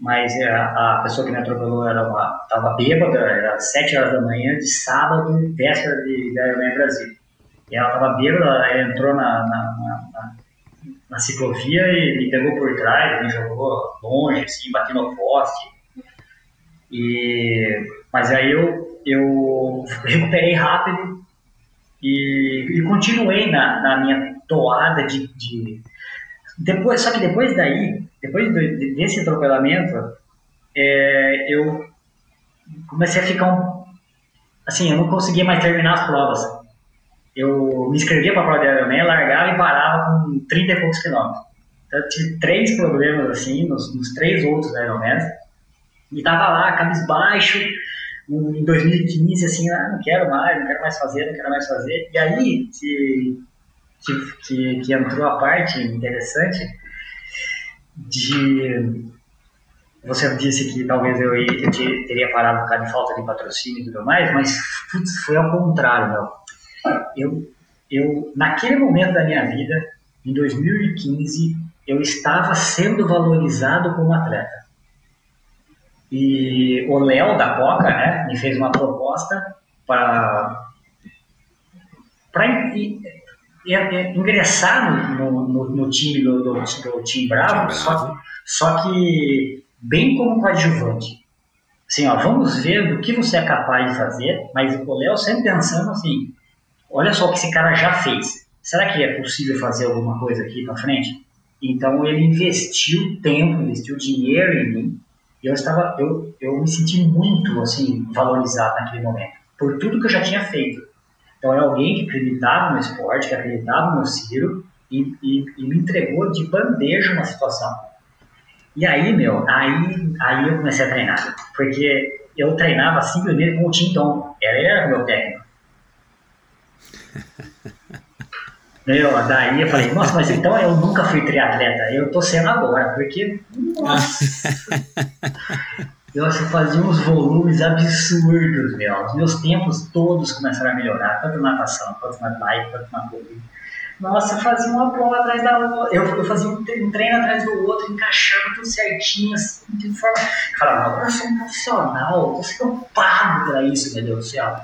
mas é, a pessoa que me atropelou estava bêbada, era 7 horas da manhã de sábado, véspera de, da Ironman Brasil. E ela estava bêbada, ela entrou na, na, na, na- ciclovia e me pegou por trás, me jogou longe, assim, bati no poste. E, mas aí eu, eu recuperei rápido e, e continuei na, na minha toada de, de depois, só que depois daí, depois desse atropelamento, é, eu comecei a ficar um, assim, eu não conseguia mais terminar as provas. Eu me inscrevia para a prova de Ironman, largava e parava com 30 e poucos quilômetros. Então, eu tive três problemas assim, nos, nos três outros Ironmans. E tava lá, cabisbaixo, em 2015, assim, ah, não quero mais, não quero mais fazer, não quero mais fazer. E aí que, que, que, entrou a parte interessante de. Você disse que talvez eu, eu te- teria parado por causa de falta de patrocínio e tudo mais, mas putz, foi ao contrário, meu. Eu, eu, naquele momento da minha vida, em 2015, eu estava sendo valorizado como atleta. E o Léo da Coca, né, me fez uma proposta para ingressar no, no, no- time do, do, do Team Bravo, Só, só que bem como coadjuvante. Assim, ó, vamos ver do que você é capaz de fazer, mas o Léo sempre pensando assim, olha só o que esse cara já fez. Será que é possível fazer alguma coisa aqui para frente? Então ele investiu tempo, investiu dinheiro em mim. E eu estava, eu, eu me senti muito assim valorizado naquele momento por tudo que eu já tinha feito. Então é alguém que acreditava no esporte, que acreditava no Ciro e, e, e me entregou de bandeja uma situação. E aí, meu, aí, aí eu comecei a treinar, porque eu treinava simplesmente com o Tim Tom, ele era meu técnico. Meu, daí eu falei, nossa, mas então eu nunca fui triatleta, eu tô sendo agora, porque, nossa, nossa, eu fazia uns volumes absurdos, meu, os meus tempos todos começaram a melhorar, tanto na natação, quanto na bike, quanto na corrida. Nossa, eu fazia uma prova atrás da outra, eu, eu fazia um, tre- treino atrás do outro, encaixava tudo certinho, assim, de forma... Eu falava, agora eu sou um profissional, eu sou pago pra isso, meu Deus do céu.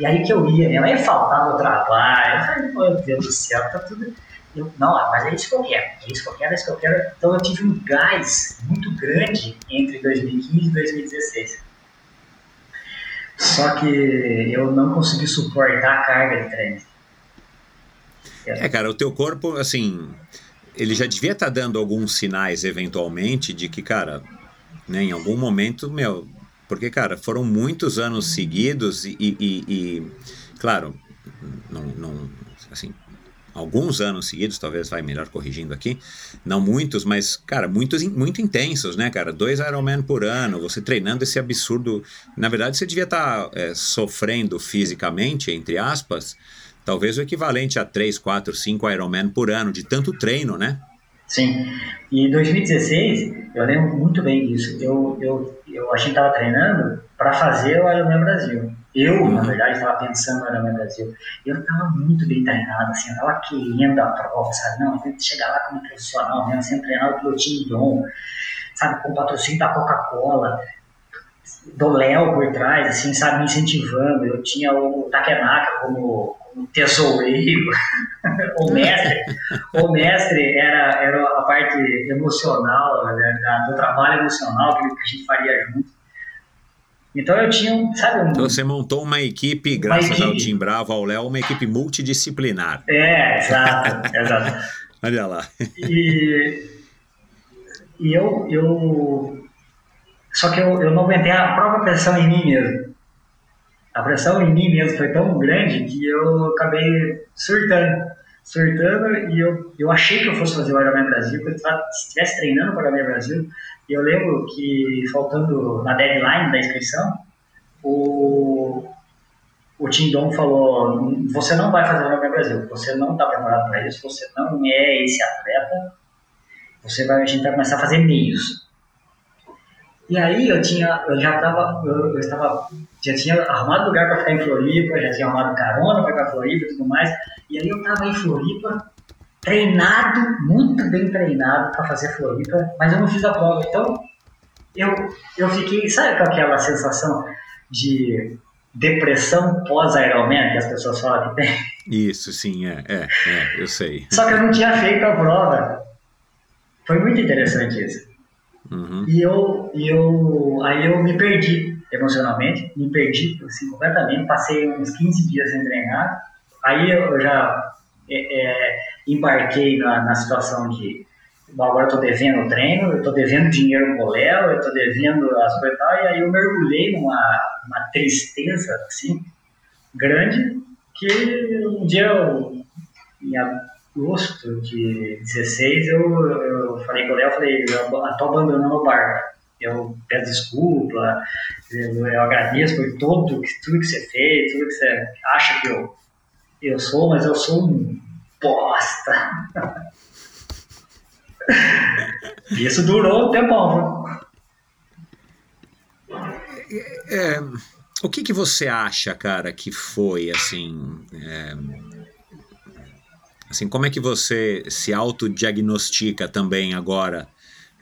E aí que eu ia, minha mãe faltava o trabalho, eu falei, meu Deus do céu, tá tudo... Eu, não, mas é isso que eu quero, é isso que eu quero, é isso que eu quero. Então eu tive um gás muito grande entre 2015 e 2016. Só que eu não consegui suportar a carga de treino. É, cara, o teu corpo, assim, ele já devia estar dando alguns sinais, eventualmente, de que, cara, né, em algum momento, meu. Porque, cara, foram muitos anos seguidos e, e- e- claro, não, não, assim, alguns anos seguidos, talvez vai melhor corrigindo aqui, não muitos, mas, cara, muitos, muito intensos, né, cara? Dois Ironman por ano, você treinando esse absurdo. Na verdade, você devia estar é, sofrendo fisicamente, entre aspas, talvez o equivalente a 3, 4, 5 Ironman por ano, de tanto treino, né? Sim. E em 2016, eu lembro muito bem disso. Eu, eu, eu a gente estava treinando para fazer o Ironman Brasil. Eu, na verdade, estava pensando no Ironman Brasil. Eu estava muito bem treinado, assim, eu estava querendo a prova, sabe? Não, eu tenho que chegar lá como profissional mesmo, sendo treinado pelo time Dom, sabe? Com patrocínio da Coca-Cola, do Léo por trás, assim, sabe? Me incentivando. Eu tinha o Takenaka como, como tesoureiro, o mestre. O mestre era, era a parte emocional, né, do trabalho emocional que a gente faria junto. Então eu tinha, um, sabe, um, Então você montou uma equipe, graças ao equipe. Tim Bravo, ao Léo, uma equipe multidisciplinar. É, exato, exato. Olha lá. E, e eu, eu. Só que eu, eu não aguentei a própria pressão em mim mesmo. A pressão em mim mesmo foi tão grande que eu acabei surtando. Surtando e eu, eu achei que eu fosse fazer o Ironman Brasil, porque eu tava- se estivesse treinando para o Ironman Brasil. E eu lembro que, faltando na deadline da inscrição, o, o Tim Dom falou: você não vai fazer o Ironman Brasil, você não está preparado para isso, você não é esse atleta, você vai, a gente vai começar a fazer meios. E aí eu tinha, eu já estava, eu, eu estava, já tinha arrumado lugar para ficar em Floripa, já tinha arrumado carona para ir para Floripa e tudo mais, e aí eu estava em Floripa, treinado, muito bem treinado para fazer Floripa, mas eu não fiz a prova, então eu, eu fiquei, sabe com aquela sensação de depressão pós-Ironman que as pessoas falam que tem? Isso, sim, é, é, é, eu sei. Só que eu não tinha feito a prova. Foi muito interessante isso. Uhum. E eu, e eu, aí eu me perdi emocionalmente, me perdi assim, completamente, passei uns 15 dias sem treinar. Aí eu já é, é, embarquei na, na situação de, agora eu tô devendo o treino, eu tô devendo dinheiro pro Léo, eu tô devendo as coisas e tal, e aí eu mergulhei numa, numa tristeza, assim, grande, que um dia, eu, agosto de 16, eu, eu falei com o Léo, falei, eu tô abandonando o barco. Eu peço desculpa, eu, eu agradeço por tudo, tudo que você fez, tudo que você acha que eu, eu sou, mas eu sou um bosta. Isso durou um tempão. É, o que, que você acha, cara, que foi assim? É, assim, como é que você se autodiagnostica também agora,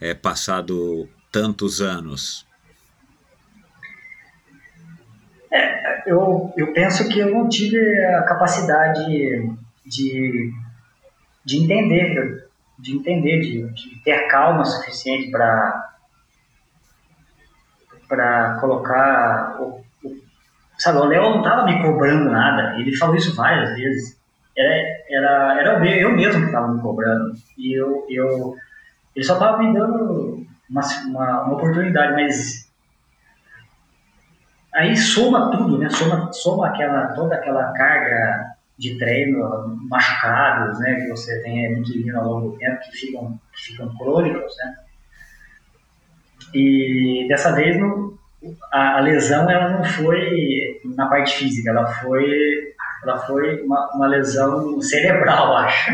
é, passado tantos anos? É, eu, eu penso que eu não tive a capacidade de, de entender, de entender, de, de ter calma suficiente para para colocar o, o, sabe, o Léo não estava me cobrando nada, ele falou isso várias vezes. Era, era, era eu mesmo que estava me cobrando. E eu, eu, ele só estava me dando uma, uma, uma oportunidade, mas aí soma tudo, né? Soma, soma aquela, toda aquela carga de treino, machucados, né? Que você tem adquirido ao longo do tempo, que ficam, que ficam crônicos, né? E dessa vez no, a, a, lesão ela não foi na parte física, ela foi ela foi uma, uma lesão cerebral, acho.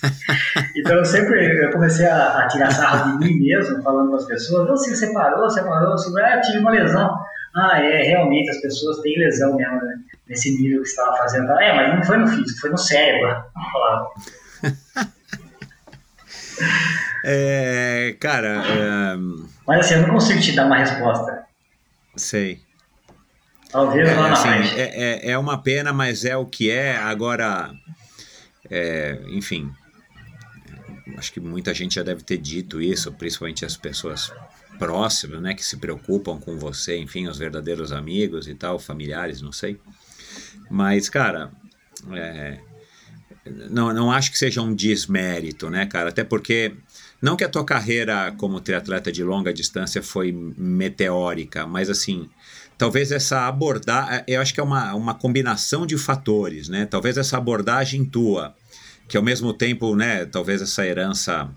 então eu sempre eu comecei a, a, tirar sarro de mim mesmo, falando com as pessoas, você separou, separou, separou, ah, tive uma lesão. Ah, é, realmente as pessoas têm lesão mesmo, né? nesse nível que você estava fazendo. É, mas não foi no físico, foi no cérebro. é, cara. É... Mas assim, eu não consigo te dar uma resposta. Sei. Talvez é, lá assim. É, é, é uma pena, mas é o que é. Agora, é, enfim, acho que muita gente já deve ter dito isso, principalmente as pessoas próximas, né, que se preocupam com você, enfim, os verdadeiros amigos e tal, familiares, não sei. Mas, cara, é, não, não acho que seja um desmérito, né, cara? Até porque não que a tua carreira como triatleta de longa distância foi meteórica, mas assim, talvez essa abordagem, eu acho que é uma, uma combinação de fatores, né? Talvez essa abordagem tua, que ao mesmo tempo, né, talvez essa herança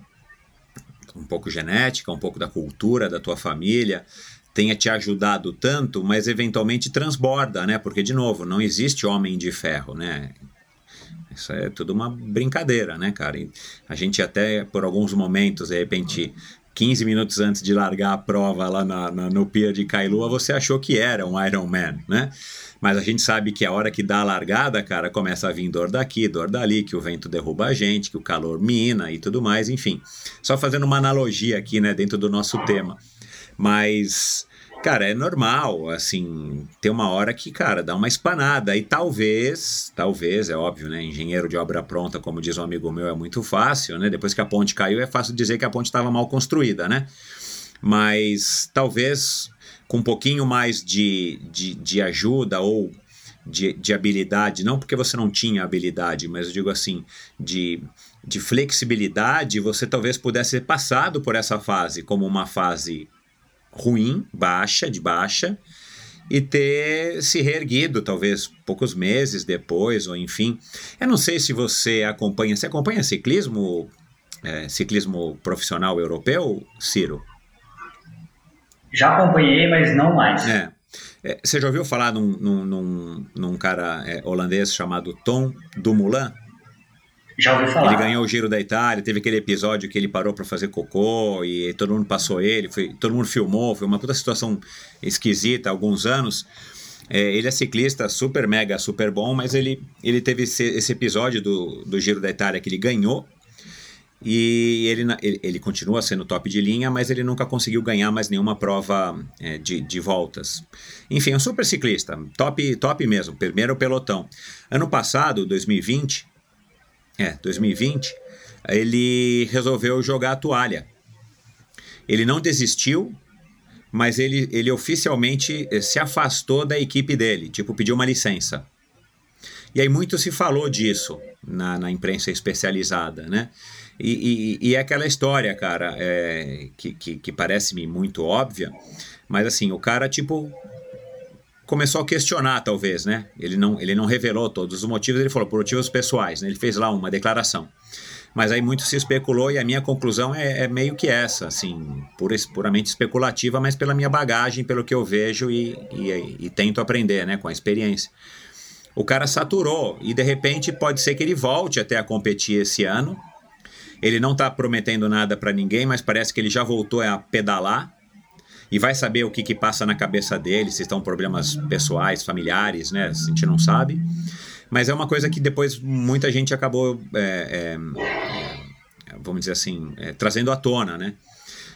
um pouco genética, um pouco da cultura da tua família, tenha te ajudado tanto, mas eventualmente transborda, né? Porque, de novo, não existe homem de ferro, né? Isso é tudo uma brincadeira, né, cara? E a gente até, por alguns momentos, de repente, 15 minutos antes de largar a prova lá na, na, no Pier de Kailua, você achou que era um Iron Man, né? Mas a gente sabe que a hora que dá a largada, cara, começa a vir dor daqui, dor dali, que o vento derruba a gente, que o calor mina e tudo mais, enfim. Só fazendo uma analogia aqui, né, dentro do nosso tema. Mas Cara, é normal, assim, tem uma hora que, cara, dá uma espanada. E talvez, talvez, é óbvio, né? Engenheiro de obra pronta, como diz um amigo meu, é muito fácil, né? Depois que a ponte caiu, é fácil dizer que a ponte estava mal construída, né? Mas talvez com um pouquinho mais de, de, de ajuda ou de, de habilidade, não porque você não tinha habilidade, mas eu digo assim, de, de flexibilidade, você talvez pudesse ter passado por essa fase como uma fase ruim, baixa, de baixa, e ter se reerguido, talvez poucos meses depois, ou enfim. Eu não sei se você acompanha, você acompanha ciclismo, é, ciclismo profissional europeu, Ciro? Já acompanhei, mas não mais. É. É, você já ouviu falar num, num, num, num cara é, holandês chamado Tom Dumoulin? Já ouvi falar. Ele ganhou o Giro da Itália, teve aquele episódio que ele parou para fazer cocô e todo mundo passou ele, foi, todo mundo filmou, foi uma puta situação esquisita há alguns anos. É, ele é ciclista super mega, super bom, mas ele, ele teve esse, esse, episódio do, do Giro da Itália que ele ganhou e ele, ele, ele, continua sendo top de linha, mas ele nunca conseguiu ganhar mais nenhuma prova é, de, de voltas. Enfim, é um super ciclista, top, top mesmo, primeiro pelotão. Ano passado, 2020, é, 2020, ele resolveu jogar a toalha. Ele não desistiu, mas ele, ele oficialmente eh, se afastou da equipe dele, tipo, pediu uma licença. E aí muito se falou disso na, na imprensa especializada, né? E, e, e é aquela história, cara, é, que, que, que parece-me muito óbvia, mas assim, o cara, tipo, começou a questionar, talvez, né? Ele não, ele não revelou todos os motivos, ele falou por motivos pessoais, né? Ele fez lá uma declaração. Mas aí muito se especulou e a minha conclusão é, é meio que essa, assim, pura, puramente especulativa, mas pela minha bagagem, pelo que eu vejo e, e, e tento aprender, né, com a experiência. O cara saturou e de repente pode ser que ele volte até a competir esse ano. Ele não está prometendo nada para ninguém, mas parece que ele já voltou a pedalar e vai saber o que, que passa na cabeça dele, se estão problemas pessoais, familiares, né? A gente não sabe. Mas é uma coisa que depois muita gente acabou, é, é, vamos dizer assim, é, trazendo à tona, né?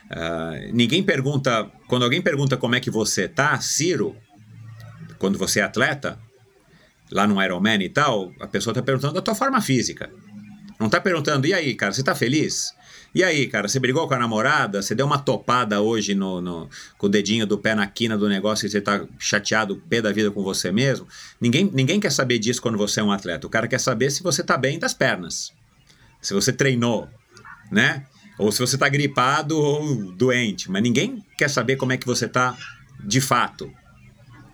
Uh, ninguém pergunta, quando alguém pergunta como é que você tá, Ciro, quando você é atleta, lá no Ironman e tal, a pessoa está perguntando da tua forma física. Não está perguntando, e aí, cara, você está feliz? E aí, cara, você brigou com a namorada? Você deu uma topada hoje no, no, com o dedinho do pé na quina do negócio e você tá chateado, pé da vida com você mesmo? Ninguém, ninguém quer saber disso quando você é um atleta. O cara quer saber se você tá bem das pernas. Se você treinou, né? Ou se você tá gripado ou doente. Mas ninguém quer saber como é que você tá de fato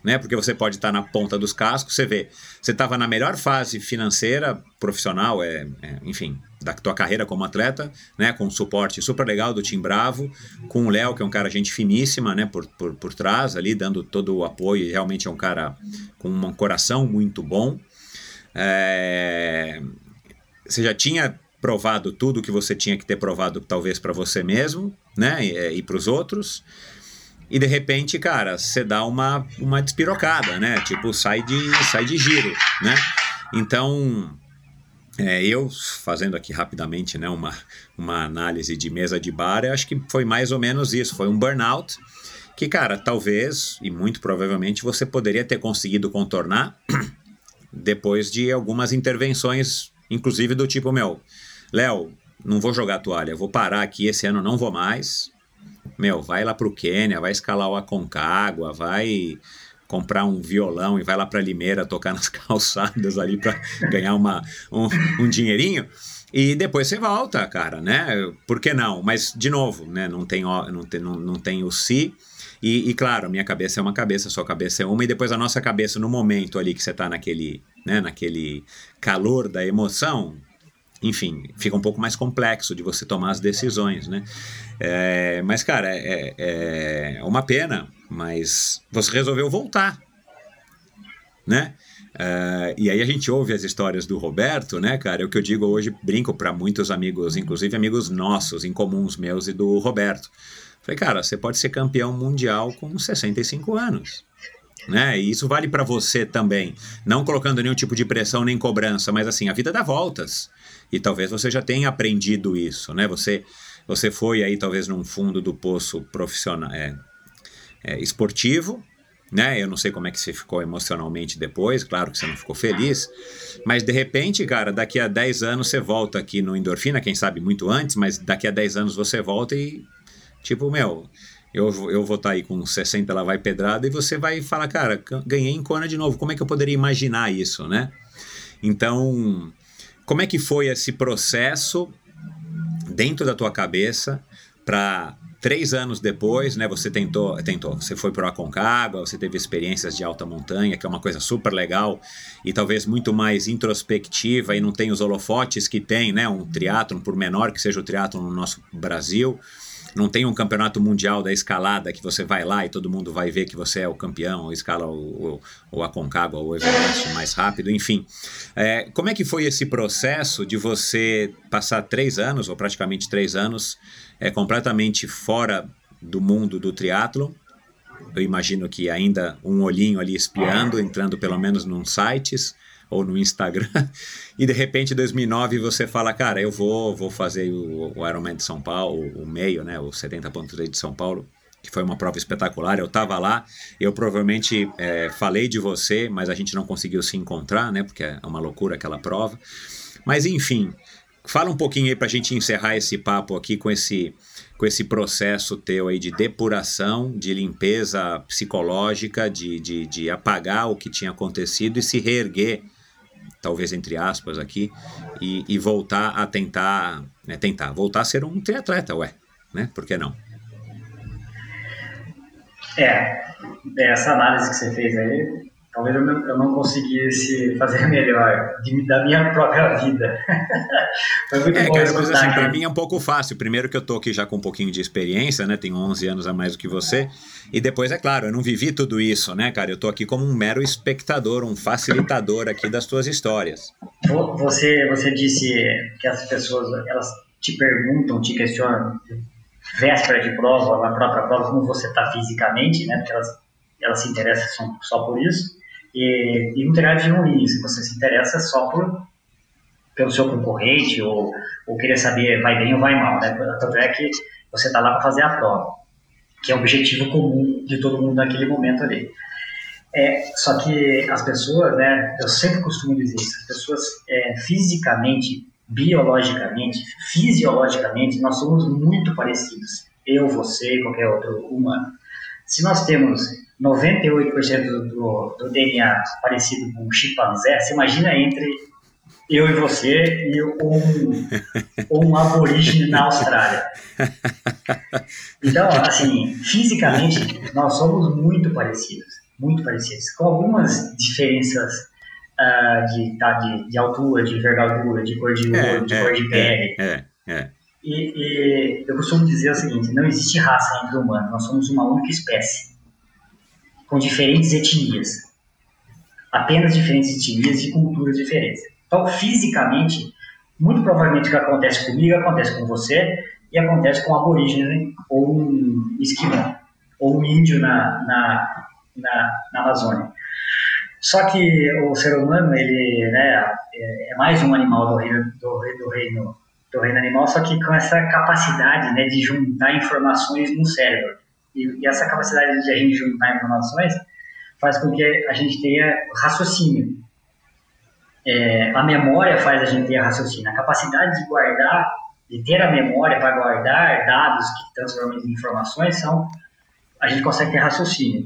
né? Porque você pode estar na ponta dos cascos, você vê, você estava na melhor fase financeira, profissional, é, é, enfim, da tua carreira como atleta, né? Com um suporte super legal do Tim Bravo, com o Léo, que é um cara gente finíssima, né? Por, por, por trás ali, dando todo o apoio, e realmente é um cara com um coração muito bom. É... Você já tinha provado tudo que você tinha que ter provado, talvez para você mesmo, né? E, e para os outros e de repente, cara, você dá uma, uma despirocada, né? Tipo, sai de, sai de giro, né? Então, é, eu fazendo aqui rapidamente né, uma, uma análise de mesa de bar, eu acho que foi mais ou menos isso. Foi um burnout que, cara, talvez e muito provavelmente você poderia ter conseguido contornar depois de algumas intervenções, inclusive do tipo, meu, Léo, não vou jogar toalha, vou parar aqui, esse ano não vou mais, meu, vai lá pro Quênia, vai escalar o Aconcagua, vai comprar um violão e vai lá para Limeira tocar nas calçadas ali para ganhar uma, um, um dinheirinho. E depois você volta, cara, né? Por que não? Mas, de novo, né? Não tem, não tem, não, não tem o si. E, e, claro, minha cabeça é uma cabeça, sua cabeça é uma, e depois a nossa cabeça, no momento ali que você está naquele, né, naquele calor da emoção, enfim, fica um pouco mais complexo de você tomar as decisões, né? É, mas, cara, é, é, é uma pena, mas você resolveu voltar, né? Uh, e aí a gente ouve as histórias do Roberto, né, cara? É o que eu digo hoje, brinco para muitos amigos, inclusive amigos nossos, incomuns meus e do Roberto. Falei, cara, você pode ser campeão mundial com 65 anos. Né? E isso vale para você também. Não colocando nenhum tipo de pressão nem cobrança, mas assim, a vida dá voltas. E talvez você já tenha aprendido isso, né? Você, você foi aí talvez num fundo do poço profissional, é, é, esportivo, né? Eu não sei como é que você ficou emocionalmente depois, claro que você não ficou feliz, mas de repente, cara, daqui a 10 anos você volta aqui no Endorfina, quem sabe muito antes, mas daqui a 10 anos você volta e, tipo, meu, eu, eu vou estar tá aí com 60, ela vai pedrada, e você vai falar, cara, ganhei em Kona de novo, como é que eu poderia imaginar isso, né? Então, como é que foi esse processo dentro da tua cabeça para três anos depois, né? Você tentou, tentou, você foi para o Aconcagua, você teve experiências de alta montanha, que é uma coisa super legal e talvez muito mais introspectiva e não tem os holofotes que tem, né? Um triatlon, por menor que seja o triatlon no nosso Brasil não tem um campeonato mundial da escalada que você vai lá e todo mundo vai ver que você é o campeão, ou escala o, o, o Aconcagua ou o Everest mais rápido, enfim. É, como é que foi esse processo de você passar três anos, ou praticamente três anos, é, completamente fora do mundo do triatlo? Eu imagino que ainda um olhinho ali espiando, entrando pelo menos nos sites, ou no Instagram, e de repente em 2009 você fala, cara, eu vou, vou fazer o, o Ironman de São Paulo, o meio, né, o 70.3 de São Paulo, que foi uma prova espetacular, eu estava lá, eu provavelmente é, falei de você, mas a gente não conseguiu se encontrar, né, porque é uma loucura aquela prova, mas enfim, fala um pouquinho aí para a gente encerrar esse papo aqui com esse com esse processo teu aí de depuração, de limpeza psicológica, de, de, de apagar o que tinha acontecido e se reerguer talvez entre aspas aqui, e, e voltar a tentar, né, tentar, voltar a ser um triatleta, ué, né? Por que não? É, essa análise que você fez aí, talvez eu não, eu não conseguisse fazer melhor de, da minha própria vida. Foi muito É, bom cara, mas assim, aqui. mim é um pouco fácil. Primeiro que eu tô aqui já com um pouquinho de experiência, né? Tenho 11 anos a mais do que você. E depois, é claro, eu não vivi tudo isso, né, cara? Eu tô aqui como um mero espectador, um facilitador aqui das tuas histórias. Vo- Você, você disse que as pessoas elas te perguntam, te questionam véspera de prova, na própria prova, como você está fisicamente, né? Porque elas, elas se interessam só por isso. E, e ruim se você se interessa só por, pelo seu concorrente ou, ou querer saber vai bem ou vai mal, né? Tanto é que você está lá para fazer a prova, que é o objetivo comum de todo mundo naquele momento ali. É, só que as pessoas, né, eu sempre costumo dizer isso, as pessoas é, fisicamente, biologicamente, fisiologicamente, nós somos muito parecidos. Eu, você, qualquer outro humano. Se nós temos 98% do, do DNA parecido com um chimpanzé, você imagina entre eu e você e um, um aborígene na Austrália. Então, assim, fisicamente, nós somos muito parecidos, muito parecidos, com algumas diferenças ah, de, tá, de, de altura, de envergadura, de cor de olho, de cor de pele. é, é. E, e eu costumo dizer o seguinte: não existe raça entre humanos, nós somos uma única espécie, com diferentes etnias, apenas diferentes etnias e culturas diferentes. Então, fisicamente, muito provavelmente o que acontece comigo acontece com você e acontece com um aborígene ou um esquimó ou um índio na, na, na, na Amazônia. Só que o ser humano ele né, é é mais um animal do reino, do, do reino do reino animal, só que com essa capacidade né, de juntar informações no cérebro. E, e essa capacidade de a gente juntar informações faz com que a gente tenha raciocínio. É, a memória faz a gente ter raciocínio. A capacidade de guardar, de ter a memória para guardar dados que transformam em informações, são a gente consegue ter raciocínio.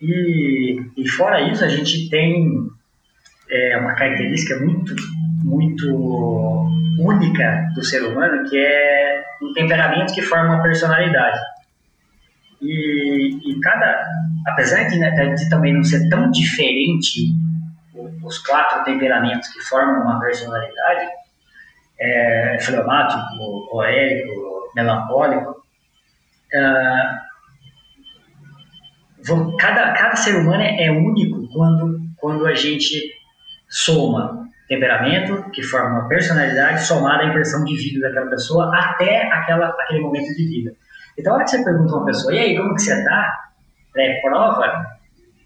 E, e fora isso, a gente tem é, uma característica muito, muito única do ser humano, que é um temperamento que forma uma personalidade. E, e cada, apesar de, né, de também não ser tão diferente os quatro temperamentos que formam uma personalidade, é, fleumático, colérico, melancólico, vão- cada, cada ser humano é, é único quando, quando a gente soma temperamento, que forma uma personalidade, somada à impressão de vida daquela pessoa até aquela, aquele momento de vida. Então, a hora que você pergunta a uma pessoa, e aí, como que você? Pré-prova,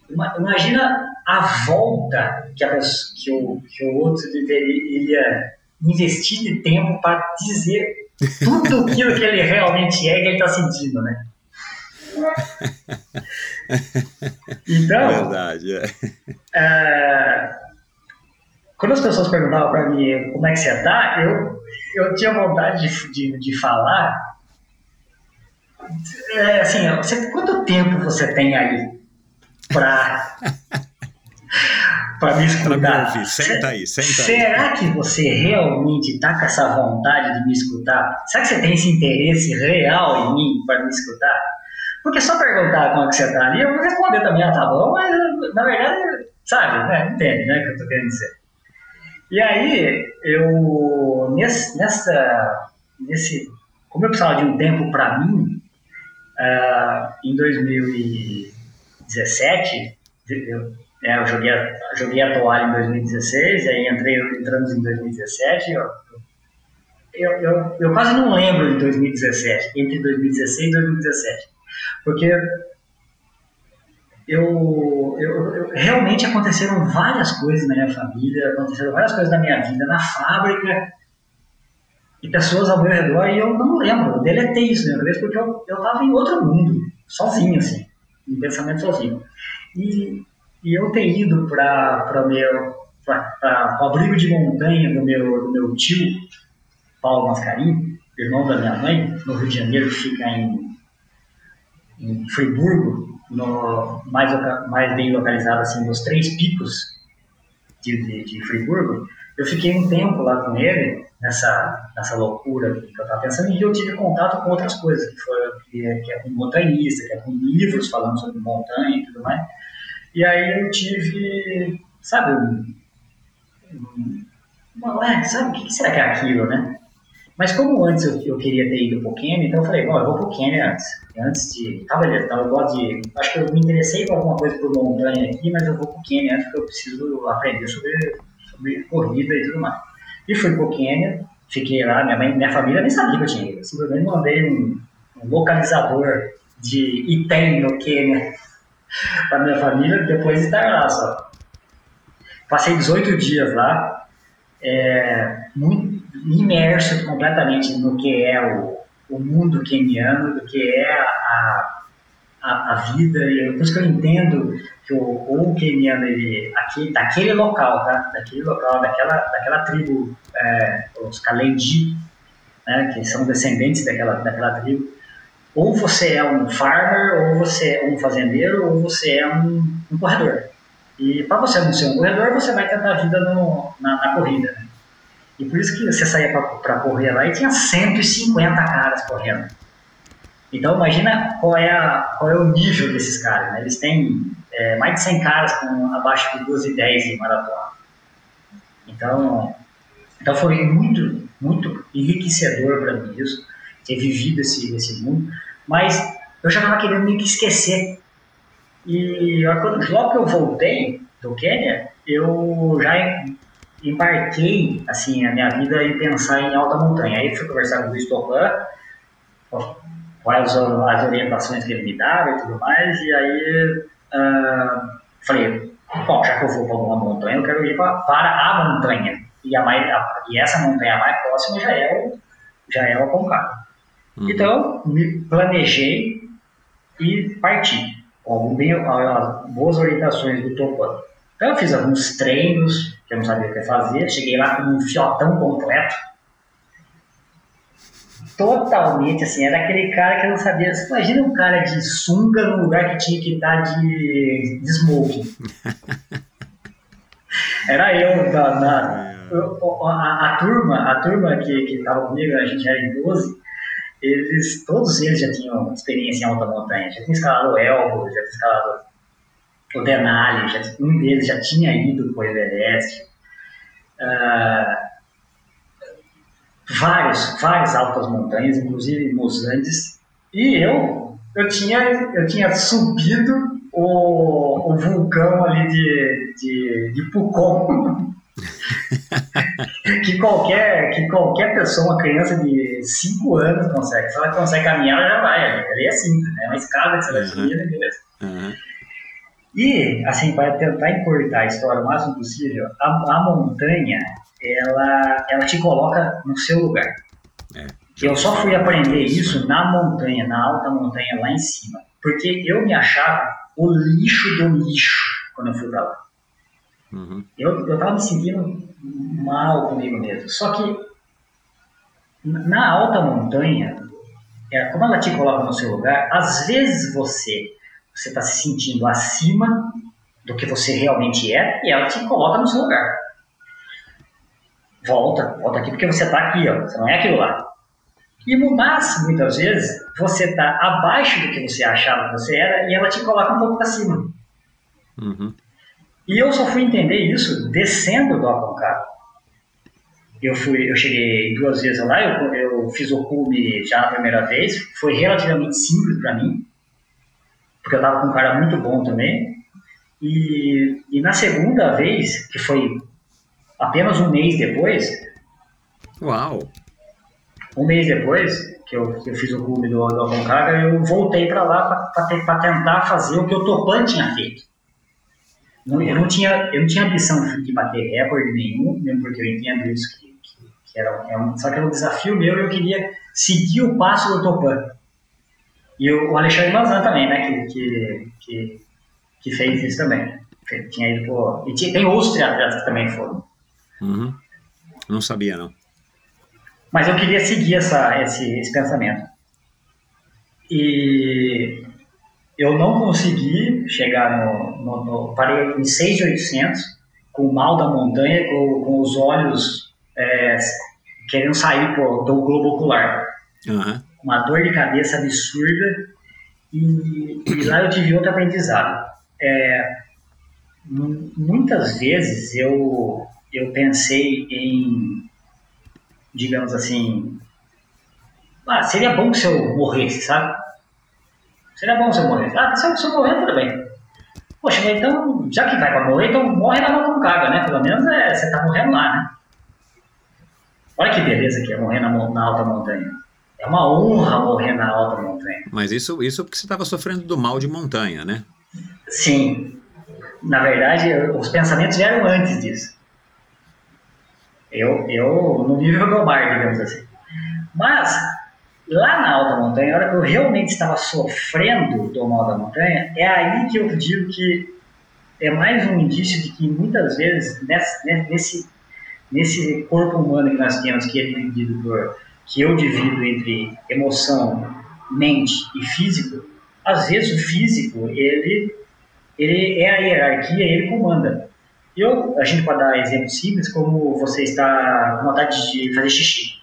ima- imagina a volta que, a pessoa, que, o, que o outro deveria investir de tempo para dizer tudo aquilo que ele realmente é e que ele está sentindo, né? Então, Verdade, é. é, quando as pessoas perguntavam para mim como é que você tá, eu, eu tinha vontade de, de, de falar. É, assim, você, quanto tempo você tem aí para para me Pra me escutar? ouvir. Senta aí, senta aí. Será que você realmente está com essa vontade de me escutar? Será que você tem esse interesse real em mim para me escutar? Porque só perguntar como é que você está ali, eu vou responder também, ah, tá bom, mas na verdade, sabe, né, entende, né, o que eu estou querendo dizer. E aí, eu, nesse, nessa, nesse, como eu precisava de um tempo para mim, ah, em 2017, eu, é, eu joguei, a- joguei a toalha em 2016, e aí entrei, entramos em 2017. Eu, eu, eu, eu quase não lembro de 2017, entre 2016 e 2017, porque eu, eu, eu- realmente aconteceram várias coisas na minha família, aconteceram várias coisas na minha vida, na fábrica, e pessoas ao meu redor, e eu não lembro, eu deletei isso na minha cabeça, porque eu estava em outro mundo, sozinho, assim, em pensamento sozinho. E, e eu ter ido para o abrigo de montanha do meu, do meu tio, Paulo Mascarim, irmão da minha mãe, no Rio de Janeiro, fica em, em Friburgo, no, mais, mais bem localizado assim, nos três picos de, de, de Friburgo, eu fiquei um tempo lá com ele, nessa, nessa loucura que eu estava pensando, e eu tive contato com outras coisas, que, foi, que, é, que é com montanhista, que é com livros falando sobre montanha e tudo mais. E aí eu tive, sabe, um, um, ué, sabe, o que será que é aquilo, né? Mas como antes eu, eu queria ter ido pro Quênia, então eu falei, bom, eu vou pro Quênia antes. Antes de. Tá, beleza, então eu gosto de. Acho que eu me interessei por alguma coisa por montanha aqui, mas eu vou pro Quênia antes porque eu preciso aprender sobre, sobre corrida e tudo mais. E fui pro Quênia, fiquei lá, minha, mãe, minha família nem sabia que eu tinha ido. Simplesmente mandei um, um localizador de Item no Quênia para minha família depois de estar lá só. Passei 18 dias lá, é, muito imerso completamente no que é o, o mundo queniano, do que é a, a, a vida, e por isso que eu entendo que o, o queniano, ele, aqui, daquele local, tá? daquele local, daquela, daquela tribo, é, os Kalenji, né, que são descendentes daquela, daquela tribo, ou você é um farmer, ou você é um fazendeiro, ou você é um, um corredor. E para você não ser um corredor, você vai tentar a vida no, na, na corrida. Né? E por isso que você saía para correr lá e tinha 150 caras correndo. Então imagina qual é, a, qual é o nível desses caras. Né? Eles têm é, mais de 100 caras com abaixo de 12 e 10 em maratona. Então, então foi muito, muito enriquecedor para mim isso, ter vivido esse, esse mundo. Mas eu já estava querendo meio que esquecer. E logo que eu voltei do Quênia, eu já embarquei assim a minha vida em pensar em alta montanha. Aí fui conversar com o Luiz Topan, quais as orientações que ele me dava e tudo mais, e aí uh, falei, bom, já que eu vou para alguma montanha, eu quero ir pra, para a montanha. E, a mais, a, e essa montanha mais próxima já é o, já é o Aconcagua. Uhum. Então, me planejei e parti, com bem, as boas orientações do Topan. Então, eu fiz alguns treinos, que eu não sabia o que fazer, cheguei lá com um fiotão completo. Totalmente assim, era aquele cara que eu não sabia. Você imagina um cara de sunga no lugar que tinha que estar de, de smoking. Era eu, na, na a, a, turma, a turma que, que tava comigo, a gente era em 12, eles, todos eles já tinham experiência em alta montanha. Já tinha escalado o Elbo, já tinha escalado o Denali, já, um deles já tinha ido para o Everest. Uh, vários, várias altas montanhas, inclusive nos Andes. E eu, eu tinha, eu tinha subido o, o vulcão ali de, de, de Pucón. que qualquer que qualquer pessoa, uma criança de 5 anos consegue. Se ela consegue caminhar, ela já vai. Ali é simples, né? é uma escada que você vai subir, né? beleza. Uhum. E, assim, para tentar encurtar a história o máximo possível, a, a montanha, ela, ela te coloca no seu lugar. É, eu só fui aprender isso na montanha, na alta montanha lá em cima. Porque eu me achava o lixo do lixo quando eu fui para lá. Uhum. Eu, eu tava me sentindo mal comigo mesmo. Só que na alta montanha, é, como ela te coloca no seu lugar, às vezes você você está se sentindo acima do que você realmente é e ela te coloca no seu lugar. Volta, volta aqui porque você está aqui, ó, você não é aquilo lá. E no máximo, muitas vezes, você está abaixo do que você achava que você era e ela te coloca um pouco para cima. Uhum. E eu só fui entender isso descendo do Aconcagua. Eu fui, eu cheguei duas vezes lá, eu, eu fiz o cume já na primeira vez, foi relativamente simples para mim porque eu estava com um cara muito bom também. E, e na segunda vez, que foi apenas um mês depois. Uau! Um mês depois que eu, que eu fiz o clube do, do Aconcagua, eu voltei para lá para tentar fazer o que o Topan tinha feito. Não, eu, não tinha, eu não tinha ambição de bater recorde nenhum, mesmo porque eu entendo isso, que, que, que era, é um, só que era um desafio meu e eu queria seguir o passo do Topan. E o Alexandre Mazan também, né, que, que, que, que fez isso também. Tinha ido por... E tinha, tem outros triatletas que também foram. Uhum. Não sabia, não. Mas eu queria seguir essa, esse, esse pensamento. E eu não consegui chegar no, no, no parei em 6,800 com o mal da montanha, com, com os olhos é, querendo sair pô, do globo ocular. Aham. Uma dor de cabeça absurda. E, e lá eu tive outro aprendizado. É, mu- muitas vezes eu, eu pensei em, digamos assim, ah, seria bom se eu morresse, sabe? Seria bom se eu morresse. Ah, se eu, morrer, tudo bem. Poxa, então, já que vai pra morrer, então morre na Monconcaga, né? Pelo menos é, você tá morrendo lá, né? Olha que beleza que é morrer na, na alta montanha. É uma honra morrer na alta montanha. Mas isso, isso porque você estava sofrendo do mal de montanha, né? Sim. Na verdade, os pensamentos vieram antes disso. Eu, eu no nível do mar, digamos assim. Mas, lá na alta montanha, a hora que eu realmente estava sofrendo do mal da montanha, é aí que eu digo que é mais um indício de que muitas vezes, né, nesse, nesse corpo humano que nós temos, que é dividido por, que eu divido entre emoção, mente e físico, às vezes o físico, ele ele é a hierarquia, ele comanda. Eu, a gente pode dar exemplos simples, como você está com vontade de fazer xixi.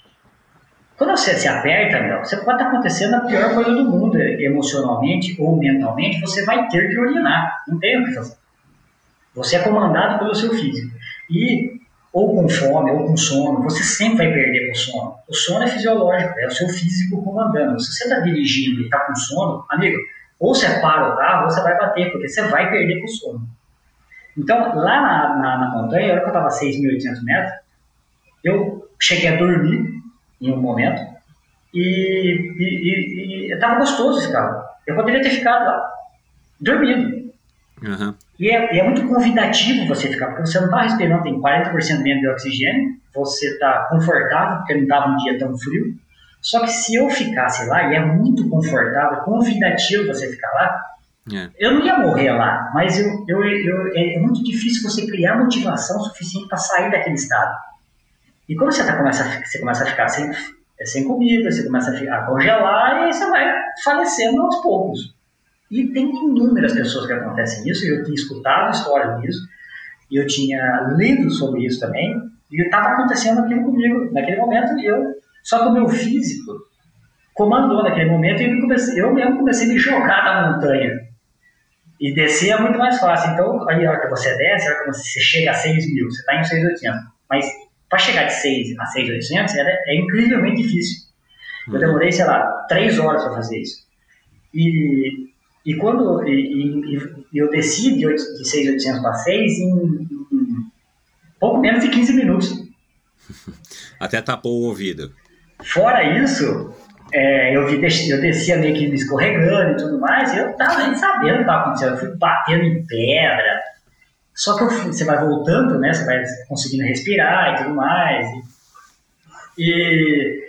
Quando você se aperta, meu, você pode estar acontecendo a pior coisa do mundo, emocionalmente ou mentalmente, você vai ter que urinar. Não tem o que fazer. Você é comandado pelo seu físico. E, ou com fome, ou com sono, você sempre vai perder com sono. O sono é fisiológico, é o seu físico comandando. Se você está dirigindo e está com sono, amigo, ou você para o carro ou você vai bater, porque você vai perder com sono. Então, lá na, na, na montanha, hora que eu estava a 6.800 metros, eu cheguei a dormir em um momento e, estava gostoso esse carro. Eu poderia ter ficado lá, dormindo. Aham. E é, e é muito convidativo você ficar, porque você não está respirando, tem 40% menos de oxigênio, você está confortável, porque não estava um dia tão frio. Só que se eu ficasse lá, e é muito confortável, convidativo você ficar lá, É. eu não ia morrer lá, mas eu, eu, eu- é, é muito difícil você criar motivação suficiente para sair daquele estado. E quando você, tá, começa, a, você começa a ficar sem, sem comida, você começa a, ficar, a congelar, e você vai falecendo aos poucos. E tem inúmeras pessoas que acontecem isso, eu tinha escutado histórias disso, e eu tinha lido sobre isso também, e estava acontecendo aquilo comigo naquele momento, e eu, só que o meu físico comandou naquele momento, e eu, comecei, eu mesmo comecei a me jogar na montanha. E descer é muito mais fácil. Então, aí a hora que você desce, a hora que você chega a 6 mil, você está em 6.800. Mas para chegar de 6 a 6.800 é, é incrivelmente difícil. Eu demorei, sei lá, 3 horas para fazer isso. E, e quando e, e- eu desci de, 8 de 6.800 para 6 em, em pouco menos de 15 minutos. Até tapou o ouvido. Fora isso, é, eu, vi, eu descia meio que me escorregando e tudo mais, e eu tava nem sabendo o que estava acontecendo. Eu fui batendo em pedra. Só que eu você vai voltando, né? Você vai conseguindo respirar e tudo mais. E-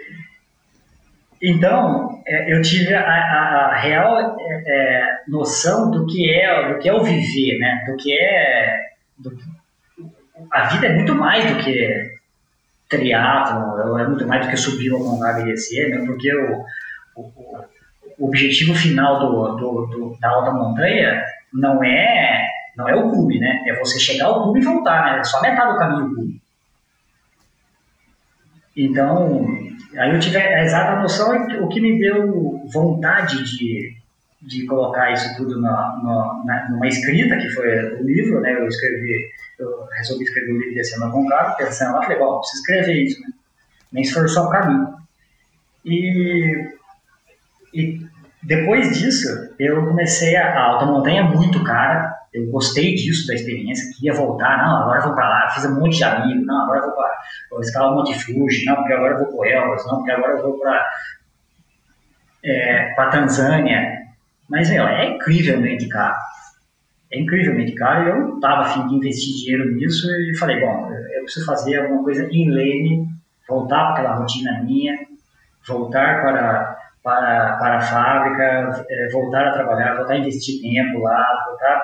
então, é, eu tive a, a- a real é, é, noção do que é do que é o viver, né? Do que é do- a vida é muito mais do que triatlon, é muito mais do que subir uma montanha e descer, né? Porque o, o, o objetivo final do, do, do- da alta montanha não é não é o cume, né? É você chegar ao cume e voltar, né? É só metade do caminho o cume. Então, aí eu tive a exata noção e o que me deu vontade de, de colocar isso tudo na, na, na- numa escrita, que foi o livro, né? Eu escrevi, eu resolvi escrever o livro Descendo a Concavo, pensando lá, falei, bom, preciso escrever isso, né? Nem se for só para mim. E, e depois disso, eu comecei a, a alta montanha é muito cara, eu gostei disso, da experiência, queria voltar, não, agora vou para lá, fiz um monte de amigos, não, agora vou para vou escalar o Monte Fuji, não, porque agora eu vou para Elvas, não, porque agora eu vou para é, para Tanzânia. Mas, meu, é incrivelmente caro. É incrivelmente caro eu estava afim de investir dinheiro nisso e falei, bom, eu eu preciso fazer alguma coisa em lane, voltar para aquela rotina minha, voltar para, para, para a fábrica, é, voltar a trabalhar, voltar a investir tempo lá, voltar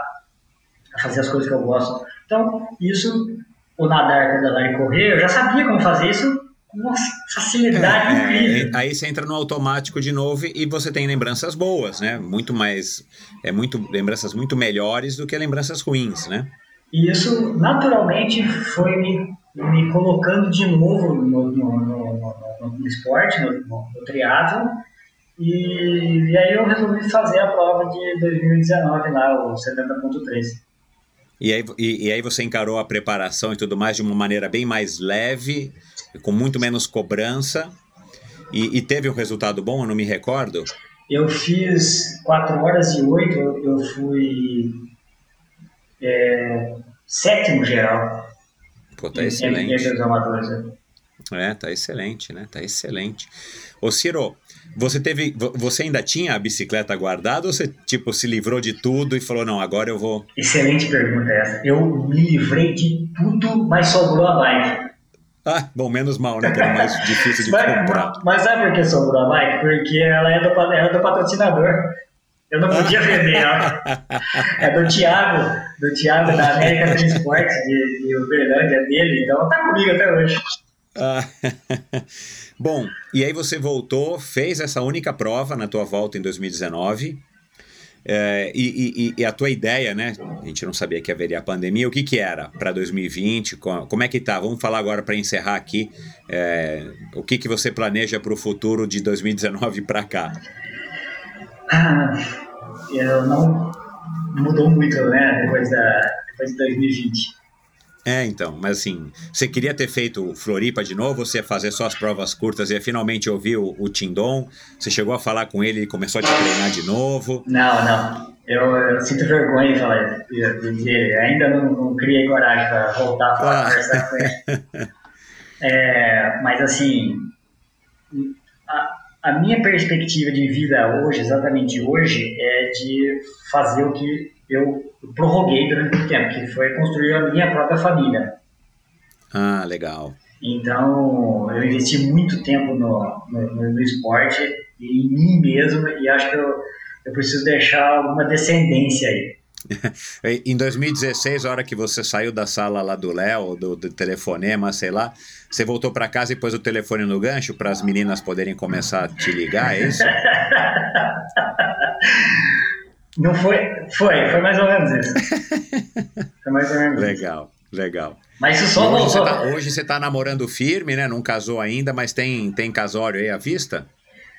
a fazer as coisas que eu gosto. Então, isso, o nadar, pedalar e correr, eu já sabia como fazer isso com uma facilidade É, incrível. é, aí você entra no automático de novo e você tem lembranças boas, né? Muito mais. É muito lembranças muito melhores do que lembranças ruins, né? E isso naturalmente foi me, me colocando de novo no, no, no, no, esporte, no, no. E, e aí eu resolvi fazer a prova de 2019 lá, o 70.3. E aí, e, e aí você encarou a preparação e tudo mais de uma maneira bem mais leve, com muito menos cobrança. E, e teve um resultado bom, eu não me recordo. Eu fiz 4 horas e 8, eu, eu fui é, sétimo geral. Pô, tá excelente. Entre os amadores. né? É, tá excelente, né? Tá excelente. Ô Ciro, você teve. vo- Você ainda tinha a bicicleta guardada ou você, tipo, se livrou de tudo e falou, não, agora eu vou. Excelente pergunta essa. Eu me livrei de tudo, mas sobrou a bike. Ah, bom, menos mal, né? Que era mais difícil de Mas, comprar. mas sabe por que sobrou a bike? Porque ela é do, pa- era do patrocinador. Eu não podia vender ela. É do Thiago, do Thiago da América Transport, de, de Uberlândia dele, então tá comigo até hoje. Ah, Bom, e aí você voltou, fez essa única prova na tua volta em 2019. é, e, e- e a tua ideia, né? A gente não sabia que haveria a pandemia. O que que era para 2020? Co- Como é que tá? Vamos falar agora para encerrar aqui. é, o que que você planeja para o futuro de 2019 para cá? Ah, eu não mudou muito, né, depois, da, depois de 2020. É, então, mas assim, você queria ter feito Floripa de novo, você ia fazer só as provas curtas e finalmente ouvir o, o Tindon? Você chegou a falar com ele e começou a te treinar de novo? Não, não. Eu, eu sinto vergonha de falar de, de dizer, ainda não, não criei coragem para voltar a falar, Ah. conversar com ele. É, mas assim, a, a minha perspectiva de vida hoje, exatamente hoje, é de fazer o que eu prorroguei durante muito tempo, que foi construir a minha própria família. Ah, legal. Então, eu investi muito tempo no, no, no- esporte e em mim mesmo, e acho que eu, eu preciso deixar alguma descendência aí. Em 2016, a hora que você saiu da sala lá do Léo, do, do telefonema, sei lá, você voltou para casa e pôs o telefone no gancho para as meninas poderem começar a te ligar, é isso? Não foi? Foi, foi mais ou menos isso. Foi mais ou menos isso. Legal, legal. Mas isso só hoje, você voltou. tá, hoje você tá namorando firme, né? Não casou ainda, mas tem, tem casório aí à vista?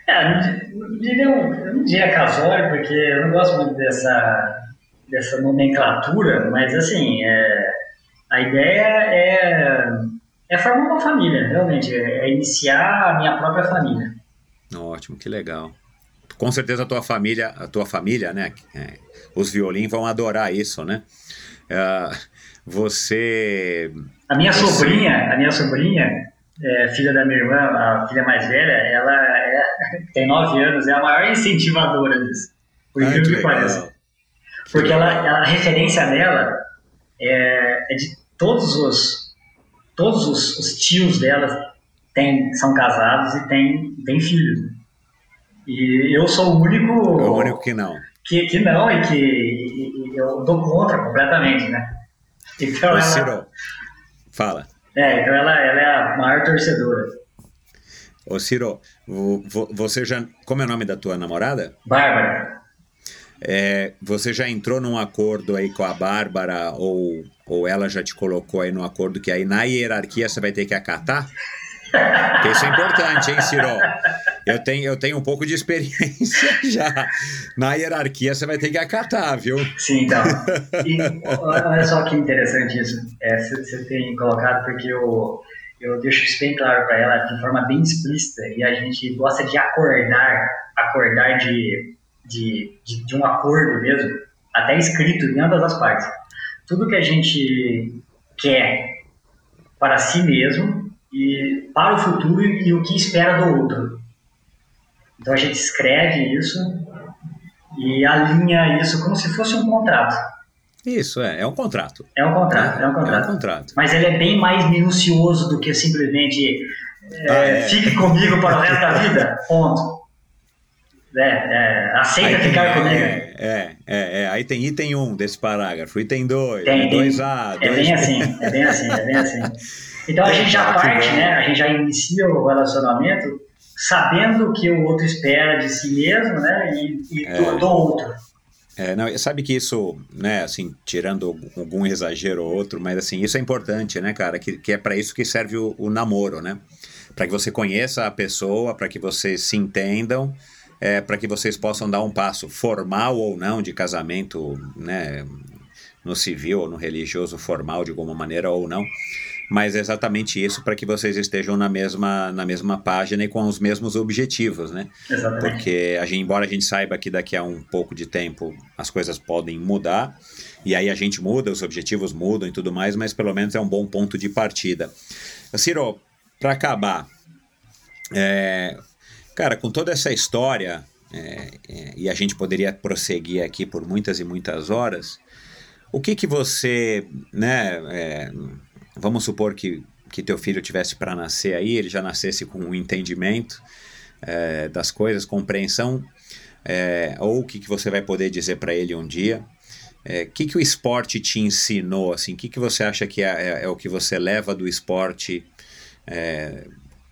É, não diria, não diria casório, porque eu não gosto muito dessa, dessa nomenclatura, mas assim, é, a ideia é, é formar uma família, realmente, é, é iniciar a minha própria família. Ótimo, que legal. Com certeza a tua família, a tua família, né? é, os violins vão adorar isso, né? Ah, você. A minha sobrinha, a minha sobrinha, é, filha da minha irmã, a filha mais velha, ela é- tem nove anos, é a maior incentivadora disso. Por incrível que que pareça. legal. Porque ela, a referência dela é, é de todos os todos os, os tios dela tem, são casados e têm tem filhos. E eu sou o único, É o único que não. que, que não e que e- e eu dou contra completamente, né? Então Ô, ela, Ciro, fala. é, então ela, ela é a maior torcedora. Ô, Ciro, vo- vo- você já. Como é o nome da tua namorada? Bárbara. É, você já entrou num acordo aí com a Bárbara ou, ou ela já te colocou aí no acordo que aí na hierarquia você vai ter que acatar? Porque isso é importante, hein, Ciro? Eu tenho, eu tenho um pouco de experiência já. Na hierarquia você vai ter que acatar, viu? Sim, então. E olha só que interessante isso. É, você tem colocado, porque eu, eu deixo isso bem claro para ela de forma bem explícita. E a gente gosta de acordar, acordar de, de, de, de um acordo mesmo, até escrito em ambas as partes. Tudo que a gente quer para si mesmo e para o futuro e o que espera do outro. Então a gente escreve isso e alinha isso como se fosse um contrato. Isso, é, é um contrato. É um contrato, é um É um contrato. contrato. Mas ele é bem mais minucioso do que simplesmente é, Ah, é. fique comigo para o resto da vida, ponto. É, é, aceita tem, ficar é, comigo. é, é, é, é, aí tem item 1 desse parágrafo, item 2, Tem, tem. 2A, É 2 bem assim, é bem assim, é bem assim. Então a gente já que parte, né? A gente já inicia o relacionamento sabendo o que o outro espera de si mesmo, né? E, e É. do, do outro. É, não, sabe que isso, né, assim, tirando algum exagero ou outro, mas assim, isso é importante, né, cara, que, que é para isso que serve o, o namoro, né? Para que você conheça a pessoa, para que vocês se entendam, é, para que vocês possam dar um passo formal ou não de casamento, né, no civil ou no religioso formal de alguma maneira ou não, mas é exatamente isso para que vocês estejam na mesma, na mesma página e com os mesmos objetivos, né? Exatamente. Porque, a gente, embora a gente saiba que daqui a um pouco de tempo as coisas podem mudar, e aí a gente muda, os objetivos mudam e tudo mais, mas pelo menos é um bom ponto de partida. Ciro, para acabar, é, cara, com toda essa história, é, é, e a gente poderia prosseguir aqui por muitas e muitas horas, o que que você, né, é, vamos supor que, que teu filho tivesse para nascer aí, ele já nascesse com um entendimento é, das coisas, compreensão, é, ou o que, que você vai poder dizer para ele um dia. O é, que, que o esporte te ensinou? Assim, o que, que você acha que é, é, é o que você leva do esporte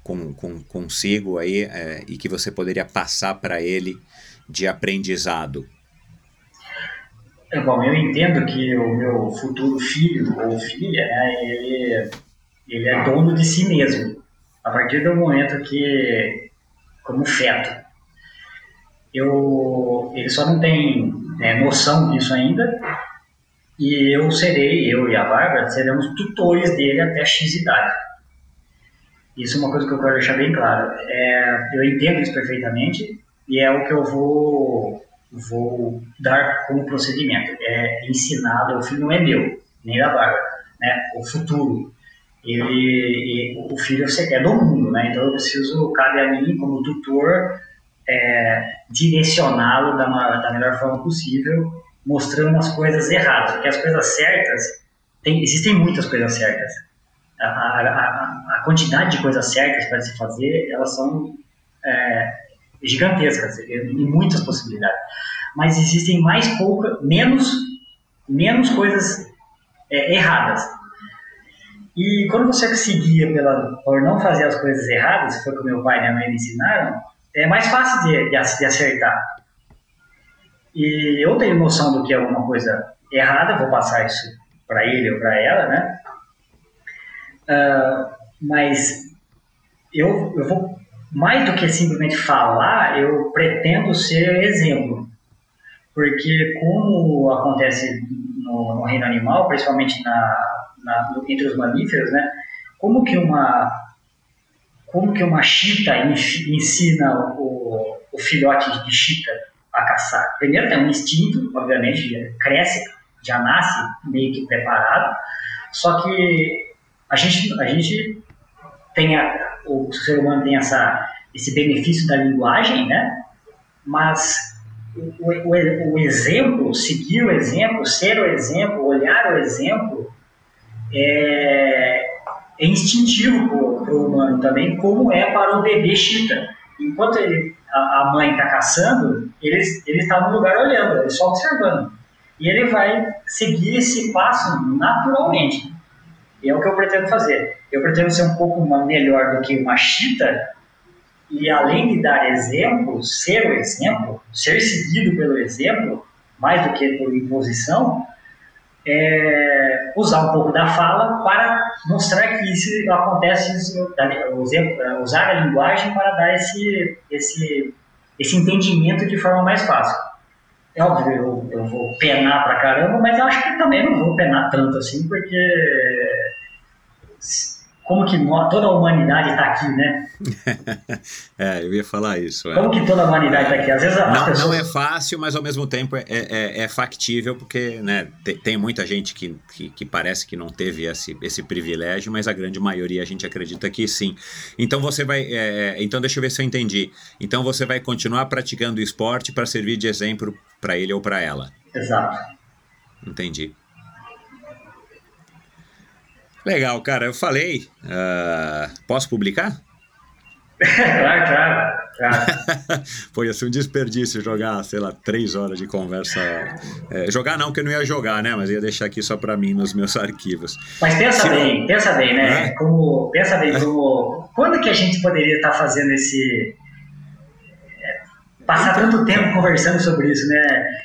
com, com, consigo aí e que você poderia passar para ele de aprendizado? É, bom, eu entendo que o meu futuro filho ou filha, né, ele, ele é dono de si mesmo. A partir do momento que, como feto, eu, ele só não tem é, noção disso ainda, e eu serei, eu e a Bárbara, seremos tutores dele até X idade. Isso é uma coisa que eu quero deixar bem claro. É, eu entendo isso perfeitamente, e é o que eu vou vou dar como procedimento. É ensinado, o filho não é meu, nem da Bárbara, né? O futuro. Ele, o filho é do mundo, né? Então eu preciso, cabe a mim, como tutor, é, direcioná-lo da, da melhor forma possível, mostrando as coisas erradas, porque as coisas certas, tem, existem muitas coisas certas. A, a, a, a quantidade de coisas certas para se fazer, elas são é, gigantescas, em muitas possibilidades. Mas existem mais pouca, menos, menos coisas é, erradas. E quando você se guia pela, por não fazer as coisas erradas, foi o que meu pai e minha mãe me ensinaram, é mais fácil de, de acertar. E eu tenho noção do que é uma coisa errada, vou passar isso para ele ou para ela, né? Uh, mas eu, eu vou mais do que simplesmente falar, eu pretendo ser exemplo. Porque como acontece no, no reino animal, principalmente na, na, entre os mamíferos, né? Como que uma como que uma chita ensina o, o filhote de chita a caçar? Primeiro tem um instinto, obviamente, cresce, já nasce meio que preparado, só que a gente, a gente tem a, o ser humano tem essa, esse benefício da linguagem, né? Mas o, o, o, exemplo, seguir o exemplo, ser o exemplo, olhar o exemplo, é, é instintivo para o humano também, como é para o bebê chita. Enquanto ele, a, a, mãe está caçando, ele está no lugar olhando, ele só observando. E ele vai seguir esse passo naturalmente. E é o que eu pretendo fazer. Eu pretendo ser um pouco melhor do que uma chita e, além de dar exemplo, ser o exemplo, ser seguido pelo exemplo, mais do que por imposição, é, usar um pouco da fala para mostrar que isso acontece, usar a linguagem para dar esse, esse, esse entendimento de forma mais fácil. É óbvio, eu, eu vou penar pra caramba, mas eu acho que também não vou penar tanto assim, porque como que toda a humanidade está aqui, né? é, eu ia falar isso. É. Como que toda a humanidade está aqui? Às vezes não, pessoas... não é fácil, mas ao mesmo tempo é, é, é factível, porque né, tem, tem, muita gente que, que, que, parece que não teve esse, esse privilégio, mas a grande maioria a gente acredita que sim. Então você vai. É, é então deixa eu ver se eu entendi. Então você vai continuar praticando o esporte para servir de exemplo para ele ou para ela. Exato. Entendi. Legal, cara. Eu falei. Uh, posso publicar? claro, claro. claro. Pô, ia ser um desperdício jogar, sei lá, três horas de conversa. É, jogar não, que eu não ia jogar, né? Mas ia deixar aqui só para mim nos meus arquivos. Mas pensa Se... bem, pensa bem, né? É? Como, pensa bem como. Quando que a gente poderia estar fazendo esse passar tanto tempo conversando sobre isso, né?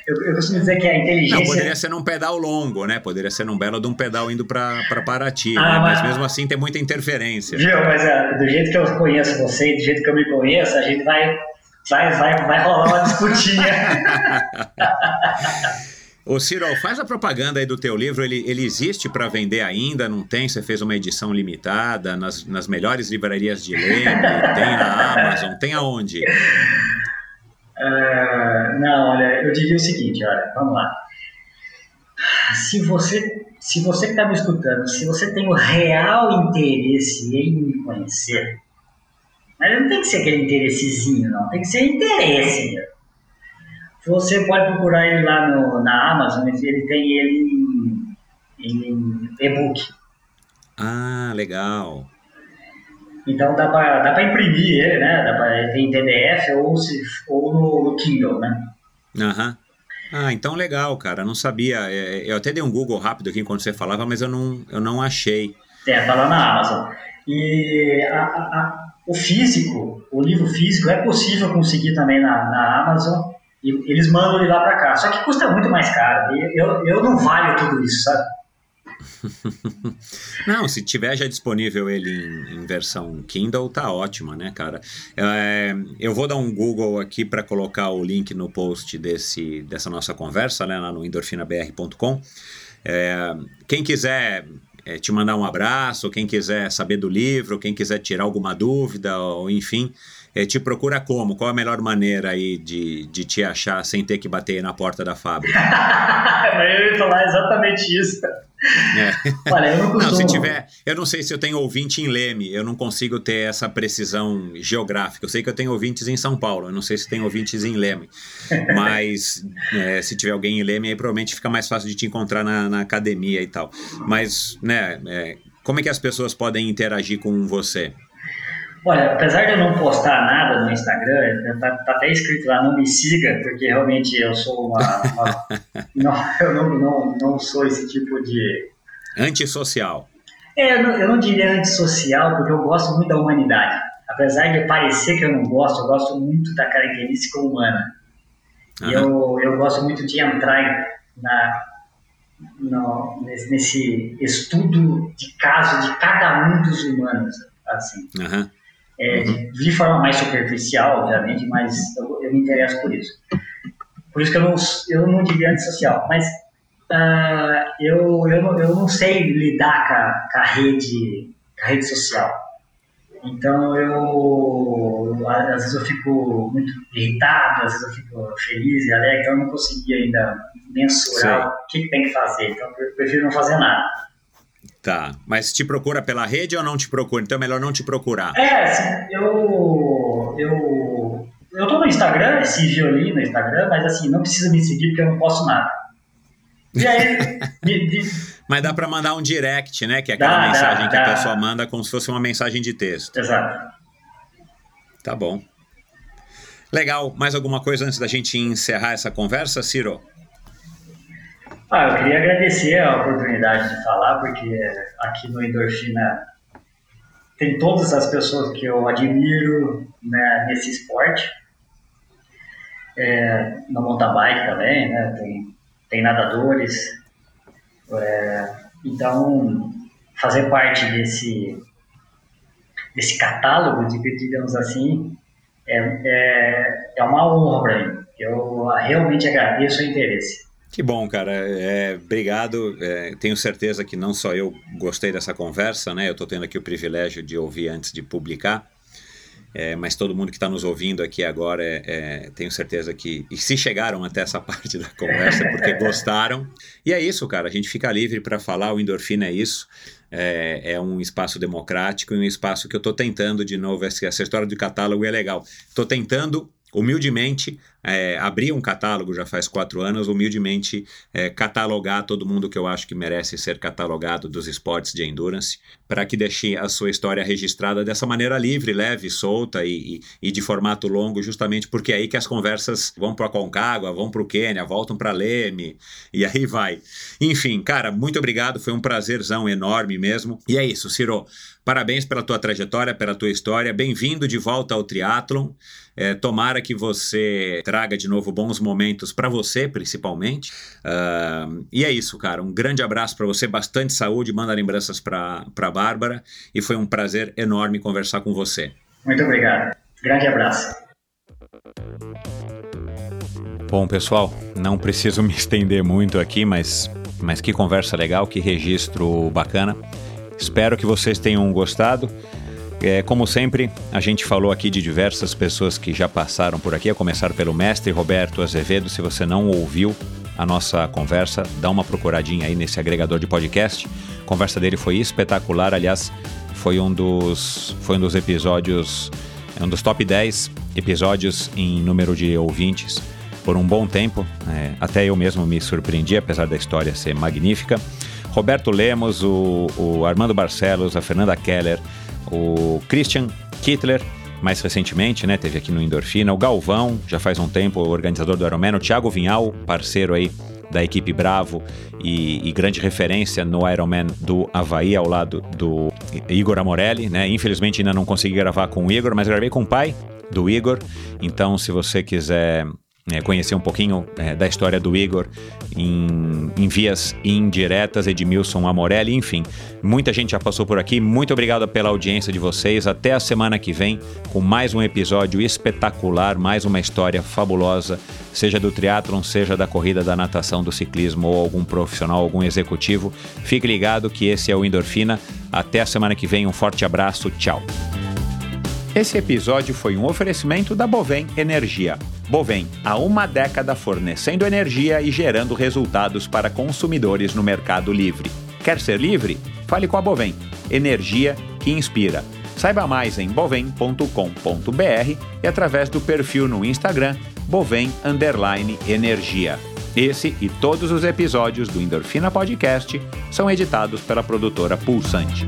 Eu, eu costumo dizer que a inteligência. Não, poderia ser num pedal longo, né? Poderia ser num belo de um pedal indo para Paraty, Ah, né? mas... mas- mesmo assim tem muita interferência. Viu, mas é, do jeito que eu conheço você, do jeito que eu me conheço, a gente vai, vai, vai, vai rolar uma disputinha. Ô Ciro, faz a propaganda aí do teu livro, ele, ele existe para vender ainda, não tem? Você fez uma edição limitada nas, nas melhores livrarias de Leme, tem na Amazon, tem aonde? Ah, não, olha, eu diria o seguinte, olha, vamos lá. Se você, se você que está me escutando, se você tem o real interesse em me conhecer, mas não tem que ser aquele interessezinho, não, tem que ser interesse mesmo. Você pode procurar ele lá no, na Amazon, ele tem ele em, em e-book. Ah, legal. Então dá para dá pra imprimir ele, né? Dá tem em PDF ou, se, ou no, no Kindle, né? Aham. Ah, então legal, cara. Não sabia. É, Eu até dei um Google rápido aqui enquanto você falava, mas eu não, eu não achei. É, tá lá na Amazon. E a- a- o físico, o livro físico, é possível conseguir também na, na Amazon. E eles mandam ele lá para cá. Só que custa muito mais caro. Eu, eu não valho tudo isso, sabe? Não, se tiver já disponível ele em, em versão Kindle, tá ótima, né, cara? É, eu vou dar um Google aqui para colocar o link no post desse, dessa nossa conversa, né, lá no endorfinabr.com. É, quem quiser é, te mandar um abraço, quem quiser saber do livro, quem quiser tirar alguma dúvida, ou enfim, é, te procura como? Qual a melhor maneira aí de, de te achar sem ter que bater na porta da fábrica? eu ia falar exatamente isso. É. Olha, eu não Não, costumo. se tiver, eu não sei se eu tenho ouvinte em Leme, eu não consigo ter essa precisão geográfica. Eu sei que eu tenho ouvintes em São Paulo, eu não sei se tem ouvintes em Leme, mas é, se tiver alguém em Leme, aí provavelmente fica mais fácil de te encontrar na, na academia e tal. Mas, né, é, como é que as pessoas podem interagir com você? Olha, apesar de eu não postar nada no Instagram, tá, tá até escrito lá, não me siga, porque realmente eu sou uma. uma- não, eu não, não, não sou esse tipo de. Antissocial. É, eu não, eu não diria antissocial, porque eu gosto muito da humanidade. Apesar de parecer que eu não gosto, eu gosto muito da característica humana. Aham. eu, eu gosto muito de entrar na, no- nesse, estudo de caso de cada um dos humanos. Assim. Aham. É, de, de forma mais superficial, obviamente, mas eu, eu me interesso por isso. Por isso que eu não, eu não diria antissocial, mas ah, eu, eu, não, eu não sei lidar com a, com a rede, com a rede social. Então eu, às vezes eu fico muito irritado, às vezes eu fico feliz e alegre, então eu não consegui ainda mensurar Sei. o que, que tem que fazer. Então eu prefiro não fazer nada. Tá. Mas te procura pela rede ou não te procura? Então é melhor não te procurar. É, assim, eu. Eu. Eu tô no Instagram, esse violino no Instagram, mas assim, não precisa me seguir porque eu não posso nada. E aí, Mas dá pra mandar um direct, né? Que é aquela Dá, dá, mensagem que a dá. pessoa manda como se fosse uma mensagem de texto. exato. Tá bom. Legal. Mais alguma coisa antes da gente encerrar essa conversa, Ciro? Ah, eu queria agradecer a oportunidade de falar, porque aqui no Endorfina tem todas as pessoas que eu admiro né, nesse esporte. É, no mountain bike também, né? Tem, tem nadadores. É, então, fazer parte desse, desse catálogo, digamos assim, é, é, é uma honra para mim. Eu realmente agradeço o interesse. Que bom, cara. É, obrigado. É, tenho certeza que não só eu gostei dessa conversa, né? Eu estou tendo aqui o privilégio de ouvir antes de publicar. É, mas todo mundo que está nos ouvindo aqui agora, é, é, tenho certeza que. E se chegaram até essa parte da conversa, é porque gostaram. E é isso, cara. A gente fica livre para falar. O Endorfina é isso. É, é um espaço democrático e um espaço que eu estou tentando, de novo, essa, essa história do catálogo é legal. Estou tentando humildemente, é, abrir um catálogo já faz quatro anos, humildemente é, catalogar todo mundo que eu acho que merece ser catalogado dos esportes de endurance, para que deixe a sua história registrada dessa maneira livre, leve, solta e, e, e de formato longo, justamente porque é aí que as conversas vão para a Concagua, vão para o Quênia, voltam para Leme, e aí vai. Enfim, cara, muito obrigado, foi um prazerzão enorme mesmo. E é isso, Ciro. Parabéns pela tua trajetória, pela tua história. Bem-vindo de volta ao triatlon. É, tomara que você traga de novo bons momentos para você, principalmente. Uh, e é isso, cara. Um grande abraço para você, bastante saúde. Manda lembranças para a Bárbara. E foi um prazer enorme conversar com você. Muito obrigado. Grande abraço. Bom, pessoal, não preciso me estender muito aqui, mas, mas que conversa legal, que registro bacana. Espero que vocês tenham gostado. É, como sempre, a gente falou aqui de diversas pessoas que já passaram por aqui, a começar pelo mestre Roberto Azevedo. Se você não ouviu a nossa conversa, dá uma procuradinha aí nesse agregador de podcast. A conversa dele foi espetacular, aliás, foi um dos, foi um dos episódios, é um dos top 10 episódios em número de ouvintes por um bom tempo. É, até eu mesmo me surpreendi, apesar da história ser magnífica. Roberto Lemos, o, o Armando Barcelos, a Fernanda Keller, o Christian Kittler, mais recentemente, né? Teve aqui no Endorfina, o Galvão, já faz um tempo, organizador do Ironman, o Thiago Vinhal, parceiro aí da equipe Bravo e, e, grande referência no Ironman do Havaí, ao lado do Igor Amorelli, né? Infelizmente ainda não consegui gravar com o Igor, mas gravei com o pai do Igor. Então, se você quiser é, conhecer um pouquinho é, da história do Igor em, em, vias indiretas, Edmilson Amorelli, enfim. Muita gente já passou por aqui. Muito obrigado pela audiência de vocês. Até a semana que vem com mais um episódio espetacular, mais uma história fabulosa, seja do triatlon, seja da corrida, da natação, do ciclismo ou algum profissional, algum executivo. Fique ligado que esse é o Endorfina. Até a semana que vem. Um forte abraço. Tchau. Esse episódio foi um oferecimento da Bovem Energia. Bovem, há uma década fornecendo energia e gerando resultados para consumidores no mercado livre. Quer ser livre? Fale com a Bovem. Energia que inspira. Saiba mais em bovem.com.br e através do perfil no Instagram Bovem Energia. Esse e todos os episódios do Endorfina Podcast são editados pela produtora Pulsante.